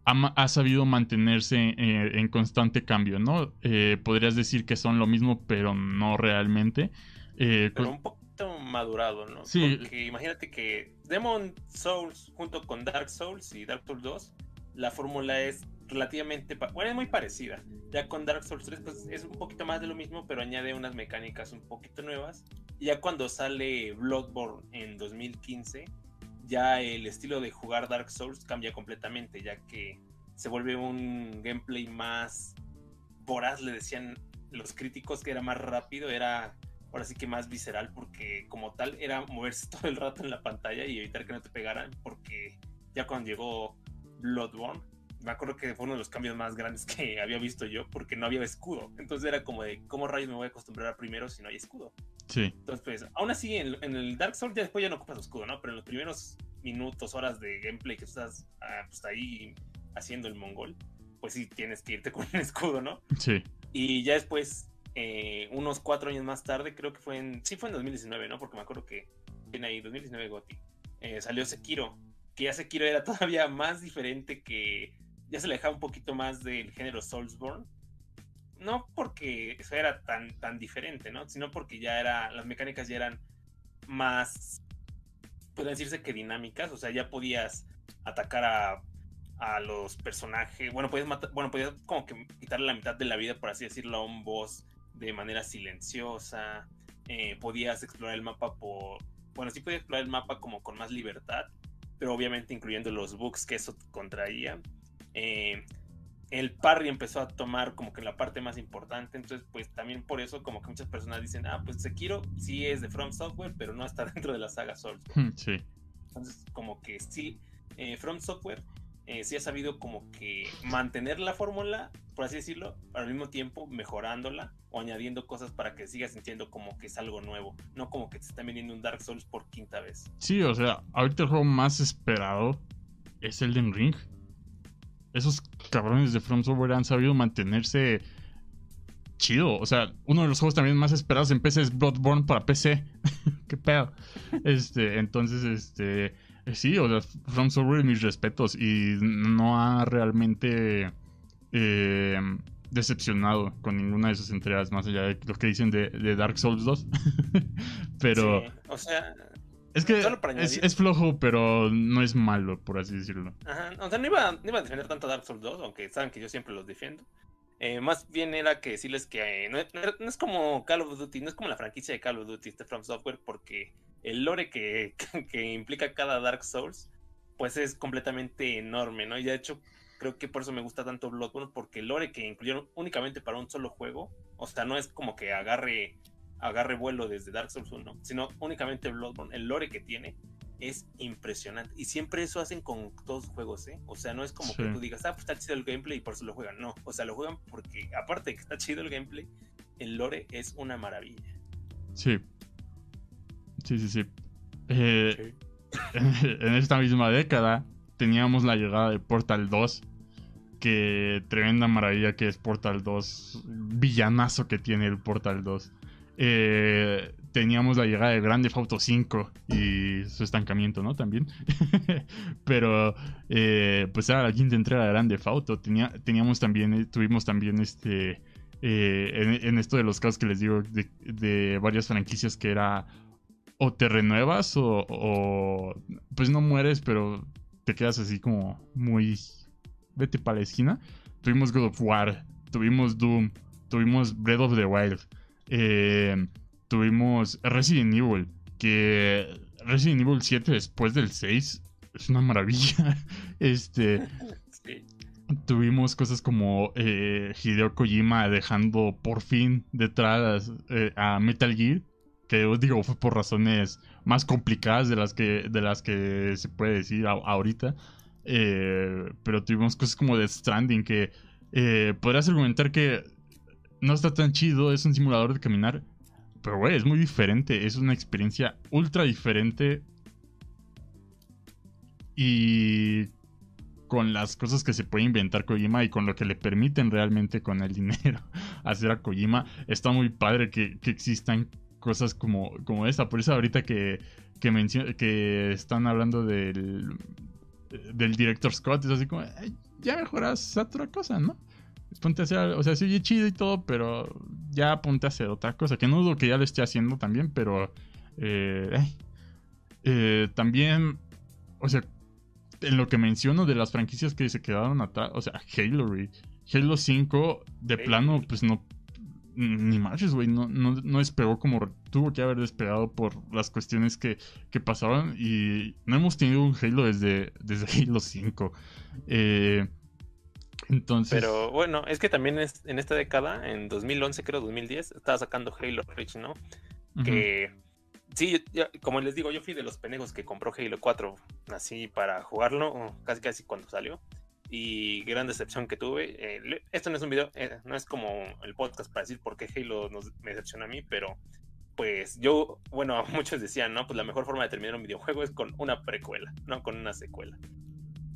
[SPEAKER 3] ha, ha sabido mantenerse eh, en constante cambio, ¿no? Eh, podrías decir que son lo mismo, pero no realmente. Eh,
[SPEAKER 2] Pero
[SPEAKER 3] co-
[SPEAKER 2] un poquito madurado, ¿no?
[SPEAKER 3] Sí.
[SPEAKER 2] Porque imagínate que Demon Souls junto con Dark Souls y Dark Souls 2, la fórmula es relativamente, bueno, es muy parecida. Ya con Dark Souls 3 pues es un poquito más de lo mismo, pero añade unas mecánicas un poquito nuevas. Y ya cuando sale Bloodborne en 2015, ya el estilo de jugar Dark Souls cambia completamente, ya que se vuelve un gameplay más voraz, le decían los críticos que era más rápido, era ahora sí que más visceral, porque como tal era moverse todo el rato en la pantalla y evitar que no te pegaran, porque ya cuando llegó Bloodborne, me acuerdo que fue uno de los cambios más grandes que había visto yo, porque no había escudo. Entonces era como de, ¿cómo rayos me voy a acostumbrar a primero si no hay escudo?
[SPEAKER 3] Sí,
[SPEAKER 2] Entonces, pues, aún así, en, en el Dark Souls ya después ya no ocupas escudo, ¿no? Pero en los primeros minutos, horas de gameplay que estás ah, pues, ahí haciendo el mongol, pues sí tienes que irte con un escudo, ¿no?
[SPEAKER 3] sí.
[SPEAKER 2] Y ya después, eh, unos cuatro años más tarde, creo que fue en. Sí, fue en 2019, ¿no? Porque me acuerdo que tiene ahí 2019 Goti. eh, salió Sekiro. Que ya Sekiro era todavía más diferente que. Ya se alejaba un poquito más del género Soulsborne. No porque eso era tan, tan diferente, ¿no? Sino porque ya era. Las mecánicas ya eran más. Podrían decirse que dinámicas. O sea, ya podías atacar a a los personajes. Bueno, podías matar, bueno, podías como que quitarle la mitad de la vida, por así decirlo, a un boss de manera silenciosa. Eh, podías explorar el mapa por. Bueno, sí podías explorar el mapa como con más libertad, pero obviamente incluyendo los bugs que eso contraía. Eh, el parry empezó a tomar como que la parte más importante, entonces pues también por eso como que muchas personas dicen, ah, pues Sekiro sí es de From Software, pero no está dentro de la saga Souls.
[SPEAKER 3] Sí.
[SPEAKER 2] Entonces, como que sí, eh, From Software eh, sí ha sabido como que mantener la fórmula, por así decirlo, pero al mismo tiempo mejorándola o añadiendo cosas para que sigas sintiendo como que es algo nuevo, no como que te están vendiendo un Dark Souls por quinta vez.
[SPEAKER 3] Sí, o sea, ahorita el juego más esperado es Elden Ring. Esos cabrones de From Software han sabido mantenerse chido. O sea, uno de los juegos también más esperados en PC es Bloodborne para PC. Qué pedo. Este, entonces, este, eh, sí, o sea, From Software mis respetos y no ha realmente eh, decepcionado con ninguna de sus entregas más allá de lo que dicen de, de Dark Souls 2. Pero
[SPEAKER 2] o sea,
[SPEAKER 3] es que
[SPEAKER 2] Solo para
[SPEAKER 3] es, flojo, pero no es malo, por así decirlo.
[SPEAKER 2] Ajá, o sea, no iba, no iba a defender tanto a Dark Souls 2, aunque saben que yo siempre los defiendo. Eh, más bien era que decirles que eh, no es como Call of Duty, no es como la franquicia de Call of Duty, este From Software, porque el lore que, que implica cada Dark Souls, pues es completamente enorme, ¿no? Y de hecho, creo que por eso me gusta tanto Bloodborne, porque el lore que incluyeron únicamente para un solo juego, o sea, no es como que agarre agarre vuelo desde Dark Souls 1, sino únicamente Bloodborne, el lore que tiene es impresionante. Y siempre eso hacen con todos los juegos, ¿eh? O sea, no es como que
[SPEAKER 3] Sí.
[SPEAKER 2] tú digas, ah, pues está chido el gameplay y por eso lo juegan. No, o sea, lo juegan porque, aparte de que está chido el gameplay, el lore es una maravilla.
[SPEAKER 3] Sí. Sí, sí, sí. Eh, en esta misma década teníamos la llegada de Portal 2. Que tremenda maravilla que es Portal 2. Villanazo que tiene el Portal 2. Eh, teníamos la llegada de Grande Auto 5 y su estancamiento, ¿no? También. Pero, eh, pues era la quinta entrega de Grande Auto. Tenía, teníamos también, eh, tuvimos también este. eh, en, en esto de los casos que les digo, de, de varias franquicias que era o te renuevas o, o, pues no mueres, pero te quedas así como muy vete para la esquina. Tuvimos God of War, tuvimos Doom, tuvimos Breath of the Wild, eh, tuvimos Resident Evil, que Resident Evil 7 después del 6 es una maravilla. Este,
[SPEAKER 2] Sí.
[SPEAKER 3] tuvimos cosas como eh, Hideo Kojima dejando por fin detrás eh, a Metal Gear, que os digo fue por razones más complicadas de las que, de las que se puede decir a- ahorita. Eh, pero tuvimos cosas como Death Stranding que eh, podrías argumentar que no está tan chido, es un simulador de caminar. Pero, güey, es muy diferente. Es una experiencia ultra diferente. Y con las cosas que se puede inventar Kojima y con lo que le permiten realmente con el dinero hacer a Kojima, está muy padre que, que existan cosas como, como esta. Por eso ahorita que, que, que están hablando del, del director Scott, es así como, "Ay, ya mejoras otra cosa, ¿no? Ponte a hacer, o sea, sí, chido y todo, pero ya ponte a hacer otra cosa. Que no dudo que ya lo esté haciendo también, pero eh, eh, también, o sea, en lo que menciono de las franquicias que se quedaron atrás, o sea, Halo, güey. Halo 5, de plano, pues no. Ni marches, güey. No, no, no despegó como tuvo que haber despegado por las cuestiones que, que pasaban. Y no hemos tenido un Halo desde, desde Halo 5. Eh, entonces.
[SPEAKER 2] Pero bueno, es que también es, en esta década, en 2011, creo 2010, estaba sacando Halo Reach, ¿no?
[SPEAKER 3] ujú,
[SPEAKER 2] que sí, yo- como les digo, yo fui de los pendejos que compró Halo 4 así para jugarlo, casi casi cuando salió. Y gran decepción que tuve. eh, esto no es un video, eh, no es como el podcast para decir por qué Halo nos, me decepcionó a mí, pero pues yo, bueno, muchos decían, ¿no? Pues la mejor forma de terminar un videojuego es con una precuela, no con una secuela.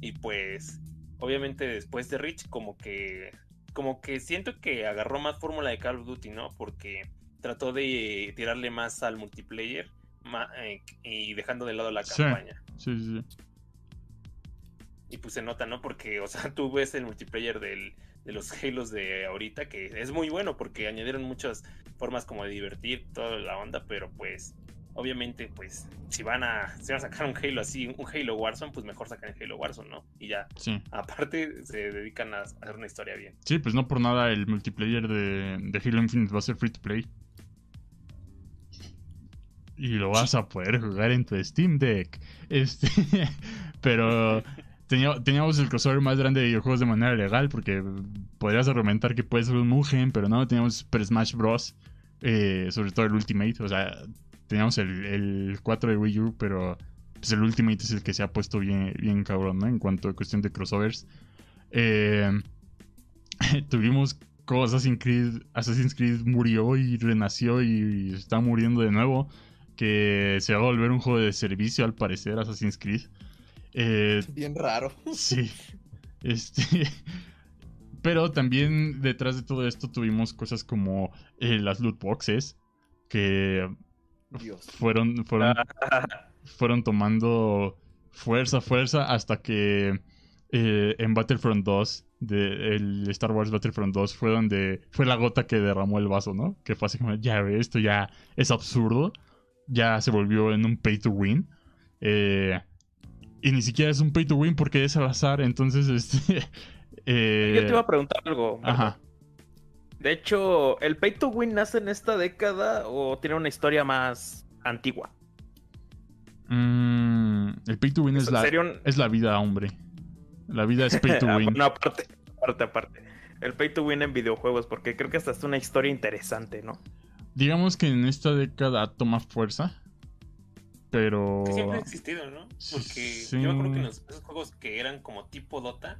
[SPEAKER 2] Y pues, obviamente después de Rich, como que, como que siento que agarró más fórmula de Call of Duty, ¿no? Porque trató de tirarle más al multiplayer eh, y dejando de lado la campaña.
[SPEAKER 3] Sí, sí, sí.
[SPEAKER 2] Y pues se nota, ¿no? Porque, o sea, tú ves el multiplayer del, de los Halos de ahorita, que es muy bueno porque añadieron muchas formas como de divertir toda la onda, pero pues, obviamente, pues, si van a, si van a sacar un Halo así, un Halo Warzone, pues mejor sacan el Halo Warzone, ¿no? Y ya,
[SPEAKER 3] Sí.
[SPEAKER 2] aparte, se dedican a hacer una historia bien.
[SPEAKER 3] Sí, pues no por nada el multiplayer de, de Halo Infinite va a ser free to play. Y lo vas a poder jugar en tu Steam Deck. Este, pero tenía- teníamos el crossover más grande de videojuegos de manera legal porque podrías argumentar que puede ser un Mugen, pero no, teníamos Super Smash Bros. eh, sobre todo el Ultimate, o sea, teníamos el, el 4 de Wii U, pero pues el Ultimate es el que se ha puesto bien, bien cabrón, ¿no? En cuanto a cuestión de crossovers. Eh, tuvimos como Assassin's Creed, Assassin's Creed murió y renació y, está muriendo de nuevo. Que se va a volver un juego de servicio al parecer, Assassin's Creed. Eh,
[SPEAKER 5] Bien raro.
[SPEAKER 3] sí. Este. Pero también detrás de todo esto tuvimos cosas como eh, las loot boxes. Que
[SPEAKER 5] Dios.
[SPEAKER 3] fueron, fueron fueron tomando fuerza, fuerza, hasta que eh, en Battlefront 2, de, el Star Wars Battlefront 2, fue donde fue la gota que derramó el vaso, ¿no? Que fue así como, ya ve, esto ya es absurdo, ya se volvió en un pay to win. Eh, y ni siquiera es un pay to win porque es al azar, entonces, este... eh,
[SPEAKER 6] Yo te iba a preguntar algo. Marco.
[SPEAKER 3] Ajá.
[SPEAKER 6] De hecho, ¿el Pay to Win nace en esta década o tiene una historia más antigua?
[SPEAKER 3] Mm, el pay to win es la,
[SPEAKER 6] ¿Sería un-
[SPEAKER 3] es la vida, hombre. La vida es pay to
[SPEAKER 6] Ah,
[SPEAKER 3] win.
[SPEAKER 6] bueno, aparte, aparte, aparte. El Pay to Win en videojuegos, porque creo que hasta es una historia interesante, ¿no?
[SPEAKER 3] digamos que en esta década toma fuerza. Pero.
[SPEAKER 2] Que siempre ha existido, ¿no? Porque
[SPEAKER 3] Sí.
[SPEAKER 2] yo me acuerdo que en los, juegos que eran como tipo Dota,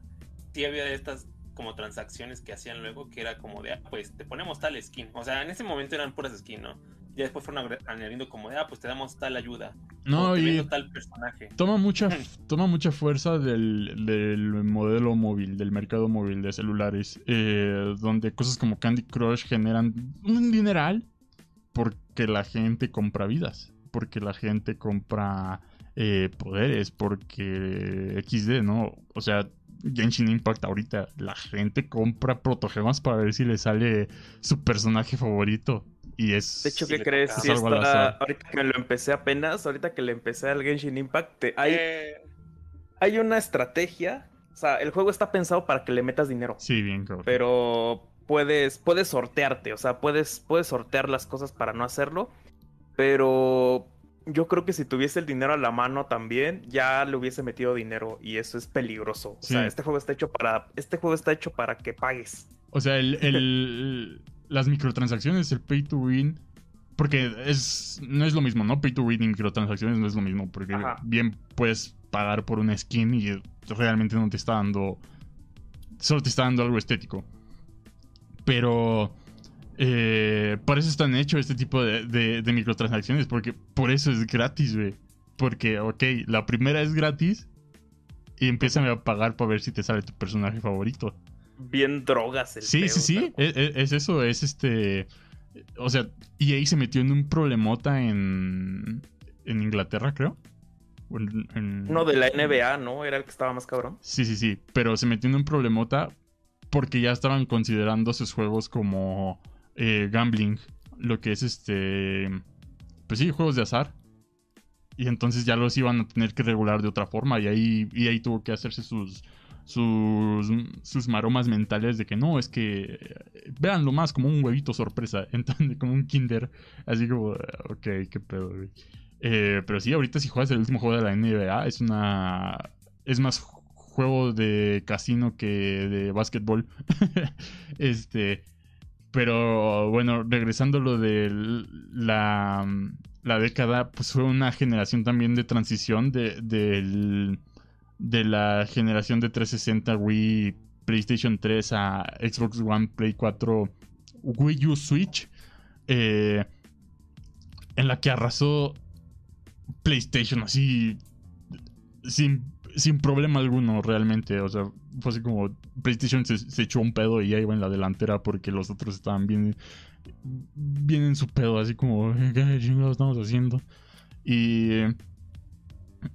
[SPEAKER 2] sí había estas como transacciones que hacían luego, que era como de, ah, pues te ponemos tal skin. O sea, en ese momento eran puras skins, ¿no? Ya después fueron añadiendo como de, ah, pues te damos tal ayuda.
[SPEAKER 3] No,
[SPEAKER 2] o
[SPEAKER 3] y
[SPEAKER 2] tal personaje.
[SPEAKER 3] toma mucha, toma mucha fuerza del, del modelo móvil, del mercado móvil de celulares. eh, donde cosas como Candy Crush generan un dineral porque la gente compra vidas. Porque la gente compra eh, poderes. Porque XD, ¿no? O sea, Genshin Impact ahorita, la gente compra protogemas para ver si le sale su personaje favorito. Y es.
[SPEAKER 6] De hecho, ¿qué crees? está- ahorita que me lo empecé apenas, ahorita que le empecé al Genshin Impact, te- hay,
[SPEAKER 2] Eh,
[SPEAKER 6] hay una estrategia. O sea, el juego está pensado para que le metas dinero.
[SPEAKER 3] Sí, bien, cabrón.
[SPEAKER 6] Pero puedes, puedes sortearte, o sea, puedes, puedes sortear las cosas para no hacerlo. Pero yo creo que si tuviese el dinero a la mano también, ya le hubiese metido dinero y eso es peligroso. O sea, este juego está hecho para, este juego está hecho para que pagues.
[SPEAKER 3] O sea, el, el- las microtransacciones, el pay to win. Porque es, no es lo mismo, ¿no? Pay to win y microtransacciones no es lo mismo. Porque
[SPEAKER 6] Ajá.
[SPEAKER 3] bien puedes pagar por una skin y realmente no te está dando. Solo te está dando algo estético. Pero. Eh, por eso están hechos este tipo de, de- de microtransacciones. Porque por eso es gratis, güey. Porque, ok, la primera es gratis. Y empiezan a pagar para ver si te sale tu personaje favorito.
[SPEAKER 6] Bien drogas el
[SPEAKER 3] Sí, sí, sí,
[SPEAKER 6] tal cual.
[SPEAKER 3] es, es- es eso, es este... O sea, EA se metió en un problemota en, en Inglaterra, creo. En-
[SPEAKER 6] Uno de la NBA, ¿no? Era el que estaba más cabrón.
[SPEAKER 3] Sí, sí, sí, pero se metió en un problemota porque ya estaban considerando sus juegos como eh, gambling, lo que es este... Pues sí, juegos de azar. Y entonces ya los iban a tener que regular de otra forma y ahí EA tuvo que hacerse sus... Sus, sus maromas mentales de que no, es que eh, véanlo más como un huevito sorpresa, entonces como un kinder, así como, ok, qué pedo. Eh, pero sí, ahorita si juegas el último juego de la NBA, es una. Es más ju- juego de casino que de básquetbol. este. Pero bueno, regresando a lo de la, la década, pues fue una generación también de transición de, de la generación de 360 Wii, PlayStation 3 a Xbox One, Play 4, Wii U Switch. eh, en la que arrasó PlayStation así sin, sin problema alguno realmente. O sea, fue así como PlayStation se, echó un pedo y ya iba en la delantera porque los otros estaban bien, bien en su pedo, así como, ¿qué estamos haciendo? Y,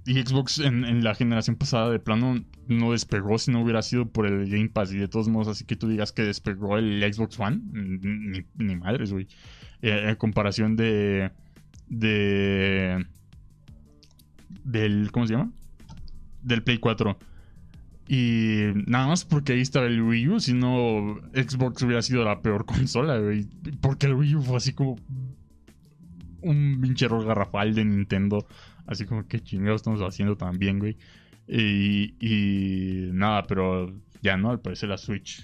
[SPEAKER 3] y Xbox en, en la generación pasada de plano no despegó si no hubiera sido por el Game Pass y de todos modos así que tú digas que despegó el Xbox One, ni, ni madres, güey. Eh, en comparación de de del ¿cómo se llama? del Play 4. Y nada más porque ahí estaba el Wii U, si no Xbox hubiera sido la peor consola, güey. Porque el Wii U fue así como un pinche error garrafal de Nintendo. Así como que chingados estamos haciendo también, güey. Y, y nada, pero ya no, al parecer la Switch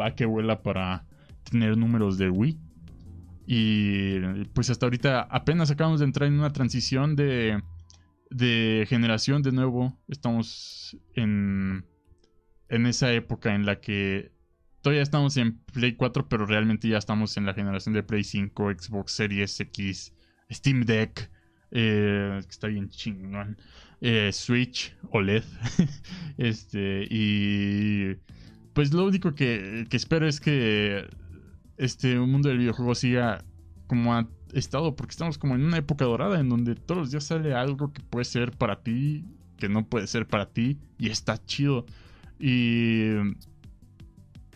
[SPEAKER 3] va que vuela para tener números de Wii. Y pues hasta ahorita apenas acabamos de entrar en una transición de, de generación de nuevo. Estamos en, en esa época en la que todavía estamos en Play 4, pero realmente ya estamos en la generación de Play 5, Xbox Series X, Steam Deck, eh, está bien chingón, eh, Switch, OLED. este, y pues lo único que, que espero es que este mundo del videojuego siga como ha estado, porque estamos como en una época dorada en donde todos los días sale algo que puede ser para ti, que no puede ser para ti, y está chido. Y.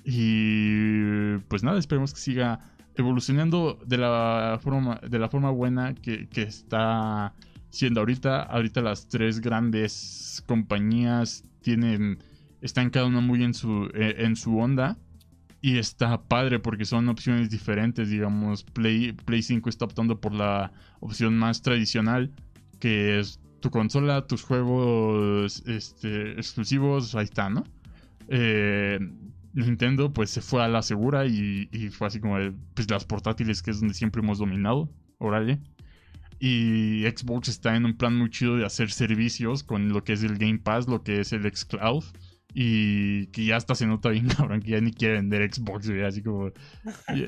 [SPEAKER 3] Y. Pues nada, esperemos que siga evolucionando de la forma, de la forma buena que, que está siendo ahorita. Ahorita las tres grandes compañías tienen. Están cada una muy en su, eh, en su onda. Y está padre porque son opciones diferentes, digamos. Play, Play 5 está optando por la opción más tradicional, que es tu consola, tus juegos este, exclusivos, ahí está, ¿no? Eh, Nintendo pues se fue a la segura y, fue así como de, pues las portátiles que es donde siempre hemos dominado, órale. Y Xbox está en un plan muy chido de hacer servicios con lo que es el Game Pass, lo que es el xCloud. Y que ya hasta se nota bien, cabrón, que ya ni quiere vender Xbox, güey, así como...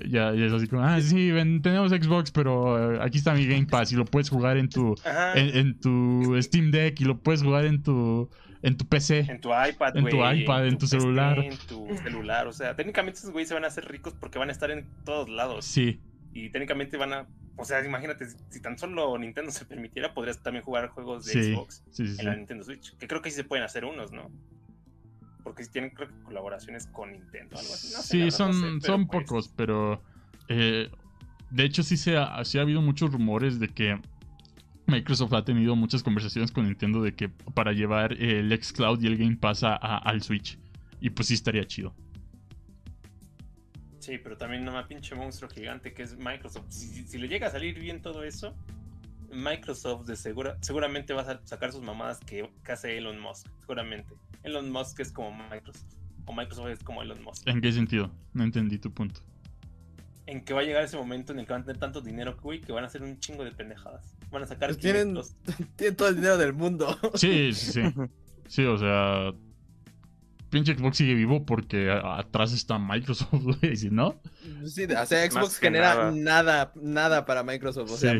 [SPEAKER 3] Ya, es así como, ah, sí, ven, tenemos Xbox, pero eh, aquí está mi Game Pass y lo puedes jugar en tu, en, en tu Steam Deck y lo puedes jugar en tu, en tu PC.
[SPEAKER 2] En tu iPad,
[SPEAKER 3] En
[SPEAKER 2] güey.
[SPEAKER 3] tu iPad, en tu
[SPEAKER 2] PC,
[SPEAKER 3] celular.
[SPEAKER 2] En tu celular. O sea, técnicamente esos güeyes se van a hacer ricos porque van a estar en todos lados.
[SPEAKER 3] Sí,
[SPEAKER 2] Y técnicamente van a. O sea, imagínate, si- tan solo Nintendo se permitiera, podrías también jugar juegos de
[SPEAKER 3] sí,
[SPEAKER 2] Xbox
[SPEAKER 3] sí, sí, sí.
[SPEAKER 2] en la Nintendo Switch. Que creo que sí se pueden hacer unos, ¿no? Porque sí tienen, creo colaboraciones con Nintendo. Algo así. No
[SPEAKER 3] Sí, son,
[SPEAKER 2] no sé, pero
[SPEAKER 3] son
[SPEAKER 2] pues,
[SPEAKER 3] pocos, pero eh, de hecho sí, se ha, sí ha habido muchos rumores de que Microsoft ha tenido muchas conversaciones con Nintendo de que para llevar el xCloud y el Game Pass a- a- al Switch. Y pues sí estaría chido.
[SPEAKER 2] Sí, pero también no más pinche monstruo gigante que es Microsoft. Si, si- si le llega a salir bien todo eso, Microsoft de segura, seguramente va a sa- sacar sus mamadas que, que hace Elon Musk. Seguramente. Elon Musk es como Microsoft. O Microsoft es como Elon Musk.
[SPEAKER 3] ¿En qué sentido? No entendí tu punto.
[SPEAKER 2] En que va a llegar ese momento en el que van a tener tanto dinero, güey, que van a hacer un chingo de pendejadas. Van a sacar
[SPEAKER 4] Pues tienen- todo el dinero del mundo.
[SPEAKER 3] Sí, sí, sí. Sí, o sea... Pinche Xbox sigue vivo porque atrás está Microsoft, güey. Si no,
[SPEAKER 4] Sí, o sea, Xbox genera
[SPEAKER 6] nada.
[SPEAKER 4] nada. nada, para Microsoft. O sea,
[SPEAKER 3] Sí.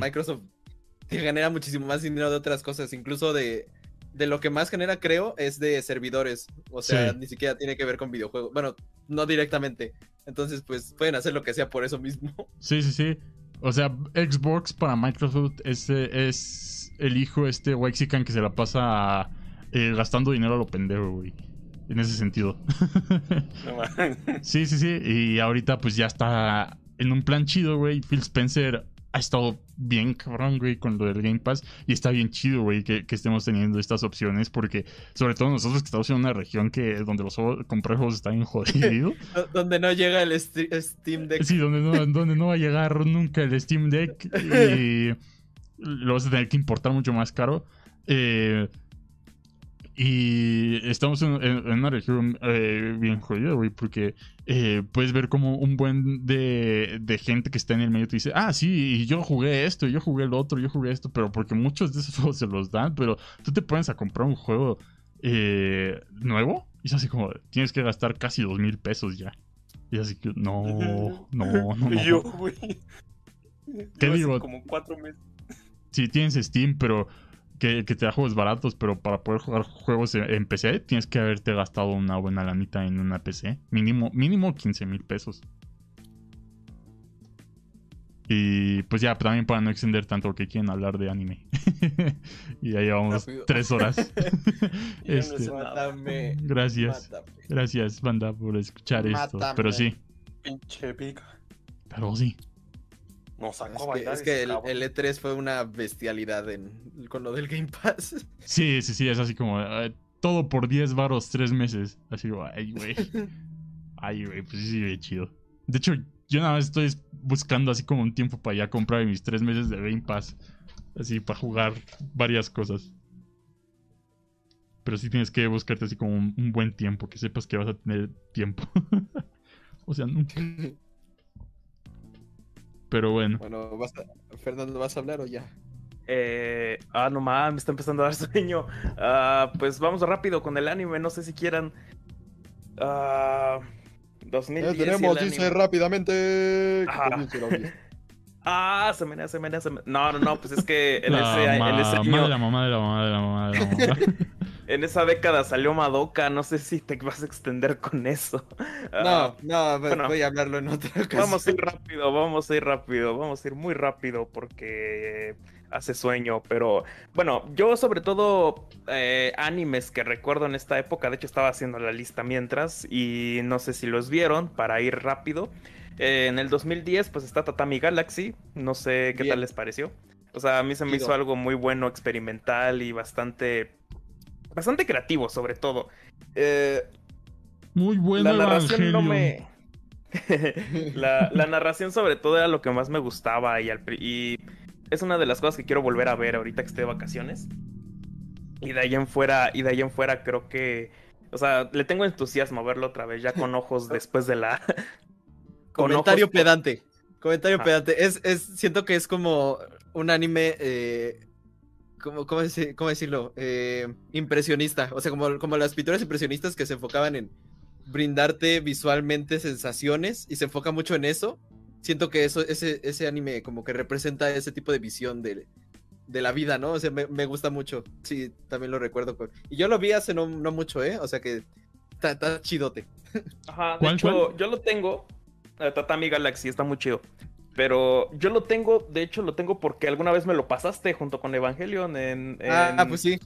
[SPEAKER 4] Microsoft genera muchísimo más dinero de otras cosas, incluso de, de lo que más genera, creo, es de servidores. O sea,
[SPEAKER 3] Sí.
[SPEAKER 4] ni siquiera tiene que ver con videojuegos. Bueno, no directamente. Entonces, pues pueden hacer lo que sea por eso mismo.
[SPEAKER 3] Sí, sí, sí. O sea, Xbox para Microsoft es, es el hijo este Wexican que se la pasa eh, gastando dinero a lo pendejo, güey. En ese sentido.
[SPEAKER 2] No mames.
[SPEAKER 3] sí, sí, sí. Y ahorita pues ya está en un plan chido, güey. Phil Spencer ha estado bien cabrón, güey, con lo del Game Pass. Y está bien chido, güey, que, que estemos teniendo estas opciones. Porque, sobre todo nosotros que estamos en una región que donde los juegos, comprar juegos está bien jodido.
[SPEAKER 4] Do- Donde no llega el st- Steam Deck.
[SPEAKER 3] Sí, donde no, donde no va a llegar nunca el Steam Deck y lo vas a tener que importar mucho más caro. Eh, y estamos en, en- en una región eh, bien jodida, güey, porque eh, puedes ver como un buen de, de gente que está en el medio te dice, ah, sí, y yo jugué esto, yo jugué el otro, yo jugué esto, pero porque muchos de esos juegos se los dan, pero tú te pones a comprar un juego eh, nuevo y es así como, tienes que gastar casi dos mil pesos ya. Y así que, no, no, no, no.
[SPEAKER 2] Yo, güey.
[SPEAKER 3] ¿Qué digo?
[SPEAKER 2] Como cuatro meses.
[SPEAKER 3] Sí, tienes Steam, pero que, que te da juegos baratos, pero para poder jugar juegos en, en PC tienes que haberte gastado una buena lanita en una PC. Mínimo, mínimo 15 mil pesos. Y pues ya, también para no extender tanto que quieren hablar de anime. y ya llevamos
[SPEAKER 4] Rápido.
[SPEAKER 3] tres horas. Este.
[SPEAKER 4] Mátame.
[SPEAKER 3] gracias.
[SPEAKER 4] Mátame.
[SPEAKER 3] Gracias, banda, por escuchar esto. Pero sí,
[SPEAKER 2] Pinche pica.
[SPEAKER 3] pero sí.
[SPEAKER 2] Nos sacó
[SPEAKER 4] Es
[SPEAKER 2] a
[SPEAKER 4] que, es que el,
[SPEAKER 2] cabrón.
[SPEAKER 4] el E3 fue una bestialidad en, con lo del Game Pass.
[SPEAKER 3] Sí, sí, sí, es así como eh, todo por 10 varos, 3 meses. Así como, ay, güey. Ay, güey, pues sí, sí, chido. De hecho, yo nada más estoy buscando así como un tiempo para ya comprar mis 3 meses de Game Pass. Así para jugar varias cosas. Pero sí tienes que buscarte así como un, un buen tiempo, que sepas que vas a tener tiempo. o sea, nunca. Pero bueno.
[SPEAKER 4] Bueno, vas a- Fernando, ¿vas a hablar o ya?
[SPEAKER 6] Eh, ah, no mames, me está empezando a dar sueño. Ah, pues vamos rápido con el anime, no sé si quieran. Ah, 2010 y el anime.
[SPEAKER 4] rápidamente.
[SPEAKER 6] Ah, se menea, se menea, se menea. No, no, no, pues es que en,
[SPEAKER 3] La
[SPEAKER 6] ese, en ese
[SPEAKER 3] mamá
[SPEAKER 6] año,
[SPEAKER 3] de la mamá de la mamá de la mamá de la mamá.
[SPEAKER 6] En esa década salió Madoka, no sé si te vas a extender con eso. Ah,
[SPEAKER 4] No, no, voy-
[SPEAKER 6] bueno.
[SPEAKER 4] voy a hablarlo en otra ocasión.
[SPEAKER 6] Vamos a ir rápido, vamos a ir rápido, vamos a ir muy rápido porque hace sueño, pero bueno, yo sobre todo eh, animes que recuerdo en esta época, de hecho estaba haciendo la lista mientras y no sé si los vieron para ir rápido. Eh, en el 2010 pues está Tatami Galaxy, no sé qué
[SPEAKER 4] Bien.
[SPEAKER 6] tal les pareció. O sea, a mí se me hizo algo muy bueno, experimental y bastante... Bastante creativo sobre todo. Eh,
[SPEAKER 3] Muy bueno
[SPEAKER 6] la narración no me. la, la narración, sobre todo, era lo que más me gustaba. Y, al pri- y es una de las cosas que quiero volver a ver ahorita que estoy de vacaciones. Y de ahí en fuera, y de ahí en fuera creo que. O sea, le tengo entusiasmo a verlo otra vez, ya con ojos después de la. con
[SPEAKER 4] Comentario
[SPEAKER 6] ojos-
[SPEAKER 4] pedante. Comentario
[SPEAKER 6] Ah.
[SPEAKER 4] pedante. Es, es, siento que es como un anime. Eh, ¿cómo, cómo, deci- cómo decirlo? Eh, impresionista. O sea, como, como las pinturas impresionistas que se enfocaban en brindarte visualmente sensaciones y se enfoca mucho en eso. Siento que eso, ese, ese anime como que representa ese tipo de visión de, de la vida, ¿no? O sea, me, me gusta mucho. Sí, también lo recuerdo. Y yo lo vi hace no, no mucho, ¿eh? O sea que está, está chidote.
[SPEAKER 6] Ajá, de
[SPEAKER 3] ¿Cuál,
[SPEAKER 6] hecho,
[SPEAKER 3] cuál?
[SPEAKER 6] yo lo tengo. eh, Tatami Galaxy está muy chido. Pero yo lo tengo, de hecho, lo tengo porque alguna vez me lo pasaste junto con Evangelion en, en,
[SPEAKER 4] Ah, pues sí.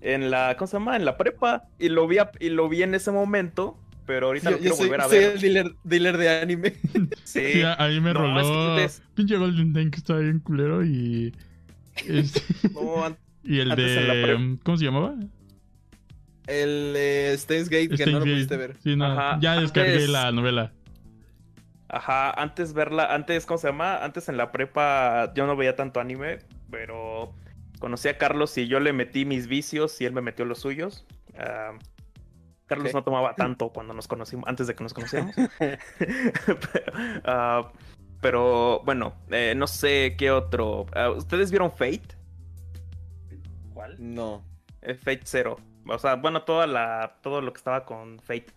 [SPEAKER 6] en la, ¿cómo se llama? En la prepa. Y lo vi, a- y lo vi en ese momento, pero ahorita
[SPEAKER 4] Yo,
[SPEAKER 6] lo quiero
[SPEAKER 4] soy,
[SPEAKER 6] volver a
[SPEAKER 4] soy
[SPEAKER 6] ver.
[SPEAKER 4] el dealer, dealer de anime.
[SPEAKER 6] Sí.
[SPEAKER 3] Sí, ahí me
[SPEAKER 6] No,
[SPEAKER 3] roló.
[SPEAKER 6] es que
[SPEAKER 3] Pinche Golden Tank está bien culero y. este,
[SPEAKER 6] No,
[SPEAKER 3] y el
[SPEAKER 6] Antes en la
[SPEAKER 3] de. ¿Cómo se llamaba?
[SPEAKER 4] El eh, Steins Gate, que no lo pudiste ver.
[SPEAKER 3] Sí, no,
[SPEAKER 6] Ajá,
[SPEAKER 3] ya descargué
[SPEAKER 6] antes-
[SPEAKER 3] la novela.
[SPEAKER 6] Ajá, antes verla, antes, ¿cómo se llama? Antes en la prepa yo no veía tanto anime, pero conocí a Carlos y yo le metí mis vicios y él me metió los suyos. Ah, Carlos no tomaba tanto cuando nos conocimos, antes de que nos conociéramos. pero, ah, pero, bueno, eh, no sé qué otro. Ah, ¿Ustedes vieron Fate?
[SPEAKER 2] ¿Cuál?
[SPEAKER 4] No.
[SPEAKER 6] Eh, Fate Zero. O sea, bueno, toda la, todo lo que estaba con Fate.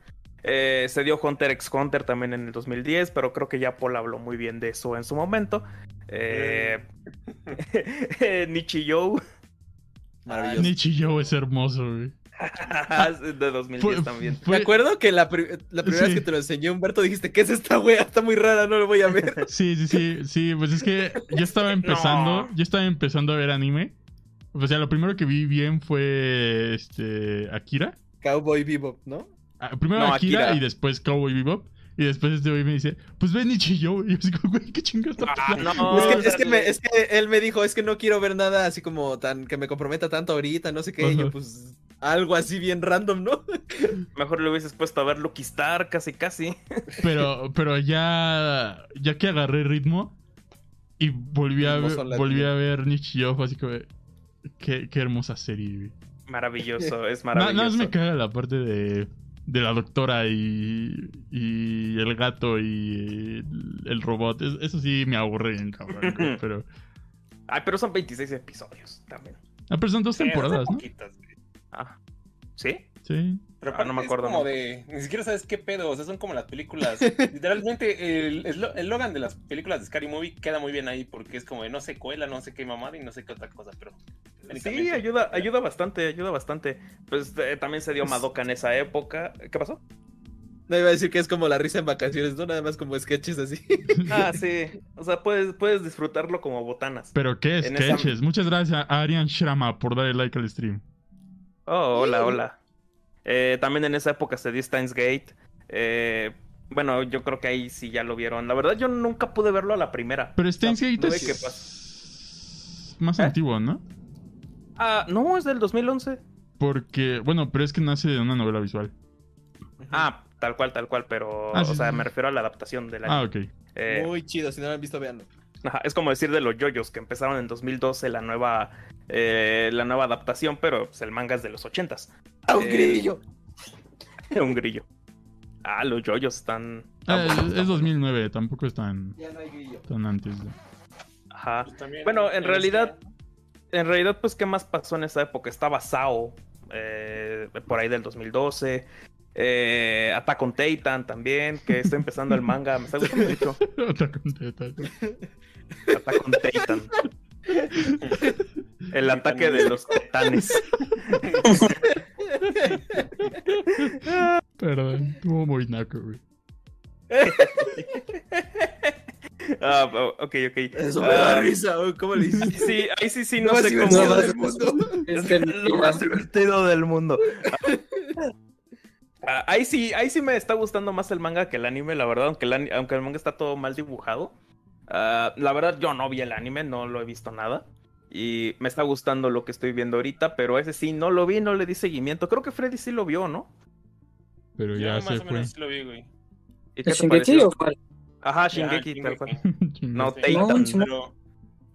[SPEAKER 6] Eh, se dio Hunter x Hunter también en el 2010, pero creo que ya Paul habló muy bien de eso en su momento. Eh, Nichijou
[SPEAKER 4] Maravilloso.
[SPEAKER 3] Nichijou es hermoso, güey.
[SPEAKER 6] de 2010
[SPEAKER 3] Fue-
[SPEAKER 6] también.
[SPEAKER 3] fue-
[SPEAKER 4] Me acuerdo que la, pri- la primera
[SPEAKER 3] Sí.
[SPEAKER 4] vez que te lo enseñé, Humberto, dijiste, ¿qué es esta wea? Está muy rara, no lo voy a ver.
[SPEAKER 3] Sí, sí, sí, sí, pues es que yo estaba empezando,
[SPEAKER 6] No.
[SPEAKER 3] yo estaba empezando a ver anime. O sea, lo primero que vi bien fue este Akira.
[SPEAKER 4] Cowboy Bebop, ¿no?
[SPEAKER 3] Ah, primero
[SPEAKER 6] No,
[SPEAKER 3] Akira,
[SPEAKER 6] Akira.
[SPEAKER 3] y después Cowboy Bebop. Y después este güey me dice, pues ven Nichijou. Y yo así como, güey, qué chingados está
[SPEAKER 6] Ah,
[SPEAKER 3] pasando?"
[SPEAKER 6] no,
[SPEAKER 4] es, que,
[SPEAKER 6] o sea,
[SPEAKER 4] es, que me- es que él me dijo, es que no quiero ver nada así como tan que me comprometa tanto ahorita, no sé qué. Y yo, pues, algo así bien random, ¿no?
[SPEAKER 6] Mejor le hubieses puesto a ver Lucky Star, casi casi.
[SPEAKER 3] Pero, pero ya, ya que agarré ritmo y volví a, ver, volví a ver Nichijou, fue así como, qué, qué hermosa serie, güey.
[SPEAKER 6] Maravilloso, es
[SPEAKER 3] Na- Nada más
[SPEAKER 6] maravilloso.
[SPEAKER 3] me caga la parte de, de la doctora y, y el gato y el robot. Es- eso sí me aburre bien, cabrón. pero,
[SPEAKER 6] Ay, pero son 26 episodios también.
[SPEAKER 3] ah, pero son dos
[SPEAKER 2] Sí,
[SPEAKER 3] temporadas, ¿no?
[SPEAKER 2] poquitas.
[SPEAKER 6] Ah, ¿sí?
[SPEAKER 3] Sí.
[SPEAKER 2] Pero
[SPEAKER 6] Ah, no me
[SPEAKER 2] es
[SPEAKER 6] acuerdo,
[SPEAKER 2] como
[SPEAKER 6] no.
[SPEAKER 2] de. Ni siquiera sabes qué pedo. O sea, son como las películas. Literalmente, el, el, Logan de las películas de Scary Movie queda muy bien ahí porque es como de no secuela, no sé qué mamada y no sé qué otra cosa, pero.
[SPEAKER 6] Sí, ayuda, ayuda bastante, ayuda bastante. Pues eh, también se dio Madoka en esa época. ¿Qué pasó?
[SPEAKER 4] No iba a decir que es como la risa en vacaciones, ¿no? Nada más como sketches así.
[SPEAKER 6] Ah, sí. O sea, puedes, puedes disfrutarlo como botanas.
[SPEAKER 3] Pero qué
[SPEAKER 6] esa-
[SPEAKER 3] sketches. Muchas gracias a Arian Shrama por darle like al stream.
[SPEAKER 6] Oh, hola, hola. Eh, también en esa época se dio Steins Gate. Eh, bueno, yo creo que ahí sí ya lo vieron. La verdad, yo nunca pude verlo a la primera.
[SPEAKER 3] Pero Steins Gate es
[SPEAKER 6] que pas-
[SPEAKER 3] más
[SPEAKER 6] ¿Eh?
[SPEAKER 3] antiguo, ¿no?
[SPEAKER 6] Ah, no, es del 2011.
[SPEAKER 3] Porque, bueno, pero es que nace de una novela visual.
[SPEAKER 6] Ah, tal cual, tal cual, pero,
[SPEAKER 3] Ah, sí,
[SPEAKER 6] o sea,
[SPEAKER 3] sí.
[SPEAKER 6] me refiero a la adaptación de la.
[SPEAKER 3] Ah, ok.
[SPEAKER 6] Eh,
[SPEAKER 4] Muy chido, si no lo han visto, veanlo.
[SPEAKER 6] Ajá, es como decir de los yoyos que empezaron en 2012 la nueva eh, la nueva adaptación, pero pues, el manga es de los 80s.
[SPEAKER 4] ¡Ah, un
[SPEAKER 6] Eh,
[SPEAKER 4] grillo!
[SPEAKER 6] Un grillo. Ah, los yoyos están.
[SPEAKER 3] Ah,
[SPEAKER 6] están buenos,
[SPEAKER 3] es, es
[SPEAKER 6] están
[SPEAKER 3] 2009, tampoco es tan,
[SPEAKER 4] Ya no hay grillo.
[SPEAKER 3] tan antes.
[SPEAKER 6] Ajá.
[SPEAKER 2] Pues
[SPEAKER 6] Bueno, en
[SPEAKER 2] ese
[SPEAKER 6] realidad- En realidad, pues, ¿qué más pasó en esa época? Estaba Sao, eh, por ahí del 2012. Eh, Attack on Titan también, que está empezando el manga. Me está gustando mucho.
[SPEAKER 3] Attack on Titan.
[SPEAKER 6] Attack on Titan. El ataque de los titanes.
[SPEAKER 3] Perdón, estuvo muy naco, güey.
[SPEAKER 6] Ah, ok, ok.
[SPEAKER 4] Eso me
[SPEAKER 6] Ah,
[SPEAKER 4] da risa, güey, ¿cómo le hiciste?
[SPEAKER 6] Sí, ahí sí, sí,
[SPEAKER 4] No
[SPEAKER 6] sé cómo.
[SPEAKER 4] del mundo.
[SPEAKER 7] Este,
[SPEAKER 6] lo más divertido del mundo. Ah, ahí sí, ahí sí me está gustando más el manga que el anime, la verdad, aunque el, aunque el manga está todo mal dibujado. Ah, la verdad, yo no vi el anime, no lo he visto nada. Y me está gustando lo que estoy viendo ahorita, pero ese sí, no lo vi, no le di seguimiento. Creo que Freddy sí lo vio, ¿no?
[SPEAKER 3] Pero
[SPEAKER 2] Yo
[SPEAKER 3] ya
[SPEAKER 2] más
[SPEAKER 3] se
[SPEAKER 2] o menos sí lo vi, güey.
[SPEAKER 6] ¿Y qué te
[SPEAKER 7] ¿Shingeki o cuál?
[SPEAKER 6] Ajá, Shingeki, tal cual. No,
[SPEAKER 2] Sí.
[SPEAKER 6] Titan.
[SPEAKER 7] No,
[SPEAKER 2] Pero,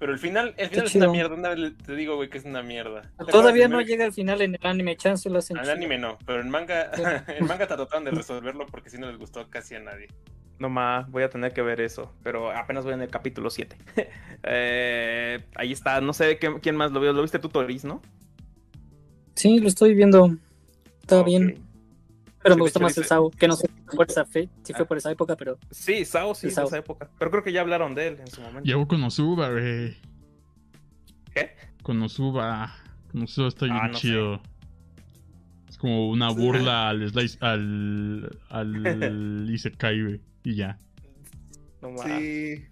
[SPEAKER 2] Pero el final, el final es una mierda. Una vez te digo, güey, que es una mierda. ¿Te
[SPEAKER 7] Todavía no llega al final en el anime, chance lo hacen
[SPEAKER 2] Al anime no, pero en manga, en manga trataron de resolverlo porque si no les gustó casi a nadie.
[SPEAKER 6] No más, voy a tener que ver eso, pero apenas voy en el capítulo 7. Eh, ahí está, no sé qué- quién más lo vio. ¿Lo viste tú, Toris, no?
[SPEAKER 7] Sí, lo estoy viendo. Está bien. Pero
[SPEAKER 6] Sí,
[SPEAKER 7] me gusta más el Sao, que no sé si fue por esa fe, si
[SPEAKER 6] Ah.
[SPEAKER 7] fue por esa época, pero
[SPEAKER 6] Sí, Sao sí, de
[SPEAKER 7] Sao.
[SPEAKER 6] esa época. Pero creo que ya hablaron de él en su momento.
[SPEAKER 3] Llevo Konosuba, güey.
[SPEAKER 6] ¿Qué?
[SPEAKER 3] Konosuba. Konosuba está bien
[SPEAKER 6] Ah, no sé.
[SPEAKER 3] chido. Es como una burla al slice, al, al Isekai, güey. Y ya.
[SPEAKER 6] No más.
[SPEAKER 4] Sí,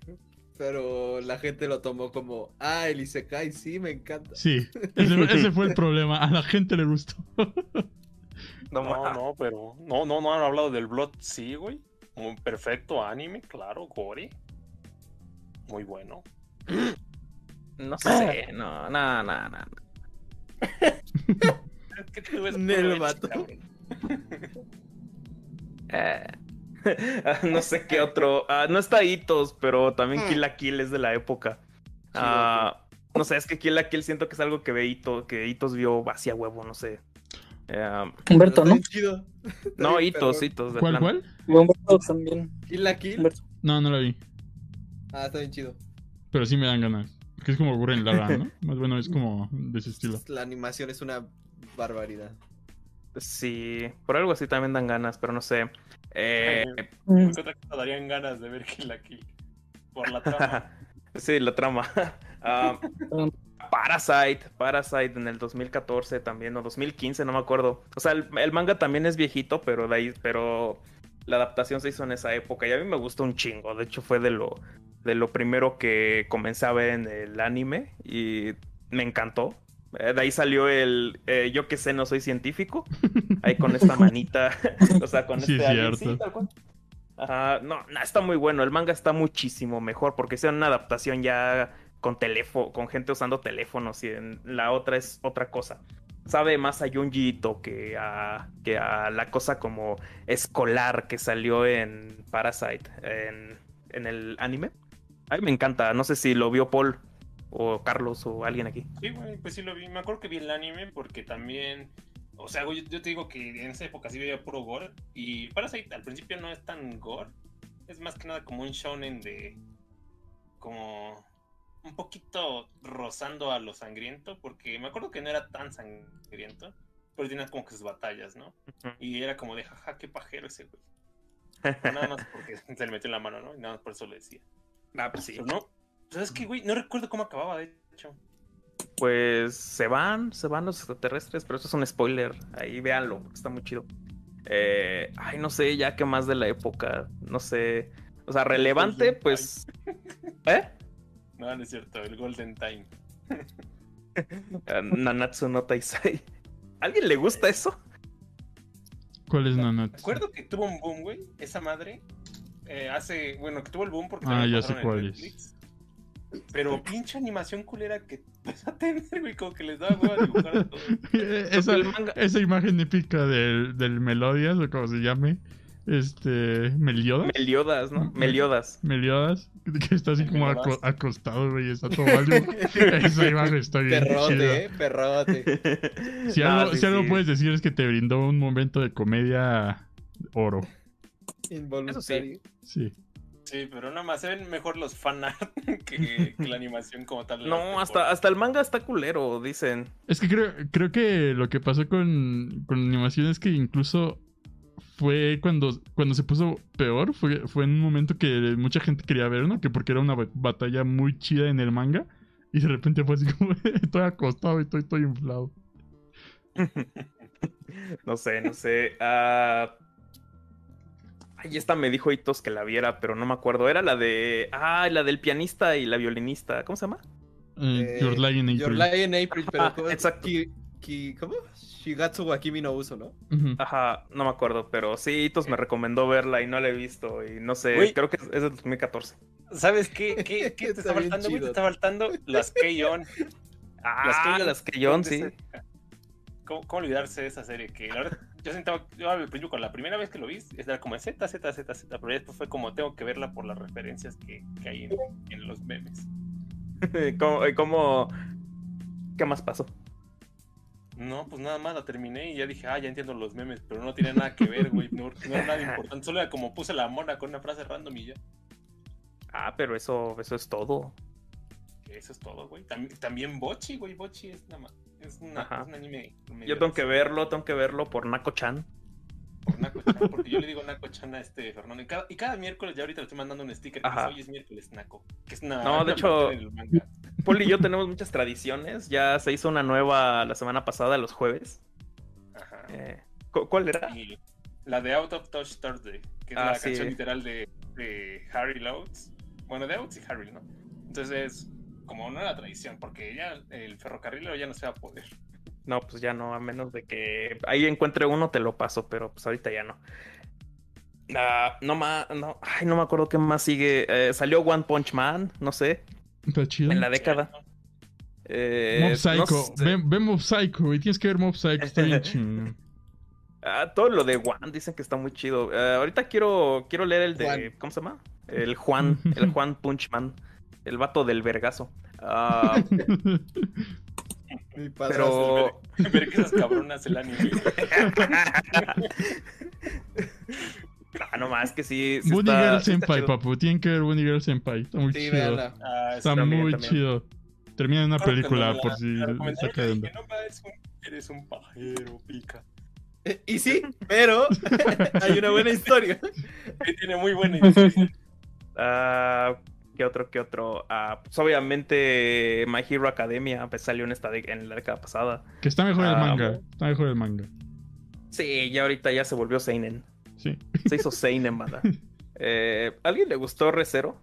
[SPEAKER 4] pero la gente lo tomó como, ah, el Isekai, sí, me encanta.
[SPEAKER 3] Sí, ese, ese fue el problema. A la gente le gustó.
[SPEAKER 6] No,
[SPEAKER 2] No, no, pero no, no, no han hablado del Blood, sí, güey. Un perfecto anime, claro, gore. Muy bueno.
[SPEAKER 6] No sé, no, no, no, no.
[SPEAKER 2] Es que tú ves
[SPEAKER 4] Nel
[SPEAKER 2] puro
[SPEAKER 4] vato.
[SPEAKER 6] Eh. Ah, no sé qué otro. ah, no está Hitos, pero también Kill la Kill es de la época. Ah, no sé, es que Kill la Kill siento que es algo que ve Hito, que Hitos vio vacía huevo, no sé. Eh,
[SPEAKER 7] Humberto, ¿no?
[SPEAKER 6] no, Hitos. Hitos. de
[SPEAKER 3] ¿Cuál, cuál?
[SPEAKER 7] Humberto también.
[SPEAKER 4] Kill la Kill.
[SPEAKER 7] Humberto.
[SPEAKER 3] No, no la vi.
[SPEAKER 4] Ah, está bien chido.
[SPEAKER 3] Pero sí me dan ganas. Porque es como Gurren Lagann, ¿no? Más bueno, es como de ese estilo.
[SPEAKER 4] La animación es una barbaridad.
[SPEAKER 6] Sí, por algo así también dan ganas, pero no sé. Eh,
[SPEAKER 2] ¿Qué otra cosa darían ganas de ver Kill la Kill? Por la trama.
[SPEAKER 6] sí, la trama. Ah,
[SPEAKER 7] Um,
[SPEAKER 6] Parasite, Parasite en el 2014 también, o 2015, no me acuerdo. O sea, el, el manga también es viejito, pero de ahí, pero la adaptación se hizo en esa época y a mí me gustó un chingo. De hecho, fue de lo, de lo primero que comencé a ver en el anime y me encantó. Eh, De ahí salió el eh, yo que sé, no soy científico. Ahí con esta manita, o sea, con
[SPEAKER 3] Sí,
[SPEAKER 6] este
[SPEAKER 3] es
[SPEAKER 6] alien, sí, tal cual. Ajá, no, no, está muy bueno. El manga está muchísimo mejor porque es una adaptación ya con teléfono, con gente usando teléfonos y en la otra es otra cosa. Sabe más a Junji Ito que a, que a la cosa como escolar que salió en Parasite, en, en el anime. A mí me encanta, no sé si lo vio Paul o Carlos o alguien aquí.
[SPEAKER 2] Sí, güey, pues sí lo vi. Me acuerdo que vi el anime porque también. O sea, güey, yo, yo te digo que en esa época sí veía puro gore. Y Parasite al principio no es tan gore. Es más que nada como un shonen de. Como. Un poquito rozando a lo sangriento. Porque me acuerdo que no era tan sangriento. Pero tenía como que sus batallas, ¿no? Y era como de jaja, qué pajero ese güey. Nada más porque se le metió en la mano, ¿no? Y nada más por eso lo decía.
[SPEAKER 6] Ah, pues sí.
[SPEAKER 2] Pero no. ¿Sabes qué, güey? No recuerdo cómo acababa, de hecho.
[SPEAKER 6] Pues se van, se van los extraterrestres, pero eso es un spoiler. Ahí véanlo, porque está muy chido. Eh, ay, no sé, ya que más de la época, no sé. O sea, relevante, pues. ¿Eh?
[SPEAKER 2] No, no es cierto, el Golden Time.
[SPEAKER 6] Nanatsu no Taisai. ¿Alguien le gusta eso?
[SPEAKER 3] ¿Cuál es Nanatsu?
[SPEAKER 2] Recuerdo que tuvo un boom, güey, esa madre. eh, hace, bueno, que tuvo el boom porque
[SPEAKER 3] Ah, ya sé
[SPEAKER 2] en
[SPEAKER 3] cuál
[SPEAKER 2] Netflix. Pero pinche animación culera que empezó a tener, güey, como que les daba hueva dibujar a todo.
[SPEAKER 3] esa,
[SPEAKER 6] el manga-
[SPEAKER 3] esa imagen épica del, del Melodias, o como se llame. Este. ¿Meliodas?
[SPEAKER 6] Meliodas, ¿no? Meliodas.
[SPEAKER 3] Meliodas, que está así como aco- acostado, güey, está todo mal. Esa imagen está bien
[SPEAKER 4] Perrote,
[SPEAKER 3] chida.
[SPEAKER 4] eh, perrote.
[SPEAKER 3] Si
[SPEAKER 6] Ah,
[SPEAKER 3] algo,
[SPEAKER 6] sí,
[SPEAKER 3] si algo
[SPEAKER 6] sí.
[SPEAKER 3] puedes decir es que te brindó un momento de comedia oro.
[SPEAKER 4] Involuntario.
[SPEAKER 3] Sí.
[SPEAKER 2] Sí, pero nada más se ven mejor los fanart que, que la animación como tal.
[SPEAKER 6] No, hasta, hasta el manga está culero, dicen.
[SPEAKER 3] Es que creo, creo que lo que pasó con, con animación es que incluso fue cuando, cuando se puso peor, fue, fue en un momento que mucha gente quería ver, ¿no? Que porque era una ba- batalla muy chida en el manga. Y de repente fue así como, estoy acostado y estoy, estoy inflado.
[SPEAKER 6] No sé, no sé. Ah, Ay, esta me dijo Hitos que la viera, pero no me acuerdo. Era la de. Ah, la del pianista y la violinista. ¿Cómo se llama?
[SPEAKER 3] Eh,
[SPEAKER 4] Eh,
[SPEAKER 3] Your Lie in
[SPEAKER 4] Your
[SPEAKER 3] April.
[SPEAKER 4] Lie in April, pero
[SPEAKER 6] Ajá,
[SPEAKER 4] ¿cómo?
[SPEAKER 6] exacto.
[SPEAKER 4] Ki- ki- ¿Cómo? Shigatsu wa Kimi no Uso, ¿no?
[SPEAKER 6] Ajá, no me acuerdo, pero sí, Hitos me recomendó verla y no la he visto. Y no sé, creo que es, es de 2014.
[SPEAKER 2] ¿Sabes qué? ¿Qué, qué te
[SPEAKER 4] Está
[SPEAKER 2] faltando, güey? Te está faltando las K-On!
[SPEAKER 6] Ah, las John, sí.
[SPEAKER 2] ¿Cómo, ¿Cómo olvidarse de esa serie? Que la verdad, yo sentaba, yo al principio, con la primera vez que lo vi, era como Z, Z, Z, Z, pero después fue como tengo que verla por las referencias que, que hay en, en los memes.
[SPEAKER 6] ¿Cómo, cómo- ¿Qué más pasó?
[SPEAKER 2] No, pues nada más la terminé y ya dije, ah, ya entiendo los memes, pero no tiene nada que ver, güey. No, no era nada importante. Solo era como puse la mona con una frase random y ya.
[SPEAKER 6] Ah, pero eso, eso es todo.
[SPEAKER 2] Eso es todo, güey. También, también Bochi, güey. Bochi es, nada más- es, una- es un anime.
[SPEAKER 6] Yo tengo que verlo, tengo que verlo por Nako-chan.
[SPEAKER 2] Por Naco-chan, porque yo le digo Naco-chan a este Fernando. Y cada, y cada miércoles ya ahorita le estoy mandando un sticker que
[SPEAKER 6] Ajá.
[SPEAKER 2] hoy es miércoles Naco. Que es una,
[SPEAKER 6] No, de
[SPEAKER 2] una
[SPEAKER 6] hecho-
[SPEAKER 2] del manga.
[SPEAKER 6] Paul y yo tenemos muchas tradiciones. Ya se hizo una nueva la semana pasada, los jueves.
[SPEAKER 2] Ajá.
[SPEAKER 6] Eh, ¿cu- ¿Cuál era?
[SPEAKER 2] Y la de Out of Touch Thursday, que es
[SPEAKER 6] Ah,
[SPEAKER 2] la
[SPEAKER 6] sí.
[SPEAKER 2] canción literal de, de Harry Loads. Bueno, de Oates y Harry, ¿no? Entonces, como no era tradición, porque ya el ferrocarrilero ya no se va a poder.
[SPEAKER 6] No, pues ya no, a menos de que ahí encuentre uno, te lo paso, pero pues ahorita ya no. Ah, no más, no, ay, no me acuerdo qué más sigue. Eh, salió One Punch Man, no sé,
[SPEAKER 3] Está chido.
[SPEAKER 6] en la década. Eh,
[SPEAKER 3] Mob
[SPEAKER 6] no
[SPEAKER 3] Psycho.
[SPEAKER 6] sé.
[SPEAKER 3] Ve, ve Mob Psycho, güey. Tienes que ver Mob Psycho. Está bien chingón.
[SPEAKER 6] Ah, todo lo de Juan dicen que está muy chido. Eh, ahorita quiero, quiero leer el de.
[SPEAKER 4] Juan.
[SPEAKER 6] ¿Cómo se llama? El Juan, el Juan Punchman. El vato del vergazo. Ah,
[SPEAKER 4] Mi padre.
[SPEAKER 6] pero.
[SPEAKER 2] Ver que esas cabronas el anime.
[SPEAKER 6] Ah, no más que sí. sí
[SPEAKER 3] Bunny
[SPEAKER 6] está-
[SPEAKER 3] Girl
[SPEAKER 6] sí está
[SPEAKER 3] Senpai,
[SPEAKER 6] chido.
[SPEAKER 3] papu. Tienen que ver Bunny Girl Senpai. Está muy
[SPEAKER 4] Sí,
[SPEAKER 3] chido.
[SPEAKER 2] Ah,
[SPEAKER 3] Está
[SPEAKER 6] también,
[SPEAKER 3] muy
[SPEAKER 6] también.
[SPEAKER 3] chido. Termina en una
[SPEAKER 2] que
[SPEAKER 3] película,
[SPEAKER 2] no la-
[SPEAKER 3] por si está
[SPEAKER 2] no, eres un, eres un pajero, pica.
[SPEAKER 4] Eh, Y sí, pero hay una buena historia.
[SPEAKER 2] Que tiene muy buena historia.
[SPEAKER 6] Ah, ¿Qué otro? ¿Qué otro? Ah, pues obviamente My Hero Academia pues, salió en, esta de- en la década pasada.
[SPEAKER 3] Que está mejor el
[SPEAKER 6] Ah,
[SPEAKER 3] manga. Está mejor el manga.
[SPEAKER 6] Sí, ya ahorita ya se volvió Seinen.
[SPEAKER 3] Sí.
[SPEAKER 6] Se hizo Seinen, banda. Eh, ¿Alguien le gustó Recero?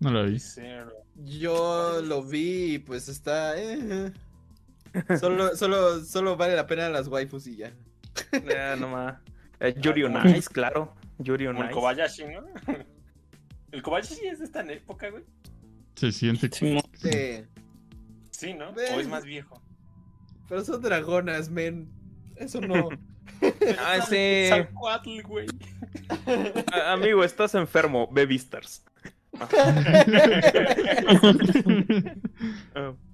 [SPEAKER 3] No lo vi.
[SPEAKER 4] Yo lo vi y pues está. eh. Solo, solo, solo vale la pena las waifus y ya.
[SPEAKER 6] Eh, no más. Eh, Yuri on
[SPEAKER 2] Ah,
[SPEAKER 6] Ice, claro. Yuri on Ice.
[SPEAKER 2] Kobayashi, ¿no? El Kobayashi es de esta época, güey.
[SPEAKER 3] Se siente.
[SPEAKER 7] Sí,
[SPEAKER 4] Sí.
[SPEAKER 2] Sí, ¿no?
[SPEAKER 4] Ven.
[SPEAKER 2] O es más viejo.
[SPEAKER 4] Pero son dragonas, men. Eso no.
[SPEAKER 6] Ah, sí.
[SPEAKER 2] Zacuatl, güey.
[SPEAKER 6] Amigo, estás enfermo. Ve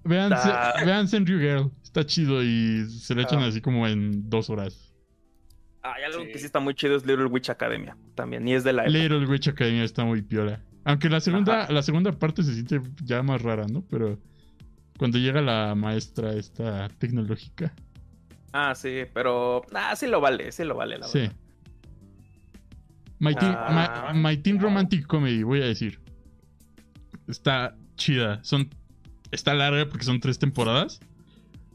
[SPEAKER 3] vean,
[SPEAKER 6] Ah.
[SPEAKER 3] vean Senryu Girl. Está chido y se le echan
[SPEAKER 6] Ah.
[SPEAKER 3] así como en dos horas.
[SPEAKER 6] Ah, y algo
[SPEAKER 2] Sí.
[SPEAKER 6] que sí está muy chido es Little Witch Academia. También. Y es de la época.
[SPEAKER 3] Little Witch Academia está muy piola. Aunque la segunda,
[SPEAKER 6] Ajá.
[SPEAKER 3] la segunda parte se siente ya más rara, ¿no? Pero cuando llega la maestra esta tecnológica.
[SPEAKER 6] Ah, sí, pero. Ah, sí lo vale, sí lo vale, la
[SPEAKER 3] Sí.
[SPEAKER 6] verdad.
[SPEAKER 3] My Teen,
[SPEAKER 6] Ah.
[SPEAKER 3] My- My Teen Romantic Comedy, voy a decir. Está chida. Son, está larga porque son tres temporadas.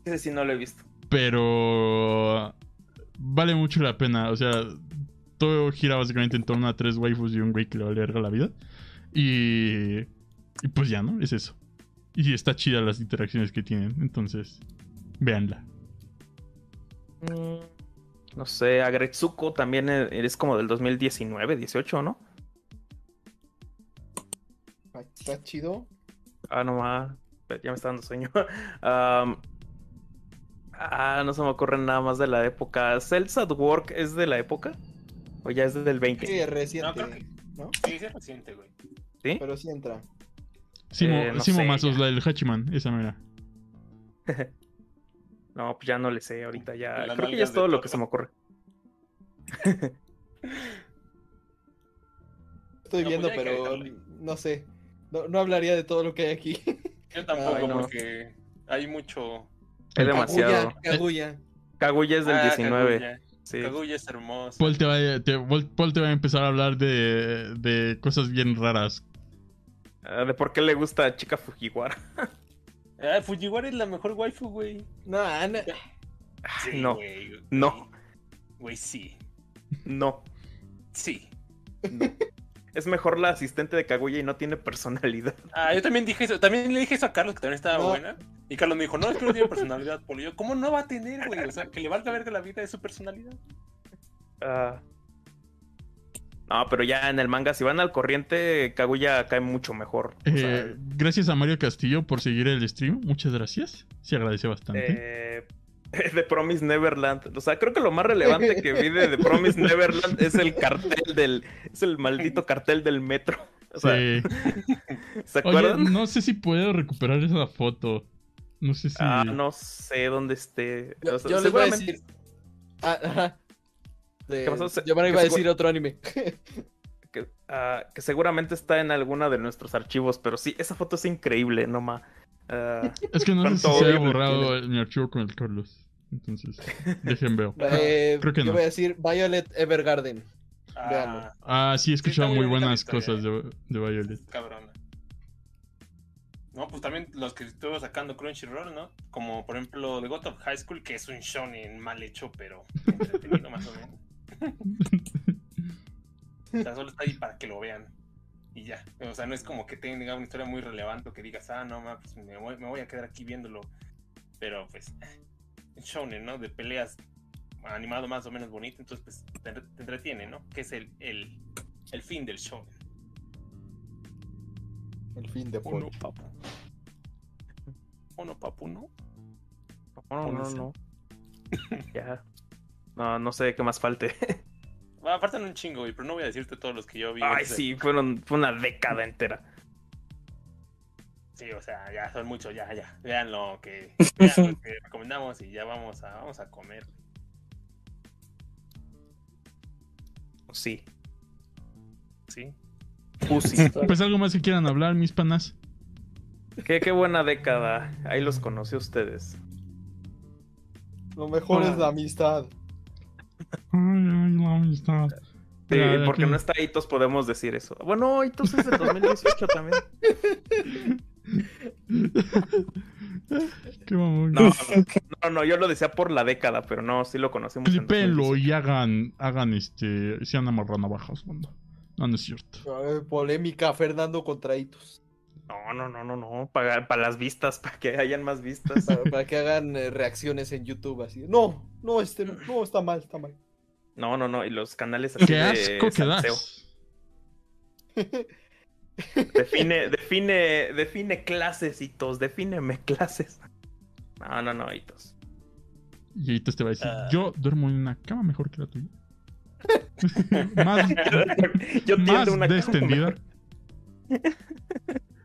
[SPEAKER 6] Ese sí no lo he visto.
[SPEAKER 3] Pero vale mucho la pena. O sea, todo gira básicamente en torno a tres waifus y un güey que le vale verga la vida. Y, y pues ya, ¿no? Es eso. Y está chida las interacciones que tienen. Entonces, véanla.
[SPEAKER 6] Mm, No sé, Agretsuko también e- es como del 2019, 18, ¿no?
[SPEAKER 4] Está chido.
[SPEAKER 6] Ah, no más. Ya me está dando sueño. ah, no se me ocurre nada más de la época. ¿Cells at Work es de la época? ¿O ya es desde el 20?
[SPEAKER 4] Sí, reciente.
[SPEAKER 2] No, creo que-
[SPEAKER 4] ¿no?
[SPEAKER 2] Sí, es reciente, güey.
[SPEAKER 6] ¿Sí?
[SPEAKER 4] Pero sí entra.
[SPEAKER 3] Simo,
[SPEAKER 6] Eh, no
[SPEAKER 3] Simo
[SPEAKER 6] sé,
[SPEAKER 3] Mazos,
[SPEAKER 6] ya.
[SPEAKER 3] la del Hachiman, esa mera.
[SPEAKER 6] No, pues ya no le sé ahorita ya. Creo que ya es todo lo que se me ocurre.
[SPEAKER 4] Estoy
[SPEAKER 2] No,
[SPEAKER 4] viendo,
[SPEAKER 2] pues que
[SPEAKER 4] pero no sé. No, no hablaría de todo lo que hay aquí.
[SPEAKER 2] Yo tampoco,
[SPEAKER 6] Ay, no.
[SPEAKER 2] porque hay mucho.
[SPEAKER 6] Es demasiado.
[SPEAKER 4] Kaguya, Kaguya.
[SPEAKER 6] Es del
[SPEAKER 2] Ah,
[SPEAKER 6] 19.
[SPEAKER 2] Kaguya.
[SPEAKER 6] Sí.
[SPEAKER 2] Kaguya es hermoso.
[SPEAKER 3] Paul te, va, a- te- Paul te va a empezar a hablar de, de cosas bien raras.
[SPEAKER 6] Ah, de por qué le gusta a Chica Fujiwara.
[SPEAKER 2] Ah, Fujiwara es la mejor waifu, güey.
[SPEAKER 4] No, Ana.
[SPEAKER 2] Sí,
[SPEAKER 6] no.
[SPEAKER 2] güey, güey.
[SPEAKER 6] No.
[SPEAKER 2] Güey, sí.
[SPEAKER 6] No.
[SPEAKER 2] Sí.
[SPEAKER 6] Es mejor la asistente de Kaguya y no tiene personalidad.
[SPEAKER 2] Ah, yo también dije eso. También le dije eso a Carlos, que también estaba
[SPEAKER 4] No.
[SPEAKER 2] buena. Y Carlos me dijo, no, es que no tiene personalidad, Polo. Y yo, ¿cómo no va a tener, güey? O sea, que le valga verga la vida de su personalidad.
[SPEAKER 6] Ah. No, pero ya en el manga, si van al corriente, Kaguya cae mucho mejor. O sea,
[SPEAKER 3] Eh, gracias a Mario Castillo por seguir el stream. Muchas gracias. Se agradece bastante.
[SPEAKER 6] eh, The Promise Neverland. O sea, creo que lo más relevante que vi de The Promise Neverland es el cartel del. Es el maldito cartel del metro. O sea,
[SPEAKER 3] Sí.
[SPEAKER 6] ¿Se
[SPEAKER 3] Oye, no sé si puedo recuperar esa foto. No sé si.
[SPEAKER 6] Ah, no sé dónde esté.
[SPEAKER 4] Yo,
[SPEAKER 6] O sea,
[SPEAKER 4] yo les voy a
[SPEAKER 6] seguramente-
[SPEAKER 4] decir. Ah, ajá. De-
[SPEAKER 6] ¿Qué pasó? Se-
[SPEAKER 4] Yo me
[SPEAKER 6] que
[SPEAKER 4] iba a decir otro anime.
[SPEAKER 6] que, ah, que seguramente está en alguna de nuestros archivos, pero sí, esa foto es increíble, no ma. Ah,
[SPEAKER 3] Es que no sé si
[SPEAKER 6] ¿Cuánto
[SPEAKER 3] se
[SPEAKER 6] me
[SPEAKER 3] borrado mi archivo con el Carlos. Entonces, dejen veo.
[SPEAKER 4] Eh,
[SPEAKER 3] Creo que
[SPEAKER 4] yo
[SPEAKER 3] no.
[SPEAKER 4] voy a decir Violet Evergarden.
[SPEAKER 2] Ah,
[SPEAKER 3] Ah, sí, he escuchado
[SPEAKER 2] muy
[SPEAKER 3] muy buenas cosas de, de Violet.
[SPEAKER 2] cabrona. No, pues también los que estuvo sacando Crunchyroll, ¿no? Como por ejemplo The God of High School, que es un shonen mal hecho, pero entretenido más o menos. O sea, solo está ahí para que lo vean. Y ya. O sea, no es como que tenga una historia muy relevante que digas, ah, no, ma, pues me voy, me voy a quedar aquí viéndolo. Pero pues, es shonen, ¿no? De peleas animado más o menos bonito, entonces pues te, te entretiene, ¿no? Que es el, el, el fin del shonen.
[SPEAKER 4] El fin de
[SPEAKER 2] Uno,
[SPEAKER 4] Paul.
[SPEAKER 2] papu. Uno, papu, ¿no?
[SPEAKER 6] no, no, no. ya. No, no sé qué más falte.
[SPEAKER 2] Ah, faltan un chingo, güey, pero no voy a decirte todos los que yo vi.
[SPEAKER 6] Ay, sí, fueron, fue una década entera.
[SPEAKER 2] Sí, o sea, ya son muchos, ya, ya. Vean lo que, vean lo que recomendamos y ya vamos a, vamos a comer.
[SPEAKER 6] Sí.
[SPEAKER 2] Sí.
[SPEAKER 6] Pussy.
[SPEAKER 3] Pues algo más que quieran hablar, mis panas.
[SPEAKER 6] qué, qué buena década. Ahí los conocí a ustedes.
[SPEAKER 4] Lo mejor es la amistad.
[SPEAKER 3] Ay, ay, la amistad.
[SPEAKER 6] Sí, porque
[SPEAKER 3] que-
[SPEAKER 6] no está Itos, podemos decir eso. Bueno, Itos es de 2018 también.
[SPEAKER 3] Qué mamón.
[SPEAKER 6] No, no, no, yo lo decía por la década, pero no, sí lo conocemos. en
[SPEAKER 3] Clipenlo
[SPEAKER 6] 2018.
[SPEAKER 3] y hagan, hagan este, sean amarranavajas, banda. No, no es cierto.
[SPEAKER 4] Polémica Fernando contra Itos.
[SPEAKER 6] No, no, no, no, no. Para, para las vistas, para que hayan más vistas.
[SPEAKER 4] Para, para que hagan eh, reacciones en YouTube así. No, no, este, no, está mal, está mal.
[SPEAKER 6] No, no, no. Y los canales así
[SPEAKER 3] Qué
[SPEAKER 6] de
[SPEAKER 3] asco que
[SPEAKER 6] salseo.
[SPEAKER 3] das.
[SPEAKER 6] Define, define, define clases, Hitos. Defíneme clases. No, no, no, Hitos.
[SPEAKER 3] Y ahí te va a decir,
[SPEAKER 2] Ah.
[SPEAKER 3] yo duermo en una cama mejor que la tuya. Más
[SPEAKER 6] Yo
[SPEAKER 3] más
[SPEAKER 6] una.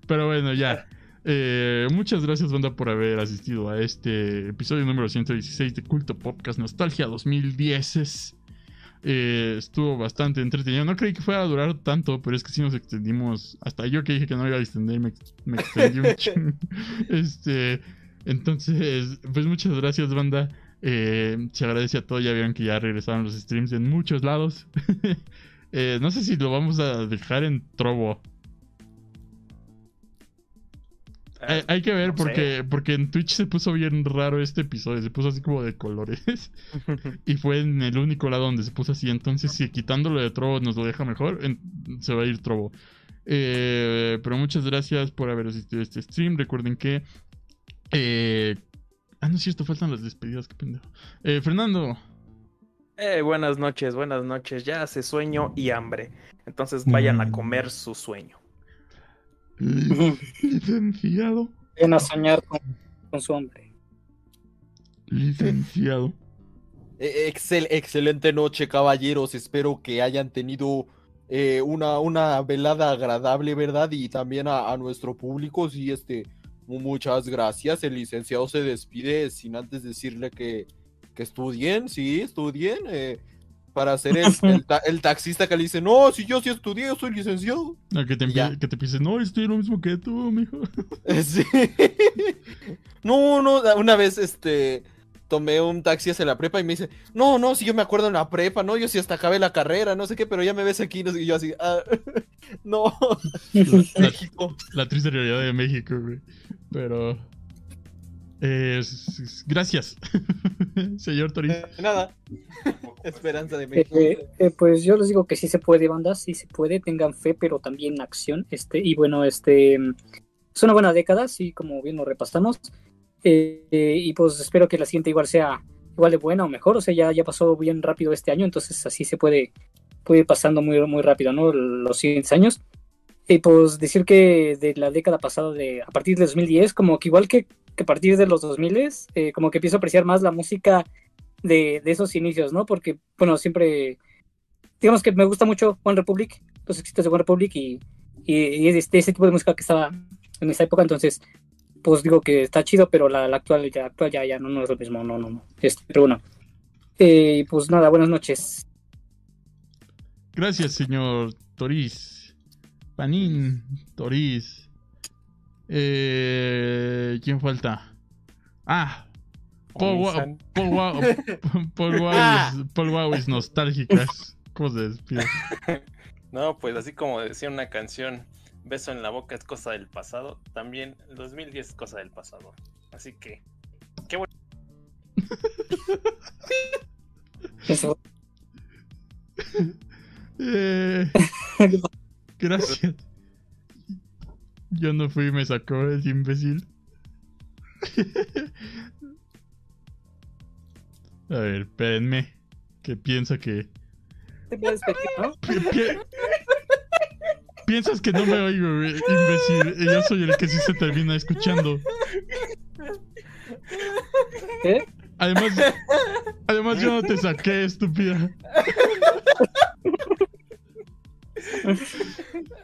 [SPEAKER 3] Pero bueno, ya. Eh, muchas gracias, banda, por haber asistido a este episodio número 116 de Culto Podcast Nostalgia 2010. Eh, estuvo bastante entretenido. No creí que fuera a durar tanto, pero es que sí nos extendimos. Hasta yo que dije que no iba a extender, me, me extendí un. Este, entonces, pues muchas gracias, banda. Eh, se agradece a todos. Ya vieron que ya regresaron los streams en muchos lados. Eh, no sé si lo vamos a dejar en Trovo. Hay, hay que ver
[SPEAKER 6] no sé.
[SPEAKER 3] porque, porque en Twitch se puso bien raro este episodio. Se puso así como de colores. y fue en el único lado donde se puso así. Entonces, si quitándolo de Trovo nos lo deja mejor, en- se va a ir Trovo. Eh, pero muchas gracias por haber asistido a este stream. Recuerden que. eh, ah, no es cierto, faltan las despedidas, qué pendejo. Eh, Fernando.
[SPEAKER 6] Eh, buenas noches, buenas noches. Ya hace sueño y hambre. Entonces vayan a
[SPEAKER 3] Mm.
[SPEAKER 6] comer su sueño.
[SPEAKER 3] Licenciado.
[SPEAKER 7] Ven a soñar con, con su hombre.
[SPEAKER 3] Licenciado.
[SPEAKER 4] Eh, excel- excelente noche, caballeros. Espero que hayan tenido eh, una, una velada agradable, ¿verdad? Y también a, a nuestro público, sí, este, muchas gracias. El licenciado se despide sin antes decirle que, que estudien, sí, estudien. eh, para ser el, el ta- el taxista que le dice, no, si yo sí estudié, yo soy licenciado.
[SPEAKER 3] No, que te, que te no, estoy lo mismo que tú, mijo.
[SPEAKER 4] Sí. No, no, una vez este tomé un taxi hacia la prepa y me dice, no, no, si yo me acuerdo en la prepa, no, yo sí hasta acabé la carrera, no sé qué, pero ya me ves aquí, no sé, y yo así, ah, no,
[SPEAKER 3] La,
[SPEAKER 4] México.
[SPEAKER 3] la triste realidad de México, güey. Pero. eh, gracias, señor Toriz.
[SPEAKER 4] Eh, nada, esperanza de México.
[SPEAKER 7] Eh, eh, pues yo les digo que sí se puede, banda, sí se puede, tengan fe, pero también acción. Este, y bueno, este es una buena década, sí, como bien lo repasamos. Eh, eh, y pues espero que la siguiente igual sea igual de buena o mejor. O sea, ya, ya pasó bien rápido este año, entonces así se puede, puede ir pasando muy, muy rápido, ¿no? Los siguientes años. Y pues decir que de la década pasada, de, a partir de 2010, como que igual que, que a partir de los 2000, eh, como que empiezo a apreciar más la música de, de esos inicios, ¿no? Porque, bueno, siempre, digamos que me gusta mucho One Republic, los éxitos de One Republic y, y, y ese tipo de música que estaba en esa época, entonces pues digo que está chido, pero la, la actual, ya, actual ya, ya no, no es lo mismo, no, no, no. Este, pero bueno, eh, pues nada, buenas noches.
[SPEAKER 3] Gracias, señor Toriz. Panín, Toriz. Eh, ¿Quién falta? Ah, Paul, Wa-. Paul, Wa- Paul Wa- Paul Wawis nostálgicas. ¿Cómo se despide?
[SPEAKER 2] No, pues así como decía una canción, beso en la boca es cosa del pasado, también el 2010 es cosa del pasado. Así que,
[SPEAKER 7] Eso.
[SPEAKER 3] Eh, gracias. Yo no fui y me sacó ese imbécil. A ver, espérenme. Que piensa que.
[SPEAKER 7] Te puedes pedir, ¿no?
[SPEAKER 3] pi- pi- Piensas que no me oigo, imbécil. Yo soy el que sí se termina escuchando.
[SPEAKER 7] ¿Qué?
[SPEAKER 3] Además, además yo no te saqué, estúpida.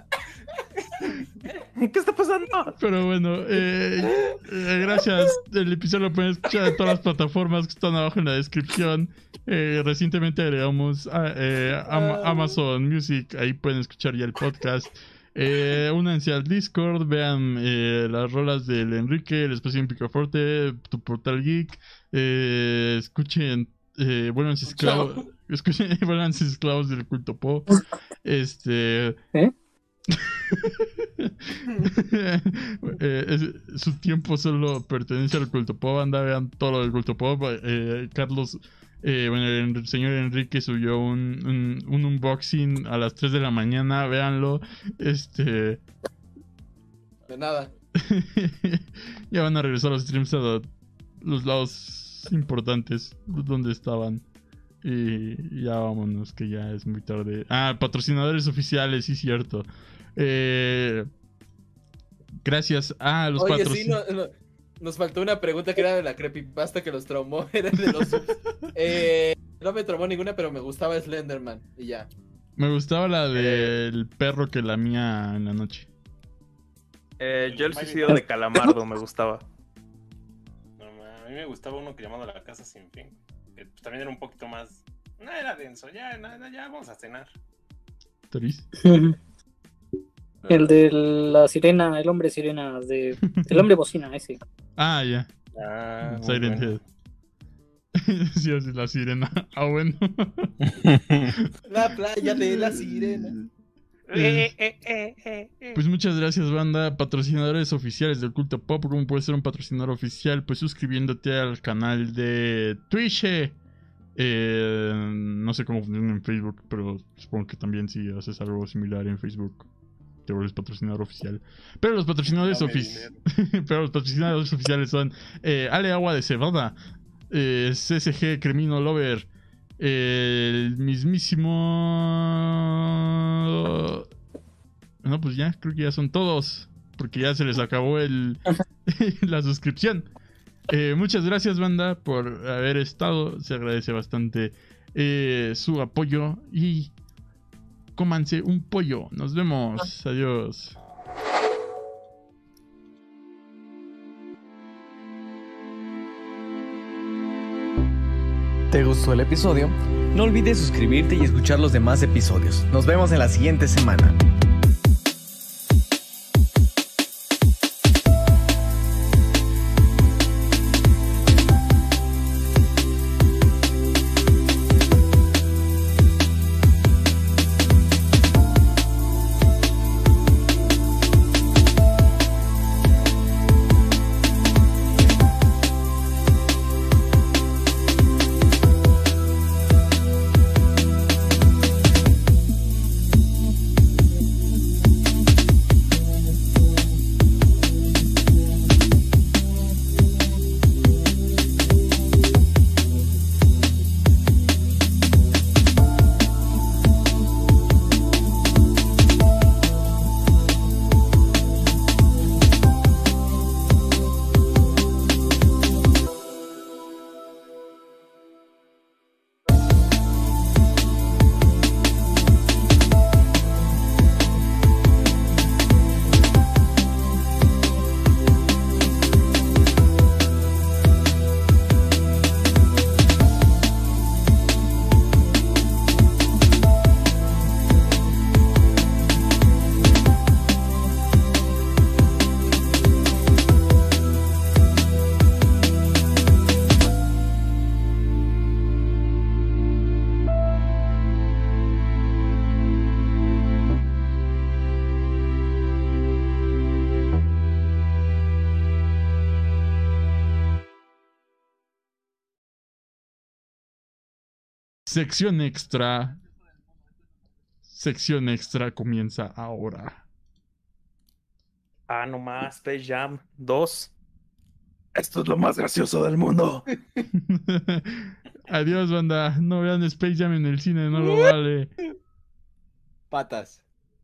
[SPEAKER 6] ¿Qué está pasando?
[SPEAKER 3] Pero bueno, eh, eh, gracias. El episodio lo pueden escuchar en todas las plataformas que están abajo en la descripción. Eh, recientemente agregamos a- eh, Am- Amazon Music, ahí pueden escuchar ya el podcast. Únanse al Discord, vean las rolas del Enrique, el espacio en Picaforte, tu portal geek. Escuchen, eh, vuélvanse esclavos, escuchen, vuélvanse esclavos del culto pop. Este.
[SPEAKER 7] ¿Eh?
[SPEAKER 3] Eh, es- su tiempo solo pertenece al culto pop. Anda, vean todo lo del culto pop. Eh, Carlos, eh, bueno, el señor Enrique subió un, un, un unboxing a las 3 de la mañana. Véanlo. Este.
[SPEAKER 4] De nada.
[SPEAKER 3] ya van a regresar los streams a lo- los lados importantes donde estaban. Y ya vámonos, que ya es muy tarde. Ah, patrocinadores oficiales, sí, cierto. Eh, gracias a los
[SPEAKER 4] Oye, sí, no- no- nos faltó una pregunta que era de la creepypasta que los traumó. Era de los. Eh, no me traumó ninguna, pero me gustaba Slenderman. Y ya.
[SPEAKER 3] Me gustaba la del perro que lamía en la noche.
[SPEAKER 6] Eh, yo el suicidio de Calamardo me gustaba.
[SPEAKER 2] no, a mí me gustaba uno que llamaba La Casa Sin Fin. que, también era un poquito más... No era denso, ya, na- ya vamos a cenar.
[SPEAKER 3] Toriz.
[SPEAKER 7] El de la sirena, el hombre sirena, de, el hombre bocina, ese.
[SPEAKER 3] Ah, ya.
[SPEAKER 2] Ah,
[SPEAKER 3] Silent
[SPEAKER 2] bueno.
[SPEAKER 3] Head. sí, así la sirena. Ah, bueno.
[SPEAKER 4] La playa de la sirena.
[SPEAKER 2] Eh, eh, eh.
[SPEAKER 3] Pues muchas gracias, banda. Patrocinadores oficiales del culto pop. ¿Cómo puedes ser un patrocinador oficial? Pues suscribiéndote al canal de Twitch. Eh, no sé cómo funciona en Facebook, pero supongo que también si haces algo similar en Facebook te vuelves patrocinador oficial. Pero los patrocinadores oficiales. pero los patrocinadores oficiales son eh, Ale Agua de Cebada, eh, CSG Cremino Lover, el mismísimo. No, pues ya, creo que ya son todos. Porque ya se les acabó el la suscripción. Eh, muchas gracias, banda, por haber estado. Se agradece bastante eh, su apoyo. Y cómanse un pollo. Nos vemos. Adiós.
[SPEAKER 8] ¿Te gustó el episodio? No olvides suscribirte y escuchar los demás episodios. Nos vemos en la siguiente semana.
[SPEAKER 3] Sección extra. Sección extra comienza ahora.
[SPEAKER 6] Ah, nomás, Space Jam 2. Esto es lo más gracioso del mundo.
[SPEAKER 3] Adiós, banda. No vean Space Jam en el cine, no lo vale.
[SPEAKER 4] Patas.